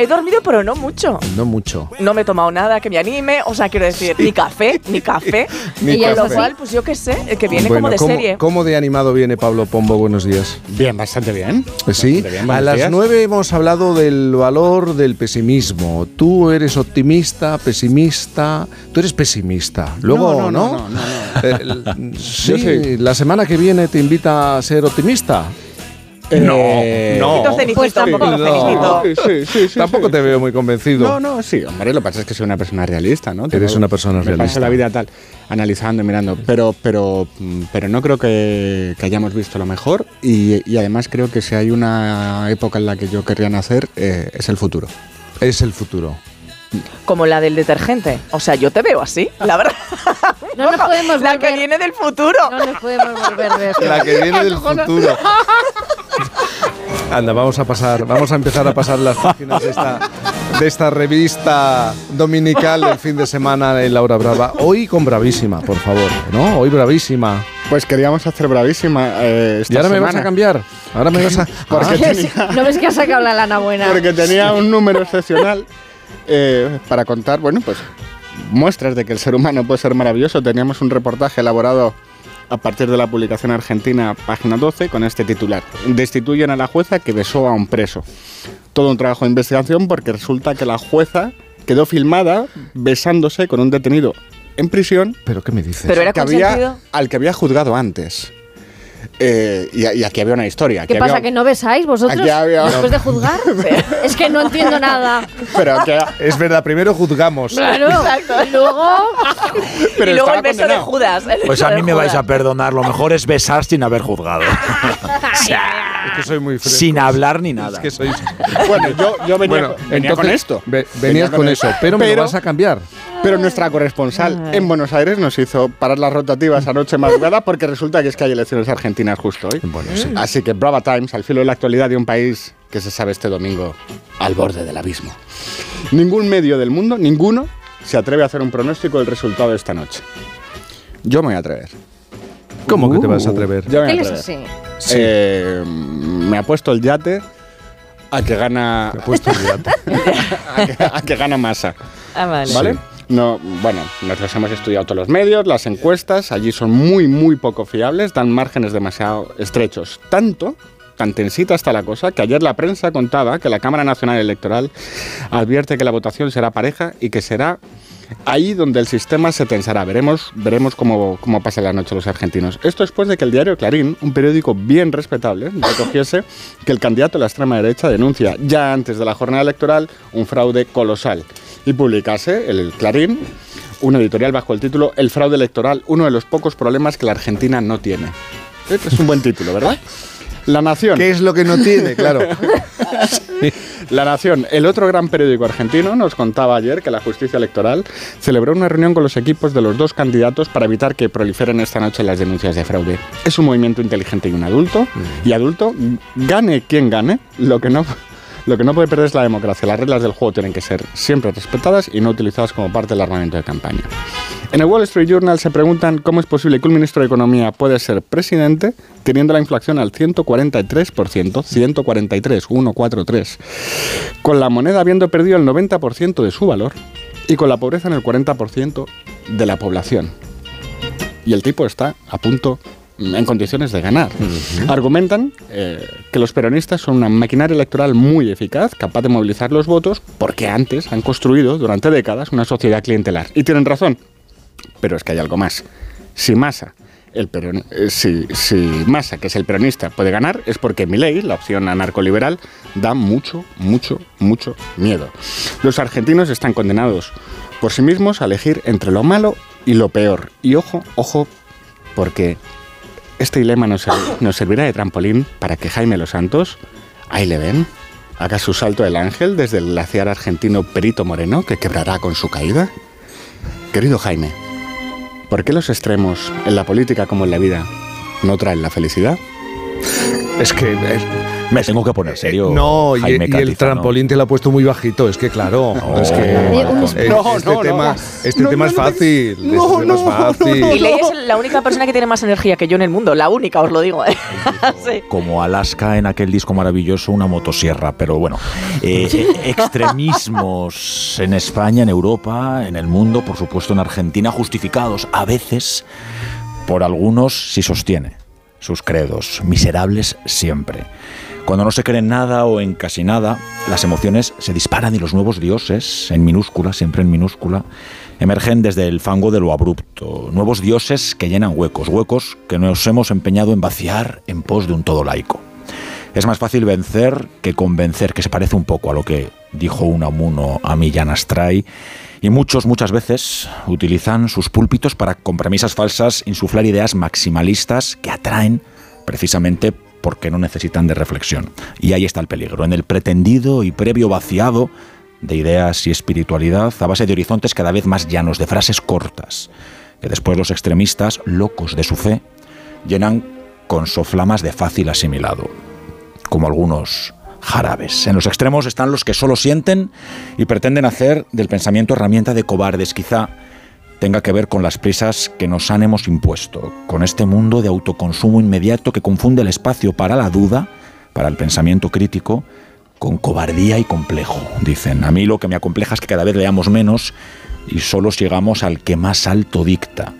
He dormido, pero no mucho.
No mucho.
No me he tomado nada que me anime, o sea, quiero decir, ni café, ni café.
Ni
y
café.
lo cual, pues yo qué sé, el que viene
Bueno,
como de
¿cómo,
serie.
¿Cómo de animado viene Pablo Pombo? Buenos días.
Bien, bastante bien.
Sí,
Bastante bien,
a las
días.
nueve hemos hablado del valor del pesimismo. Tú eres optimista, pesimista. Tú eres pesimista. Luego,
No,
¿no?
no, no, no, no,
Eh, sí,
sí.
la semana que viene te invita a ser optimista.
Eh,
no.
Cenicito,
Pues tampoco- no.
Sí,
te veo muy convencido.
No, no, sí, hombre, lo que pasa es que soy una persona realista, ¿no?
Eres una persona
me
realista.
paso la vida tal, analizando, mirando, pero, pero, mm, pero no creo que, que hayamos visto lo mejor y, y además creo que si hay una época en la que yo querría nacer, eh, es el futuro.
Es el futuro.
Como la del detergente. O sea, yo te veo así, la verdad.
No nos podemos
La que
volver-
viene del futuro.
No nos podemos volver de esto.
La que viene del futuro. Anda, vamos a pasar, vamos a empezar a pasar las páginas de esta, de esta revista dominical del fin de semana en Laura Brava. Hoy con Bravísima, por favor, ¿no? Hoy Bravísima.
Pues queríamos hacer bravísima. eh, esta
¿Y ahora me vas a
semana.
cambiar? Ahora me vas a...
Porque
Ah.
tenía-
¿No ves que ha sacado la lana buena?
Porque tenía un número excepcional eh, para contar, bueno, pues muestras de que el ser humano puede ser maravilloso. Teníamos un reportaje elaborado a partir de la publicación argentina, página 12, con este titular. Destituyen a la jueza que besó a un preso. Todo un trabajo de investigación porque resulta que la jueza quedó filmada besándose con un detenido en prisión.
¿Pero qué me dices?
Pero era
que había,
consentido.
al que había juzgado antes. Eh, y, y aquí había una historia.
¿Qué
aquí
pasa?
había-
¿Que no besáis vosotros
había-
después de juzgar? es que no entiendo nada.
Pero que,
Es verdad, primero juzgamos.
Claro. Y luego.
pero
y luego el beso de
condenado.
Judas. el
Pues
beso
a
de
mí me vais
Judas.
a perdonar. Lo mejor es besar sin haber juzgado.
Es que soy muy fresco.
sin hablar ni nada.
Es que sois...
Bueno, yo, yo venía,
Bueno,
venía con
entonces,
esto.
ve-
Venía
venías con eso, pero me lo vas a cambiar.
Pero nuestra corresponsal en Buenos Aires nos hizo parar las rotativas anoche madrugada porque resulta que es que hay elecciones argentinas justo hoy. Así que Brava Times, al filo de la actualidad de un país que se sabe este domingo al borde del abismo. Ningún medio del mundo, ninguno, se atreve a hacer un pronóstico del resultado de esta noche. Yo me voy a atrever.
¿Cómo que te vas a atrever?
Yo me
¿Qué
voy a atrever.
así?
Eh, me ha puesto el yate a que gana.
Me ha puesto el yate.
a, que, a que gana masa.
Ah, vale.
¿Vale? No, bueno, nos hemos estudiado todos los medios, las encuestas, allí son muy, muy poco fiables, dan márgenes demasiado estrechos. Tanto, tan tensita está la cosa, que ayer la prensa contaba que la Cámara Nacional Electoral advierte que la votación será pareja y que será ahí donde el sistema se tensará. Veremos, veremos cómo, cómo pasa la noche los argentinos. Esto después de que el diario Clarín, un periódico bien respetable, recogiese que el candidato de la extrema derecha denuncia ya antes de la jornada electoral un fraude colosal y publicase el Clarín un editorial bajo el título El fraude electoral, uno de los pocos problemas que la Argentina no tiene. Este es un buen título, ¿verdad? La Nación.
¿Qué es lo que no tiene? Claro.
La Nación, el otro gran periódico argentino, nos contaba ayer que la justicia electoral celebró una reunión con los equipos de los dos candidatos para evitar que proliferen esta noche las denuncias de fraude. Es un movimiento inteligente y un adulto. Y adulto, gane quien gane, lo que no... Lo que no puede perder es la democracia. Las reglas del juego tienen que ser siempre respetadas y no utilizadas como parte del armamento de campaña. En el Wall Street Journal se preguntan cómo es posible que un ministro de Economía pueda ser presidente teniendo la inflación al 143%, 143, 143, con la moneda habiendo perdido el 90% de su valor y con la pobreza en el 40% de la población. Y el tipo está a punto en condiciones de ganar. Argumentan eh, que los peronistas son una maquinaria electoral muy eficaz, capaz de movilizar los votos, porque antes han construido durante décadas una sociedad clientelar. Y tienen razón. Pero es que hay algo más. Si Massa, el peron- eh, si, si Massa, que es el peronista, puede ganar, es porque Milei, la opción anarcoliberal, da mucho, mucho, mucho miedo. Los argentinos están condenados por sí mismos a elegir entre lo malo y lo peor. Y ojo, ojo, porque este dilema nos, ser- nos servirá de trampolín para que Jaime Los Santos, ahí le ven, haga su salto del ángel desde el glaciar argentino Perito Moreno, que quebrará con su caída. Querido Jaime, ¿por qué los extremos en la política como en la vida no traen la felicidad?
Es que...
Me tengo que poner serio.
No, y,
Jaime
y el trampolín te lo ha puesto muy bajito. Es que claro, es que eh,
No,
este
no,
tema,
no.
este tema es fácil. este tema es fácil.
Y Ley es la única persona que tiene más energía que yo en el mundo, la única, os lo digo. ¿eh? Sí.
Como Alaska en aquel disco maravilloso, una motosierra. Pero bueno, eh, eh, extremismos en España, en Europa, en el mundo, por supuesto en Argentina, justificados a veces por algunos si sostiene sus credos, miserables siempre. Cuando no se cree en nada o en casi nada, las emociones se disparan y los nuevos dioses, en minúscula, siempre en minúscula, emergen desde el fango de lo abrupto. Nuevos dioses que llenan huecos, huecos que nos hemos empeñado en vaciar en pos de un todo laico. Es más fácil vencer que convencer, que se parece un poco a lo que dijo Unamuno a Millán Astray. Y muchos, muchas veces utilizan sus púlpitos para, con premisas falsas, insuflar ideas maximalistas que atraen precisamente porque no necesitan de reflexión. Y ahí está el peligro, en el pretendido y previo vaciado de ideas y espiritualidad a base de horizontes cada vez más llanos, de frases cortas, que después los extremistas, locos de su fe, llenan con soflamas de fácil asimilado, como algunos jarabes. En los extremos están los que solo sienten y pretenden hacer del pensamiento herramienta de cobardes, quizá tenga que ver con las prisas que nos han hemos impuesto, con este mundo de autoconsumo inmediato que confunde el espacio para la duda, para el pensamiento crítico, con cobardía y complejo. Dicen, a mí lo que me acompleja es que cada vez leamos menos y solo llegamos al que más alto dicta,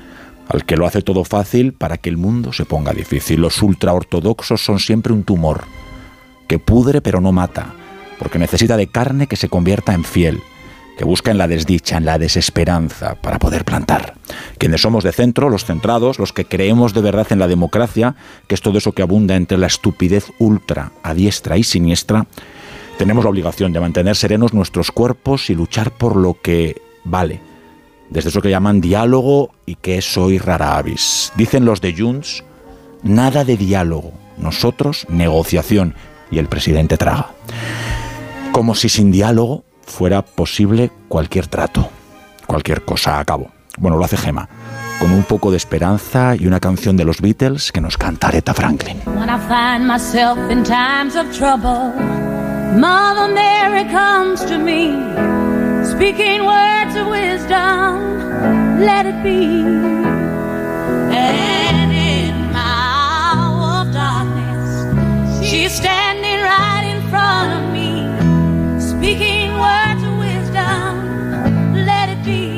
al que lo hace todo fácil para que el mundo se ponga difícil. Los ultraortodoxos son siempre un tumor, que pudre pero no mata, porque necesita de carne que se convierta en fiel, que busca en la desdicha, en la desesperanza, para poder plantar. Quienes somos de centro, los centrados, los que creemos de verdad en la democracia, que es todo eso que abunda entre la estupidez ultra, a diestra y siniestra, tenemos la obligación de mantener serenos nuestros cuerpos y luchar por lo que vale, desde eso que llaman diálogo y que es hoy rara avis. Dicen los de Junts, nada de diálogo, nosotros negociación y el presidente traga. Como si sin diálogo fuera posible cualquier trato, cualquier cosa a cabo. Bueno, lo hace Gema, con un poco de esperanza y una canción de los Beatles que nos canta Aretha Franklin.
When I find myself in times of trouble, Mother Mary comes to me, speaking words of wisdom, let it be. And in my hour of darkness, she stands.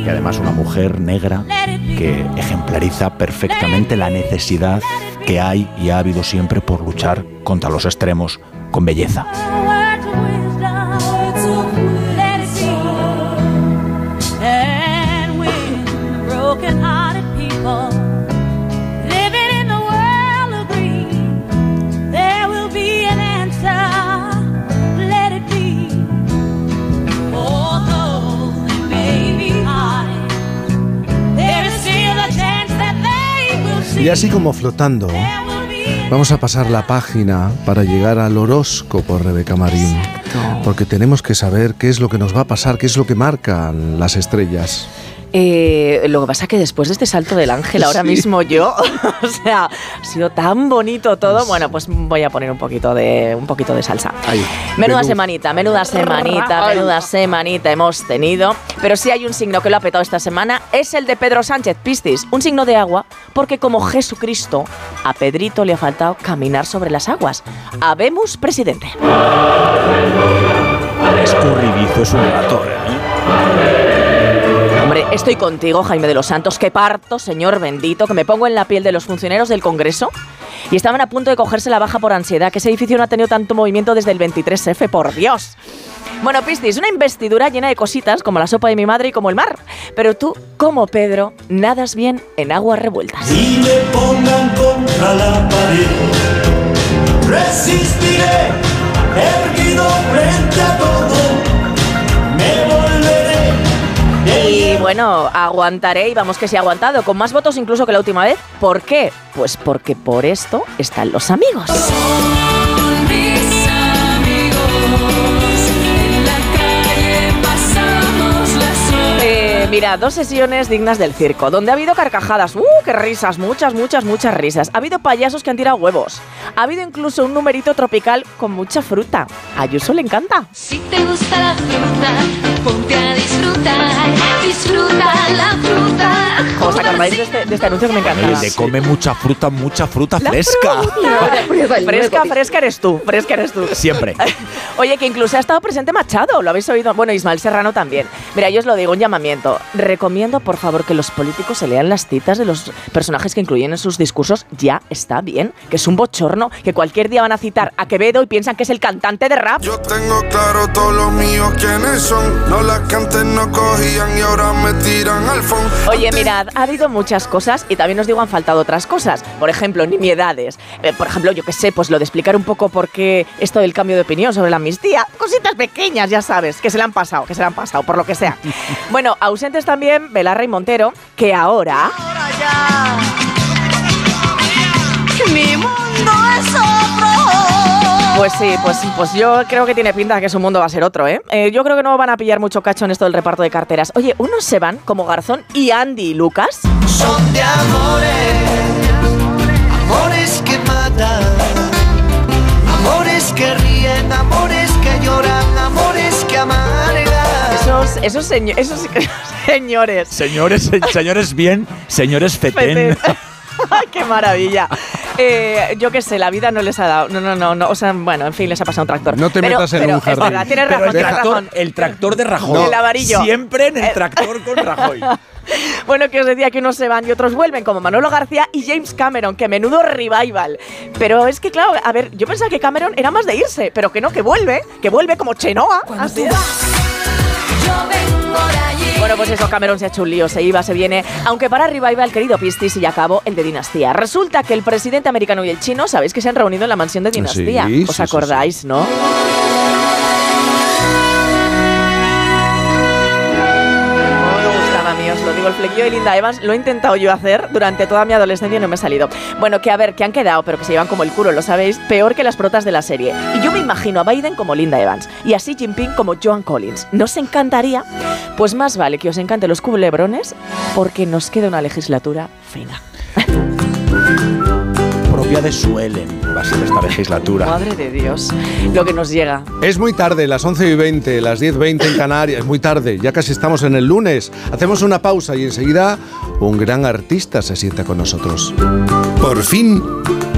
Y además una mujer negra que ejemplariza perfectamente la necesidad que hay y ha habido siempre por luchar contra los extremos con belleza.
Y así como flotando, vamos a pasar la página para llegar al horóscopo, Rebeca Marín. Porque tenemos que saber qué es lo que nos va a pasar, qué es lo que marcan las estrellas.
Eh, lo que pasa es que después de este salto del ángel, ahora
Sí.
mismo yo, o sea, ha sido tan bonito todo. Bueno, pues voy a poner un poquito de, un poquito de salsa. Menuda
Menú.
semanita, menuda semanita, menuda semanita hemos tenido. Pero sí hay un signo que lo ha petado esta semana, es el de Pedro Sánchez Piscis, un signo de agua, porque como Jesucristo, a Pedrito le ha faltado caminar sobre las aguas. Habemos presidente.
Escurridizo es un rato,
Hombre, estoy contigo, Jaime de los Santos, que parto, señor bendito, que me pongo en la piel de los funcionarios del Congreso y estaban a punto de cogerse la baja por ansiedad, que ese edificio no ha tenido tanto movimiento desde el 23F, por Dios. Bueno, Piscis, una investidura llena de cositas como la sopa de mi madre y como el mar. Pero tú, como Pedro, nadas bien en aguas revueltas.
Y me pongan contra la pared. Resistiré, erguido frente a todo.
Y bueno, aguantaré y vamos que sí he aguantado, con más votos incluso que la última vez. ¿Por qué? Pues porque por esto están los amigos.
Mis amigos, en la calle pasamos las horas.
Eh, mira, dos sesiones dignas del circo, donde ha habido carcajadas, ¡uh, qué risas! Muchas, muchas, muchas risas. Ha habido payasos que han tirado huevos. Ha habido incluso un numerito tropical con mucha fruta. A Ayuso le encanta.
Si te gusta la fruta, ponte a disfrutar. Disfruta la fruta.
¿Os acordáis de este, de este anuncio que me encantaba?
Le come mucha fruta, mucha fruta
La
fresca.
fruta. Fresca, fresca eres tú, fresca eres tú.
Siempre.
Oye, que incluso ha estado presente Machado, lo habéis oído. Bueno, Ismael Serrano también. Mira, yo os lo digo, un llamamiento. Recomiendo, por favor, que los políticos se lean las citas de los personajes que incluyen en sus discursos. Ya está bien, que es un bochorno, que cualquier día van a citar a Quevedo y piensan que es el cantante de rap.
Yo tengo claro todos los míos quiénes son. No las que antes no cogían y ahora me tiran al fondo.
Oye, mirad, ha habido muchas cosas y también os digo, han faltado otras cosas. Por ejemplo, nimiedades. Eh, por ejemplo, yo qué sé, pues lo de explicar un poco por qué esto del cambio de opinión sobre la amnistía. Cositas pequeñas, ya sabes, que se le han pasado, que se le han pasado, por lo que sea. bueno, ausentes también Belarra y Montero, que ahora...
Mi mundo es otro.
Pues sí, pues, pues yo creo que tiene pinta de que su mundo va a ser otro, ¿eh? Eh, Yo creo que no van a pillar mucho cacho en esto del reparto de carteras. Oye, unos se van como Garzón y Andy y Lucas.
Son de amores, amores que matan, amores que ríen, amores que lloran, amores que amargan.
Esos, esos, seño- esos señores.
Señores, señores bien, señores fetén.
Fetén. ¡Ay, qué maravilla! Eh, yo qué sé, la vida no les ha dado. No, no, no, no. O sea, bueno, en fin, les ha pasado un tractor.
No te
Pero-
metas en
pero
un jardín.
verdad, tienes
Pero
razón,
el
tienes
tractor,
razón.
el tractor de Rajoy.
El lavarillo.
Siempre en el
Eh.
tractor con Rajoy.
Bueno, que os decía que unos se van y otros vuelven, como Manolo García y James Cameron, que menudo revival. Pero es que, claro, a ver, yo pensaba que Cameron era más de irse, pero que no, que vuelve, que vuelve como Chenoa. Así.
Yo vengo de.
Bueno, pues eso, Cameron se ha hecho un lío, se iba, se viene. Aunque para revival, querido Pistis, y ya acabó el de Dinastía. Resulta que el presidente americano y el chino, sabéis que se han reunido en la mansión de Dinastía.
Sí,
¿Os
sí,
acordáis? No digo, el flequillo de Linda Evans lo he intentado yo hacer durante toda mi adolescencia y no me ha salido. Bueno, que a ver, que han quedado, pero que se llevan como el culo, lo sabéis, peor que las protas de la serie. Y yo me imagino a Biden como Linda Evans y a Xi Jinping como Joan Collins. ¿No os encantaría? Pues más vale que os encanten los culebrones porque nos queda una legislatura fina.
De Suelen va a ser esta legislatura.
Madre de Dios, lo que nos llega.
Es muy tarde, las 11 y 20, las 10.20 en Canarias, es muy tarde, ya casi estamos en el lunes. Hacemos una pausa y enseguida un gran artista se sienta con nosotros.
Por fin,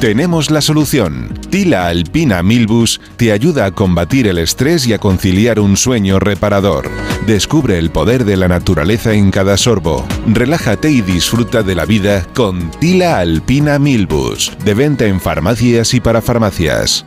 Tenemos la solución. Tila Alpina Milbus te ayuda a combatir el estrés y a conciliar un sueño reparador. Descubre el poder de la naturaleza en cada sorbo. Relájate y disfruta de la vida con Tila Alpina Milbus. De venta en farmacias y para farmacias.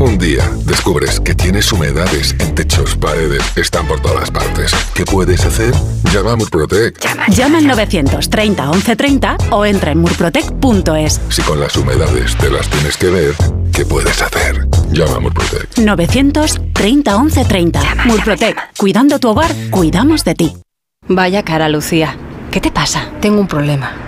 Un día descubres que tienes humedades en techos, paredes, están por todas partes. ¿Qué puedes hacer? Llama a Murprotec.
Llama al 930 1130 o entra en murprotec.es.
Si con las humedades te las tienes que ver, ¿qué puedes hacer? Llama a Murprotec.
930 1130. Murprotec. Cuidando tu hogar, cuidamos de ti.
Vaya cara, Lucía. ¿Qué te pasa? Tengo un problema.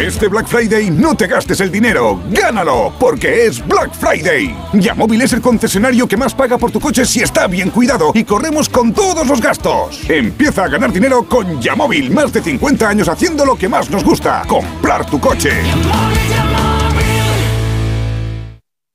Este Black Friday no te gastes el dinero, gánalo, porque es Black Friday. Yamóvil es el concesionario que más paga por tu coche si está bien cuidado y corremos con todos los gastos. Empieza a ganar dinero con Yamóvil, más de 50 años haciendo lo que más nos gusta, comprar tu coche.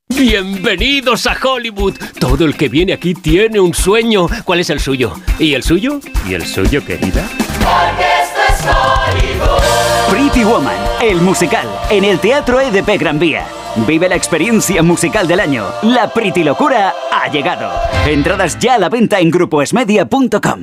Bienvenidos a Hollywood. Todo el que viene aquí tiene un sueño. ¿Cuál es el suyo? ¿Y el suyo? ¿Y el suyo, querida?
Porque esto es Hollywood.
Pretty Woman, el musical, en el Teatro EDP Gran Vía. Vive la experiencia musical del año. La Pretty Locura ha llegado. Entradas ya a la venta en grupoesmedia.com.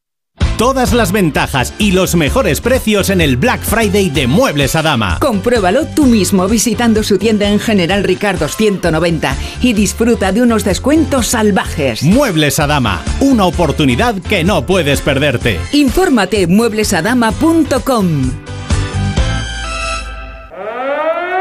Todas las ventajas y los mejores precios en el Black Friday de Muebles a Dama.
Compruébalo tú mismo visitando su tienda en General Ricardo 190 y disfruta de unos descuentos salvajes.
Muebles a Dama, una oportunidad que no puedes perderte.
Infórmate en mueblesadama.com.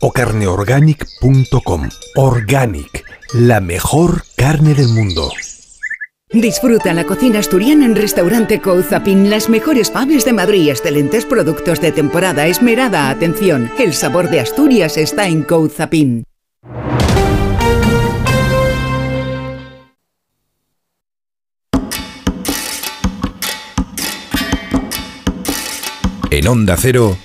o carneorganic.com. Organic, la mejor carne del mundo.
Disfruta la cocina asturiana en Restaurante Couzapin. Las mejores faves de Madrid, excelentes productos de temporada, esmerada atención. El sabor de Asturias está en Couzapin.
En Onda Cero.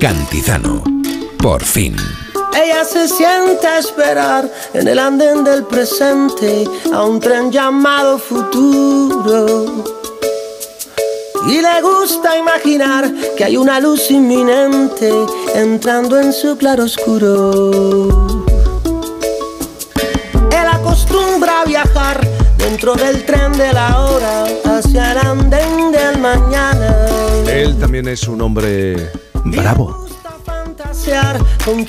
Cantizano. Por fin.
Ella se siente a esperar en el andén del presente a un tren llamado futuro. Y le gusta imaginar que hay una luz inminente entrando en su claroscuro. Él acostumbra a viajar dentro del tren de la hora hacia el andén del mañana.
Él también es un hombre bravo.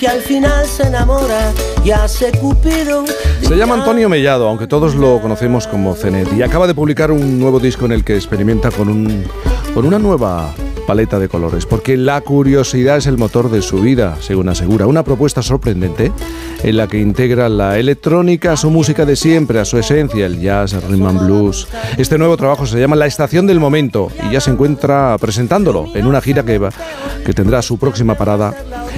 Al final se enamora y hace Cupido.
Se llama Antonio Mellado, aunque todos lo conocemos como Zenet, y acaba de publicar un nuevo disco en el que experimenta con, un, con una nueva paleta de colores, porque la curiosidad es el motor de su vida, según asegura. Una propuesta sorprendente en la que integra la electrónica a su música de siempre, a su esencia, el jazz, el rhythm and blues. Este nuevo trabajo se llama La Estación del Momento y ya se encuentra presentándolo en una gira que, va, que tendrá su próxima parada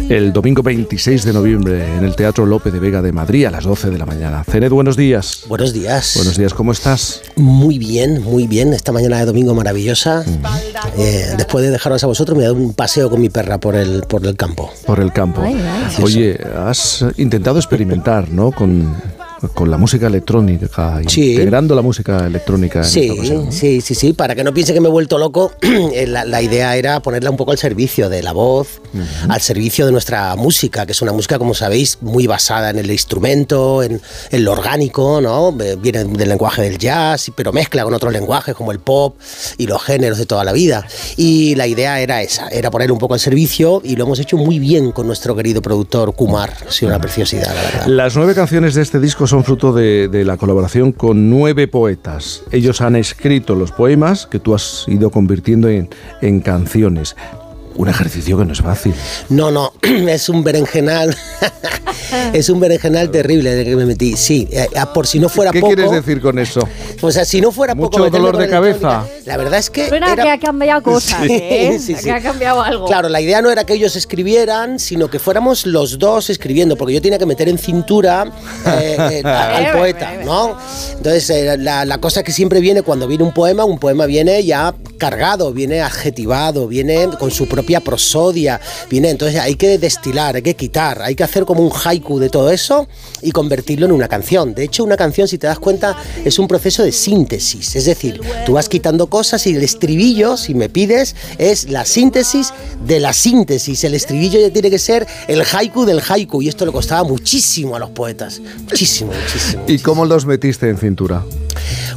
el domingo 26 de noviembre en el Teatro Lope de Vega de Madrid a las 12 de la mañana. Cenet, buenos días.
Buenos días.
Buenos días, ¿cómo estás?
Muy bien, muy bien. Esta mañana de domingo maravillosa. Eh, después de dejaros a vosotros, me he dado un paseo con mi perra por el, por el campo.
Por el campo. Oye, has intentado experimentar, ¿no? Con, con la música electrónica,
Sí.
integrando la música electrónica. en
Sí,
esta
sí, sí, sí. Para que no piense que me he vuelto loco, eh, la, la idea era ponerla un poco al servicio de la voz, al servicio de nuestra música, que es una música, como sabéis, muy basada en el instrumento, en, en lo orgánico, ¿no? Eh, Viene del lenguaje del jazz, pero mezcla con otros lenguajes como el pop y los géneros de toda la vida. Y la idea era esa, era poner un poco al servicio y lo hemos hecho muy bien con nuestro querido productor Kumar. Ha sido una preciosidad, la verdad.
Las nueve canciones de este disco son fruto de, de la colaboración con nueve poetas. Ellos han escrito los poemas que tú has ido convirtiendo en, en canciones. Un ejercicio que no es fácil.
No, no, es un berenjenal. es un berenjenal terrible de que me metí. Sí, eh, ah, por si no fuera
¿Qué
poco.
quieres decir con eso?
O sea, si no fuera poco.
¿Mucho dolor de cabeza?
La verdad es que.
Suena
era-
que ha cambiado cosas,
Sí,
¿eh?
sí, sí.
Que ha cambiado algo.
Claro, la idea no era que ellos escribieran, sino que fuéramos los dos escribiendo, porque yo tenía que meter en cintura eh, eh, a- al poeta, ¿no? Entonces, eh, la, la cosa que siempre viene cuando viene un poema, un poema viene ya cargado, viene adjetivado, viene con su propia prosodia, viene, entonces hay que destilar, hay que quitar, hay que hacer como un haiku de todo eso y convertirlo en una canción. De hecho, una canción, si te das cuenta, es un proceso de síntesis, es decir, tú vas quitando cosas y el estribillo, si me pides, es la síntesis de la síntesis. El estribillo ya tiene que ser el haiku del haiku y esto le costaba muchísimo a los poetas, muchísimo, muchísimo.
¿Y cómo los metiste en cintura?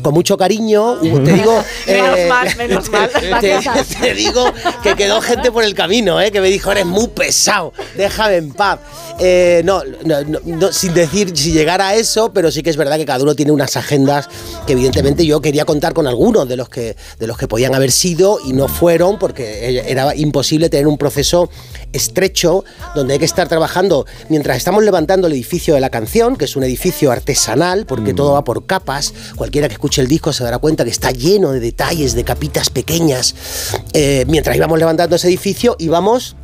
Con mucho cariño, hubo- te digo...
Menos
eh,
mal, menos mal.
te, te digo que quedó gente por el camino, ¿eh? que me dijo, eres muy pesado, déjame en paz. Eh, no, no, no, no, sin decir si llegara a eso, pero sí que es verdad que cada uno tiene unas agendas que evidentemente yo quería contar con algunos de los que, de los que podían haber sido y no fueron porque era imposible tener un proceso estrecho donde hay que estar trabajando mientras estamos levantando el edificio de la canción, que es un edificio artesanal, porque todo va por capas. Cualquiera que escuche el disco se dará cuenta que está lleno de detalles, de capitas pequeñas. Eh, mientras íbamos levantando ese edificio, íbamos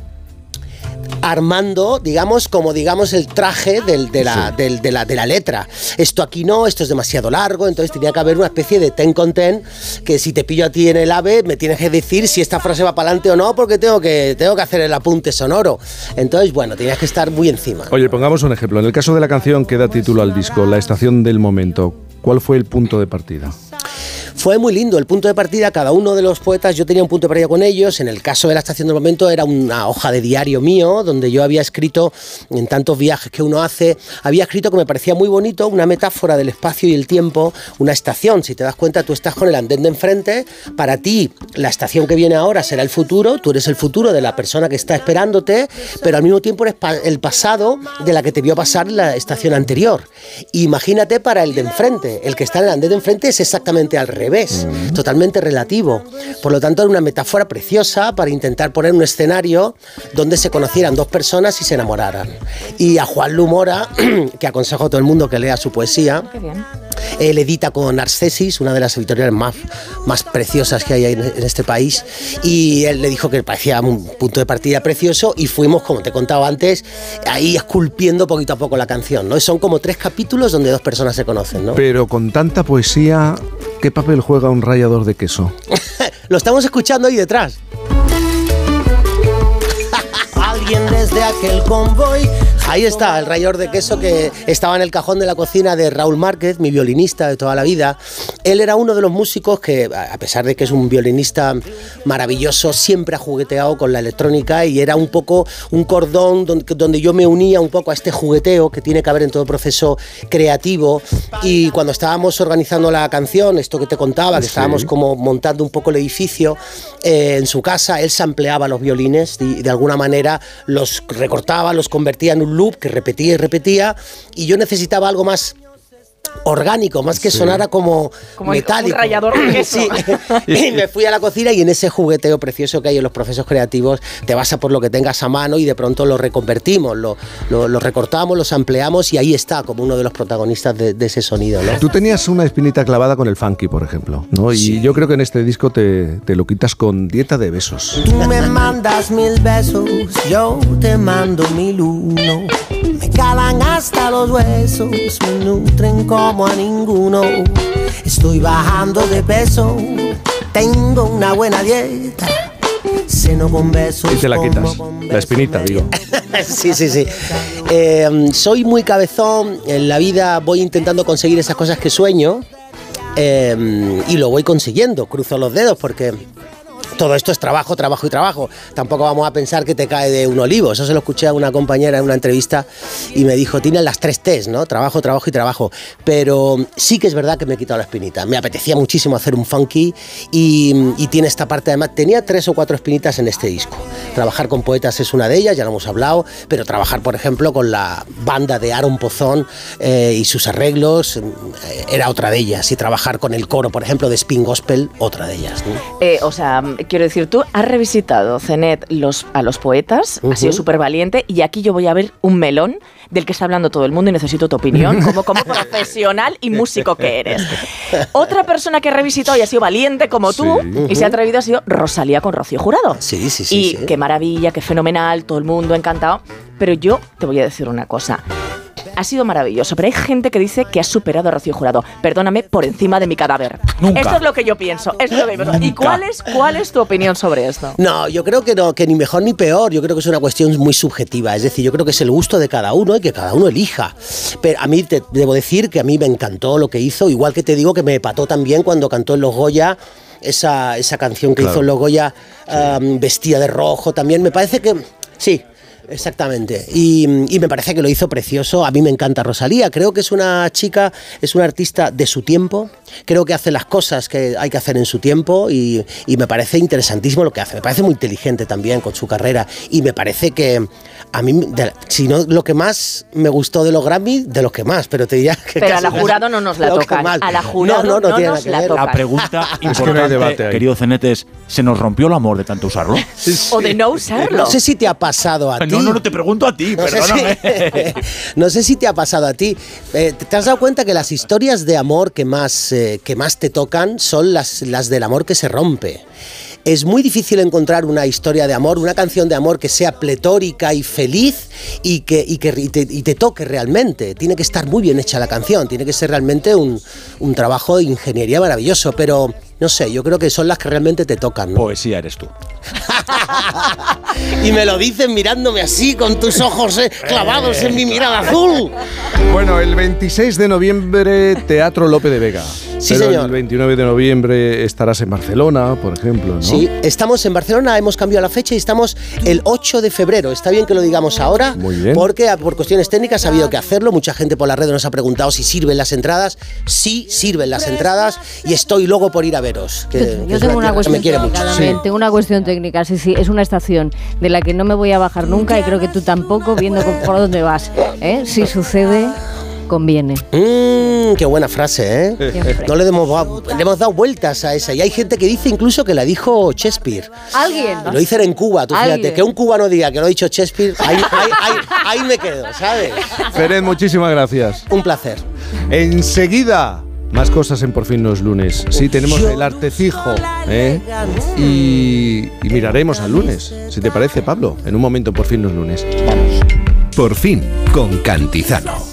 armando, digamos, como digamos el traje del- de, la, del- de la, de la letra. Esto aquí no, esto es demasiado largo, entonces tenía que haber una especie de ten con ten, que si te pillo a ti en el ave, me tienes que decir si esta frase va para adelante o no, porque tengo que, tengo que hacer el apunte sonoro. Entonces, bueno, tenías que estar muy encima.
Oye, pongamos un ejemplo. En el caso de la canción que da título al disco, La estación del momento, ¿cuál fue el punto de partida?
Fue muy lindo. El punto de partida, cada uno de los poetas, yo tenía un punto de partida con ellos. En el caso de la estación del momento era una hoja de diario mío, donde yo había escrito, en tantos viajes que uno hace, había escrito que me parecía muy bonito una metáfora del espacio y el tiempo, una estación. Si te das cuenta, tú estás con el andén de enfrente, para ti la estación que viene ahora será el futuro, tú eres el futuro de la persona que está esperándote, pero al mismo tiempo eres el pasado de la que te vio pasar la estación anterior. Imagínate para el de enfrente, el que está en el andén de enfrente es exactamente al revés, totalmente relativo. Por lo tanto, era una metáfora preciosa para intentar poner un escenario donde se conocieran dos personas y se enamoraran. Y a Juan Lumora, que aconsejo a todo el mundo que lea su poesía, él edita con Arcesis, una de las editoriales más, más preciosas que hay en, este país, y él le dijo que parecía un punto de partida precioso y fuimos, como te he contado antes, ahí esculpiendo poquito a poco la canción, ¿no? Son como tres capítulos donde dos personas se conocen, ¿no?
Pero con tanta poesía, ¿qué papel juega un rallador de queso?
Lo estamos escuchando ahí detrás. Alguien desde aquel convoy Ahí está, el rayador de queso que estaba en el cajón de la cocina de Raúl Márquez, mi violinista de toda la vida. Él era uno de los músicos que, a pesar de que es un violinista maravilloso, siempre ha jugueteado con la electrónica y era un poco un cordón donde, yo me unía un poco a este jugueteo que tiene que haber en todo proceso creativo. Y cuando estábamos organizando la canción, esto que te contaba, que estábamos como montando un poco el edificio eh, en su casa, él sampleaba los violines y de alguna manera los recortaba, los convertía en un loop que repetía y repetía y yo necesitaba algo más orgánico, más que sonara como, metálico. y me fui a la cocina y en ese jugueteo precioso que hay en los procesos creativos, te vas a por lo que tengas a mano y de pronto lo reconvertimos, lo, lo, recortamos, lo ampliamos y ahí está como uno de los protagonistas de, ese sonido.
Tú tenías una espinita clavada con el funky, por ejemplo, ¿no? Y yo creo que en este disco te, te lo quitas con dieta de besos.
Tú me mandas mil besos, yo te mando mil uno. Me calan hasta los huesos, me nutren como a ninguno. Estoy bajando de peso, tengo una buena dieta. Seno con besos.
Y te la quitas, la espinita, digo.
sí, sí, sí. Eh, soy muy cabezón, en la vida voy intentando conseguir esas cosas que sueño. Eh, y lo voy consiguiendo, cruzo los dedos porque todo esto es trabajo, trabajo y trabajo. Tampoco vamos a pensar que te cae de un olivo. Eso se lo escuché a una compañera en una entrevista y me dijo, tienen las tres T's, ¿no? Trabajo, trabajo y trabajo. Pero sí que es verdad que me he quitado la espinita. Me apetecía muchísimo hacer un funky y, tiene esta parte, además, tenía tres o cuatro espinitas en este disco. Trabajar con poetas es una de ellas, ya lo hemos hablado, pero trabajar, por ejemplo, con la banda de Aaron Pozón eh, y sus arreglos eh, era otra de ellas. Y trabajar con el coro, por ejemplo, de Spin Gospel, otra de ellas.
Eh, o sea, quiero decir, tú has revisitado, Zenet, los, a los poetas, ha sido súper valiente, y aquí yo voy a ver un melón del que está hablando todo el mundo y necesito tu opinión, como, como profesional y músico que eres. Otra persona que ha revisitado y ha sido valiente como tú y se ha atrevido ha sido Rosalía con Rocío Jurado.
Sí, sí, sí.
Y qué maravilla, qué fenomenal, todo el mundo encantado. Pero yo te voy a decir una cosa ha sido maravilloso, pero hay gente que dice que ha superado a Rocío Jurado. Perdóname, por encima de mi cadáver.
Nunca.
Esto es lo que yo pienso. ¿Y cuál es, cuál es tu opinión sobre esto?
No, yo creo que no, que ni mejor ni peor. Yo creo que es una cuestión muy subjetiva. Es decir, yo creo que es el gusto de cada uno y que cada uno elija. Pero a mí te debo decir que a mí me encantó lo que hizo, igual que te digo que me pató también cuando cantó en Los Goya esa, esa canción que hizo en Los Goya vestida de rojo también. Me parece que sí, Exactamente. Y, me parece que lo hizo precioso. A mí me encanta Rosalía. Creo que es una chica, es una artista de su tiempo. Creo que hace las cosas que hay que hacer en su tiempo y, me parece interesantísimo lo que hace. Me parece muy inteligente también con su carrera. Y me parece que a mí, si no lo que más me gustó de los Grammy, de los que más, pero te diría que.
Pero a la jurado no nos la tocan. A la jurado no, no, nos la.
La pregunta importante, querido Cenetes, ¿se nos rompió el amor de tanto usarlo?
O de no usarlo.
No sé si te ha pasado a ti.
No, no, no te pregunto a ti, perdóname.
no sé si te ha pasado a ti. Eh, ¿Te has dado cuenta que las historias de amor que más, eh, que más te tocan son las, las del amor que se rompe? es muy difícil encontrar una historia de amor, una canción de amor que sea pletórica y feliz y que, y que te, toque realmente. Tiene que estar muy bien hecha la canción, tiene que ser realmente un, un trabajo de ingeniería maravilloso, pero no sé, yo creo que son las que realmente te tocan.
Poesía eres tú.
y me lo dicen mirándome así, con tus ojos eh, clavados en mi mirada azul.
Bueno, el 26 de noviembre, Teatro Lope de Vega.
Sí,
Pero
señor.
el 29 de noviembre estarás en Barcelona, por ejemplo, ¿no?
Sí, estamos en Barcelona, hemos cambiado la fecha y estamos el 8 de febrero. Está bien que lo digamos ahora,
Muy bien.
porque ah, por cuestiones técnicas ha habido que hacerlo. Mucha gente por la red nos ha preguntado si sirven las entradas. Sí, sirven las entradas y estoy luego por ir a veros. que-
Yo tengo una cuestión
me quiere
técnica
mucho.
también, tengo una cuestión técnica, sí, sí, es una estación de la que no me voy a bajar nunca y creo que tú tampoco, viendo por dónde vas. ¿eh? Si sucede, conviene.
Mmm, qué buena frase, ¿eh? No le hemos, le hemos dado vueltas a esa. Y hay gente que dice incluso que la dijo Shakespeare.
¿Alguien?
Lo dicen en Cuba, tú fíjate. Que un cubano diga que lo ha dicho Shakespeare, ahí, ahí- ahí- ahí me quedo, ¿sabes?
Feret, muchísimas gracias.
Un placer.
Enseguida, más cosas en Por fin los lunes. Sí, tenemos el artecijo, ¿eh? Y, y miraremos al lunes, si te parece, Pablo. En un momento, Por fin los lunes.
Por fin, con Cantizano.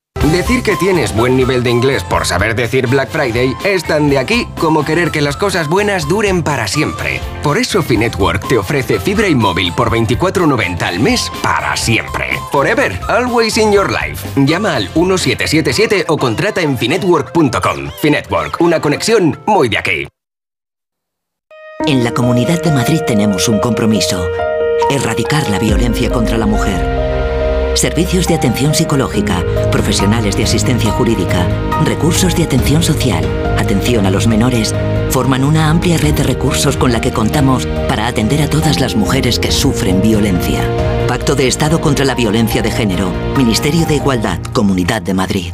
Decir que tienes buen nivel de inglés por saber decir Black Friday es tan de aquí como querer que las cosas buenas duren para siempre. Por eso Finetwork te ofrece fibra y móvil por 24.90 al mes para siempre. Forever, always in your life. Llama al 1777 o contrata en finetwork.com. Finetwork, una conexión muy de aquí.
En la Comunidad de Madrid tenemos un compromiso. Erradicar la violencia contra la mujer. Servicios de atención psicológica, profesionales de asistencia jurídica, recursos de atención social, atención a los menores, forman una amplia red de recursos con la que contamos para atender a todas las mujeres que sufren violencia. Pacto de Estado contra la Violencia de Género, Ministerio de Igualdad, Comunidad de Madrid.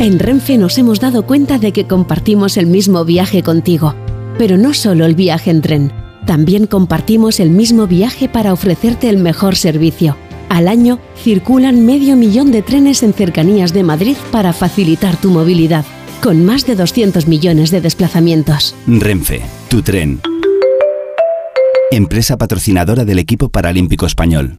En Renfe nos hemos dado cuenta de que compartimos el mismo viaje contigo, pero no solo el viaje en tren, también compartimos el mismo viaje para ofrecerte el mejor servicio. Al año circulan medio millón de trenes en cercanías de Madrid para facilitar tu movilidad, con más de 200 millones de desplazamientos.
Renfe, tu tren. Empresa patrocinadora del equipo paralímpico español.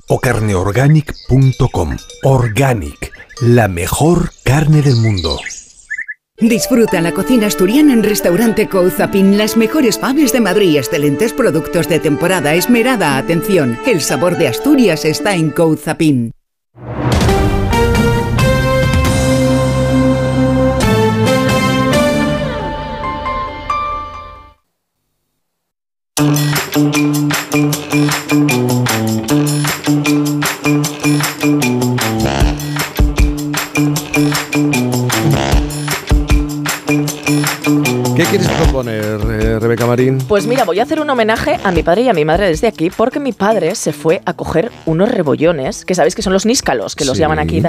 o carneorganic.com. Organic, la mejor carne del mundo.
Disfruta la cocina asturiana en Restaurante Couzapin, las mejores faves de Madrid, excelentes productos de temporada, esmerada atención. El sabor de Asturias está en Couzapin.
Quieres proponer, eh, Rebeca Marín?
Pues mira, voy a hacer un homenaje a mi padre y a mi madre desde aquí, porque mi padre se fue a coger unos rebollones, que sabéis que son los níscalos, que los
Sí.
llaman aquí.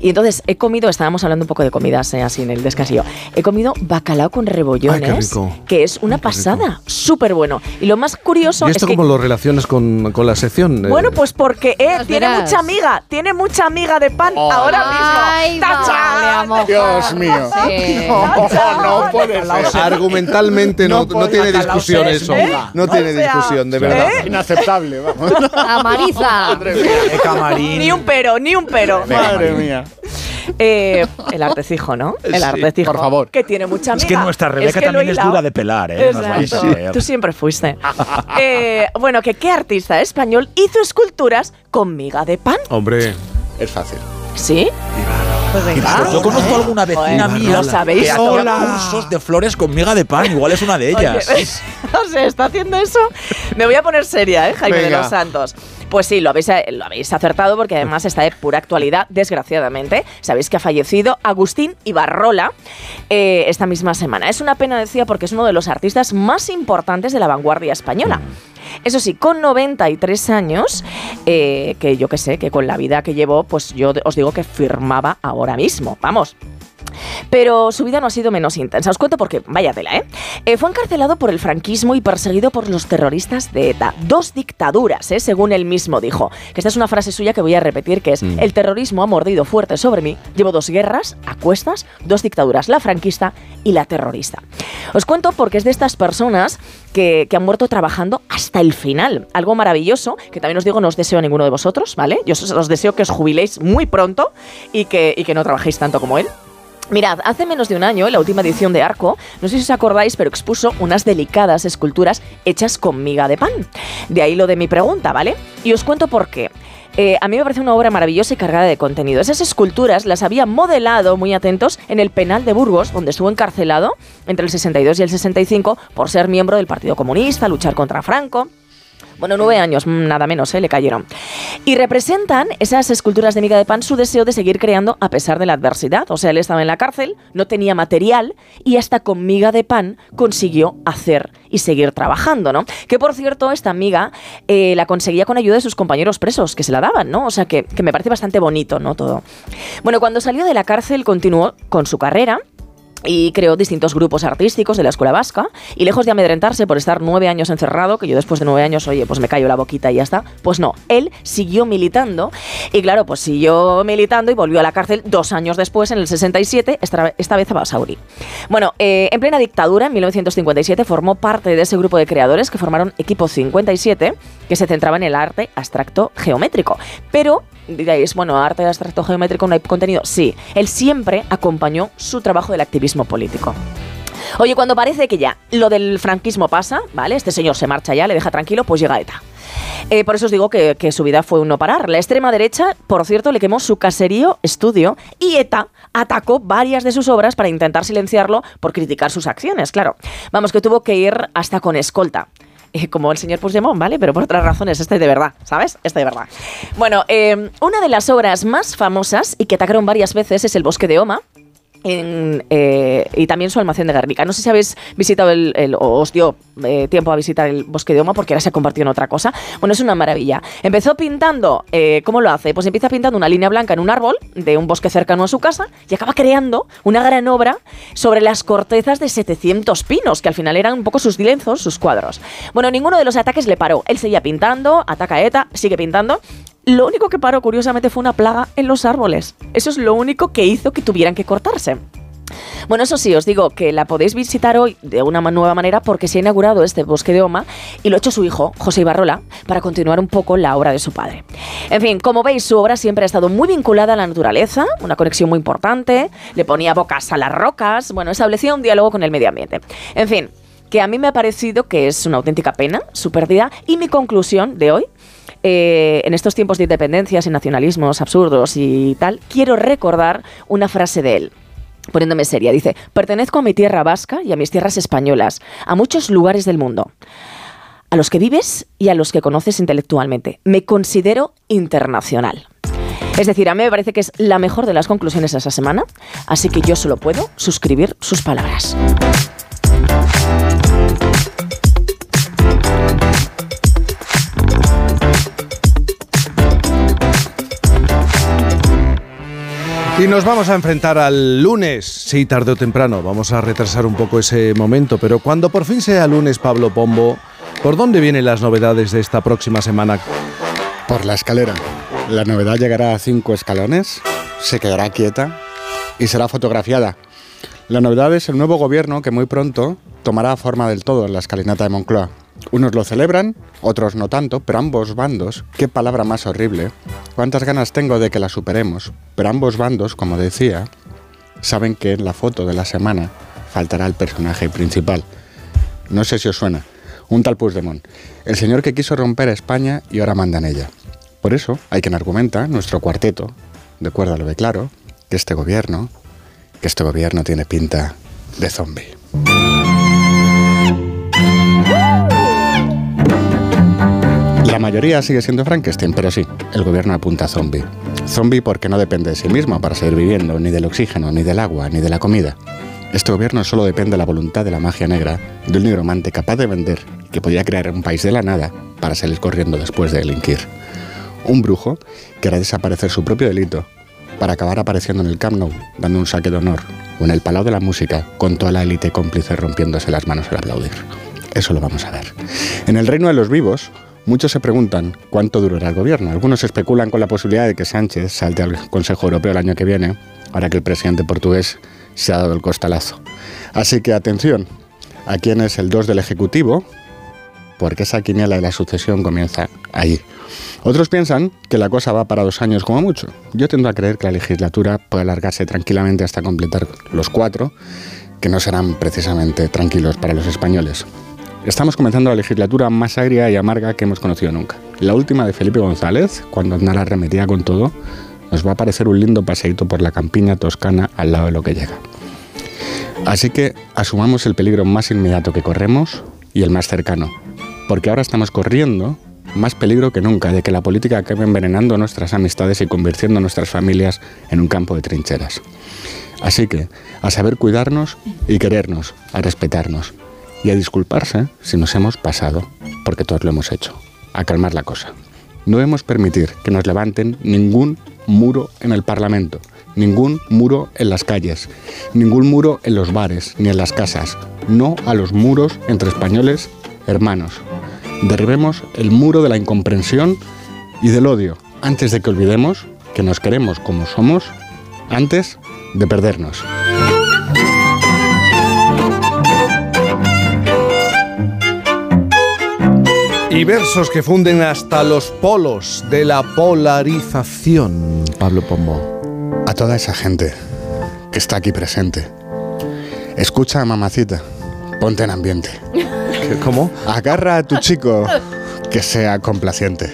Y entonces he comido, estábamos hablando un poco de comidas eh, así en el descansillo, he comido bacalao con rebollones,
Ay, qué rico.
que es una pasada, súper bueno. Y lo más curioso
¿Y
es
esto
que...
cómo lo relacionas con, con la sección? eh?
Bueno, pues porque eh, tiene
verás.
mucha amiga, tiene mucha amiga de pan ahora
Ay,
mismo. ¡Tachán!
vale,
Dios mío.
Sí.
No, no puede ser.
Argumentalmente no,
No
tiene discusión eso.
amiga.
No tiene
sea,
discusión, de verdad.
¿eh?
Inaceptable, vamos.
Amariza.
Camarín.
Ni un pero, ni un pero.
Madre mía.
Eh, el artecijo, ¿no? El
Sí,
artecijo.
por favor.
Que tiene mucha amiga.
Es que nuestra Rebeca
que lo he
también es dura de pelar, ¿eh? Nos vais a
Exacto.
ver.
Tú siempre fuiste. Eh, bueno, que qué artista español hizo esculturas con miga de pan.
Hombre,
Es fácil.
¿Sí? Pues venga.
Yo conozco a alguna vecina mía
¿Lo sabéis?
que hacía
Hola.
cursos de flores con miga de pan. Igual es una de ellas.
Oye, o sea, está haciendo eso. Me voy a poner seria, ¿eh, Jaime de
Venga.
los Santos? Pues sí, lo habéis, lo habéis acertado porque además está de pura actualidad, desgraciadamente. Sabéis que ha fallecido Agustín Ibarrola eh, esta misma semana. Es una pena, decía, porque es uno de los artistas más importantes de la vanguardia española. Eso sí, con 93 años, eh, que yo que sé, que con la vida que llevó, pues yo os digo que firmaba ahora mismo. Vamos, pero su vida no ha sido menos intensa. Os cuento porque, vaya tela, ¿eh? Eh, Fue encarcelado por el franquismo y perseguido por los terroristas de ETA. Dos dictaduras, ¿eh? según él mismo dijo. Que esta es una frase suya que voy a repetir, que es,
Mm.
el terrorismo ha mordido fuerte sobre mí. Llevo dos guerras a cuestas, dos dictaduras, la franquista y la terrorista. Os cuento porque es de estas personas que, que han muerto trabajando hasta el final. Algo maravilloso, que también os digo, no os deseo a ninguno de vosotros, ¿vale? Yo os, os deseo que os jubiléis muy pronto y que, y que no trabajéis tanto como él. Mirad, hace menos de un año, en la última edición de Arco, no sé si os acordáis, pero expuso unas delicadas esculturas hechas con miga de pan. De ahí lo de mi pregunta, ¿vale? Y os cuento por qué. Eh, a mí me parece una obra maravillosa y cargada de contenido. Esas esculturas las había modelado, muy atentos, en el penal de Burgos, donde estuvo encarcelado entre el 62 y el 65 por ser miembro del Partido Comunista, luchar contra Franco. Bueno, nueve años, mm, nada menos, ¿eh? le cayeron. Y representan esas esculturas de miga de pan su deseo de seguir creando a pesar de la adversidad. O sea, él estaba en la cárcel, no tenía material y hasta con miga de pan consiguió hacer y seguir trabajando, ¿no? Que por cierto, esta miga eh, la conseguía con ayuda de sus compañeros presos, que se la daban, ¿no? O sea, que, que me parece bastante bonito, ¿no? Todo. Bueno, cuando salió de la cárcel continuó con su carrera y creó distintos grupos artísticos de la escuela vasca. Y lejos de amedrentarse por estar nueve años encerrado, que yo después de nueve años, oye, pues me callo la boquita y ya está, pues no, él siguió militando. Y claro, pues siguió militando y volvió a la cárcel dos años después, en el 67, esta, esta vez a Basauri. Bueno, eh, en plena dictadura, en 1957, formó parte de ese grupo de creadores que formaron Equipo 57, que se centraba en el arte abstracto geométrico, pero diréis, bueno, arte abstracto geométrico no hay contenido. Sí, él siempre acompañó su trabajo del activismo político. Oye, cuando parece que ya lo del franquismo pasa, ¿vale? Este señor se marcha ya, le deja tranquilo, pues llega ETA. Eh, por eso os digo que, que su vida fue un no parar. La extrema derecha, por cierto, le quemó su caserío estudio y ETA atacó varias de sus obras para intentar silenciarlo por criticar sus acciones, claro. Vamos, que tuvo que ir hasta con escolta. Eh, como el señor Puigdemont, ¿vale? Pero por otras razones, este de verdad, ¿sabes? Este de verdad. Bueno, eh, una de las obras más famosas y que atacaron varias veces es El Bosque de Oma, en, eh, y también su almacén de Guernica. No sé si habéis visitado el, el- o os dio eh, tiempo a visitar el bosque de Oma porque ahora se ha convertido en otra cosa. Bueno, es una maravilla. Empezó pintando, eh, ¿cómo lo hace? Pues empieza pintando una línea blanca en un árbol de un bosque cercano a su casa y acaba creando una gran obra sobre las cortezas de 700 pinos, que al final eran un poco sus lienzos, sus cuadros. Bueno, ninguno de los ataques le paró. Él seguía pintando, ataca a ETA, sigue pintando. Lo único que paró, curiosamente, fue una plaga en los árboles. Eso es lo único que hizo que tuvieran que cortarse. Bueno, eso sí, os digo que la podéis visitar hoy de una nueva manera porque se ha inaugurado este bosque de Oma y lo ha hecho su hijo, José Ibarrola, para continuar un poco la obra de su padre. En fin, como veis, su obra siempre ha estado muy vinculada a la naturaleza, una conexión muy importante, le ponía bocas a las rocas, bueno, establecía un diálogo con el medio ambiente. En fin, que a mí me ha parecido que es una auténtica pena su pérdida y mi conclusión de hoy eh, en estos tiempos de independencias y nacionalismos absurdos y tal, quiero recordar una frase de él. Poniéndome seria, dice, pertenezco a mi tierra vasca y a mis tierras españolas, a muchos lugares del mundo. a los que vives y a los que conoces intelectualmente. Me considero internacional. Es decir, a mí me parece que es la mejor de las conclusiones de esa semana, así que yo solo puedo suscribir sus palabras.
Y nos vamos a enfrentar al lunes, sí, tarde o temprano. Vamos a retrasar un poco ese momento, pero cuando por fin sea lunes, Pablo Pombo, ¿por dónde vienen las novedades de esta próxima semana?
Por la escalera. La novedad llegará a cinco escalones, se quedará quieta y será fotografiada. La novedad es el nuevo gobierno que muy pronto tomará forma del todo en la escalinata de Moncloa. Unos lo celebran, otros no tanto, pero ambos bandos, qué palabra más horrible, cuántas ganas tengo de que la superemos, pero ambos bandos, como decía, saben que en la foto de la semana faltará el personaje principal. No sé si os suena, un tal Puigdemont, el señor que quiso romper a España y ahora manda en ella. Por eso hay quien argumenta, nuestro cuarteto, de acuerdo a lo de claro, que este gobierno, que este gobierno tiene pinta de zombie. La mayoría sigue siendo Frankenstein, pero sí, el gobierno apunta a zombie. Zombie porque no depende de sí mismo para seguir viviendo, ni del oxígeno, ni del agua, ni de la comida. Este gobierno solo depende de la voluntad de la magia negra, de un nigromante capaz de vender, que podría crear un país de la nada para salir corriendo después de delinquir. Un brujo que hará desaparecer su propio delito para acabar apareciendo en el Camp Nou, dando un saque de honor, o en el Palau de la Música, con toda la élite cómplice rompiéndose las manos al aplaudir. Eso lo vamos a ver. En el reino de los vivos, Muchos se preguntan cuánto durará el gobierno. Algunos especulan con la posibilidad de que Sánchez salte al Consejo Europeo el año que viene, ahora que el presidente portugués se ha dado el costalazo. Así que atención, a quién es el 2 del Ejecutivo, porque esa quiniela de la sucesión comienza ahí. Otros piensan que la cosa va para dos años como mucho. Yo tiendo a creer que la legislatura puede alargarse tranquilamente hasta completar los cuatro, que no serán precisamente tranquilos para los españoles. Estamos comenzando la legislatura más agria y amarga que hemos conocido nunca. La última de Felipe González, cuando Aznar arremetía con todo, nos va a parecer un lindo paseíto por la campiña toscana al lado de lo que llega. Así que asumamos el peligro más inmediato que corremos y el más cercano, porque ahora estamos corriendo más peligro que nunca de que la política acabe envenenando nuestras amistades y convirtiendo nuestras familias en un campo de trincheras. Así que, a saber cuidarnos y querernos, a respetarnos, y a disculparse si nos hemos pasado, porque todos lo hemos hecho, a calmar la cosa. No debemos permitir que nos levanten ningún muro en el Parlamento, ningún muro en las calles, ningún muro en los bares ni en las casas, no a los muros entre españoles hermanos. Derribemos el muro de la incomprensión y del odio antes de que olvidemos que nos queremos como somos, antes de perdernos.
Y versos que funden hasta los polos de la polarización. Pablo Pombo.
A toda esa gente que está aquí presente. Escucha, mamacita. Ponte en ambiente.
¿Cómo?
Agarra a tu chico que sea complaciente.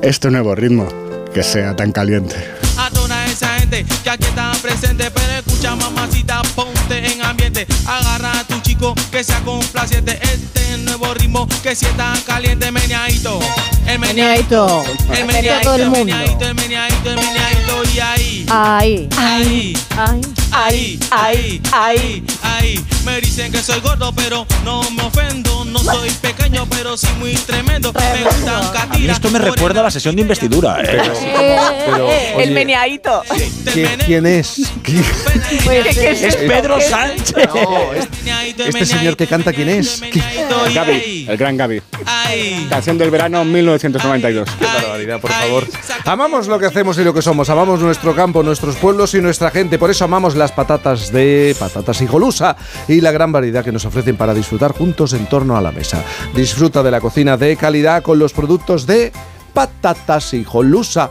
Este nuevo ritmo que sea tan caliente.
A toda esa gente que aquí está presente, pero escucha, mamacita, ponte en ambiente. Agarra a tu chico que sea complaciente. Este nuevo ritmo que si está caliente, meneadito. El
meneadito.
El
meneadito, todo el mundo.
El meneadito, el meneadito, y ahí.
Ahí.
Ahí.
Ahí.
Ahí, ahí, ahí, ahí. Me dicen que soy gordo, pero no me ofendo. No soy pequeño, pero sí muy tremendo. Me gustan
mí esto me recuerda a la sesión de investidura. ¿eh?
el
oye,
meneadito.
¿Quién, quién es? ¿Qui-
Pues, ¿qué es
Es? Pedro
¿Qué es
Sánchez.
Este señor que canta, ¿quién es? ¿Qui-
Gaby, el gran Gaby. Canción del verano 1992.
Qué barbaridad, por favor. Amamos lo que hacemos y lo que somos. Amamos nuestro campo, nuestros pueblos y nuestra gente. Por eso amamos las patatas de patatas hijolusa y la gran variedad que nos ofrecen para disfrutar juntos en torno a la mesa. Disfruta de la cocina de calidad con los productos de patatas hijolusa.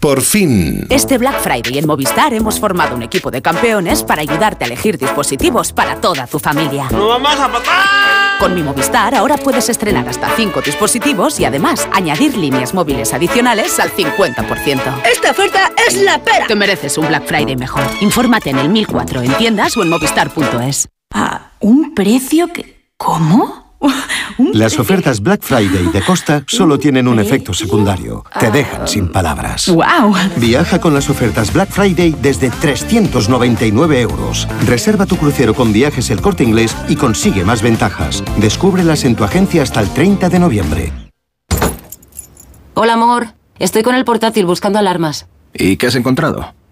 Por fin.
Este Black Friday en Movistar hemos formado un equipo de campeones para ayudarte a elegir dispositivos para toda tu familia.
¡No vamos a patar!
Con mi Movistar ahora puedes estrenar hasta 5 dispositivos y además añadir líneas móviles adicionales al 50%.
¡Esta oferta es la pera!
Te mereces un Black Friday mejor. Infórmate en el 1004 en tiendas o en movistar.es.
¿A un precio que... ¿Cómo?
Las ofertas Black Friday de Costa solo tienen un efecto secundario. Te dejan sin palabras.
¡Wow!
Viaja con las ofertas Black Friday desde 399 euros. Reserva tu crucero con viajes el corte inglés y consigue más ventajas. Descúbrelas en tu agencia hasta el 30 de noviembre.
Hola, amor. Estoy con el portátil buscando alarmas.
¿Y qué has encontrado?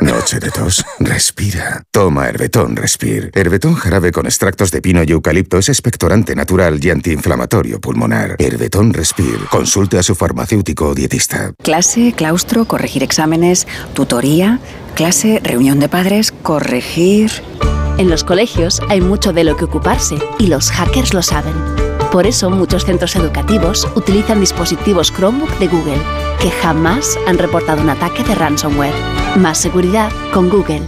Noche de tos. Respira. Toma Herbetón Respir. Herbetón jarabe con extractos de pino y eucalipto es expectorante natural y antiinflamatorio pulmonar. Herbetón Respir. Consulte a su farmacéutico o dietista.
Clase, claustro, corregir exámenes, tutoría, clase, reunión de padres, corregir...
En los colegios hay mucho de lo que ocuparse y los hackers lo saben. Por eso muchos centros educativos utilizan dispositivos Chromebook de Google, que jamás han reportado un ataque de ransomware. Más seguridad con Google.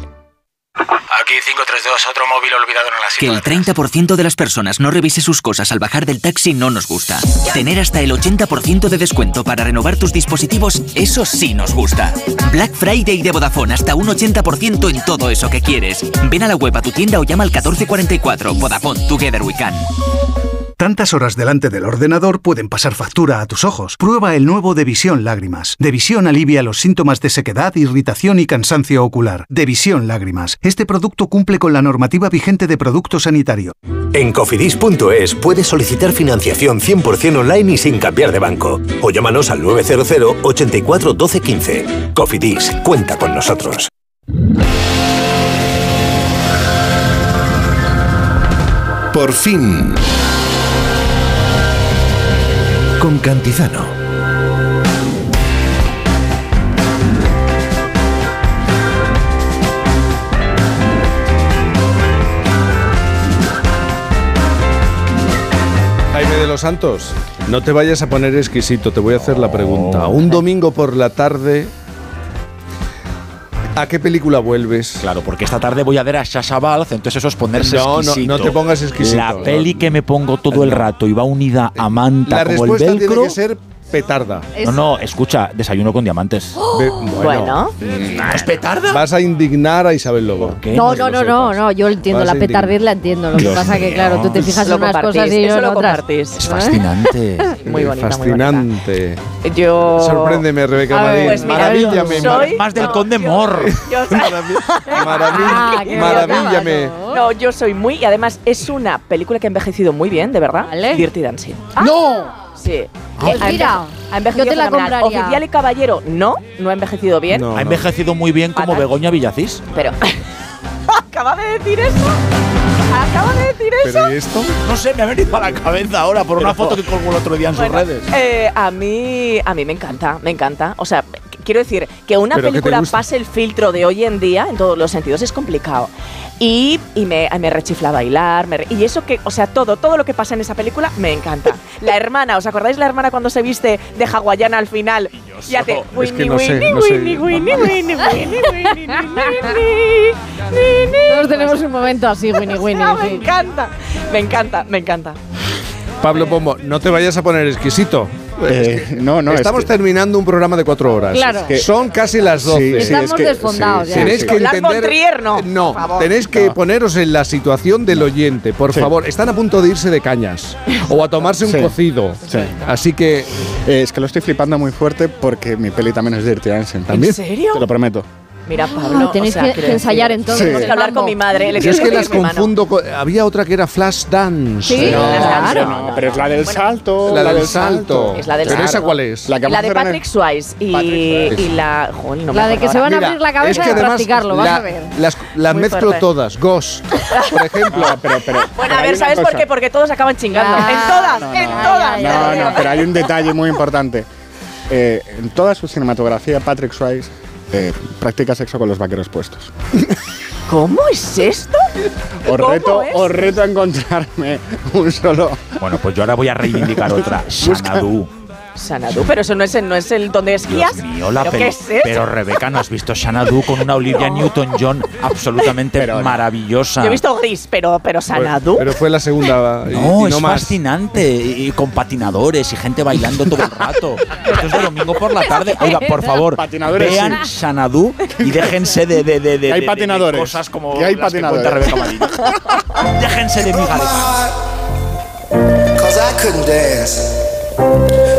Aquí 532, otro móvil olvidado en la
Que el 30% de las personas no revise sus cosas al bajar del taxi no nos gusta. Tener hasta el 80% de descuento para renovar tus dispositivos, eso sí nos gusta. Black Friday de Vodafone, hasta un 80% en todo eso que quieres. Ven a la web a tu tienda o llama al 1444. Vodafone, Together We Can.
Tantas horas delante del ordenador pueden pasar factura a tus ojos. Prueba el nuevo Devisión Lágrimas. Devisión alivia los síntomas de sequedad, irritación y cansancio ocular. Devisión Lágrimas. Este producto cumple con la normativa vigente de producto sanitario.
En cofidis.es puedes solicitar financiación 100% online y sin cambiar de banco. O llámanos al 900 84 12 15. Cofidis, cuenta con nosotros.
Por fin. Cantizano.
Jaime de los Santos, no te vayas a poner exquisito, te voy a hacer la pregunta. Un domingo por la tarde, ¿a qué película vuelves?
Claro, porque esta tarde voy a ver a Sasha Balz, entonces eso es ponerse
No, no,
exquisito.
no te pongas exquisito.
La peli que me pongo todo el rato y va unida a manta
La
como el
respuesta tiene
velcro.
que ser petarda.
No, no, escucha, desayuno con diamantes.
Bueno.
¿Es petarda?
Vas a indignar a Isabel Lobo.
No, no, no, no, no, yo entiendo,
Vas
la
a indignar.
petardez la entiendo. Lo que
Dios
pasa que,
mío.
claro, tú te fijas
Lo
en unas
compartís,
cosas y yo
eso
en
lo
otras.
compartís.
Es fascinante.
Muy bonita,
Fascinante.
Yo.
Sorpréndeme, Rebeca
A ver,
Madín.
pues mira,
Maravíllame.
soy-
Más del conde Mor.
Yo soy-
Ah, qué
Maravíllame.
No, yo soy muy. Y además es una película que ha envejecido muy bien, de verdad. Dirty Dancing. ¡No! Sí.
Ah,
Ha
mira,
ha envejecido
yo te la
fenomenal.
compraría.
Oficial y Caballero, no, no ha envejecido bien.
ha envejecido muy bien como
Fatal.
Begoña Villacís.
Pero. Acaba de decir eso. Acaba de decir eso.
¿Pero y esto?
No sé, me ha venido a la cabeza ahora por una foto que colgó el otro día en sus
Bueno,
redes.
eh, a mí a mí me encanta, me encanta. O sea, quiero decir que una
¿Pero qué te
película
gusta?
pase el filtro de hoy en día en todos los sentidos es complicado. Y, y me, me rechifla bailar, me re- y eso que, o sea, todo, todo lo que pasa en esa película me encanta. La hermana, ¿os acordáis la hermana cuando se viste de hawaiana al final? Y hace
que
Winnie,
no
Winnie,
no.
Winnie, Winnie, Winnie, Winnie, Winnie, Winnie,
Todos tenemos un momento así, Winnie Winnie.
Ah, me encanta, me encanta, me encanta.
Pablo Pombo, no te vayas a poner exquisito.
Eh, no, no, es
Estamos
que-
terminando un programa de cuatro horas.
Claro.
Es que Son casi las
Sí,
doce.
sí,
Estamos
es que-
desfondados
sí,
ya.
Tenéis que entender.
Trier, no,
No,
por favor.
tenéis que
No.
poneros en la situación del oyente, por
Sí.
favor. Están a punto de irse de cañas o a tomarse un
Sí.
cocido.
Sí.
Así que
Eh, es que lo estoy flipando muy fuerte porque mi peli también es Dirty Dancing.
¿También?
¿En serio?
Te lo prometo.
Mira, Pablo,
Ah, tenéis
o sea,
que, ensayar entonces.
Tenemos que hablar con mi madre. Le
Yo es
tengo
que las confundo. con- había otra que era Flash Dance.
Sí,
Eh,
claro.
No, pero es la del salto.
La del salto.
Es la del
¿Pero esa cuál es?
La que
La
vamos
de Patrick Swayze y,
Patrick Swayze.
y la. Joder, no me
La de que se van a abrir la cabeza
es que
y a practicarlo, vas a ver.
las, las mezclo
fuerte.
todas. Ghost, por ejemplo.
No, pero, pero,
Bueno,
pero
a ver, ¿sabes por qué? Porque todos acaban chingando.
Ah,
en todas,
no,
en
no.
todas.
No, no, pero hay un detalle muy importante. Eh, en toda su cinematografía, Patrick Swayze eh, practica sexo con los vaqueros puestos.
¿Cómo es esto?
Os
¿Cómo
reto,
es?
os reto a encontrarme un solo.
Bueno, pues yo ahora voy a reivindicar otra. Xanadu.
Xanadu, pero eso no es el, no es el donde esquías.
Dios mío, la
¿Pero qué es eso?
Pero Rebeca, ¿no has visto Xanadu con una Olivia Newton-John absolutamente maravillosa?
Yo he visto gris, pero, pero Xanadu.
Pero fue la segunda. y-
No,
y
es
más.
fascinante. Y, y con patinadores y gente bailando todo el rato. Esto es de domingo por la tarde. Oiga, por favor,
Patinadores,
vean
sí.
Xanadu y déjense de, de, de, de-
Que hay
de- de
patinadores.
cosas como
Que hay
las
patinadores.
cuenta Rebeca Madrid. déjense de migajas.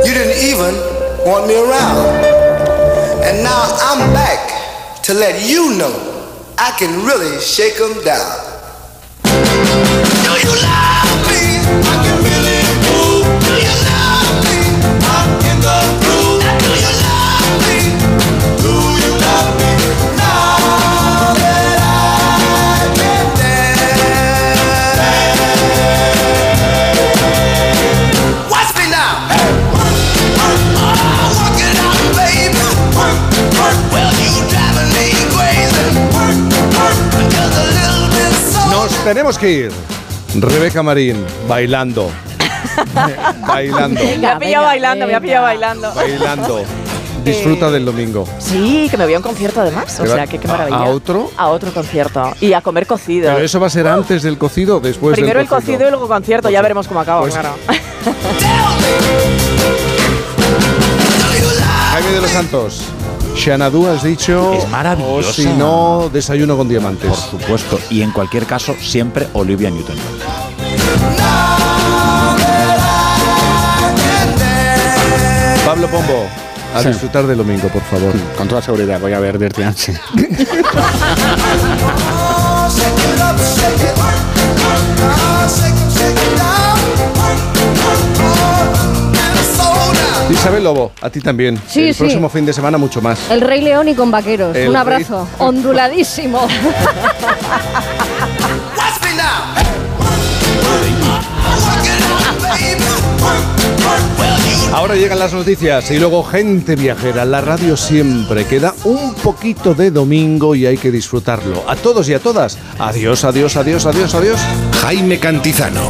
You didn't even want me around. And now I'm back to let you know I can really shake 'em down. Do you love me?
Tenemos que ir. Rebeca Marín, bailando. bailando.
me ha pillado bailando, me ha pillado bailando.
Bailando. Disfruta del domingo.
Sí, que me voy a un concierto además. O
¿Te va-
sea, que qué
a-
maravilla.
a otro?
A otro concierto. Y a comer cocido.
Pero eso va a ser antes del cocido o después
Primero
del
el cocido y luego concierto. Ya veremos cómo acaba,
Pues-
claro.
Jaime de los Santos. Xanadu has dicho.
Es maravillosa.
O si no, desayuno con diamantes.
Por supuesto. Y en cualquier caso, siempre Olivia Newton-John.
Pablo Pombo, a
Sí.
disfrutar del domingo, por favor.
Con toda seguridad voy a ver Dirty Dancing.
Isabel Lobo, a ti también.
Sí,
el
sí.
próximo fin de semana mucho más.
El Rey León y con vaqueros.
El
Un
Rey-
abrazo. Onduladísimo.
Well, you
Ahora llegan las noticias y luego gente viajera. La radio siempre queda un poquito de domingo y hay que disfrutarlo. A todos y a todas. Adiós, adiós, adiós, adiós, adiós.
Jaime Cantizano.